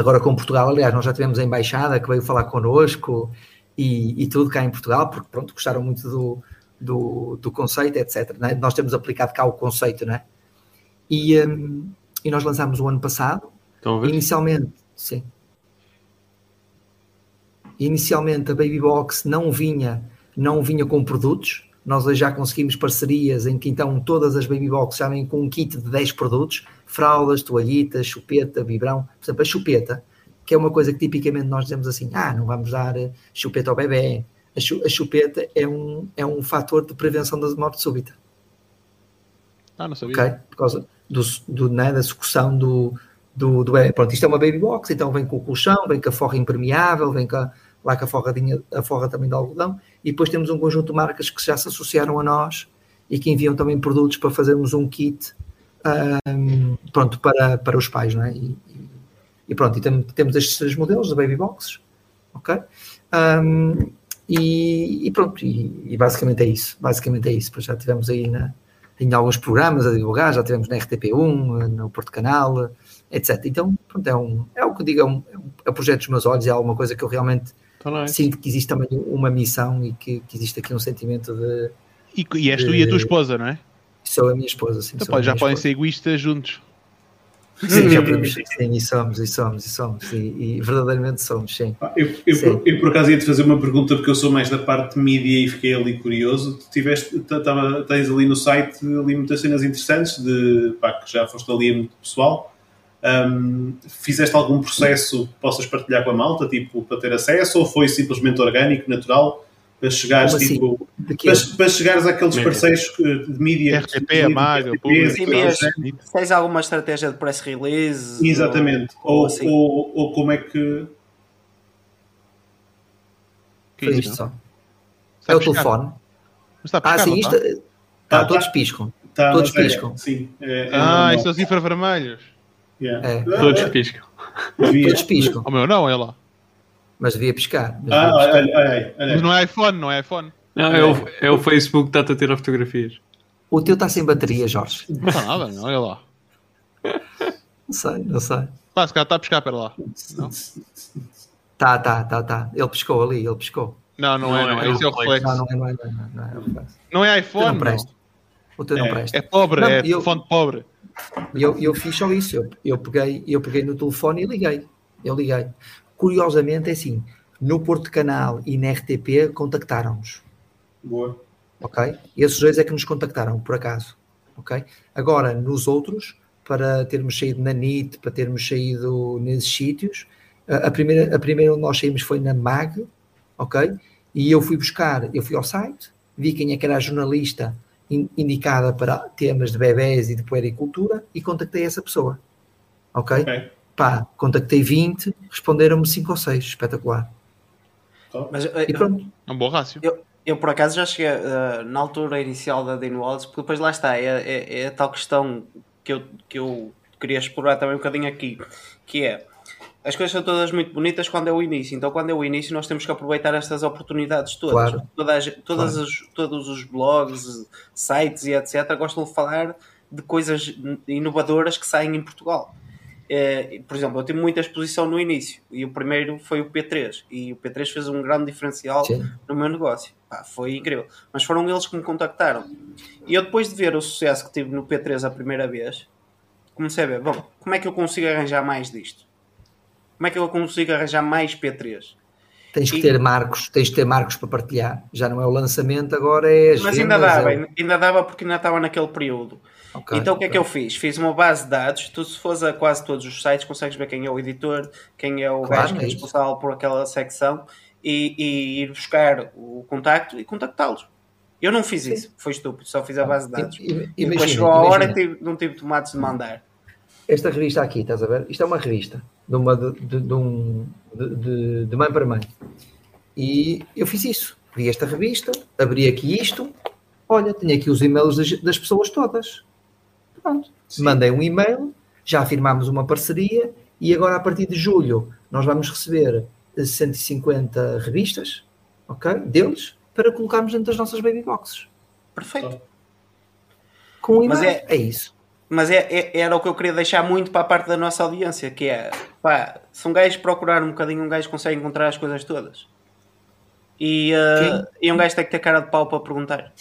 Agora com Portugal, aliás, nós já tivemos a embaixada que veio falar connosco e, e tudo cá em Portugal, porque pronto, gostaram muito do, do, do conceito, etc. Né? Nós temos aplicado cá o conceito, né? E, um, e nós lançámos o ano passado. Inicialmente, sim. Inicialmente a Baby Box não vinha, não vinha com produtos. Nós já conseguimos parcerias em que então todas as Baby Box já vêm com um kit de 10 produtos fraldas, toalhitas, chupeta, vibrão. Por exemplo, a chupeta, que é uma coisa que tipicamente nós dizemos assim, ah, não vamos dar eh, chupeta ao bebê. A, chupeta é um, é um fator de prevenção da morte súbita. Ah, não sabia. Ok? Por causa do, do, né, da sucção do, do, do pronto, isto é uma baby box, então vem com o colchão, vem com a forra impermeável, vem com a, lá com a forradinha, a forra também de algodão, e depois temos um conjunto de marcas que já se associaram a nós e que enviam também produtos para fazermos um kit um, pronto, para, para os pais, não é? E, e pronto, e tem, temos estes três modelos de baby boxes, ok? Um, e, e, pronto, e, e, basicamente é isso, basicamente é isso, já tivemos aí na, em alguns programas a divulgar, já tivemos na RTP1, no Porto Canal, etc. Então, pronto, é, um, é o que eu digo, é um, é um projeto dos meus olhos, é alguma coisa que eu realmente tá sinto que existe também uma missão e que, que existe aqui um sentimento de... E, e és tu e a tua esposa, não é? Sou a minha esposa, sim. Então, pode, já podem esposa. ser egoístas juntos. Sim, já podemos, sim, e somos, e somos, e somos, e, e verdadeiramente somos, sim. Ah, eu, eu, por, eu, por, acaso ia te fazer uma pergunta porque eu sou mais da parte de mídia e fiquei ali curioso. Tu tiveste, tava, tens ali no site ali muitas cenas interessantes de pá, que já foste ali muito pessoal. Um, fizeste algum processo que possas partilhar com a malta, tipo, para ter acesso, ou foi simplesmente orgânico, natural? para chegares assim? tipo, para, para, chegares àqueles parceiros de mídia RTP, Amário, tens alguma estratégia de press release exatamente. ou, ou, assim. ou, ou, como é que que é isto só. É o telefone. Ah sim, isto tá, todos piscam. Tá, todos é, piscam. sim, é, é ah, isso são os infravermelhos yeah. é. todos piscam todos piscam o meu não, é lá mas devia piscar. Mas, ah, olha, olha, olha, mas não é iPhone, não é iPhone. Não, é o, é o Facebook que está a tirar fotografias. O teu está sem bateria, Jorge. Não está nada, não, olha lá. Não sei, não sei. Pá, se calhar está a pescar para lá. Não? Tá, tá, tá, tá. Ele pescou ali, ele pescou. Não, não, é, não é. Esse é o reflexo. Não, não é, não é, não é. Não é, não é iPhone. não presta. O teu não é, presta. É pobre, não, é eu, fonte pobre. Eu, eu fiz só isso. Eu, eu, peguei, eu peguei no telefone e liguei. Eu liguei. Curiosamente é assim no Porto Canal e na RTP contactaram-nos. Boa. Ok? Esses dois é que nos contactaram, por acaso. Ok? Agora, nos outros, para termos saído na NIT, para termos saído nesses sítios, a primeira, a primeira onde nós saímos foi na MAG, ok? E eu fui buscar, eu fui ao site, vi quem é que era a jornalista indicada para temas de bebés e de puericultura e contactei essa pessoa. Ok? okay. Pá, contactei 20, responderam-me 5 ou 6, espetacular. Mas, e eh, pronto. É um bom rácio. Eu, eu por acaso já cheguei uh, na altura inicial da Dean Wallace, porque depois lá está, é, é, é, a tal questão que eu, que eu queria explorar também um bocadinho aqui, que é as coisas são todas muito bonitas quando é o início, então quando é o início nós temos que aproveitar estas oportunidades todas. Claro. Todas, todas claro. As, todos os blogs, sites e etc. gostam de falar de coisas inovadoras que saem em Portugal. É, por exemplo, eu tive muita exposição no início e o primeiro foi o P3 e o P3 fez um grande diferencial Sim. no meu negócio. Pá, foi incrível. Mas foram eles que me contactaram. E eu, depois de ver o sucesso que tive no P3 a primeira vez, comecei a ver: bom, como é que eu consigo arranjar mais disto? Como é que eu consigo arranjar mais P3? Tens que e... ter marcos, tens ter marcos para partilhar. Já não é o lançamento, agora é as Mas ainda dava, é... ainda dava porque ainda estava naquele período. Okay, então o que okay. é que eu fiz? Fiz uma base de dados. Tu, se fores a quase todos os sites, consegues ver quem é o editor, quem é o claro, gajo que é, é responsável por aquela secção e, e, ir buscar o contacto e contactá-los. Eu não fiz Sim. isso, foi estúpido, só fiz a base de dados. Imagina, e depois chegou a hora e não tive tomates de mandar. Esta revista aqui, estás a ver? Isto é uma revista de, uma, de, de, um, de, de mãe para mãe. E eu fiz isso. Vi esta revista, abri aqui isto, olha, tenho aqui os e-mails das, das pessoas todas. Pronto. Sim. Mandei um e-mail, já firmámos uma parceria e agora a partir de julho nós vamos receber 150 revistas, ok? Deles, para colocarmos dentro das nossas baby boxes. Perfeito. Com um e-mail, é, é, isso. Mas é, é, era o que eu queria deixar muito para a parte da nossa audiência, que é, pá, se um gajo procurar um bocadinho, um gajo consegue encontrar as coisas todas. E, uh, e um gajo tem que ter cara de pau para perguntar.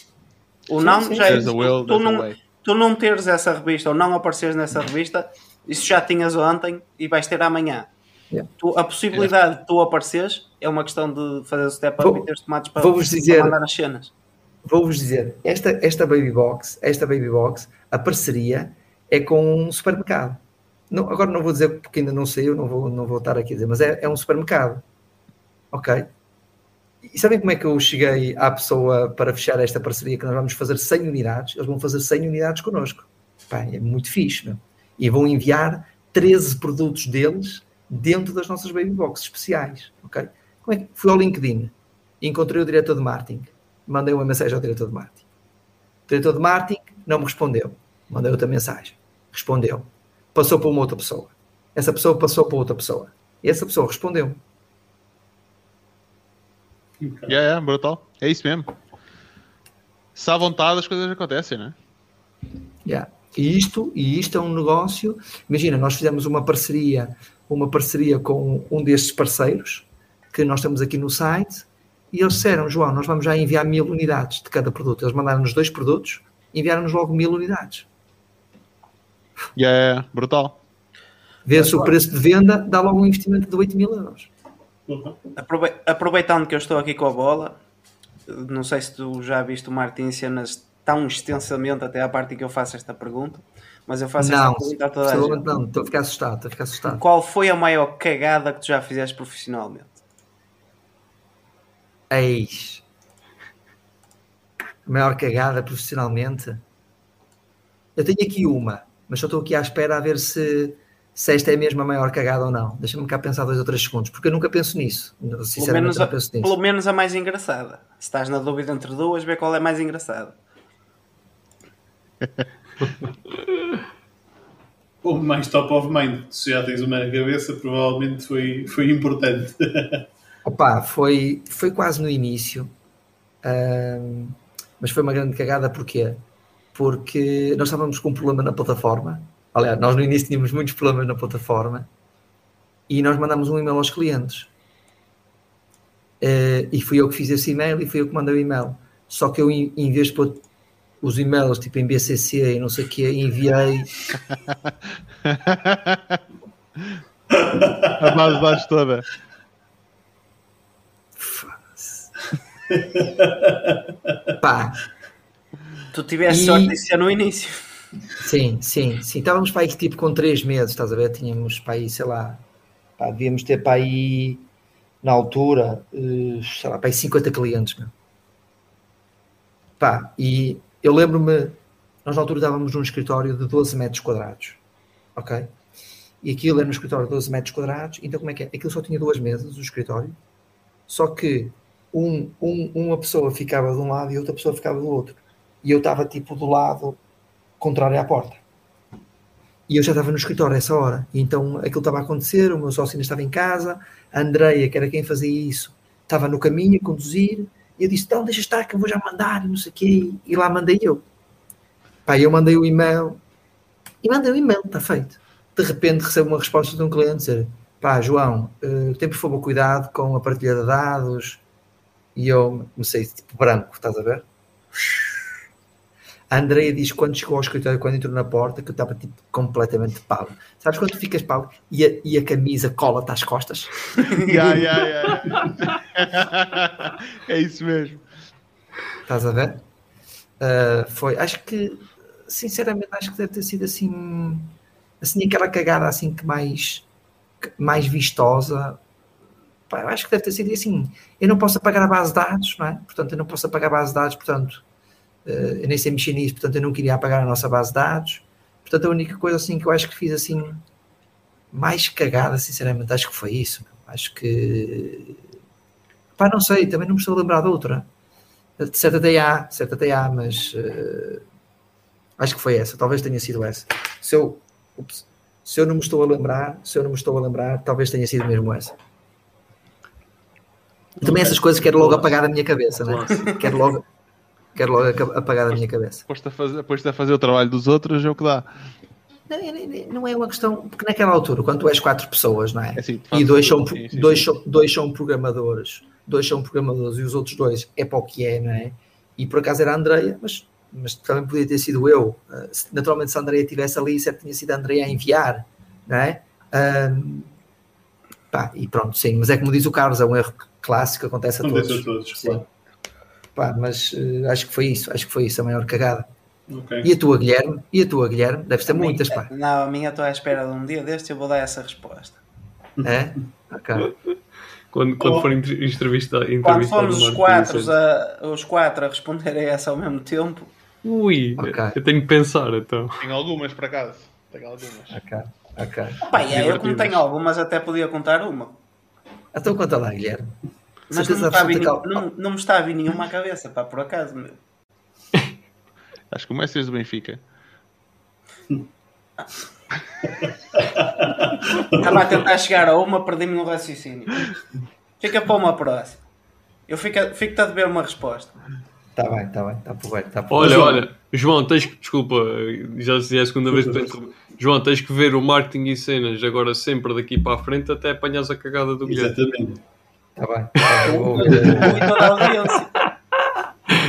O não sim, já é. Will, tu, não, tu não teres essa revista ou não apareceres nessa revista, isso já tinhas ontem e vais ter amanhã. Yeah. Tu, a possibilidade yeah. de tu apareceres é uma questão de fazer o step up vou, e teres tomates para, vou dizer, para mandar as cenas. Vou-vos dizer, esta, esta Baby Box, esta Baby Box, a parceria é com um supermercado. Não, agora não vou dizer porque ainda não sei, eu não vou, não vou estar aqui a dizer, mas é, é um supermercado. Ok? E sabem como é que eu cheguei à pessoa para fechar esta parceria que nós vamos fazer 100 unidades? Eles vão fazer 100 unidades connosco. Pá, é muito fixe, meu. E vão enviar 13 produtos deles dentro das nossas baby boxes especiais. ok? Como é que fui ao LinkedIn, encontrei o diretor de marketing, mandei uma mensagem ao diretor de marketing. O diretor de marketing não me respondeu, mandei outra mensagem, respondeu, passou para uma outra pessoa. Essa pessoa passou para outra pessoa. E essa pessoa respondeu. Yeah, yeah, brutal. É isso mesmo. Se há vontade, as coisas acontecem, não é? Yeah. E isto, e isto é um negócio. Imagina, nós fizemos uma parceria, uma parceria com um destes parceiros que nós temos aqui no site, e eles disseram, João, nós vamos já enviar mil unidades de cada produto. Eles mandaram-nos dois produtos, enviaram-nos logo mil unidades. Yeah, brutal. Vê-se o preço de venda, dá logo um investimento de 8 mil euros. Aproveitando que eu estou aqui com a bola, não sei se tu já viste o Martin cenas tão extensamente até à parte em que eu faço esta pergunta, mas eu faço não, esta pergunta a toda a gente. Não, estou a ficar assustado, estou a ficar assustado. Qual foi a maior cagada que tu já fizeste profissionalmente? Eis. A maior cagada profissionalmente? Eu tenho aqui uma, mas só estou aqui à espera a ver se, se esta é mesmo a maior cagada ou não. Deixa-me cá pensar dois ou três segundos, porque eu nunca penso nisso. Sinceramente, pelo menos, não penso nisso. Pelo menos a mais engraçada. Se estás na dúvida entre duas, vê qual é mais engraçada. Ou mais top of mind, se já tens uma na cabeça, provavelmente foi, foi importante. Opa, foi, foi quase no início, um, mas foi uma grande cagada porquê? Porque nós estávamos com um problema na plataforma. Aliás, nós no início tínhamos muitos problemas na plataforma e nós mandamos um e-mail aos clientes. Uh, e fui eu que fiz esse e-mail e fui eu que mandei o e-mail. Só que eu, em vez de pôr os e-mails tipo em BCC e não sei o que, enviei. a base de dados toda. Pá. Tu tiveste e... sorte disso no início. Sim, sim, sim. Estávamos para aí tipo com 3 meses, estás a ver? Tínhamos para aí, sei lá, pá, devíamos ter para aí na altura, uh, sei lá, para aí 50 clientes, meu. Pá, e eu lembro-me, nós na altura estávamos num escritório de 12 metros quadrados, ok? E aquilo era um escritório de 12 metros quadrados, então como é que é? Aquilo só tinha duas mesas, o escritório, só que um, um, uma pessoa ficava de um lado e outra pessoa ficava do outro. E eu estava tipo do lado contrário à porta. E eu já estava no escritório essa hora. E então aquilo estava a acontecer, o meu sócio ainda estava em casa, a Andreia, que era quem fazia isso, estava no caminho a conduzir, e eu disse, então deixa estar que eu vou já mandar, não sei o quê, e lá mandei eu. Pá, eu mandei o e-mail, e mandei o e-mail, está feito. De repente recebo uma resposta de um cliente dizer, pá, João, uh, tem por favor cuidado com a partilha de dados, e eu comecei tipo branco, estás a ver? A Andrea diz quando chegou ao escritório, quando entrou na porta, que eu estava tipo, completamente pálido. Sabes quando tu ficas pálido e a, e a camisa cola-te às costas? yeah, yeah, yeah. é isso mesmo. Estás a ver? Uh, foi, acho que, sinceramente, acho que deve ter sido assim, assim aquela cagada assim que mais, mais vistosa. Pá, acho que deve ter sido assim. Eu não posso apagar a base de dados, não é? Portanto, eu não posso apagar a base de dados, portanto eu nem sei mexer nisso, portanto eu não queria apagar a nossa base de dados. Portanto, a única coisa assim que eu acho que fiz assim mais cagada, sinceramente, acho que foi isso. Acho que pá, não sei, também não me estou a lembrar de outra. De certa até há, certa até há, mas uh, acho que foi essa, talvez tenha sido essa. Se eu, ups, se eu não me estou a lembrar, se eu não me estou a lembrar, talvez tenha sido mesmo essa. Também essas coisas quero logo apagar da minha cabeça, né? Quero logo, quero logo apagar da minha cabeça. Depois a, fazer, depois a fazer o trabalho dos outros é o que dá. Não, não, é uma questão, porque naquela altura, quando tu és quatro pessoas, não é? é assim, e dois são, sim, sim, dois, sim. São, dois são programadores, dois são programadores e os outros dois é para o que é, não é? E por acaso era a Andreia, mas, mas também podia ter sido eu. Uh, naturalmente, se a Andreia estivesse ali, certo tinha sido a Andreia a enviar, não é? Um, pá, e pronto, sim, mas é como diz o Carlos, é um erro clássico, acontece a acontece todos. A todos claro. Pá, mas uh, acho que foi isso, acho que foi isso a maior cagada. Okay. E a tua, Guilherme? E a tua, Guilherme? Deves ter a muitas, minha, pá. Não, a minha estou à espera de um dia deste e eu vou dar essa resposta. É? Ok. Quando, quando oh. for entrevista, Quando formos os quatro, a, os quatro a responderem essa ao mesmo tempo. Ui, okay. eu tenho que pensar então. Tenho algumas para casa. Tenho algumas. Ok, ok. Pá, é, eu como tenho algumas até podia contar uma. Então conta lá, Guilherme. Mas não me, está a vir, não, não me está a vir nenhuma à cabeça, pá, por acaso. Meu. Acho que o Messi do Benfica. Estava a tentar chegar a uma, perdi-me no raciocínio. Fica para uma próxima. Eu fico-te fico a dever uma resposta. Está bem, está bem, está por bem. Tá por olha, bem. olha, João, tens que, desculpa, já se é a segunda vez que tens João, tens que ver o marketing e cenas agora sempre daqui para a frente até apanhas a cagada do Guilherme. Exatamente. Está bem. Tá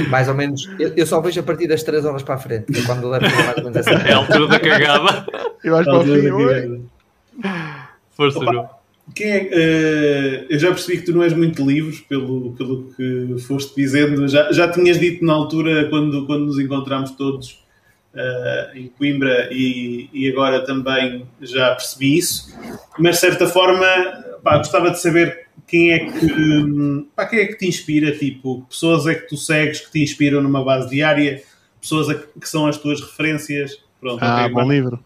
mais ou menos, eu, eu, só vejo a partir das 3 horas para a frente, é quando levo mais ou menos essa. É a altura da cagada. Eu acho que ao fim, Força, João. Quem é, uh, eu já percebi que tu não és muito livre, pelo, pelo que foste dizendo. Já, já tinhas dito na altura, quando, quando nos encontramos todos uh, em Coimbra, e, e agora também já percebi isso. Mas, de certa forma, pá, gostava de saber quem é que, pá, quem é que te inspira. Tipo, pessoas é que tu segues que te inspiram numa base diária, pessoas é que, que são as tuas referências. Pronto, ah, okay, bom mas... livro.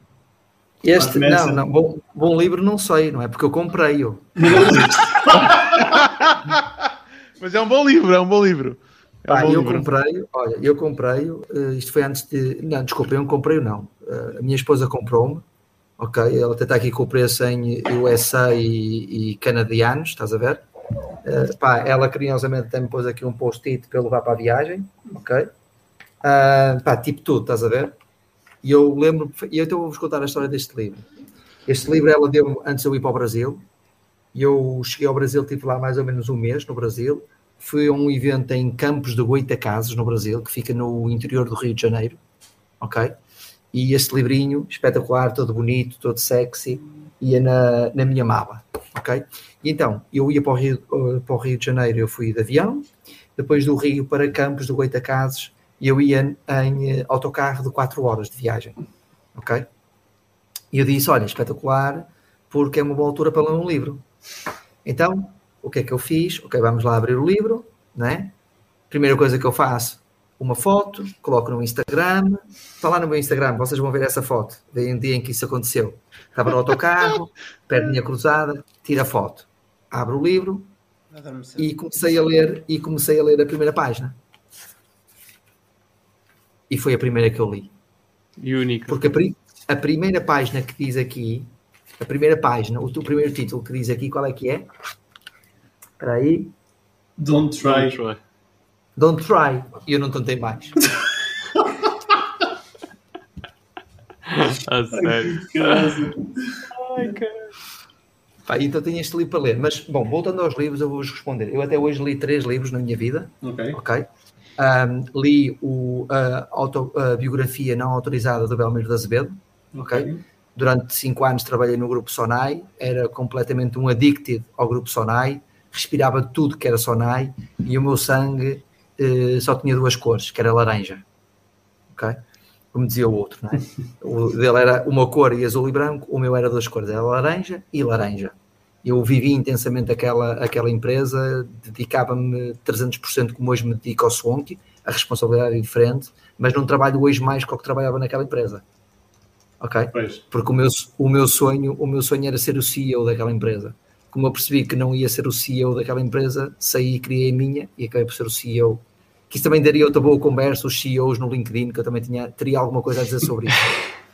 Este, não, não, bom, bom livro não sei, não é? Porque eu comprei-o. Mas é um bom livro, é um bom livro. É um bom eu comprei, olha, eu comprei, uh, isto foi antes de. Não, desculpa, eu não comprei, não. Uh, a minha esposa comprou-me, ok? Ela até está aqui com o preço em USA e, e canadianos, estás a ver? Uh, pá, ela carinhosamente me pôs aqui um post-it eu levar para a viagem, ok? Uh, pá, tipo tudo, estás a ver? E eu lembro, e eu então vou-vos contar a história deste livro. Este livro ela deu-me antes de eu ir para o Brasil. E eu cheguei ao Brasil, estive lá mais ou menos um mês no Brasil. Fui a um evento em Campos de Goitacazes, no Brasil, que fica no interior do Rio de Janeiro. Ok? E este livrinho, espetacular, todo bonito, todo sexy, ia na, na minha mala. Ok? E então, eu ia para o, Rio, para o Rio de Janeiro, eu fui de avião. Depois do Rio para Campos de Goitacazes, eu ia em eh, autocarro de 4 horas de viagem. Ok? E eu disse: Olha, espetacular, porque é uma boa altura para ler um livro. Então, o que é que eu fiz? Ok, vamos lá abrir o livro, né? Primeira coisa que eu faço, uma foto, coloco no Instagram. Está lá no meu Instagram, vocês vão ver essa foto. Veem um dia em que isso aconteceu. Estava no autocarro, perninha cruzada, tira a foto. Abro o livro e comecei a ler e comecei a ler a primeira página e foi a primeira que eu li. E única. Porque a, pri a, primeira página que diz aqui, a primeira página, o, o primeiro título que diz aqui, qual é que é? Espera aí. Don't try. Don't try. Don't try. E eu não tentei mais. a sério. Ai, cara. Pá, então tenho este livro para ler. Mas, bom, voltando aos livros, eu vou-vos responder. Eu até hoje li três livros na minha vida. Ok. Ok. Um, li o, a, biografia não autorizada do Belmiro de Azevedo. Okay. Durante cinco anos trabalhei no grupo Sonai, era completamente um addicted ao grupo Sonai, respirava tudo que era Sonai e o meu sangue eh, só tinha duas cores, que era laranja. Ok? Como dizia o outro, é? O dele era uma cor e azul e branco, o meu era duas cores, era laranja e laranja eu vivi intensamente aquela, aquela empresa, dedicava-me 300% como hoje me dedico ao Swanky, a responsabilidade é diferente, mas não trabalho hoje mais que o que trabalhava naquela empresa. Ok? Pois. Porque o meu, o, meu sonho, o meu sonho era ser o CEO daquela empresa. Como eu percebi que não ia ser o CEO daquela empresa, saí e criei a minha e acabei por ser o CEO. Que isso também daria outra boa conversa, os CEOs no LinkedIn, que eu também tinha, teria alguma coisa a dizer sobre isso.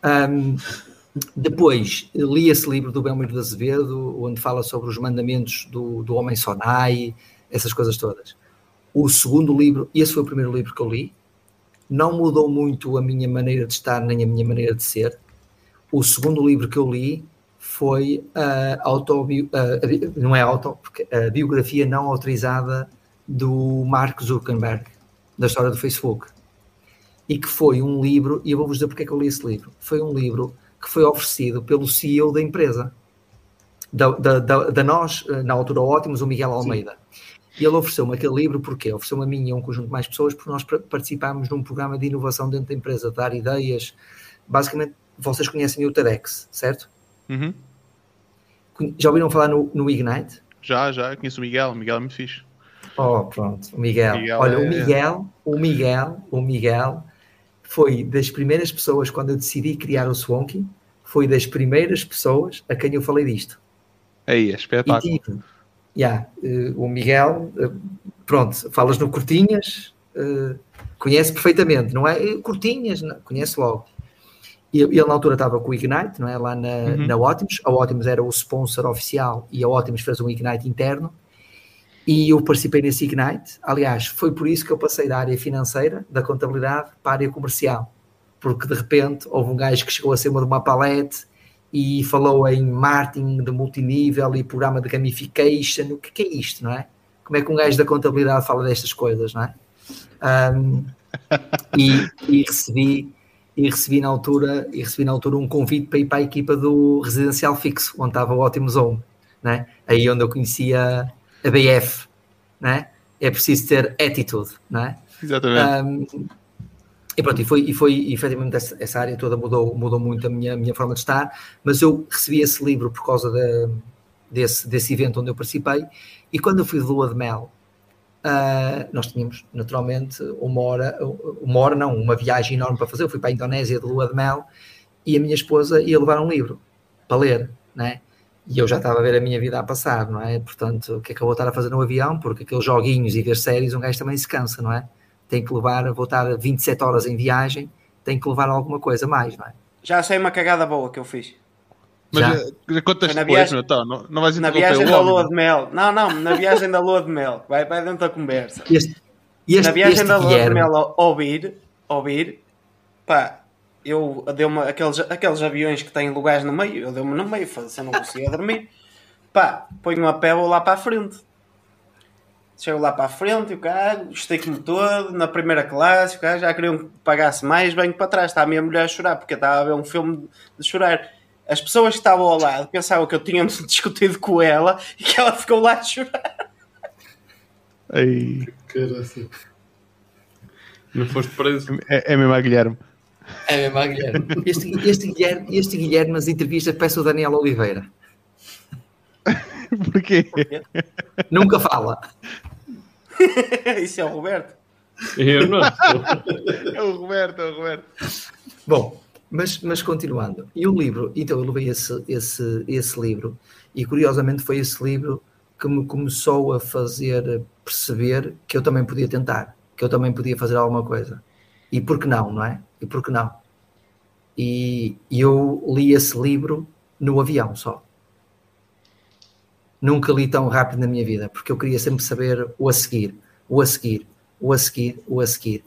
Um, Depois li esse livro do Belmiro de Azevedo, onde fala sobre os mandamentos do, do homem Sonai, essas coisas todas. O segundo livro, esse foi o primeiro livro que eu li, não mudou muito a minha maneira de estar nem a minha maneira de ser. O segundo livro que eu li foi a, autobi, a, não é auto, porque a biografia não autorizada do Mark Zuckerberg, da história do Facebook. E que foi um livro, e eu vou-vos dizer porque é que eu li esse livro. Foi um livro que foi oferecido pelo CEO da empresa, da, da, da, da nós, na altura ótimos, o Miguel Almeida. Sim. E ele ofereceu-me aquele livro porque ofereceu-me a mim e a um conjunto de mais pessoas porque nós participámos num programa de inovação dentro da empresa, de dar ideias. Basicamente, vocês conhecem o TEDx, certo? Uhum. Já ouviram falar no, no Ignite? Já, já, conheço o Miguel, o Miguel é muito fixe. Oh, pronto, o Miguel. Miguel Olha, é... o Miguel, o Miguel, o Miguel foi das primeiras pessoas, quando eu decidi criar o Swanky, foi das primeiras pessoas a quem eu falei disto. Aí, é espetáculo. E tive, yeah, uh, o Miguel, uh, pronto, falas no Curtinhas, uh, conhece perfeitamente, não é? Curtinhas, não, conhece logo. Ele na altura estava com o Ignite, não é? Lá na, uhum. na Optimus. A Optimus era o sponsor oficial e a Optimus fez um Ignite interno. E eu participei nesse Ignite. Aliás, foi por isso que eu passei da área financeira, da contabilidade, para a área comercial. Porque de repente houve um gajo que chegou acima de uma palete e falou em marketing de multinível e programa de gamification. O que, que é isto, não é? Como é que um gajo da contabilidade fala destas coisas, não é? Um, e, e recebi e recebi na altura e recebi na altura um convite para ir para a equipa do residencial fixo, onde estava o Ótimo Zone, né? aí onde eu conhecia a BF, né? é preciso ter attitude, né? Exatamente. Um, e pronto, e foi, e foi e efetivamente essa, essa, área toda mudou, mudou muito a minha, minha forma de estar, mas eu recebi esse livro por causa de, desse, desse evento onde eu participei, e quando eu fui de lua de mel, Uh, nós tínhamos naturalmente uma hora, uma hora não, uma viagem enorme para fazer. Eu fui para a Indonésia de lua de mel e a minha esposa ia levar um livro para ler, né? E eu já estava a ver a minha vida a passar, não é? Portanto, o que é que eu vou estar a fazer no avião? Porque aqueles joguinhos e ver séries, um gajo também se cansa, não é? Tem que levar, vou estar 27 horas em viagem, tem que levar alguma coisa mais, não é? Já sei uma cagada boa que eu fiz. Mas já, já contas depois, viagem, meu, então, não, não vais Na viagem da lua de mel. Não, não, na viagem da lua de mel. Vai, vai dentro da conversa. Este, este, na viagem da lua Guilherme. de mel, ouvir, ouvir, pá, eu deu-me aqueles, aqueles aviões que têm lugares no meio, eu deu-me no meio, se eu não conseguia dormir. Pá, ponho uma pérola lá para a frente. Chego lá para a frente, o carro, estico-me todo, na primeira classe, o carro já queriam que pagasse mais, venho para trás, está a minha mulher a chorar, porque estava a ver um filme de chorar as pessoas que estavam ao lado pensavam que eu tinha discutido com ela e que ela ficou lá a chorar. Aí. Caramba. Não foste preso? É, é mesmo a Guilherme. É mesmo a Guilherme. Este, este, Guilherme. este Guilherme nas entrevistas peço o Daniel Oliveira. Porquê? Porquê? Nunca fala. Isso é o Roberto. Eu não. é o Roberto, é o Roberto. Bom, mas, mas continuando, e o livro, então eu levei esse, esse, esse livro, e curiosamente foi esse livro que me começou a fazer perceber que eu também podia tentar, que eu também podia fazer alguma coisa. E por que não, não é? E por que não? E, e eu li esse livro no avião só. Nunca li tão rápido na minha vida, porque eu queria sempre saber o a seguir, o a seguir, o a seguir, o a seguir.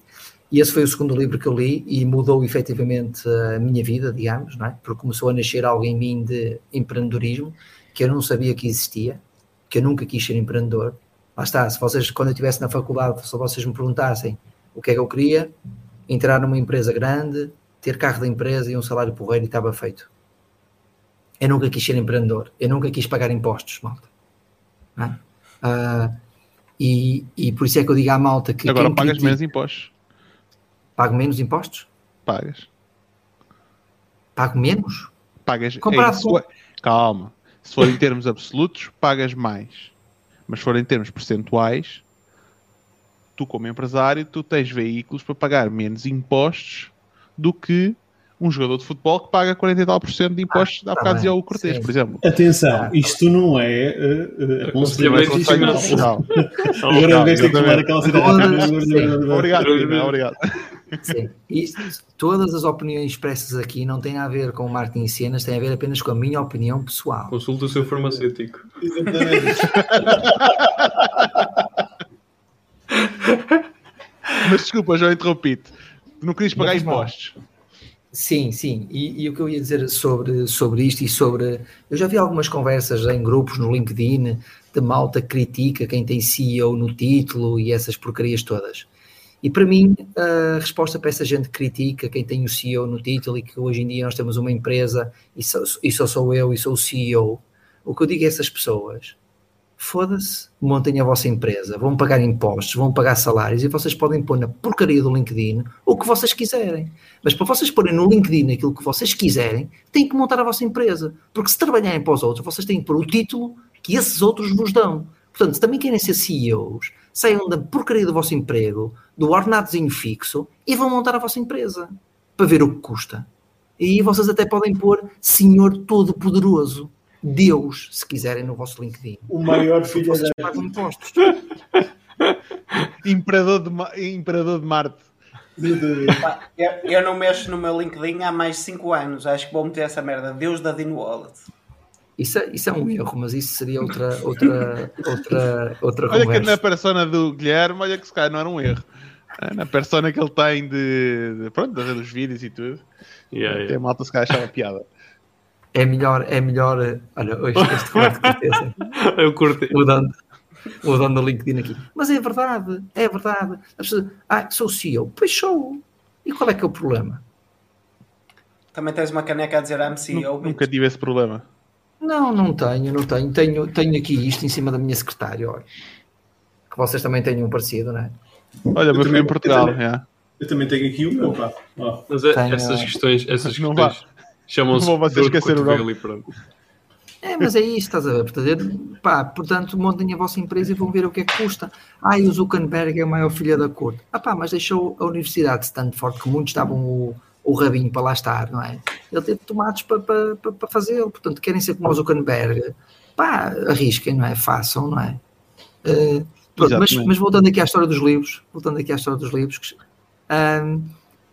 E esse foi o segundo livro que eu li e mudou efetivamente a minha vida, digamos, não é? porque começou a nascer algo em mim de empreendedorismo que eu não sabia que existia, que eu nunca quis ser empreendedor. Lá está, se vocês, quando eu estivesse na faculdade, se vocês me perguntassem o que é que eu queria, entrar numa empresa grande, ter carro da empresa e um salário porreiro e estava feito. Eu nunca quis ser empreendedor, eu nunca quis pagar impostos, malta. É? Uh, e, e por isso é que eu digo à malta que. Agora pagas menos impostos. Pago menos impostos? Pagas. Pago menos? Pagas. Comparado é, com... for... Calma. Se for em termos absolutos, pagas mais. Mas se for em termos percentuais, tu como empresário, tu tens veículos para pagar menos impostos do que um jogador de futebol que paga 40 e tal por cento de impostos, ah, há bocado dizia o Cortês, por exemplo. Atenção, isto não é uh, aconselhamento internacional. Agora vez tem que tomar aquela cidade. Obrigado, obrigado. Sim. Isto, todas as opiniões expressas aqui não têm a ver com marketing e cenas, têm a ver apenas com a minha opinião pessoal. Consulta o seu farmacêutico. Exatamente. Mas desculpa, já interrompi-te. Não querias pagar impostos. Sim, sim. E, e, o que eu ia dizer sobre, sobre isto e sobre. Eu já vi algumas conversas em grupos no LinkedIn de malta que critica quem tem CEO no título e essas porcarias todas. E para mim, a resposta para essa gente que critica quem tem o CEO no título e que hoje em dia nós temos uma empresa e só, e só sou eu e sou o CEO, o que eu digo a essas pessoas foda-se, montem a vossa empresa, vão pagar impostos, vão pagar salários e vocês podem pôr na porcaria do LinkedIn o que vocês quiserem. Mas para vocês porem no LinkedIn aquilo que vocês quiserem, têm que montar a vossa empresa. Porque se trabalharem para os outros, vocês têm que pôr o título que esses outros vos dão. Portanto, se também querem ser CEOs, saiam da porcaria do vosso emprego, do ordenadozinho fixo e vão montar a vossa empresa para ver o que custa. E aí vocês até podem pôr Senhor Todo-Poderoso, Deus, se quiserem, no vosso LinkedIn. O maior filho Vocês da... pagam impostos. Imperador de, Ma- Imperador de Marte. Eu, eu não mexo no meu LinkedIn há mais de 5 anos. Acho que vou meter essa merda. Deus da Dean Wallet. Isso é, isso é um erro, mas isso seria outra, outra, outra, outra Olha que conversa. na persona do Guilherme, olha que se calhar não era um erro. Ah, Na persona que ele tem de, de pronto, de ver os vídeos e tudo, Yeah, tem yeah. malta se calhar achava piada. É melhor, é melhor. Olha, hoje este corte de certeza. Eu curti. mudando, mudando o LinkedIn aqui. Mas é verdade, é verdade. As pessoas, ah, sou CEO. Pois sou. E qual é que é o problema? Também tens uma caneca a dizer I'm CEO. Nu- Nunca tive esse problema. Não, não tenho, não tenho. Tenho, tenho aqui isto em cima da minha secretária, olha. Que vocês também tenham um parecido, não é? Olha, meu filho também- em Portugal. eu também- yeah. Eu também tenho aqui o meu, pá. Ó. Mas é- Tenho- essas questões, essas Não questões chamam-se Não vão vocês esquecer o nome. pronto. É, mas é isso, estás a ver? Portanto, pá, portanto, montem a vossa empresa e vão ver o que é que custa. Ah, e o Zuckerberg é o maior filho da corte. Ah pá, mas deixou a Universidade de Stanford, que muitos estavam o, o rabinho para lá estar, não é? Ele teve tomates para, para, para, fazê-lo. Portanto, querem ser como o Zuckerberg. Pá, arrisquem, não é? Façam, não é? Eh, pronto, mas, mas voltando aqui à história dos livros, voltando aqui à história dos livros, que- ahm,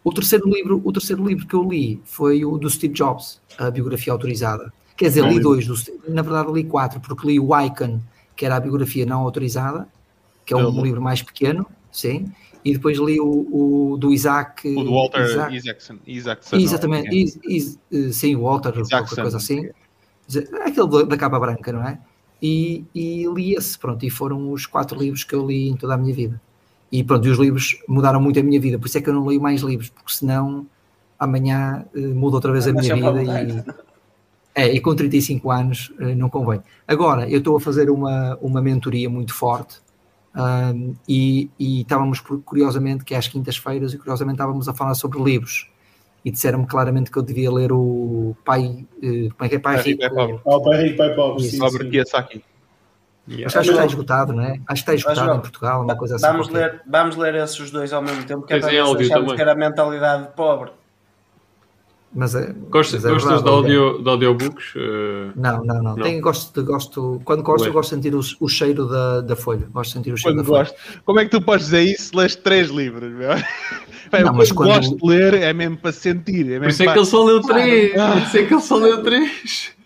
o terceiro livro, o terceiro livro que eu li foi o do Steve Jobs, a biografia autorizada. Quer dizer, li dois, do na verdade li quatro, porque li o Icon, que era a biografia não autorizada, que é um Eu- livro mais pequeno, sim, e depois li o, o do Isaac. O do Walter Isaac- Isaacson. Isaacson Exatamente, não, Is- Is- eh, sim, o Walter, qualquer Isaacson. coisa assim. Aquele da- capa branca, não é? E, e li esse, pronto, e foram os quatro livros que eu li em toda a minha vida. E pronto, e os livros mudaram muito a minha vida, por isso é que eu não leio mais livros, porque senão amanhã eh, muda outra vez a minha vida e, é, e com 35 anos eh, não convém. Agora, eu estou a fazer uma, uma mentoria muito forte ahm, e, e estávamos, curiosamente, que é às quintas-feiras, e curiosamente estávamos a falar sobre livros. E disseram-me claramente que eu devia ler o Pai, eh, como é que é? Pai Pai Rico. Pai Pobre. Ah, o pai rico, pai pobre. Sim, sim. Kiyosaki. Mas acho que está esgotado, não é? Acho que está esgotado em Portugal, uma coisa assim. Vamos qualquer. ler, vamos ler esses dois ao mesmo tempo, que é para áudio achamos também. ter a mentalidade de pobre. Mas é, Gostas, mas é gostas de, verdade, audio, de audiobooks? Eh, Não, não, não. Não. Tenho, gosto, de- gosto, quando gosto, Ué. eu gosto de sentir o, o cheiro da, da folha. Gosto de sentir o cheiro Quando da folha. gosto. Como é que tu podes dizer isso se lês três livros? Meu? Bem, Não, eu mas quando gosto de ler é mesmo para sentir. É mesmo Por isso é para... que ele só leu três. Por isso é que ele só leu três.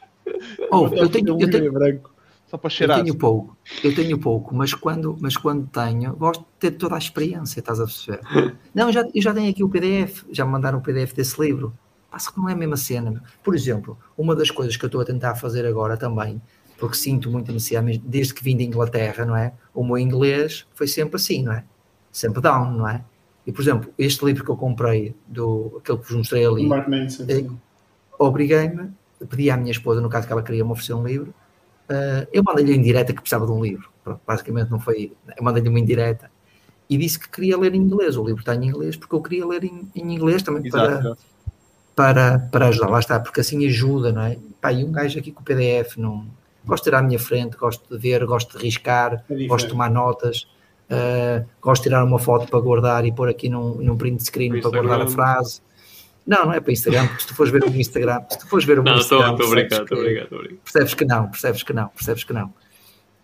Oh, eu tenho, eu tenho, branco. Só para Eu cheirar. tenho pouco, eu tenho pouco, mas quando, mas quando tenho, gosto de ter toda a experiência, estás a perceber? Não, eu já, eu já tenho aqui o PDF, já me mandaram o PDF desse livro. Passa que não é a mesma cena. meu. Por exemplo, uma das coisas que eu estou a tentar fazer agora também, porque sinto muita necessidade, desde que vim de Inglaterra, não é? O meu inglês foi sempre assim, não é? Sempre down, não é? E, por exemplo, este livro que eu comprei, do, aquele que vos mostrei ali, sim. obriguei-me, pedi à minha esposa, no caso que ela queria me oferecer um livro, eh, eu mandei-lhe em direta que precisava de um livro. Pronto, basicamente não foi. Eu mandei-lhe uma indireta e disse que queria ler em inglês. O livro está em inglês porque eu queria ler em, em inglês também Exato. para, para ajudar. Lá está, porque assim ajuda, não é? Pá, e um gajo aqui com o PDF, não. Gosto de ter à minha frente, gosto de ver, gosto de riscar, É gosto de tomar notas, eh, gosto de tirar uma foto para guardar e pôr aqui num, num print screen para guardar a frase. Não, não é para Instagram, porque se tu fores ver o meu Instagram, se tu fores ver o meu Não, Instagram, estou brincar, estou a que- brincar, estou a brincar. percebes que não, percebes que não, percebes que não.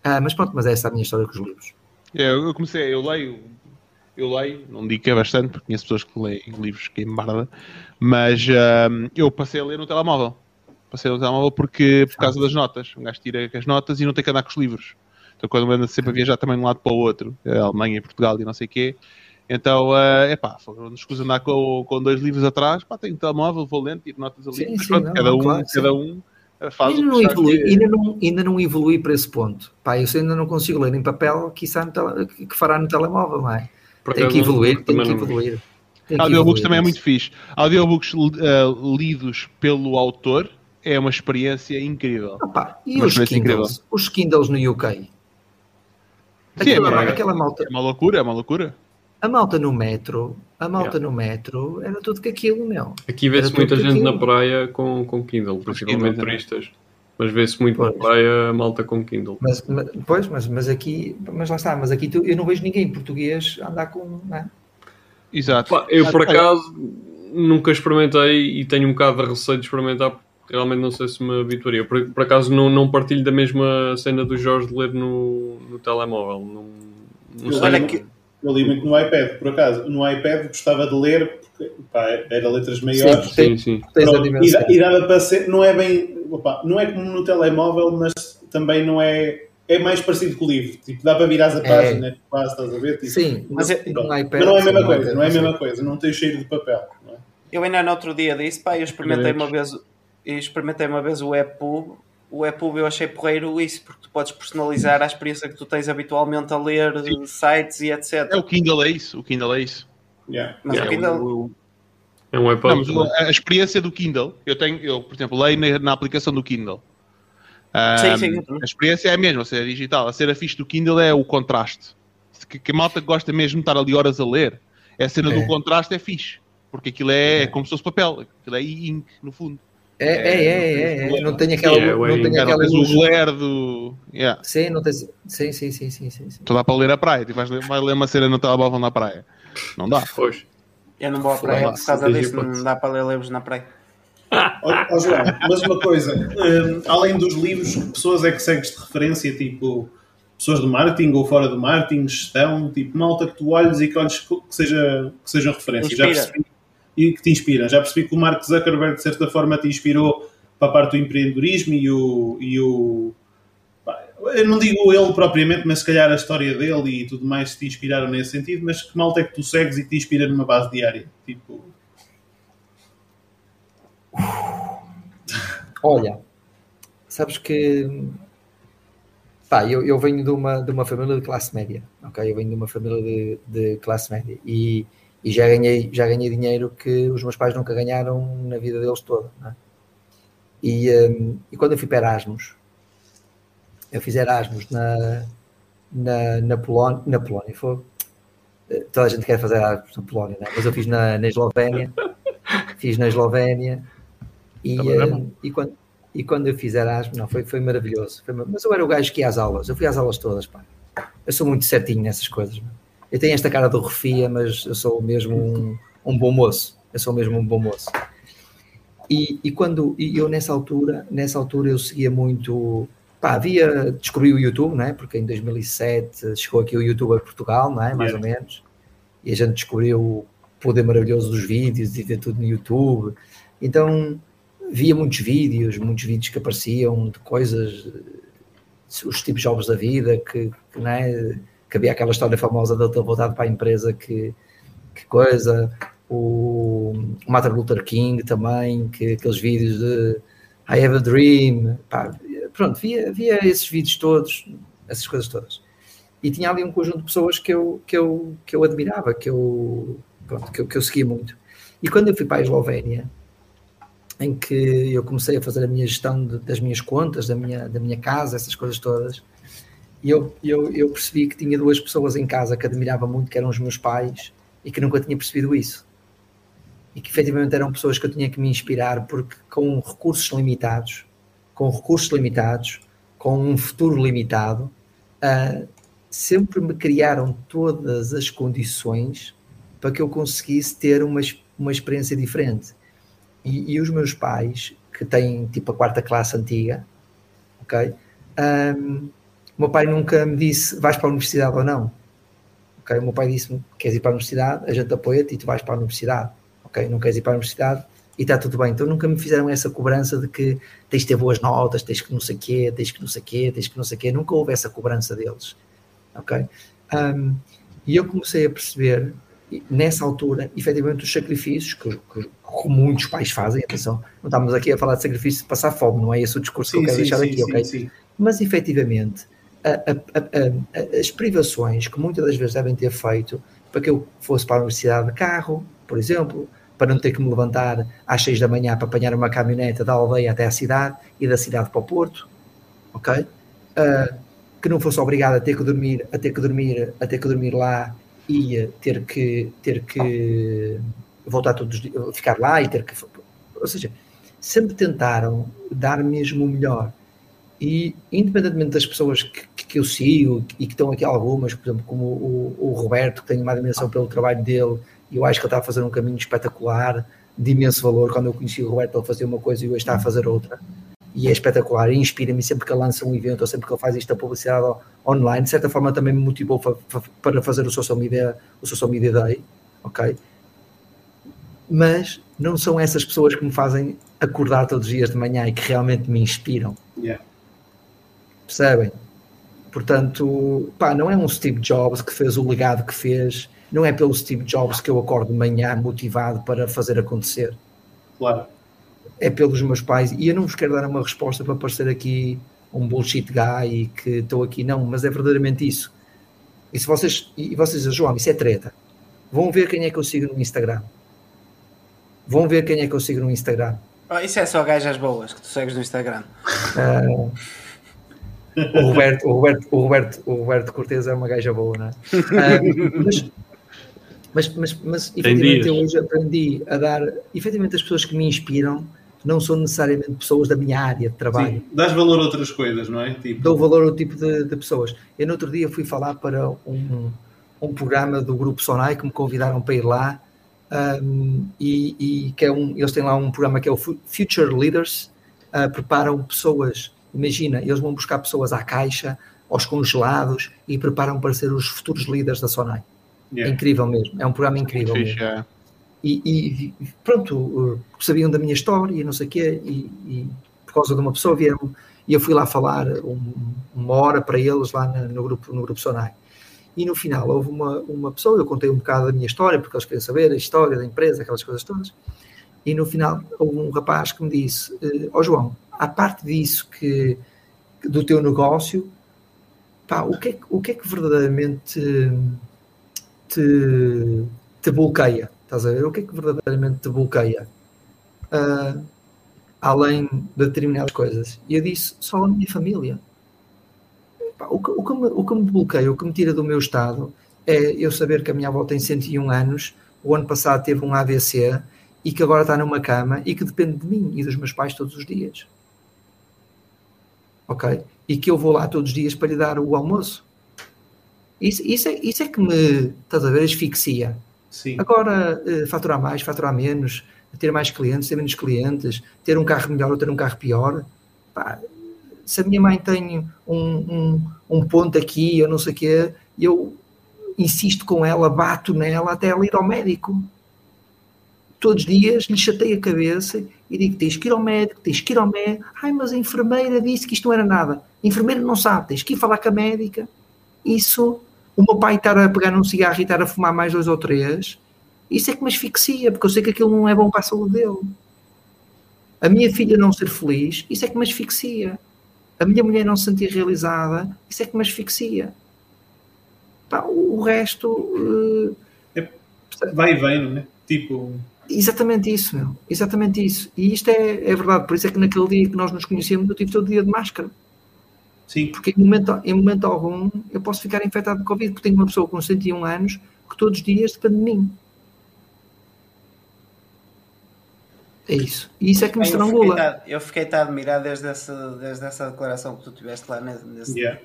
Ah, mas pronto, mas essa é a minha história com os livros. É, eu eu comecei, eu leio, eu leio, não digo que é bastante, porque conheço pessoas que leem livros que embarda, mas ahm, eu passei a ler no telemóvel. Passei a ler no telemóvel porque, por causa das notas. Um gajo tira as notas e não tem que andar com os livros. Então quando anda sempre a viajar também de um lado para o outro, a Alemanha, Portugal e não sei o quê, então, é pá, não escuso andar com, com dois livros atrás, pá, tenho um telemóvel, vou lendo, tiro notas ali, Sim, sim, pronto, não, cada um, claro, cada um eh, faz Ainda o não, evolui, que- ainda, não, ainda não evolui para esse ponto. Pá, eu ainda não consigo ler em papel que, no tele- que fará no telemóvel, não é? Por Tem que evoluir, tem que evoluir. Audiobooks evoluir também é isso. muito fixe. Audiobooks eh, lidos pelo autor é uma experiência incrível. Opa, e Uma os Kindles? Os Kindles no UK? Sim, Aquela, é- aquela malta, É uma loucura, é uma loucura. a malta no metro, a malta no metro era tudo que aquilo, meu. Aqui vê-se muita gente aquilo. na praia com, com Kindle, principalmente também. turistas. Mas vê-se muito na praia a malta com Kindle. Mas, mas, pois, mas, mas aqui, mas lá está, mas aqui tu, eu não vejo ninguém português andar com. Não é? Exato. Pá, eu por acaso nunca experimentei e tenho um bocado de receio de experimentar porque realmente não sei se me habituaria. Por, por acaso não, não partilho da mesma cena do Jorge de ler no, no telemóvel. Não, não sei. Olha que... Eu li muito no iPad, por acaso. No iPad gostava de ler porque pá, era letras maiores. Sim, sim. Pronto, e, e dava para ser, não é bem, opa, não é como no telemóvel, mas também não é é mais parecido com o livro. Tipo, dá para virar a página, é. quase, estás a ver? Tipo, Sim, mas, é, no iPad, mas não é a mesma coisa, não é a mesma coisa, não tem cheiro de papel. É? Eu ainda no outro dia disse, pá, eu experimentei uma vez, eu experimentei uma vez o EPUB. O EPUB eu achei porreiro isso, porque tu podes personalizar a experiência que tu tens habitualmente a ler Sim. sites e etc. É o Kindle, é isso. O Kindle é isso. Yeah. Mas yeah, o Kindle. É um EPUB. Não, a experiência do Kindle, eu tenho, eu, por exemplo, leio na, na aplicação do Kindle. Um, sim, sim. A experiência é a mesma, ou seja, digital. A cena fixe do Kindle é o contraste. Que, que a malta gosta mesmo de estar ali horas a ler, é a cena é. do contraste é fixe. Porque aquilo é, é, como se fosse papel. Aquilo é ink, no fundo. É, é, é, é, é. Não tem aquela. Yeah, não tem aquela luz. o glare do. Yeah. Sim, não tem... sim, sim, sim, sim, sim, sim. Tu dá para ler a praia, tu vais ler, vai ler uma cena no telemóvel na praia. Não dá. Pois. Eu não vou à praia por causa disso, não dá para ler livros na praia. Oh, João, mas uma coisa, um, além dos livros, que pessoas é que segues de referência, tipo pessoas de marketing ou fora do marketing, gestão, tipo malta que tu olhes e que olhes que, seja, que sejam referências. Já percebi, e que te inspiram. Já percebi que o Mark Zuckerberg, de certa forma, te inspirou para a parte do empreendedorismo e o. E o eu não digo ele propriamente, mas se calhar a história dele e tudo mais te inspiraram nesse sentido, mas que malta é que tu segues e te inspira numa base diária? Tipo. Olha, sabes que pá, eu, eu venho de uma, de uma família de classe média, ok? Eu venho de uma família de, de classe média e, e já, ganhei, já ganhei dinheiro que os meus pais nunca ganharam na vida deles toda. É? E, um, e quando eu fui para Erasmus, eu fiz Erasmus na, na, na, Polónia, na Polónia, foi, toda a gente quer fazer Erasmus na Polónia, é? mas eu fiz na, na Eslovénia, fiz na Eslovénia e, um, e, quando, e quando eu fiz Erasmus, não, foi, foi maravilhoso. Foi, mas eu era o gajo que ia às aulas, eu fui às aulas todas, pá. Eu sou muito certinho nessas coisas. Eu tenho esta cara do refia, mas eu sou mesmo um, um bom moço. Eu sou mesmo um bom moço. E, e quando e eu nessa altura, nessa altura eu seguia muito, pá, havia, descobri o YouTube, né? Porque em 2007 chegou aqui o YouTube a Portugal, não é? Mais yeah. ou menos. E a gente descobriu o poder maravilhoso dos vídeos e ver tudo no YouTube. Então, via muitos vídeos, muitos vídeos que apareciam de coisas, os tipos jogos da vida, que, que, né, que havia aquela história famosa da ter voltado para a empresa que, que coisa, o, o Martin Luther King também, que aqueles vídeos de I have a dream, pá, pronto, via, via esses vídeos todos, essas coisas todas. E tinha ali um conjunto de pessoas que eu, que eu, que eu admirava, que eu, pronto, que eu, que eu seguia muito. E quando eu fui para a Eslovénia, em que eu comecei a fazer a minha gestão de, das minhas contas, da minha, da minha casa, essas coisas todas. E eu, eu, eu percebi que tinha duas pessoas em casa que admirava muito, que eram os meus pais, e que nunca tinha percebido isso. E que efetivamente eram pessoas que eu tinha que me inspirar, porque com recursos limitados, com recursos limitados, com um futuro limitado, uh, sempre me criaram todas as condições para que eu conseguisse ter uma, uma experiência diferente. E, e, os meus pais, que têm tipo a quarta classe antiga, ok? Um, o meu pai nunca me disse vais para a universidade ou não. Ok? O meu pai disse-me queres ir para a universidade, a gente apoia-te e tu vais para a universidade. Ok? Não queres ir para a universidade e está tudo bem. Então nunca me fizeram essa cobrança de que tens de ter boas notas, tens que não sei quê, tens que não sei quê, tens que não sei quê. Nunca houve essa cobrança deles. Ok? Um, e eu comecei a perceber nessa altura, efetivamente, os sacrifícios que, que, que, muitos pais fazem, atenção, não estamos aqui a falar de sacrifício de passar fome, não é esse o discurso sim, que eu quero sim, deixar sim, aqui, ok? Mas efetivamente, a, a, a, as privações que muitas das vezes devem ter feito para que eu fosse para a universidade de carro, por exemplo, para não ter que me levantar às seis da manhã para apanhar uma caminhoneta da aldeia até a cidade e da cidade para o Porto, ok? Uh, que não fosse obrigado a ter que dormir, a ter que dormir, a ter que dormir lá ia ter que, ter que voltar todos ficar lá e ter que. Ou seja, sempre tentaram dar mesmo o melhor. E independentemente das pessoas que, que eu sigo e que estão aqui algumas, por exemplo, como o, o Roberto, que tenho uma admiração pelo trabalho dele, e eu acho que ele está a fazer um caminho espetacular, de imenso valor. Quando eu conheci o Roberto, ele fazia uma coisa e hoje está a fazer outra. E é espetacular, inspira-me sempre que ele lança um evento, ou sempre que ele faz esta publicidade online. De certa forma, também me motivou para fazer o social media, o social media day, ok? Mas não são essas pessoas que me fazem acordar todos os dias de manhã e que realmente me inspiram. Yeah. Percebem? Portanto, pá, não é um Steve Jobs que fez o legado que fez, não é pelo Steve Jobs que eu acordo de manhã motivado para fazer acontecer. Claro. É pelos meus pais, e eu não vos quero dar uma resposta para parecer aqui um bullshit guy e que estou aqui, não, mas é verdadeiramente isso. E se vocês, e vocês dizem, João, isso é treta. Vão ver quem é que eu sigo no Instagram. Vão ver quem é que eu sigo no Instagram. Oh, isso é só gajas boas que tu segues no Instagram. Uh, o Roberto, o Roberto, o Roberto, o Roberto Cortez é uma gaja boa, não é? Uh, mas, mas, mas, mas efetivamente eu hoje aprendi a dar, efetivamente as pessoas que me inspiram não são necessariamente pessoas da minha área de trabalho. Sim, dás valor a outras coisas, não é? Tipo... Dou valor ao tipo de, de, pessoas. Eu no outro dia fui falar para um, um programa do Grupo Sonai que me convidaram para ir lá um, e, e, que é um, eles têm lá um programa que é o Future Leaders, uh, preparam pessoas, imagina, eles vão buscar pessoas à caixa, aos congelados e preparam para ser os futuros líderes da Sonai. Yeah. É incrível mesmo, é um programa incrível. Fixe, é. e, e, pronto, sabiam da minha história e não sei o quê, e, e, por causa de uma pessoa vieram, e eu fui lá falar um, uma hora para eles lá no, no grupo, no grupo Sonai e no final houve uma, uma pessoa, eu contei um bocado da minha história, porque eles queriam saber a história da empresa, aquelas coisas todas, e no final houve um rapaz que me disse, ó oh, João, a parte disso que, do teu negócio, pá, o que é, o que, é que verdadeiramente te, te bloqueia? Estás a ver? O que é que verdadeiramente te bloqueia? Uh, além de determinadas coisas. E eu disse, só a minha família o, que, o, que me, o que me bloqueia, o que me tira do meu estado é eu saber que a minha avó tem 101 anos, o ano passado teve um AVC e que agora está numa cama e que depende de mim e dos meus pais todos os dias. Ok? E que eu vou lá todos os dias para lhe dar o almoço. Isso, isso, é, isso é que me, estás a ver, asfixia. Sim. Agora, uh, faturar mais, faturar menos, ter mais clientes, ter menos clientes, ter um carro melhor ou ter um carro pior, pá, se a minha mãe tem um, um, um ponto aqui, eu não sei o quê, eu insisto com ela, bato nela até ela ir ao médico. Todos os dias lhe chatei a cabeça e digo: tens que ir ao médico, tens que ir ao médico. Ai, mas a enfermeira disse que isto não era nada. A enfermeira não sabe, tens que ir falar com a médica. Isso, o meu pai estar a pegar num cigarro e estar a fumar mais dois ou três, isso é que me asfixia, porque eu sei que aquilo não é bom para a saúde dele. A minha filha não ser feliz, isso é que me asfixia a minha mulher não se sentir realizada, isso é que me asfixia. Pá, o resto. Uh, é, vai e vem, não é? Tipo. Exatamente isso, meu. Exatamente isso. E isto é, é verdade. Por isso é que naquele dia que nós nos conhecemos, eu tive todo dia de máscara. Sim. Porque em momento, em momento algum eu posso ficar infectado de Covid, porque tenho uma pessoa com 101 anos que todos os dias depende de mim. É isso. E isso é que me estrangula. Eu fiquei-te a admirar desde essa, desde essa declaração que tu tiveste lá nesse. Yeah.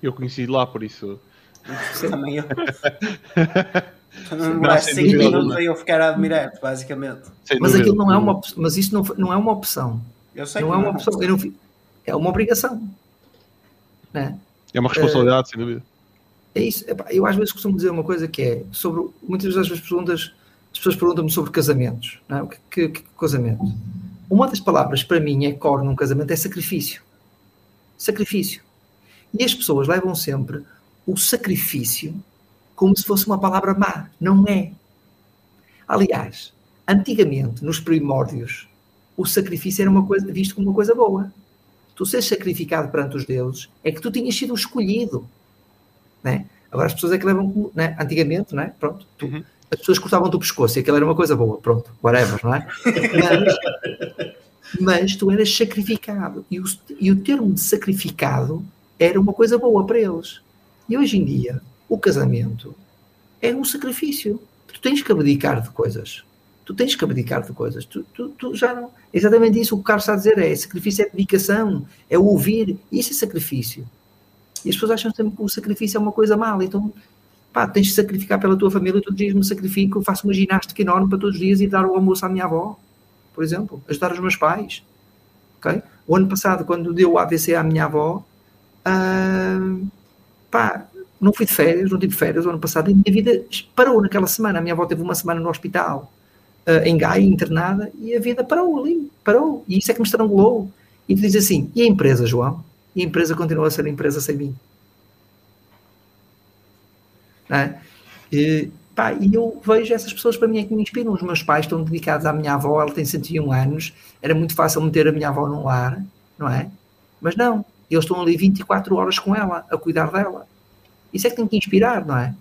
Eu conheci lá, por isso. Também eu. Tu não demoraste 5 minutos a eu ficar a admirar-te, basicamente. Sem mas aquilo não é uma Mas isso não, não é uma opção. Eu sei não é uma opção. Não, é uma obrigação. Né? É uma responsabilidade, uh, sem dúvida. É isso. Eu às vezes costumo dizer uma coisa que é sobre. Muitas das vezes perguntas as pessoas perguntam-me sobre casamentos. É? O que, que, que, casamento? Uma das palavras para mim é core num casamento é sacrifício. Sacrifício. E as pessoas levam sempre o sacrifício como se fosse uma palavra má. Não é. Aliás, antigamente, nos primórdios, o sacrifício era uma coisa, visto como uma coisa boa. Tu seres sacrificado perante os deuses é que tu tinhas sido escolhido. Né? Agora as pessoas é que levam, né? antigamente, né? pronto, tu, uhum as pessoas cortavam-te o pescoço e aquilo era uma coisa boa, pronto, whatever, não é? Mas, mas tu eras sacrificado e o, e o termo de sacrificado era uma coisa boa para eles. E hoje em dia, o casamento é um sacrifício. Tu tens que abdicar de coisas. Tu tens que abdicar de coisas. Tu, tu, tu, já não. Exatamente isso o que o Carlos está a dizer é sacrifício é dedicação, é ouvir, isso é sacrifício. E as pessoas acham sempre que o sacrifício é uma coisa mal, então pá, tens de sacrificar pela tua família, todos os dias me sacrifico, faço uma ginástica enorme para todos os dias e dar o almoço à minha avó, por exemplo, ajudar os meus pais. Okay? O ano passado, quando deu o AVC à minha avó, uh, pá, não fui de férias, não tive férias o ano passado, e a minha vida parou naquela semana. A minha avó teve uma semana no hospital, uh, em Gaia, internada, e a vida parou ali, parou. E isso é que me estrangulou. E tu dizes assim: e a empresa, João? E a empresa continua a ser a empresa sem mim. É? E, pá, e eu vejo essas pessoas para mim é que me inspiram. Os meus pais estão dedicados à minha avó, ela tem 101 anos, era muito fácil meter a minha avó num lar, não é? Mas não, eles estão ali 24 horas com ela, a cuidar dela. Isso é que tem que inspirar, não é?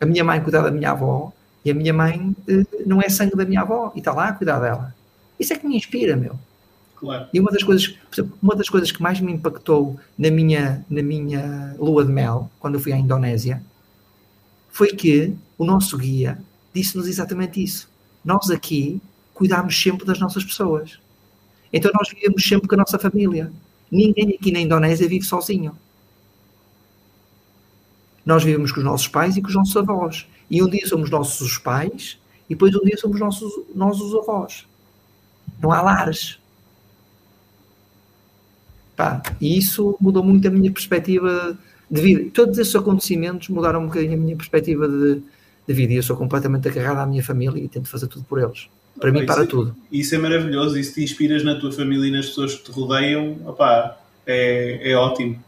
A minha mãe cuidar da minha avó e a minha mãe eh, não é sangue da minha avó e está lá a cuidar dela. Isso é que me inspira, meu. Claro. E uma das coisas, uma das coisas que mais me impactou na minha, na minha lua de mel, quando eu fui à Indonésia, foi que o nosso guia disse-nos exatamente isso. Nós aqui cuidámos sempre das nossas pessoas. Então nós vivemos sempre com a nossa família. Ninguém aqui na Indonésia vive sozinho. Nós vivemos com os nossos pais e com os nossos avós. E um dia somos nossos pais e depois um dia somos nossos, nós os avós. Não há lares. Pá, e isso mudou muito a minha perspectiva de vida. Todos esses acontecimentos mudaram um bocadinho a minha perspectiva de, de vida. E eu sou completamente agarrado à minha família e tento fazer tudo por eles. Para mim, para é, tudo. Isso é maravilhoso. E se te inspiras na tua família e nas pessoas que te rodeiam, opá, é, é ótimo.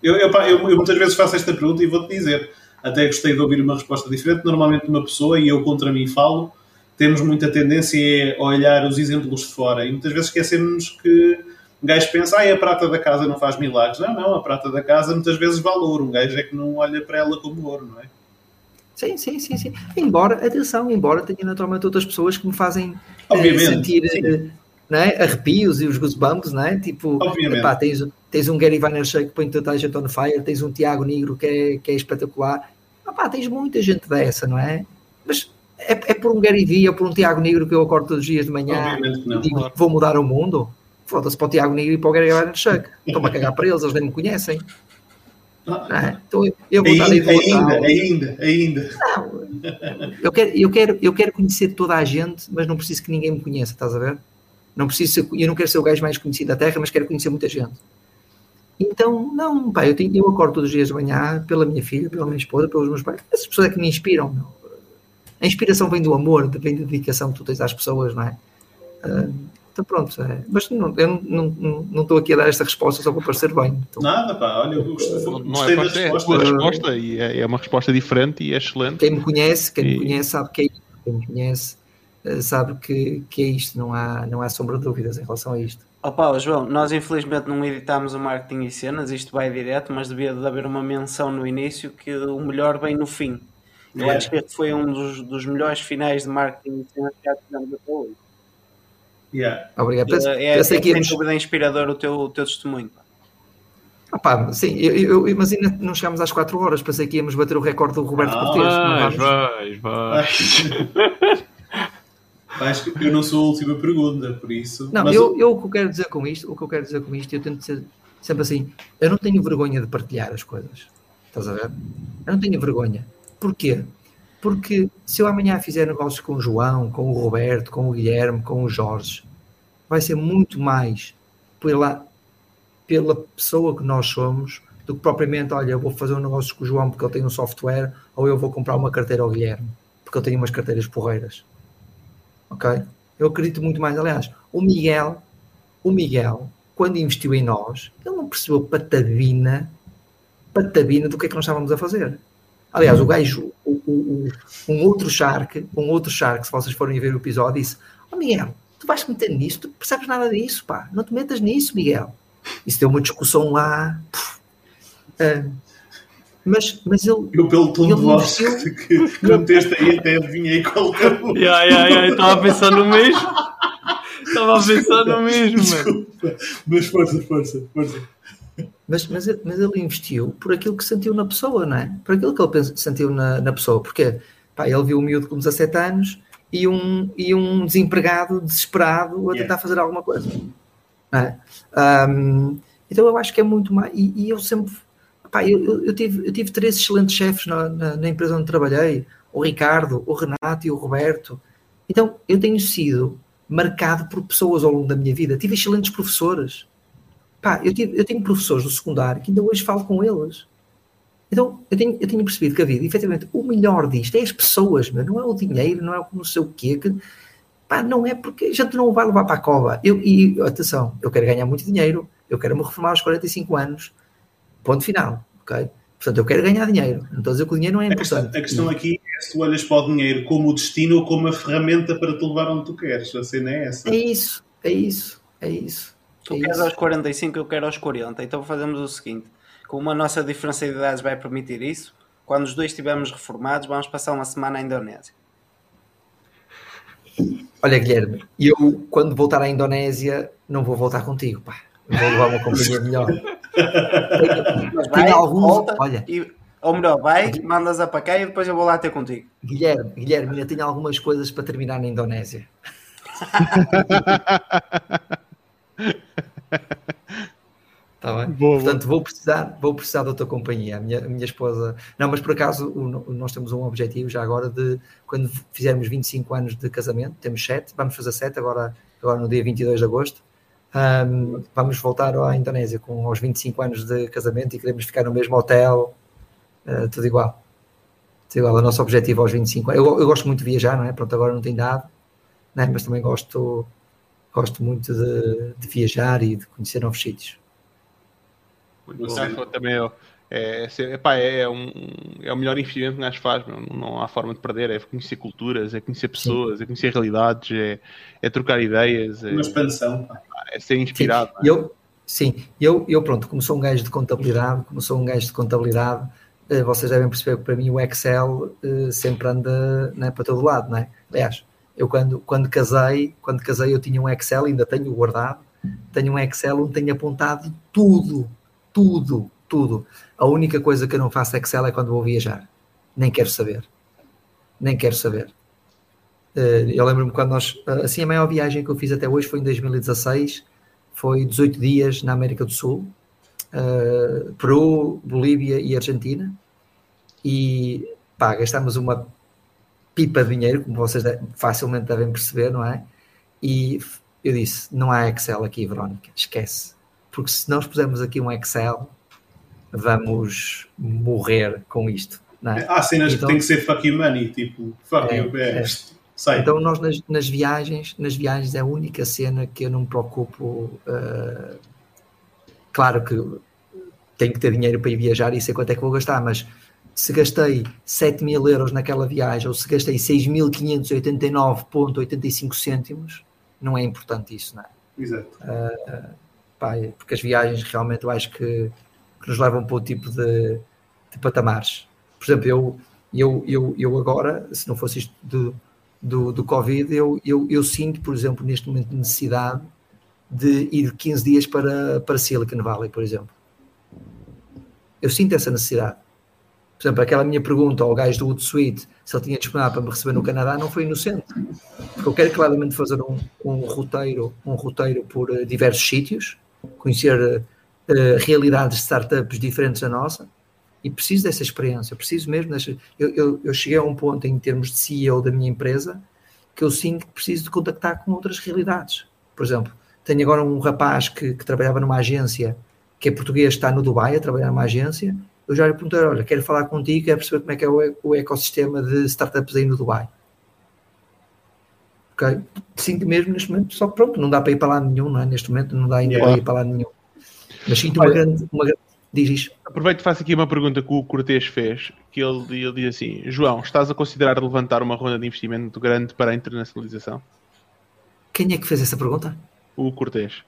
Eu, eu, eu, eu, muitas vezes faço esta pergunta e vou-te dizer. Até gostei de ouvir uma resposta diferente. Normalmente, uma pessoa, e eu contra mim falo, temos muita tendência a olhar os exemplos de fora. E muitas vezes esquecemos que um gajo pensa, ah, a prata da casa não faz milagres. Não, não, a prata da casa muitas vezes vale ouro. Um gajo é que não olha para ela como ouro, não é? Sim, sim, sim, sim. Embora, atenção, embora tenha naturalmente outras pessoas que me fazem uh, sentir uh, não é? arrepios e os goosebumps, não é? Tipo, epá, tens, tens um Gary Vaynerchuk que põe toda a gente on fire, tens um Tiago Negro que é, que é espetacular. Epá, tens muita gente dessa, não é? Mas é, é por um Gary Vee ou por um Tiago Negro que eu acordo todos os dias de manhã e digo, vou mudar o mundo? Foda-se para o Tiago Negro e para o Gary Vaynerchuk. Estou-me a cagar para eles, eles nem me conhecem. Ah, então eu vou ainda, ainda, ainda, ainda. Não, eu, quero, eu, quero, eu quero conhecer toda a gente, mas não preciso que ninguém me conheça, estás a ver? Não preciso eu não quero ser o gajo mais conhecido da Terra, mas quero conhecer muita gente. Então, não, pá, eu, tenho, eu acordo todos os dias de manhã pela minha filha, pela minha esposa, pelos meus pais. Essas pessoas é que me inspiram. Meu. A inspiração vem do amor, vem da dedicação que tu tens às pessoas, não é? Uh, então pronto, é. mas não, eu não, não, não estou aqui a dar esta resposta só para parecer bem. Então, Nada, pá, olha, eu gostei, gostei não é, da resposta. É a resposta e é, é, uma resposta diferente e é excelente. Quem me conhece, quem e... me conhece sabe que é isto. Quem me conhece eh, sabe que, que é isto, não há, não há sombra de dúvidas em relação a isto. Opa, João, nós infelizmente não editámos o marketing e cenas, isto vai direto, mas devia de haver uma menção no início que o melhor vem no fim. Eu é. acho que este foi um dos, dos melhores finais de marketing e cenas que já tivemos até hoje. Yeah. Obrigado. É, é, que íamos... sem dúvida inspirador o teu, o teu testemunho. Opa, sim, eu, eu, mas ainda não chegámos às 4 horas, pensei que íamos bater o recorde do Roberto ah, Cortes. Vais, vais, vais. eu não sou a última pergunta, por isso. Não, eu, eu o que eu quero dizer com isto, o que eu quero dizer com isto, eu tento ser sempre assim, eu não tenho vergonha de partilhar as coisas. Estás a ver? Eu não tenho vergonha. Porquê? Porque se eu amanhã fizer negócios com o João, com o Roberto, com o Guilherme, com o Jorge, vai ser muito mais pela, pela pessoa que nós somos do que propriamente, olha, eu vou fazer um negócio com o João porque ele tem um software, ou eu vou comprar uma carteira ao Guilherme porque ele tem umas carteiras porreiras. Ok? Eu acredito muito mais. Aliás, o Miguel, o Miguel, quando investiu em nós, ele não percebeu patavina, patavina do que é que nós estávamos a fazer. Aliás, o gajo, o, o, um outro Shark, um outro Shark, se vocês forem ver o episódio, disse: oh, Miguel, tu vais meter nisso, tu percebes nada disso, pá, não te metas nisso, Miguel. Isso deu uma discussão lá. Uh, mas, mas ele. Eu, pelo tom de voz que, que meteste aí, até adivinhei qual é o. Yeah, yeah, yeah, estava a pensar no mesmo. Estava a pensar no mesmo, mano. Mas força, força, força. Mas, mas, mas ele investiu por aquilo que sentiu na pessoa, não é? Por aquilo que ele sentiu na, na pessoa. Porque pá, ele viu o miúdo com 17 anos e um, e um desempregado desesperado a tentar yeah. fazer alguma coisa. É? Um, então eu acho que é muito mais. E, e eu sempre. Pá, eu, eu, tive, eu tive três excelentes chefes na, na, na, empresa onde trabalhei: o Ricardo, o Renato e o Roberto. Então eu tenho sido marcado por pessoas ao longo da minha vida. Tive excelentes professores. Pá, eu, tive, eu tenho professores do secundário que ainda hoje falo com eles. Então, eu tenho, eu tenho percebido que a vida, efetivamente, o melhor disto é as pessoas, meu, não é o dinheiro, não é o não sei o quê. Que, pá, não é porque a gente não vai levar para a cova. Eu, e, atenção, eu quero ganhar muito dinheiro, eu quero me reformar aos 45 anos, ponto final, ok? Portanto, eu quero ganhar dinheiro. Não estou a dizer que o dinheiro não é importante. A questão, a questão aqui é se tu olhas para o dinheiro como o destino ou como a ferramenta para te levar onde tu queres. A cena é essa. É isso, é isso, é isso. Tu queres aos 45, eu quero aos 40. Então fazemos o seguinte: como a nossa diferença de idades vai permitir isso, quando os dois estivermos reformados, vamos passar uma semana à Indonésia. Olha, Guilherme, eu quando voltar à Indonésia não vou voltar contigo, pá. Vou levar uma companhia melhor. Vai, alguns, volta, olha. E, ou melhor, vai, mandas-a para cá e depois eu vou lá ter contigo. Guilherme, Guilherme, ainda tenho algumas coisas para terminar na Indonésia. Tá bem? Boa, Portanto, boa. vou precisar, vou precisar da tua companhia. A minha, a minha esposa. Não, mas por acaso o, nós temos um objetivo já agora de quando fizermos 25 anos de casamento, temos 7, vamos fazer 7 agora, agora no dia 22 de agosto. Um, vamos voltar à Indonésia com os 25 anos de casamento e queremos ficar no mesmo hotel, uh, tudo igual. Tudo igual. O nosso objetivo aos 25 anos. Eu, eu gosto muito de viajar, não é? Pronto, agora não tem dado, né? mas também gosto gosto muito de, de viajar e de conhecer novos sítios. Muito também é, é, é, é, um, é o melhor investimento que nós faz, não, não há forma de perder, é conhecer culturas, é conhecer pessoas, Sim. é conhecer realidades, é, é trocar ideias, é, uma expansão, é ser inspirado. Sim, é? eu, sim, eu, eu pronto, como sou um gajo de contabilidade, como sou um gajo de contabilidade, eh, vocês devem perceber que para mim o Excel eh, sempre anda né, para todo lado, não é? Aliás, eu quando, quando casei, quando casei eu tinha um Excel, ainda tenho guardado, tenho um Excel onde tenho apontado tudo, tudo, tudo. A única coisa que eu não faço Excel é quando vou viajar. Nem quero saber. Nem quero saber. Eh, eu lembro-me quando nós, assim, a maior viagem que eu fiz até hoje foi em 2016, foi 18 dias na América do Sul, eh, Peru, Bolívia e Argentina, e pá, gastámos uma pipa de dinheiro, como vocês facilmente devem perceber, não é? E eu disse: não há Excel aqui, Verónica, esquece. Porque se nós pusermos aqui um Excel, vamos morrer com isto. É? Há cenas então, que tem que ser fucking money, tipo, fucking é, é. Sei. Então nós nas, nas, viagens, nas viagens é a única cena que eu não me preocupo. Uh, claro que tenho que ter dinheiro para ir viajar e sei quanto é que vou gastar, mas se gastei 7 mil euros naquela viagem ou se gastei 6.589,85 cêntimos, não é importante isso, não é? Exato. Uh, pá, porque as viagens realmente eu acho que, que nos levam para o tipo de, de patamares. Por exemplo, eu, eu, eu, eu agora, se não fosse isto do, do, do Covid, eu, eu, eu sinto, por exemplo, neste momento necessidade de ir 15 dias para, para Silicon Valley, por exemplo. Eu sinto essa necessidade por exemplo, aquela minha pergunta ao gajo do Hootsuite se ele tinha disponível para me receber no Canadá não foi inocente. Porque eu quero claramente fazer um, um roteiro, um roteiro por uh, diversos sítios, conhecer uh, realidades de startups diferentes da nossa e preciso dessa experiência, preciso mesmo dessa. Eu, eu, eu, cheguei a um ponto em termos de CEO da minha empresa que eu sinto que preciso de contactar com outras realidades. Por exemplo, tenho agora um rapaz que, que trabalhava numa agência que é português, está no Dubai a trabalhar numa agência eu já lhe perguntei, olha, quero falar contigo, quero perceber como é que é o, o ecossistema de startups aí no Dubai. Ok? Sinto mesmo neste momento, só pronto, não dá para ir para lá nenhum, não é? Neste momento não dá ainda yeah. para ir para lá nenhum. Mas sinto uma grande, uma grande... Diz isto. Aproveito e faço aqui uma pergunta que o Cortês fez, que ele, ele diz assim, João, estás a considerar levantar uma ronda de investimento grande para a internacionalização? Quem é que fez essa pergunta? O Cortês.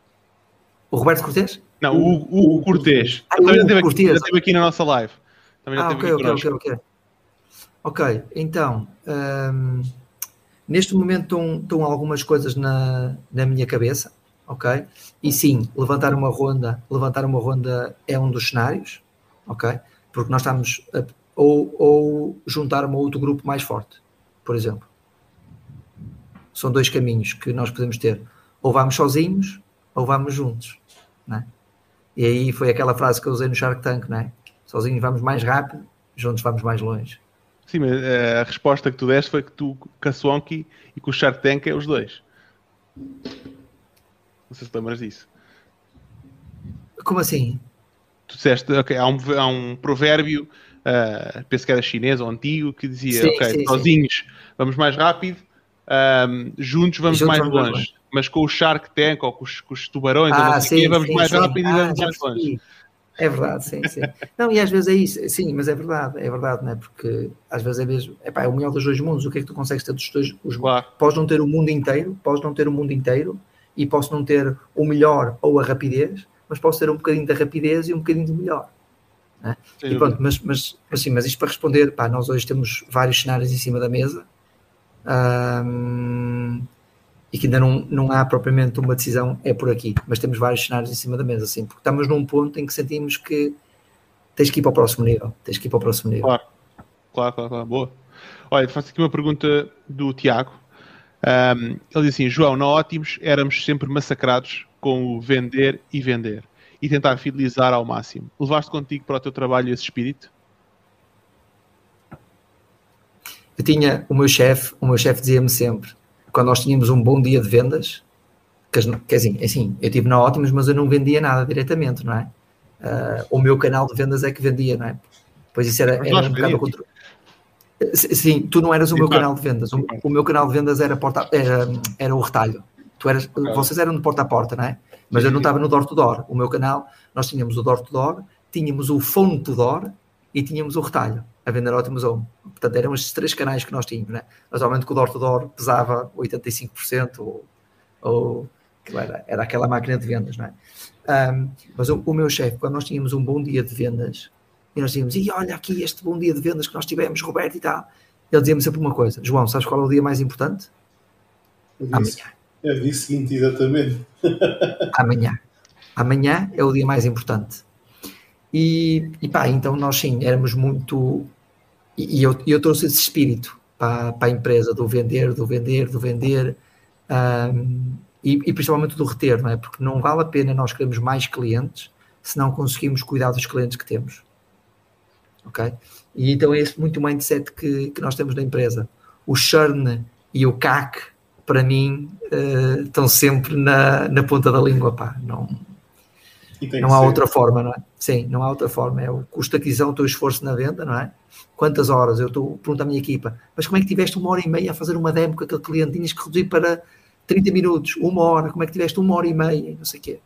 O Roberto Cortês? Não, o, o, o Cortês. Ah, também já esteve aqui, aqui, na nossa live. Também já ah, ok, ok, ok, ok. Ok, então, um, neste momento estão, estão algumas coisas na, na minha cabeça, ok? E sim, levantar uma ronda, levantar uma ronda é um dos cenários, ok? Porque nós estamos a, ou, ou juntar um outro grupo mais forte, por exemplo. são dois caminhos que nós podemos ter. Ou vamos sozinhos, ou vamos juntos. Né? E aí foi aquela frase que eu usei no Shark Tank, né? Sozinhos vamos mais rápido, juntos vamos mais longe. Sim, mas eh, a resposta que tu deste foi que tu, com a Swanky e com o Shark Tank é os dois. Não sei se lembras disso. Como assim? Tu disseste, ok, há um, há um provérbio, uh, penso que era chinês ou antigo, que dizia, Sim, ok, sim, sozinhos vamos mais rápido, um, juntos vamos juntos mais vamos mais longe. Mas com o Shark Tank ou com os, com os tubarões, Ah, quê, vamos mais rápido e Ah, vamos já mais longe. É verdade, sim, sim. Não, e às vezes é isso, sim, mas é verdade, é verdade, não é? Porque às vezes é mesmo, epá, é o melhor dos dois mundos, o que é que tu consegues ter dos dois os Claro. Podes não ter o mundo inteiro, podes não ter o mundo inteiro e posso não ter o melhor ou a rapidez, mas posso ter um bocadinho da rapidez e um bocadinho do melhor. Sem E pronto, mas, mas, mas sim, mas isto para responder, pá, nós hoje temos vários cenários em cima da mesa e que ainda não, não há propriamente uma decisão, é por aqui, mas temos vários cenários em cima da mesa, sim, porque estamos num ponto em que sentimos que tens que ir para o próximo nível, tens que ir para o próximo nível. Claro, claro, claro, claro. boa. Olha, faço aqui uma pergunta do Tiago. Um, ele diz assim: João, na Ótimos éramos sempre massacrados com o vender e vender e tentar fidelizar ao máximo. Levaste contigo para o teu trabalho esse espírito? Eu tinha o meu chefe, o meu chefe dizia-me sempre, quando nós tínhamos um bom dia de vendas, que, as- que assim, assim, eu tive na Ótimos, mas eu não vendia nada diretamente, não é? Ah, o meu canal de vendas é que vendia, não é? Pois isso era, era um bocado controle. Sim, tu não eras o meu canal de vendas, o, o meu canal de vendas era, porta, era, era o retalho. Tu eras, vocês eram de porta a porta, não é? Mas eu não estava no door to door. O meu canal, nós tínhamos o door to door, tínhamos o phone to door e tínhamos o retalho, a vender ótimos home. Portanto, eram estes três canais que nós tínhamos, né? Mas, obviamente, que o door to door pesava 85% ou, ou era, era aquela máquina de vendas, não é? Ahm, mas o, o meu chefe, quando nós tínhamos um bom dia de vendas, e nós dizíamos, e olha aqui este bom dia de vendas que nós tivemos, Roberto e tal, ele dizia-me sempre uma coisa: João, sabes qual é o dia mais importante? Amanhã. disse o seguinte, exatamente. Amanhã. Amanhã é o dia mais importante. E, e pá, então nós sim, éramos muito. E, e eu, eu trouxe esse espírito para, para a empresa do vender, do vender, do vender. ahm, e, e principalmente do reter, não é? Porque não vale a pena nós queremos mais clientes se não conseguimos cuidar dos clientes que temos. Ok? E então é esse muito mindset que, que nós temos na empresa. O churn e o CAC, para mim, eh, estão sempre na, na ponta da língua, pá. Não, não há ser. outra forma, não é? Sim, não há outra forma. É o custo de aquisição, o teu esforço na venda, não é? Quantas horas? Eu estou pergunto à minha equipa, mas como é que tiveste uma hora e meia a fazer uma demo com aquele cliente? Tinhas que reduzir para 30 minutos, uma hora, como é que tiveste uma hora e meia, não sei o quê.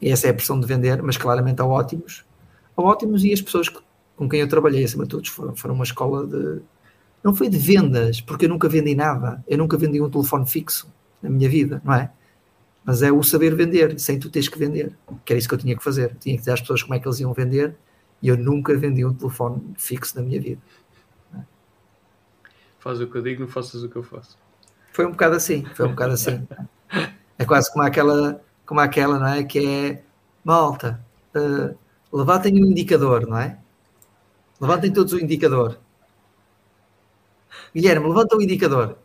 E essa é a pressão de vender, mas claramente há ótimos. Ótimos e as pessoas com quem eu trabalhei, acima de todos, foram, foram uma escola de. Não foi de vendas, porque eu nunca vendi nada. Eu nunca vendi um telefone fixo na minha vida, não é? Mas é o saber vender, sem tu teres que vender. Que era isso que eu tinha que fazer. Eu tinha que dizer às pessoas como é que eles iam vender e eu nunca vendi um telefone fixo na minha vida. Faz o que eu digo, não faças o que eu faço. Foi um bocado assim, foi um bocado assim. É quase como aquela, como aquela, não é? Que é malta, eh, levantem o indicador, não é? Levantem todos o indicador. Guilherme, levanta o indicador.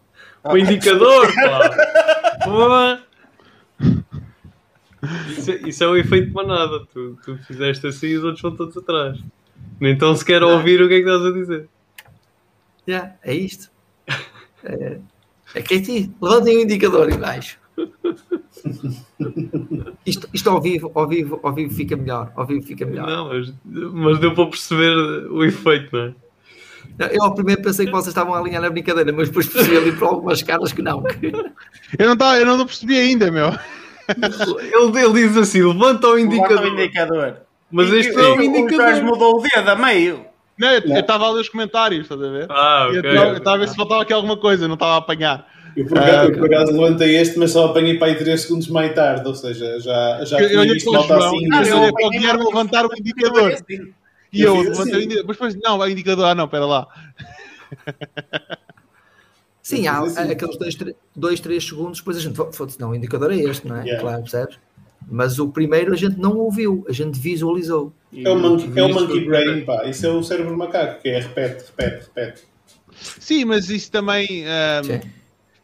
O indicador, pá! Isso, é- isso é o efeito manada. Tu, tu fizeste assim e os outros vão todos atrás. Nem tão sequer ouvir o que é que estás a dizer. Yeah, é isto. É, é que é assim, levantem o indicador em baixo. Isto, isto ao vivo, ao vivo, ao vivo fica melhor. Ao vivo fica melhor. Não, mas, mas deu para perceber o efeito, não é? Eu ao primeiro pensei que vocês estavam a alinhar na brincadeira, mas depois percebi ali por algumas caras que não. que- Eu não, tá, eu não percebi ainda, meu. Ele, ele diz assim: levanta o Indicador. indicador. o indicador. Mas E- este não é o e O indicador. mudou o dedo a meio. Não, eu estava a ler os comentários, estás a ver? Ah, E ok. Eu estava a ver se faltava aqui alguma coisa, não estava a apanhar. Eu por, acaso, eu, por acaso levantei este, mas só apanhei para aí 3 segundos mais tarde, ou seja, já, já Eu, eu tinha olhei visto para o malta João, assim. eu Ah, eu olhei para o Guilherme levantar o indicador. Assim. E Eu eu levantei o assim. indicador. Mas depois, não, o indicador, ah, não, pera lá. Sim, há, assim- aqueles 2, 2, 3 segundos, depois a gente foda-se, não, o indicador é este, não é? Yeah. Claro, percebes? Mas o primeiro a gente não ouviu, a gente visualizou. É o monkey, é o monkey brain, pá. Isso é o cérebro macaco, que é repete, repete, repete. Sim, mas isso também. ahm, Sim.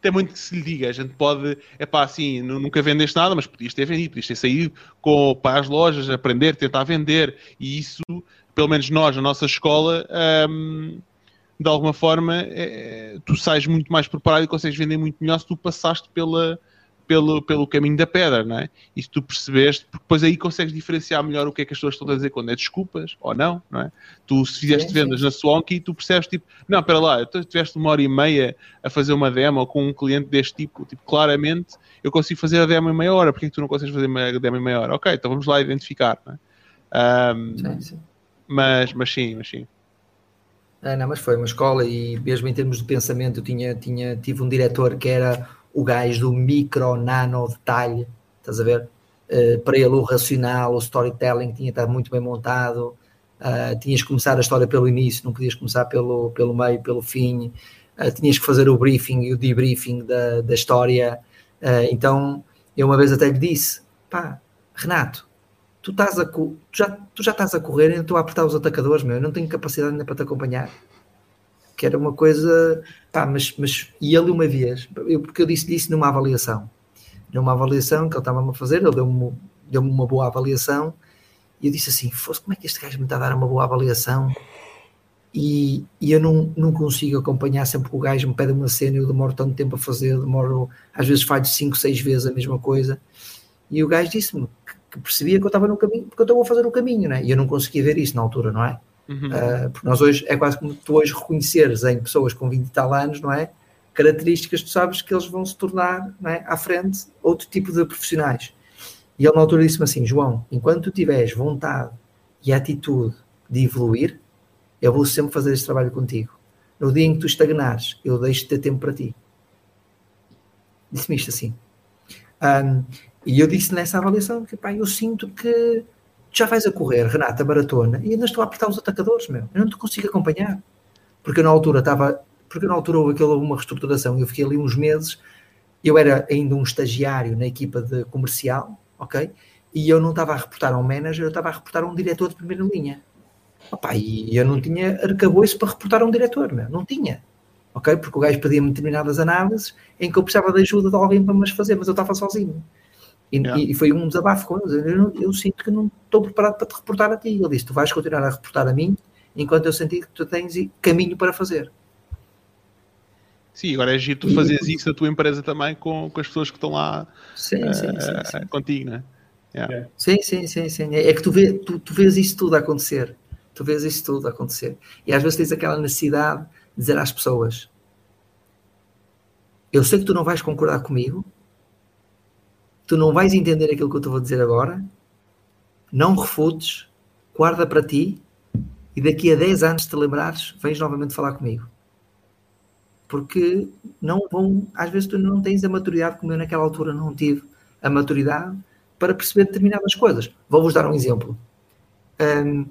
Tem muito que se lhe diga. A gente pode, é pá, assim, nunca vendeste nada, mas podias ter vendido, podias ter saído com, para as lojas, aprender, tentar vender. E isso, pelo menos nós, na nossa escola, hum, de alguma forma, é, tu sais muito mais preparado e consegues vender muito melhor se tu passaste pela pelo, pelo caminho da pedra, não é? E se tu percebeste, porque depois aí consegues diferenciar melhor o que é que as pessoas estão a dizer quando é desculpas ou não, não é? Tu, se fizeste sim, vendas sim. na Swanky, tu percebes, tipo, não, espera lá, tu tiveste uma hora e meia a fazer uma demo com um cliente deste tipo, tipo, claramente eu consigo fazer a demo em meia hora, porque é que tu não consegues fazer a demo em meia hora? Ok, então vamos lá identificar, não é? Um, sim, sim. Mas, mas sim, mas sim. É, não, mas foi uma escola e mesmo em termos de pensamento eu tinha, tinha, tive um diretor que era o gajo do micro, nano detalhe, estás a ver? Uh, para ele o racional, o storytelling tinha estado muito bem montado, uh, tinhas que começar a história pelo início, não podias começar pelo, pelo meio, pelo fim, uh, tinhas que fazer o briefing e o debriefing da, da história. então, eu uma vez até lhe disse, pá, Renato, tu, estás a, tu, já, tu já estás a correr e estou a apertar os atacadores, meu, eu não tenho capacidade ainda para te acompanhar que era uma coisa, pá, mas, mas e ele uma vez, eu, porque eu disse isso numa avaliação, numa avaliação que ele estava a fazer, ele deu-me deu uma boa avaliação, e eu disse assim, fosse como é que este gajo me está a dar uma boa avaliação, e, e eu não, não consigo acompanhar sempre que o gajo me pede uma cena, eu demoro tanto tempo a fazer, demoro, às vezes falho 5, 6 vezes a mesma coisa, e o gajo disse-me que, que, percebia que eu estava no caminho, porque eu estava a fazer o caminho, né? e eu não conseguia ver isso na altura, não é? Uhum. Uh, porque nós hoje é quase como tu hoje reconheceres em pessoas com 20 e tal anos, não é? Características, tu sabes que eles vão se tornar é? à frente outro tipo de profissionais. E ele na altura disse-me assim: João, enquanto tu tiveres vontade e atitude de evoluir, eu vou sempre fazer este trabalho contigo. No dia em que tu estagnares, eu deixo de ter tempo para ti. Disse-me isto assim. Um, e eu disse nessa avaliação que pá, eu sinto que já vais a correr, Renata, maratona, e ainda estou a apertar os atacadores, meu. Eu não te consigo acompanhar. Porque na altura estava. Porque na altura houve aquela uma reestruturação. Eu fiquei ali uns meses. Eu era ainda um estagiário na equipa de comercial, ok? E eu não estava a reportar a um manager, eu estava a reportar a um diretor de primeira linha. Opa, e eu não tinha arcabouço para reportar a um diretor, meu. não tinha. Ok? Porque o gajo pedia-me determinadas análises em que eu precisava de ajuda de alguém para me fazer, mas eu estava sozinho. E, yeah. e, foi um desabafo com eles. Eu, eu, sinto que não estou preparado para te reportar a ti. Ele disse: Tu vais continuar a reportar a mim enquanto eu sentir que tu tens caminho para fazer. Sim, agora é giro tu fazes isso na tua empresa também com, com as pessoas que estão lá sim, uh, sim, sim, sim. contigo, né? Yeah. Sim, sim, sim, sim. É que tu, vê, tu, tu vês isso tudo acontecer. Tu vês isso tudo acontecer. E às vezes tens aquela necessidade de dizer às pessoas: Eu sei que tu não vais concordar comigo, tu não vais entender aquilo que eu te vou dizer agora, não refutes, guarda para ti e daqui a 10 anos te lembrares, vens novamente falar comigo. Porque não vão, às vezes tu não tens a maturidade como eu naquela altura não tive a maturidade para perceber determinadas coisas. Vou-vos dar um exemplo. Um,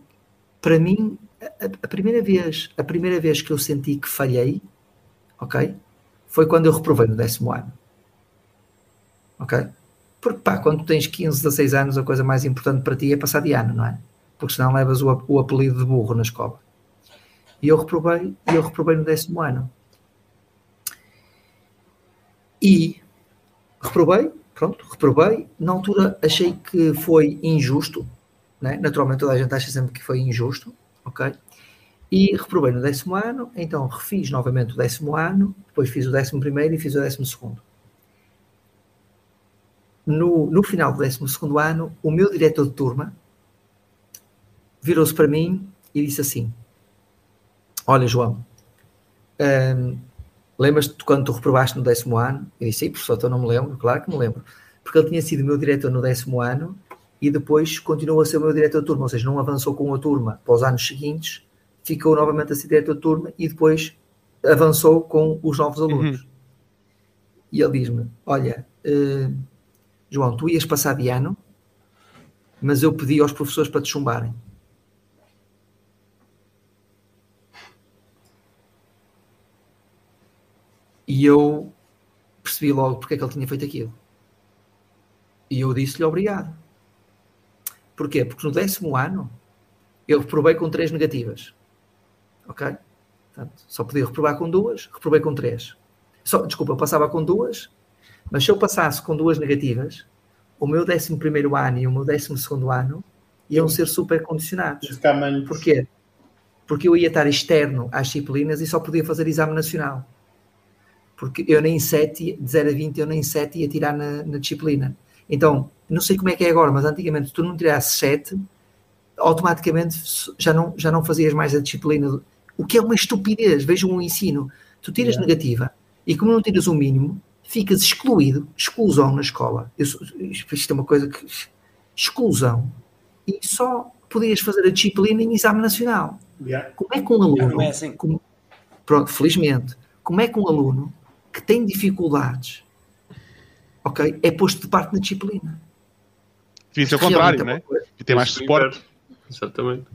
para mim, a, a, primeira vez, a primeira vez que eu senti que falhei, ok, foi quando eu reprovei no décimo ano. Ok? Porque, pá, quando tens 15, 16 anos, a coisa mais importante para ti é passar de ano, não é? Porque senão levas o, o apelido de burro na escola. E eu reprovei, e eu reprovei no décimo ano. E reprovei, pronto, reprovei. Na altura achei que foi injusto, né? naturalmente toda a gente acha sempre que foi injusto, ok? E reprovei no décimo ano, então refiz novamente o décimo ano, depois fiz o décimo primeiro e fiz o décimo segundo no, no final do 12 ano, o meu diretor de turma virou-se para mim e disse assim: Olha, João, hum, lembras-te quando tu reprovaste no décimo ano? Eu disse: Sim, professor, então não me lembro. Claro que me lembro. Porque ele tinha sido meu diretor no décimo ano e depois continuou a ser o meu diretor de turma, ou seja, não avançou com a turma para os anos seguintes, ficou novamente a ser diretor de turma e depois avançou com os novos alunos. Uhum. E ele diz-me: Olha. Uh, João, tu ias passar de ano, mas eu pedi aos professores para te chumbarem. E eu percebi logo porque é que ele tinha feito aquilo. E eu disse-lhe obrigado. Porquê? Porque no décimo ano eu reprovei com três negativas. Ok? Portanto, só podia reprovar com duas, reprovei com três. Só, desculpa, eu passava com duas, mas se eu passasse com duas negativas, o meu 11 ano e o meu 12 ano iam ser super condicionados. Porquê? Porque eu ia estar externo às disciplinas e só podia fazer exame nacional. Porque eu nem 7, de 0 a 20, eu nem 7 ia tirar na, na disciplina. Então, não sei como é que é agora, mas antigamente, se tu não tirasses 7, automaticamente já não, já não fazias mais a disciplina. O que é uma estupidez. Vejam um ensino. Tu tiras yeah. negativa e como não tiras o mínimo, ficas excluído, exclusão na escola. Eu, isto é uma coisa que. exclusão. E só podias fazer a disciplina em exame nacional. Yeah. Como é que um aluno. É assim. como, pronto, felizmente. Como é que um aluno que tem dificuldades, ok, é posto de parte na disciplina? Devia ser o contrário, né? E tem mais suporte. Exatamente.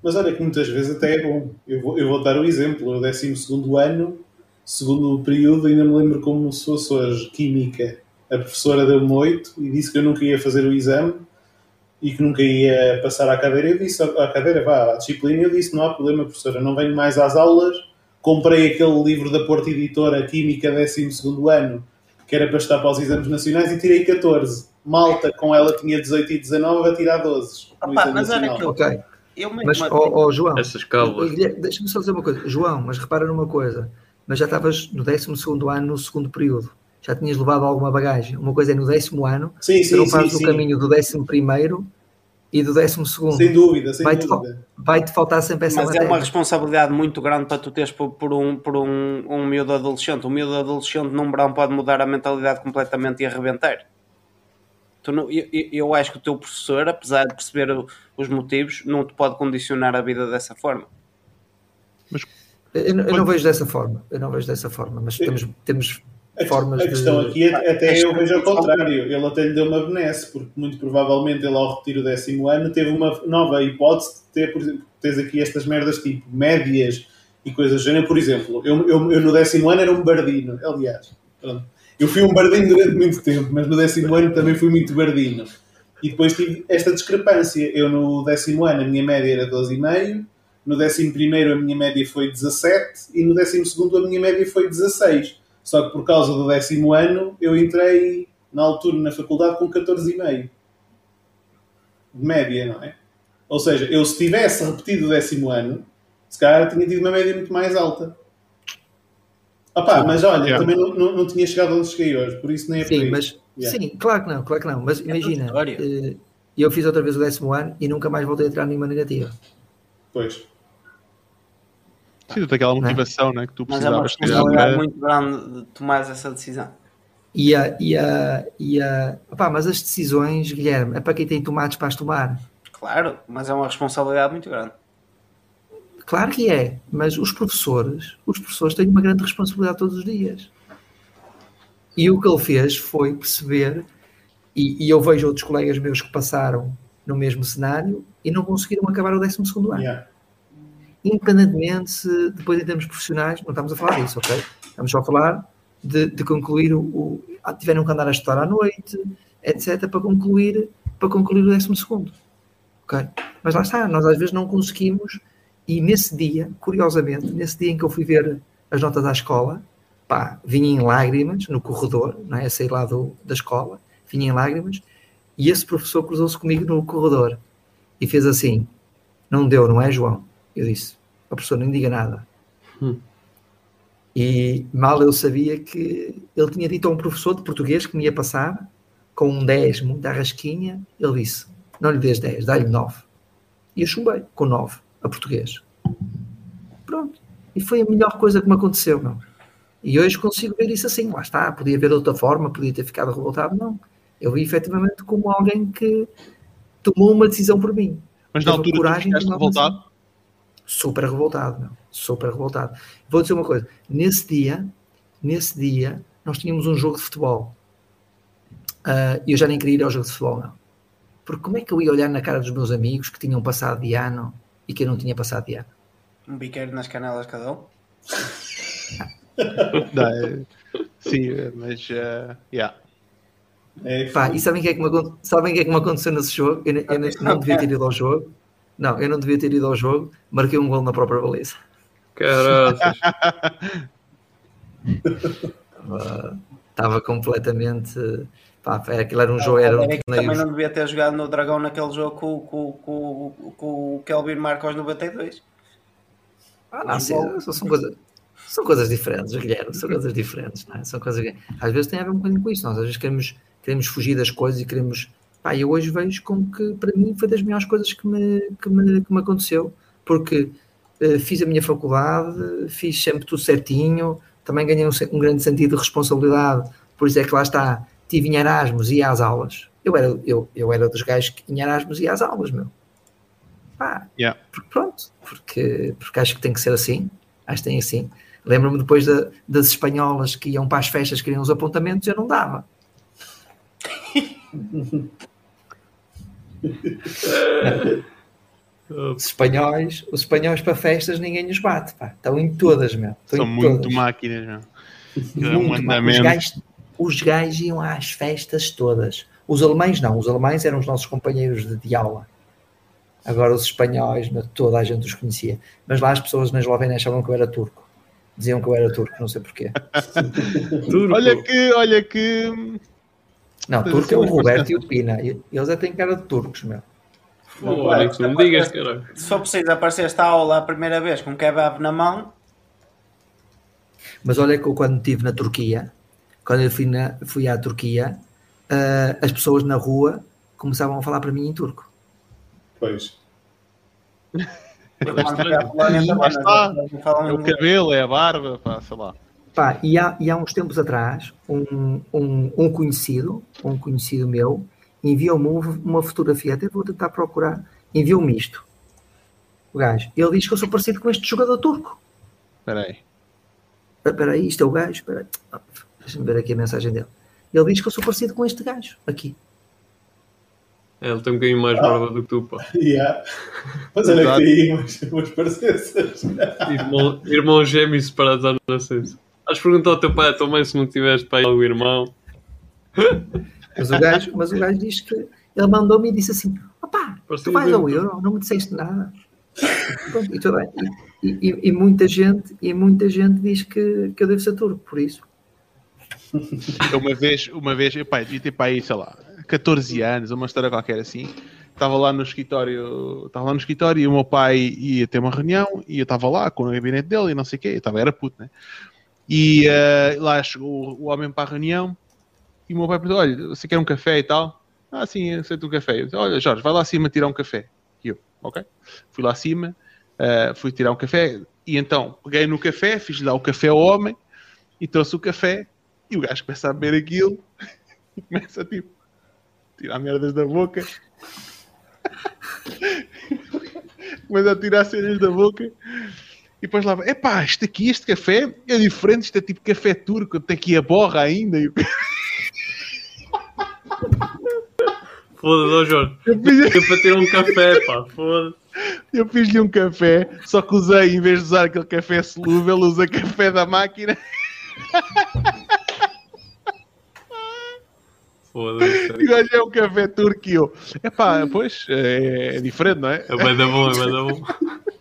Mas olha que muitas vezes até é bom. Eu vou, eu vou dar o exemplo. No 12 ano, segundo período, ainda me lembro como se fosse hoje, Química. A professora deu-me 8 e disse que eu nunca ia fazer o exame e que nunca ia passar à cadeira. Eu disse à cadeira, vá, à disciplina, eu disse, não há problema, professora, não venho mais às aulas. Comprei aquele livro da Porta Editora, Química, 12 ano, que era para estar para os exames nacionais e tirei 14. Malta, com ela tinha 18 e 19, a tirar 12. Opa, mas olha que ok. Eu mas, oh, oh, João, deixa-me só dizer uma coisa. João, mas repara numa coisa. Mas já estavas no 12 ano, no segundo período. Já tinhas levado alguma bagagem. Uma coisa é no décimo ano, sim, sim, tu não fazes sim, o sim. caminho do décimo primeiro e do décimo segundo. Sem dúvida, sem vai-te, dúvida. Vai-te faltar sempre essa Mas matéria. é uma responsabilidade muito grande para tu teres por, por um, por um, um miúdo adolescente. Um miúdo adolescente num verão pode mudar a mentalidade completamente e arrebentar. Tu não, eu, eu- acho que o teu professor, apesar de perceber os motivos, não te pode condicionar a vida dessa forma. Eu, não- eu não vejo dessa forma. Eu não vejo dessa forma. Mas temos, temos A, formas a questão de. aqui é- até eu vejo ao contrário. Ele até lhe deu uma benesse, porque muito provavelmente ele, ao repetir o décimo ano, teve uma nova hipótese de ter, por exemplo, tens aqui estas merdas tipo médias e coisas do género. Por exemplo, eu, eu, eu no décimo ano era um bardino, aliás. pronto. Eu fui um bardino durante muito tempo, mas no décimo ano também fui muito bardino. E depois tive esta discrepância. Eu no décimo ano a minha média era 12,5, no décimo primeiro a minha média foi 17 e no décimo segundo a minha média foi 16. Só que por causa do décimo ano eu entrei na altura na faculdade com 14,5 de média, não é? Ou seja, eu se tivesse repetido o décimo ano, se calhar tinha tido uma média muito mais alta. Opá, mas olha, Yeah. também não, não, não tinha chegado onde cheguei hoje, por isso nem é Sim, mas Yeah. sim, claro que não, claro que não. Mas imagina, história. eh, eu fiz outra vez o décimo ano e nunca mais voltei a tirar nenhuma negativa. Pois. Sim, daquela motivação né, que tu Mas é uma precisavas responsabilidade muito grande de tomar essa decisão. E a, e a, e a opá, mas as decisões, Guilherme, é para quem tem tomates para as tomar. Claro, mas é uma responsabilidade muito grande. Claro que é, mas os professores, os professores têm uma grande responsabilidade todos os dias. E o que ele fez foi perceber, e, e eu vejo outros colegas meus que passaram no mesmo cenário e não conseguiram acabar o 12 ano. Yeah. Independentemente se depois em termos profissionais, não estamos a falar disso, ok? Estamos só a falar de, de concluir o, o. ah, Tiveram que andar a estudar à noite, etc., para concluir, para concluir o 12 segundo. Ok? Mas lá está, nós às vezes não conseguimos, e nesse dia, curiosamente, nesse dia em que eu fui ver as notas à escola, pá, vinha em lágrimas no corredor, não é? A sair lá do, da escola, vinha em lágrimas, e esse professor cruzou-se comigo no corredor e fez assim: Não deu, não é, João? Eu disse: A professor, nem diga nada. Hum. E mal eu sabia que ele tinha dito a um professor de português que me ia passar com um 10, muita rasquinha. Ele disse: Não lhe dês 10, dá-lhe 9. E eu chumbei com 9 a português. Pronto. E foi a melhor coisa que me aconteceu, não. E hoje consigo ver isso assim, lá está, podia ver de outra forma, podia ter ficado revoltado, não. Eu vi efetivamente como alguém que tomou uma decisão por mim. Mas na altura tu coragem de ficaste revoltado? Super revoltado, meu. Super revoltado. Vou dizer uma coisa, nesse dia, nesse dia, nós tínhamos um jogo de futebol. Ah, E eu já nem queria ir ao jogo de futebol, não. Porque como é que eu ia olhar na cara dos meus amigos que tinham passado de ano e que eu não tinha passado de ano? Um biqueiro nas canelas cada um. Não, é- Sim, mas. eh, yeah. É, Pá, e sabem o que, é que me, sabem que é que me aconteceu nesse jogo? Eu, eu não devia ter ido ao jogo. Não, eu não devia ter ido ao jogo. Marquei um gol na própria baliza. Caraças. Estava, estava completamente. Pá, aquilo era um jogo. Era um torneio... Também não devia ter jogado no Dragão naquele jogo com, com, com, com o Kelvin marca aos 92. Ah, não, sim, são, coisas, são coisas diferentes, Guilherme, são coisas diferentes, não é? São coisas às vezes tem a ver um bocadinho com isso, nós às vezes queremos, queremos fugir das coisas e queremos. Pá, eu hoje vejo como que para mim foi das melhores coisas que me, que me, que me aconteceu, porque uh, fiz a minha faculdade, fiz sempre tudo certinho, também ganhei um, um, grande sentido de responsabilidade, por isso é que lá está, tive em Erasmus e ia às aulas. Eu era, eu, eu era dos gajos que em Erasmus ia às aulas, meu. Pá, yeah. porque pronto, porque, porque acho que tem que ser assim, acho que tem assim. Lembro-me depois de, das espanholas que iam para as festas, queriam os apontamentos, eu não dava. Os espanhóis, os espanhóis para festas ninguém os bate, pá. Estão em todas, meu. Estão São muito todas. máquinas, meu. Muito, um os, gajos, os gajos iam às festas todas. Os alemães não, os alemães eram os nossos companheiros de, de aula. Agora os espanhóis, toda a gente os conhecia. Mas lá as pessoas na Eslovénia achavam que eu era turco. Diziam que eu era turco, não sei porquê. olha que, olha que. Não, turco é o Roberto e o Pina. Eles até têm cara de turcos, meu. Olha, não me digas, caralho. Se for preciso aparecer esta aula a primeira vez com kebab na mão. Mas olha que eu quando estive na Turquia, quando eu fui, na, fui à Turquia, uh, as pessoas na rua começavam a falar para mim em turco. Pois. É o cabelo, é a barba, pá, sei lá. Pá, e, há, e há uns tempos atrás, um, um, um conhecido, um conhecido meu, enviou-me uma fotografia, até vou tentar procurar, enviou-me isto. O gajo, ele diz que eu sou parecido com este jogador turco. Espera aí. Espera aí, isto é o gajo, espera aí. Deixa-me ver aqui a mensagem dele. Ele diz que eu sou parecido com este gajo, aqui. É, ele tem um bocadinho mais barba ah. do que tu, pá. Yeah. Mas olha que tem umas, parecenças. Irmão, irmão gêmeo separados à nascença. Acho que perguntou ao teu pai e à tua mãe se não tiveste pai ou irmão. Mas o gajo, mas o gajo diz que ele mandou-me e disse assim: opá, tu vais ao euro, não me disseste nada. Pronto, e, toda, e, e, e, muita gente, e muita gente diz que, que eu devo ser turco, por isso. Uma vez, uma vez, pai, devia ter pai, sei lá, 14 anos, uma história qualquer assim. Estava lá no escritório, estava lá no escritório e o meu pai ia ter uma reunião e eu estava lá com o gabinete dele e não sei o quê, eu estava, era puto, né? E uh, lá chegou o homem para a reunião e o meu pai perguntou: Olha, você quer um café e tal? Ah, sim, aceito um café. Disse, Olha, Jorge, vai lá acima tirar um café. E eu, ok. Fui lá acima, uh, fui tirar um café e então peguei no café, fiz lá o café ao homem e trouxe o café e o gajo começa a beber aquilo e começa tipo tirar merdas da boca. Começa a tirar cenas da boca. E depois lá, epá, isto aqui, este café é diferente, isto é tipo café turco, tem aqui a borra ainda. E... Foda-se, Jorge. Eu fiz... para ter um café, pá, foda-se. Eu fiz-lhe um café, só que usei, em vez de usar aquele café solúvel, usa café da máquina. Foda-se. E hoje é um café turco e eu. Epá, pois, é, é diferente, não é? É bem da bom, é bem da bom.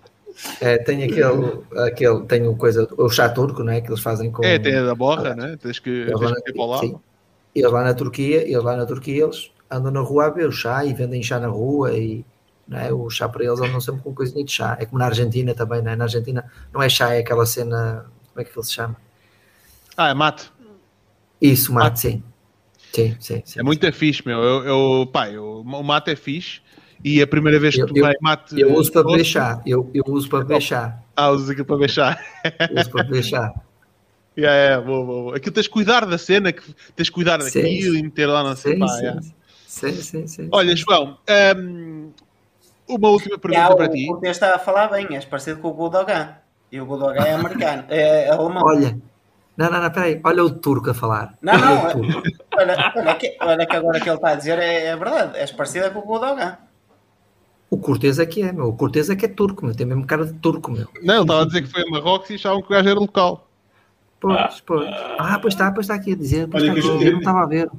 É, tem aquele, aquele, tem coisa, o chá turco, não é? Que eles fazem com. É, tem a da borra, né? Tens que, tens que ir para lá. Sim. Eles lá na Turquia, eles lá na Turquia, eles andam na rua a ver o chá e vendem chá na rua e não é? o chá para eles andam sempre com coisinha de chá. É como na Argentina também, não é? Na Argentina não é chá, é aquela cena, como é que ele se chama? Ah, é mate. Isso, mate, mate. sim. Sim, sim, sim. É muito fixe, meu. Eu, eu, pá, eu, o mate é fixe. E a primeira vez que eu, tu vai mate. Eu uso para chá. Eu, eu uso para chá. Ah, uso aquilo para chá. uso para chá. Yeah, yeah, boa, boa, boa. Aquilo tens de cuidar da cena, que tens de cuidar sim, daquilo sim. e meter lá na cena. Sim, yeah. sim, sim, sim, Olha, João, um, uma última pergunta yeah, para o, ti. O que está a falar bem, és parecido com o Godogan. E o Godogan é americano, é alemão. Olha, não, não, não, peraí. Olha o turco a falar. Não, olha não. Olha, olha, que, olha que agora que ele está a dizer é, é verdade. És parecida com o Godogan. O Cortez é que é, meu. O Cortez é que é turco, meu. Tem mesmo cara de turco, meu. Não, ele estava a dizer que foi a Marrocos e achavam que o gajo era local. Pois, pois. Ah, pois está, pois está aqui a dizer. Pois olha, está aqui, eu, eu não estava a ver.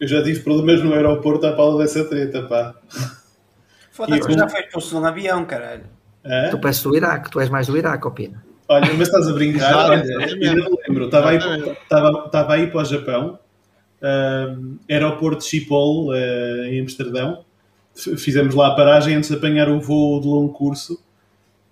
Eu já tive problemas no aeroporto à pala dessa treta, pá. Foda-se, já foi expulso de um avião, caralho. É? Tu peço do Iraque, tu és mais do Iraque, Opina. Olha, mas estás a brincar? Olha, eu não lembro. Estava aí, estava, estava aí para o Japão, uh, aeroporto de Schiphol, uh, em Amsterdão. Fizemos lá a paragem antes de apanhar o voo de longo curso.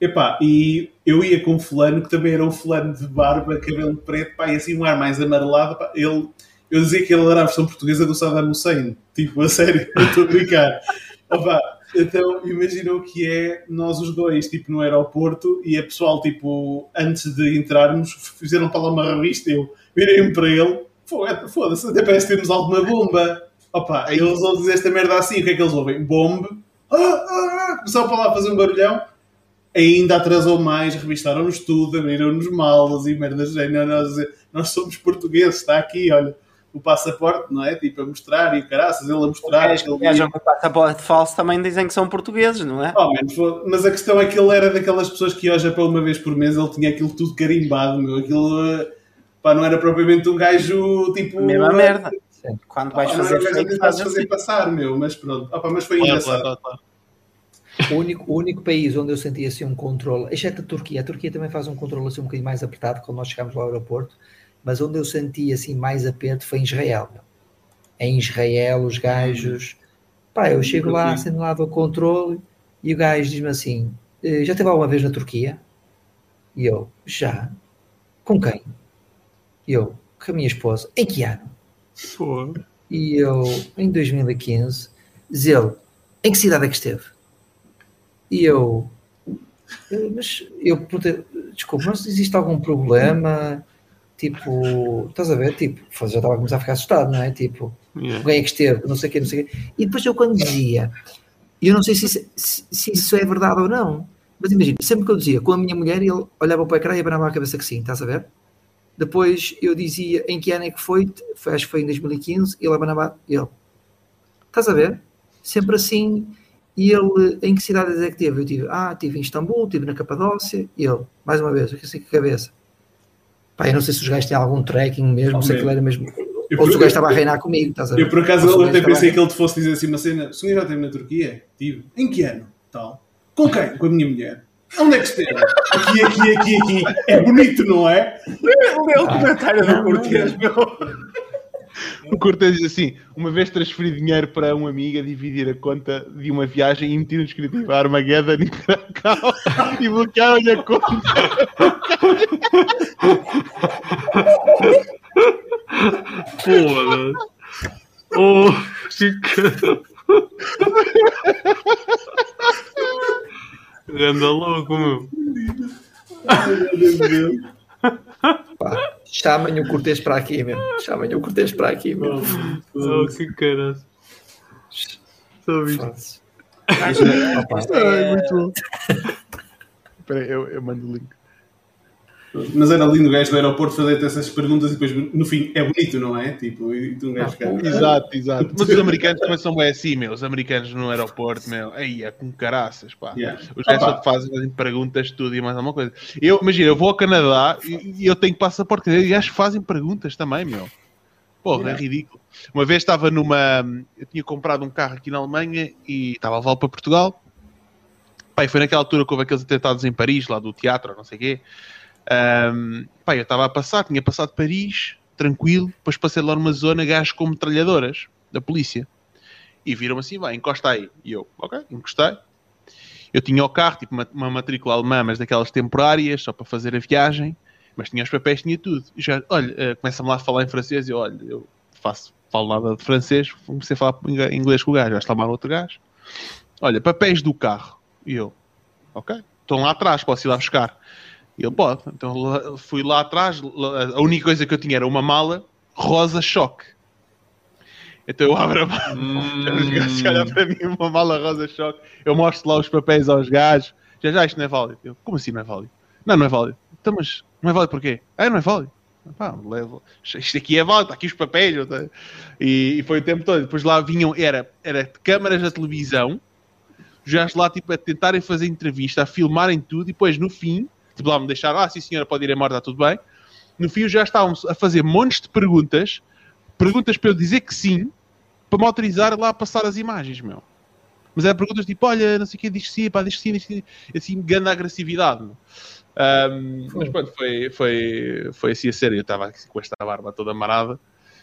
Epá, e eu ia com um fulano que também era um fulano de barba, cabelo preto, pá, e assim um ar mais amarelado. Pá, ele, eu dizia que ele era a versão portuguesa do Saddam Hussein. Tipo, a sério, não estou a brincar. Então, imagina o que é nós os dois, tipo, no aeroporto e a pessoal, tipo, antes de entrarmos, fizeram para lá uma revista. Eu virei-me para ele, foda-se, até parece que temos alguma bomba. Opa, eles vão dizer esta merda assim, o que é que eles ouvem? Bomba. Ah, ah, ah. Começaram para lá a fazer um barulhão ainda atrasou mais, revistaram-nos tudo, abriram-nos malas e merdas nós, nós somos portugueses, está aqui, olha, o passaporte, não é? Tipo, a mostrar e o caraças, ele a mostrar. Os que viajam com passaporte falso também dizem que são portugueses, não é? Oh, mas a questão é que ele era daquelas pessoas que ia para uma vez por mês, ele tinha aquilo tudo carimbado, meu, aquilo, pá, não era propriamente um gajo, tipo... Mesma merda. Quando vais oh, fazer fake, fazer assim. passar, meu, mas pronto. Pá, mas foi engraçado. Claro, claro. O único, o único país onde eu senti assim um controle, exceto a Turquia, a Turquia também faz um controle assim um bocadinho mais apertado quando nós chegamos ao aeroporto, mas onde eu senti assim mais aperto foi em Israel. Em Israel, os gajos, pá, eu chego lá, sendo lá do controle, e o gajo diz-me assim: eh, já esteve alguma vez na Turquia? E eu, já. Com quem? E eu, com a minha esposa. Em que ano? Pô. E eu, em 2015, diz ele, em que cidade é que esteve? E eu, mas eu perguntei, desculpa, mas existe algum problema? Tipo, estás a ver? Tipo, já estava a começar a ficar assustado, não é? Tipo, yeah. quem é que esteve, não sei o quê, não sei o quê. E depois eu quando dizia, eu não sei se isso, se, se isso é verdade ou não, mas imagina, sempre que eu dizia com a minha mulher, ele olhava para o ecrã e abanava a cabeça que sim, estás a ver? Depois eu dizia em que ano é que foi, foi acho que foi em 2015, ele abanava, ele, estás a ver? Sempre assim, e ele, em que cidades é que teve? Eu tive, ah, tive em Istambul, tive na Capadócia, e ele, mais uma vez, eu assim com a cabeça. Pá, eu não sei se os gajos têm algum tracking mesmo, oh, sei que ele era mesmo. Eu, ou se o gajo estava a reinar comigo, estás a ver? Eu por acaso eu até pensei que ele te fosse dizer assim uma cena, o senhor já esteve na Turquia? Tive. Em que ano? Tal. Com quem? Com a minha mulher. Onde é que esteve? Aqui, aqui, aqui, aqui. É bonito, não é? Lê o comentário do português, meu. O Cortez diz assim: uma vez transferi dinheiro para um amigo a dividir a conta de uma viagem e meti no descritivo Armageddon e Cracau e bloquearam-lhe a conta. Porra! Oh, que Anda louco, meu! Ai, meu Deus! chamem o Cortês para aqui mesmo. Chamem o Cortês para aqui mesmo. Oh, que caralho. Só visto. Ai, muito bom. Espera aí, eu, eu mando o link. Mas era lindo o gajo do aeroporto fazer essas perguntas e depois no fim é bonito, não é? Tipo, e tu um gajo ah, Exato, exato. Mas os americanos também são bem assim, meu. Os americanos no aeroporto, meu, aí é com caraças, pá. Yeah. Os gajos só te fazem, fazem perguntas, tudo e mais alguma coisa. Eu, imagina, eu vou ao Canadá e, e eu tenho passaporte e acho que fazem perguntas também, meu. Porra, yeah. é ridículo. Uma vez estava numa. Eu tinha comprado um carro aqui na Alemanha e estava a levar para Portugal. Pai, foi naquela altura que houve aqueles atentados em Paris, lá do teatro, não sei o quê. Um, pá, eu estava a passar, tinha passado Paris, tranquilo, depois passei lá numa zona, gajos com metralhadoras da polícia. E viram assim, vai, encosta aí. E eu, ok, encostei. Eu tinha o carro, tipo uma, uma matrícula alemã, mas daquelas temporárias, só para fazer a viagem, mas tinha os papéis, tinha tudo. E já, olha, uh, começa-me lá a falar em francês, e eu, olha, eu faço, falo nada de francês, comecei a falar inglês com o gajo, está mal outro gajo. Olha, papéis do carro. E eu, ok, estão lá atrás, posso ir lá buscar. E ele pode. Então fui lá atrás, a única coisa que eu tinha era uma mala rosa choque. Então eu abro a mala, hum. os gajos olham para mim, uma mala rosa choque, eu mostro lá os papéis aos gajos, já já isto não é válido. Eu, como assim não é válido? Não, não é válido. Então, mas não é válido porquê? Ah, não é válido. Pá, levo. Isto aqui é válido, está aqui os papéis. E, e, foi o tempo todo. Depois lá vinham, era, era câmaras da televisão, gajos lá tipo, a tentarem fazer entrevista, a filmarem tudo, e depois no fim tipo, lá me deixaram, ah, sim senhora, pode ir embora, está tudo bem. No fim já estavam a fazer montes de perguntas, perguntas para eu dizer que sim, para me autorizar lá a passar as imagens, meu. Mas eram perguntas tipo, olha, não sei o que, diz sim, pá, diz sim, diz sim, assim, grande agressividade. Um, mas pronto, foi, foi, foi assim a sério. Eu estava com esta barba toda amarada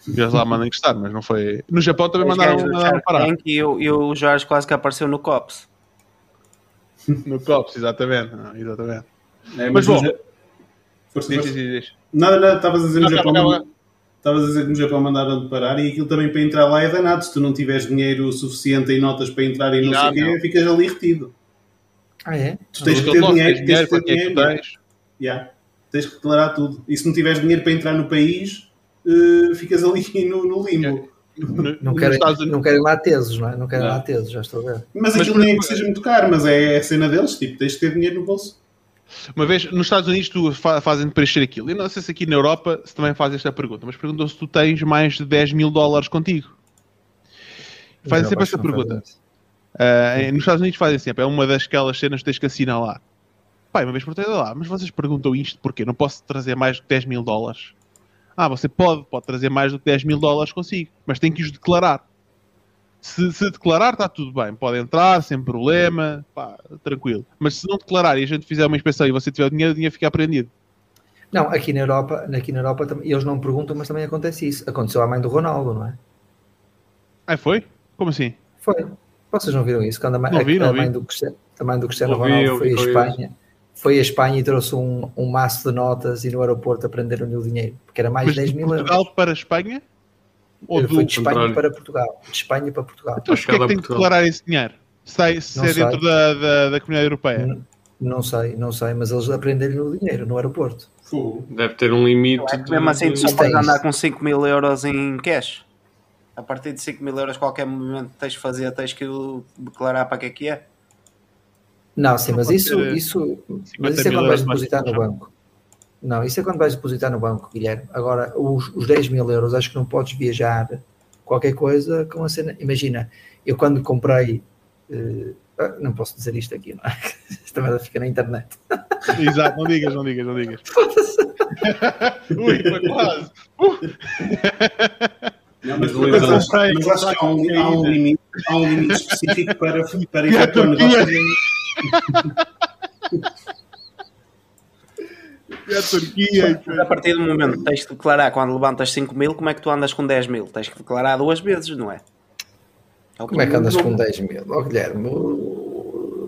e eles lá mandam encostar, mas não foi. No Japão também mandaram, mandaram parar. E o, e o Jorge quase que apareceu no COPS. No COPS, exatamente. Não, exatamente. É, Mas bom. no Ja- Força, Diz, força. diz, diz. Nada, nada, estavas a dizer no Não, Japão. Estavas a dizer que no Japão mandaram de parar e aquilo também para entrar lá é danado. Se tu não tiveres dinheiro suficiente em notas para entrar e não Já, sei o quê, não. ficas ali retido. Ah, é? Tu tens que ter dinheiro, tens tens que ter quanto é dinheiro. tens? Yeah. Tens que declarar tudo. E se não tiveres dinheiro para entrar no país, eh, ficas ali no, no limbo. No- Não querem, não querem lá tesos, não é? Não querem Não. lá tesos, já estou a ver. Mas Mas aquilo por nem é que seja muito caro, mas é a cena deles. Tipo, tens que ter dinheiro no bolso. Uma vez, nos Estados Unidos, tu fa fazem preencher aquilo. Eu não sei se aqui na Europa se também faz esta pergunta, mas perguntam se tu tens mais de 10 mil dólares contigo. Fazem sempre esta pergunta. em- nos Estados Unidos fazem sempre. É uma das aquelas cenas que tens que assinar lá. Pai, uma vez por todas lá, mas vocês perguntam isto porquê? Não posso trazer mais que 10 mil dólares? Ah, você pode, pode trazer mais do que 10 mil dólares consigo, mas tem que os declarar. Se, se declarar, está tudo bem, pode entrar sem problema, pá, tranquilo. Mas se não declarar e a gente fizer uma inspeção e você tiver o dinheiro, o dinheiro fica apreendido. Não, aqui na Europa, aqui na Europa também- eles não perguntam, mas também acontece isso. Aconteceu à mãe do Ronaldo, não é? Ah, foi? Como assim? Foi. Vocês não viram isso? Quando a mãe, Não vi, não a mãe vi. do Cristiano, a mãe do Cristiano Ronaldo ouvi, foi a ouvi Espanha. Foi a Espanha e trouxe um, um maço de notas e no aeroporto aprenderam-lhe o dinheiro, porque era mais Mas de 10 de mil euros. Portugal para a Espanha? Ou do... foi de Espanha contrário. para Portugal. De Espanha para Portugal. Então, porquê é que tem que declarar esse dinheiro? Se, se Não é dentro da, da, da comunidade europeia. N- Não sei, não sei, mas eles aprenderam-lhe o dinheiro no aeroporto. Deve ter um limite. É que mesmo assim tu só podes andar com 5 mil euros em cash. A partir de 5 mil euros, qualquer movimento que tens de fazer, tens que declarar para que é que é. Não, sim, Não mas isso, isso, 50 mas isso é quando vais depositar no que banco. Não, isso é quando vais depositar no banco, Guilherme. Agora, os, os 10 mil euros, acho que não podes viajar qualquer coisa com a cena. Imagina, eu quando comprei. ah, não posso dizer isto aqui, não é? Esta merda fica na internet. Exato, não digas, não digas, não digas. Ui, foi quase. Não, mas, Mas mas, comprei, mas acho que há um, há um limite, há um limite específico para, para a efetuar Turquia? E a Turquia. Mas a partir do momento que tens de declarar quando levantas 5 mil, como é que tu andas com 10 mil? Tens que declarar duas vezes, não é? o Como é que andas com 10 mil? Ó, Guilherme,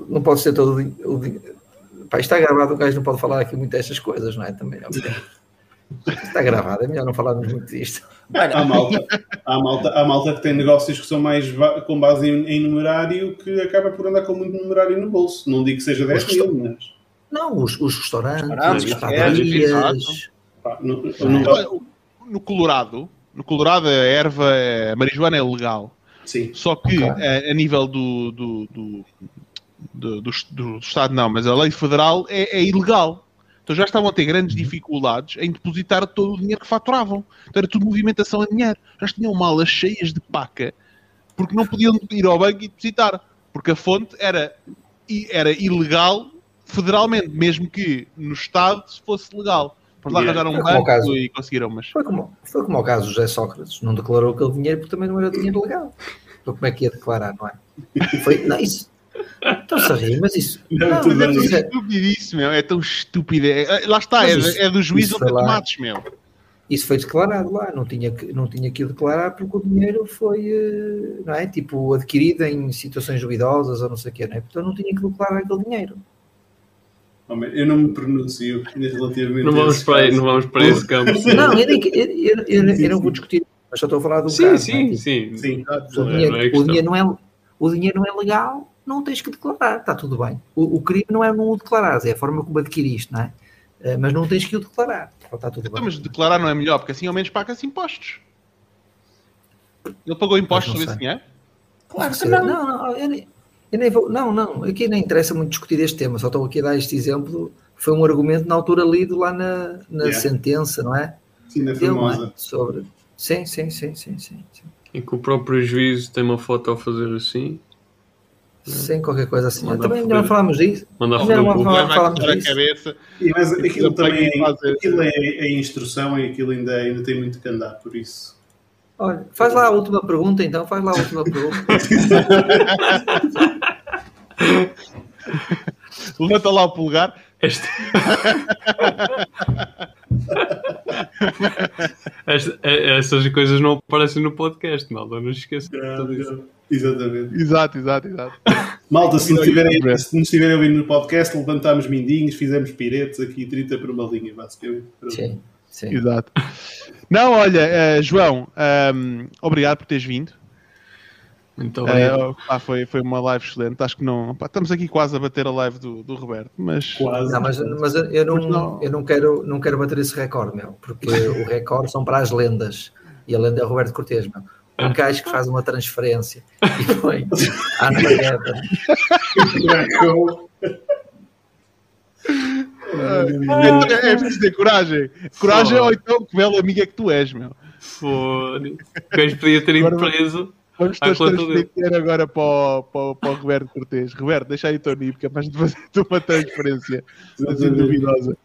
não pode ser todo o din- o din- Pá, isto está gravado, o gajo não pode falar aqui muito destas coisas, não é? Também. Está gravado, é melhor não falarmos muito disto. Olha, Há malta, há, malta, há malta que tem negócios que são mais com base em, em numerário que acaba por andar com muito numerário no bolso. Não digo que seja 10 mil, mas Não, os, os restaurantes, Restaurantes, as padarias. No Colorado, no Colorado a erva, a marijuana é legal. Sim. Só que Ok. a, a nível do, do, do, do, do, do Estado não, mas a lei federal é, é ilegal. Então já estavam a ter grandes dificuldades em depositar todo o dinheiro que faturavam. Então era tudo movimentação em dinheiro. Já tinham malas cheias de paca porque não podiam ir ao banco e depositar. Porque a fonte era, era ilegal federalmente, mesmo que no Estado fosse legal. Depois lá Yeah. arranjaram um É banco caso. e conseguiram, mas Foi como, foi como o caso do José Sócrates, não declarou aquele dinheiro porque também não era dinheiro legal. Então como é que ia declarar, não é? Foi, não, isso. Estão-se a rir, mas isso. Não, Não, mas bem. isso é- estupidíssimo, meu. É tão estúpido. É- é- lá está, é, isso- é do juiz ou tomates, meu. isso foi declarado lá, não tinha, que, não tinha que o declarar porque o dinheiro foi, eh, não é? Tipo, adquirido em situações duvidosas ou não sei o quê, não é? Portanto, não tinha que declarar aquele dinheiro. Eu não me pronuncio relativamente Não a vamos para aí, não vamos para esse campo. Não, eu, nem, eu, eu, eu, eu não vou discutir, mas só estou a falar um Sim, caso. não é? sim, Tipo, sim. Sim. O Não é- dinheiro, não é o, dinheiro não é, o dinheiro não é legal, não tens que declarar, está tudo bem. O, o crime não é não o declarares, é a forma como adquiriste, não é? Eh, Mas não tens que o declarar, então está tudo Então, bem. mas declarar não é melhor, porque assim ao menos paga-se impostos. Ele pagou impostos sobre esse dinheiro? claro que Não, não. não, eu eu nem vou, não, não, aqui nem interessa muito discutir este tema, só estou aqui a dar este exemplo. Foi um argumento na altura lido lá na, na Yeah. sentença, não é? Sim, na não é? famosa. Sobre. Sim, sim, sim, sim, sim. sim. E que o próprio juiz tem uma foto a fazer assim. Sem qualquer coisa assim. Manda Também foder. melhor falarmos disso. Manda Não, foder um não, não. A cabeça. E, mas aquilo também aquilo é, é instrução e aquilo ainda, ainda tem muito que andar, por isso. Olha, faz lá a última pergunta então, faz lá a última pergunta. Levanta lá o polegar. Este... Esta- é- essas coisas não aparecem no podcast, malta, não esqueça. Exatamente. Exato, exato, exato. Malta, se nos, estiverem, Ver. se nos estiverem ouvindo no podcast, levantámos mindinhos, fizemos piretes aqui, 30 por uma linha, basicamente. Sim, sim. Exato. Não, olha, eh, João, ehm, obrigado por teres vindo. Muito obrigado. Eh, pá, foi, foi uma live excelente. Acho que não. pá, estamos aqui quase a bater a live do, do Roberto, mas. Quase. Não, mas, mas eu, Mas não. não, eu não, quero, não quero bater esse recorde, meu, porque o recorde são para as lendas e a lenda é o Roberto Cortes, meu. Um gajo que faz uma transferência e põe Armageddon. É, é preciso ter coragem. Coragem ou então que bela amiga que tu és, meu. Foda-se. O gajo podia ter ido preso. Vamos À todos dinheiro agora para o, para, o, para o Roberto Cortês. Roberto, deixa aí o teu NIP, que é para a gente fazer uma transferência assim duvidosa.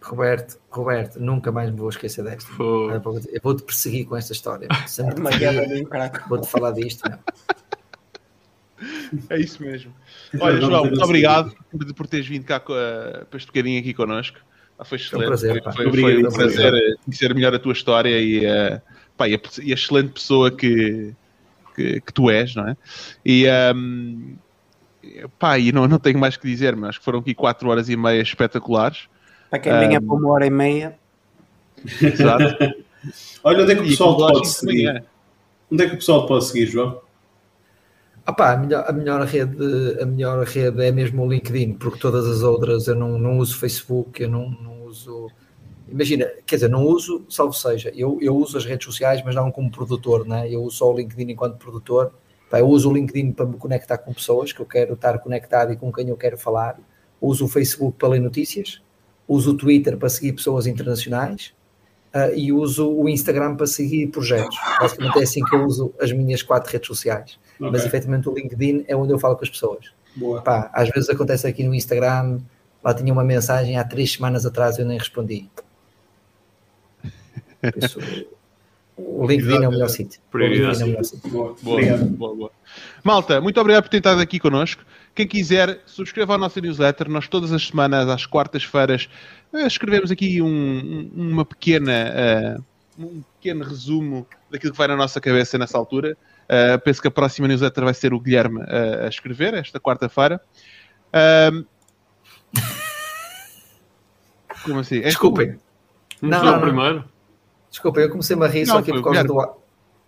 Roberto, Roberto, nunca mais me vou esquecer desta. Foda. Eu vou-te perseguir com esta história. Sempre Uma guerra vou-te falar disto, meu. É isso mesmo. Olha, João, muito obrigado por, por teres vindo cá eh, para este bocadinho aqui connosco. Ah, foi excelente. prazer, pá. foi, foi, foi um prazer eh, conhecer melhor a tua história e, eh, pá, e, a, e a excelente pessoa que, que, que tu és, não é? E, ehm, pá, e não, não tenho mais que dizer, mas acho que foram aqui 4 horas e meia espetaculares. Para quem vinha para uma hora e meia, Exato. Olha, onde é que o pessoal pode seguir? Onde é que o pessoal te pode seguir, João? Ah a, melhor, a, melhor rede, a melhor rede é mesmo o LinkedIn, porque todas as outras eu não, não uso Facebook, eu não, não uso. Imagina, quer dizer, não uso, salvo seja, eu, eu uso as redes sociais, mas não como produtor, né? eu uso só o LinkedIn enquanto produtor. Eu uso o LinkedIn para me conectar com pessoas que eu quero estar conectado e com quem eu quero falar. Uso o Facebook para ler notícias, uso o Twitter para seguir pessoas internacionais ah, e uso o Instagram para seguir projetos. Basicamente é assim que eu uso as minhas quatro redes sociais mas Ok, efetivamente o LinkedIn é onde eu falo com as pessoas. boa. Pá, às vezes acontece aqui no Instagram, lá tinha uma mensagem há três semanas atrás eu nem respondi. Isso, o LinkedIn é o melhor sítio. O LinkedIn é o melhor sítio. boa. Boa, boa, boa. Malta, muito obrigado por ter estado aqui connosco. Quem quiser, subscreva a nossa newsletter. Nós todas as semanas, às quartas-feiras, eh, escrevemos aqui um- um- uma pequena, eh, um pequeno resumo daquilo que vai na nossa cabeça nessa altura. Eh, penso que a próxima newsletter vai ser o Guilherme eh, a escrever, esta quarta-feira. Como assim? Desculpem, Não, Não, não, não, primeiro. desculpem, eu comecei-me a rir Não, só aqui por causa do,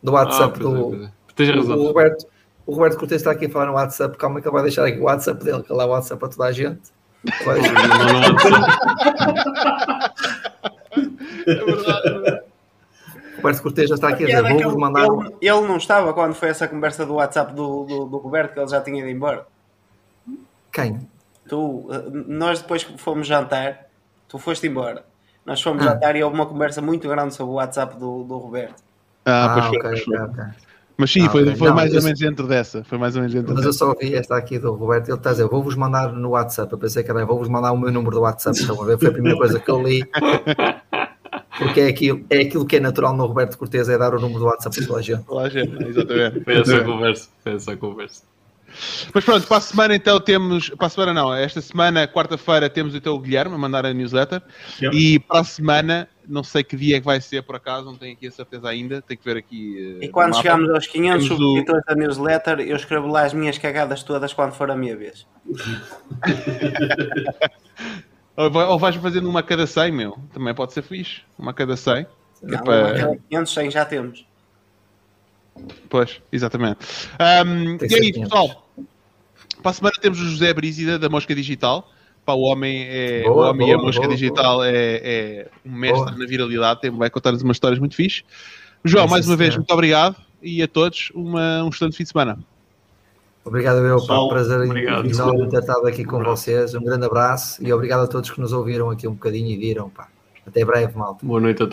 do WhatsApp Ah, é, do. é. Tens O razão. Roberto, o Roberto Cortes está aqui a falar no WhatsApp, calma que ele vai deixar aqui o WhatsApp dele, que lá é o WhatsApp a toda a gente. Vai. É verdade, é verdade. O Roberto Cortes já está aqui a dizer, é que vou-vos ele, mandar. ele- ele não estava quando foi essa conversa do WhatsApp do, do, do Roberto, que ele já tinha ido embora. Quem? Tu, eh, nós depois que fomos jantar, tu foste embora. Nós fomos Ah. jantar e houve uma conversa muito grande sobre o WhatsApp do, do Roberto. Ah, Ah, pois foi, ok, pois foi. ok, ok. Mas sim, Ah, foi, foi Não, mais eu ou menos dentro dessa. Foi mais ou menos dentro Mas eu dessa. só ouvi esta aqui do Roberto. Ele está a dizer: vou-vos mandar no WhatsApp. Eu pensei que era: vou-vos mandar o meu número do WhatsApp. Estão a ver? Foi a primeira coisa que eu li. Porque é aquilo, é aquilo que é natural no Roberto Cortes: é dar o número do WhatsApp a toda a gente. Toda a gente, exatamente. Foi essa a conversa. Foi essa a conversa. Mas pronto, para a semana então temos. Para a semana não, esta semana, quarta-feira, temos então o Guilherme a mandar a newsletter. Yep. E para a semana, não sei que dia é que vai ser por acaso, não tenho aqui a certeza ainda. Tenho que ver aqui. eh, E quando chegamos aos 500 Temos o- subscritores da newsletter, eu escrevo lá as minhas cagadas todas quando for a minha vez. Ou, vai- ou vais fazendo uma a cada 100, meu. Também pode ser fixe. Uma cada 100. Que é Não, para- aquela 500, 100 já temos. Pois, exatamente. Tem e é isso, 500. pessoal. Para a semana temos o José Brízida da Mosca Digital. Para o homem, é, Boa, o homem e a boa, Mosca boa, Digital É, é um mestre Boa. na viralidade. Tem, vai contar-nos umas histórias muito fixe. João, Sim, mais uma vez, muito obrigado. E a todos, uma, um excelente fim de semana. Obrigado, eu. Pá, Pessoal, prazer obrigado. enorme ter estado aqui com Um abraço. vocês. Um grande abraço e obrigado a todos que nos ouviram aqui um bocadinho e viram. Pá. Até breve, malta. Boa noite a todos.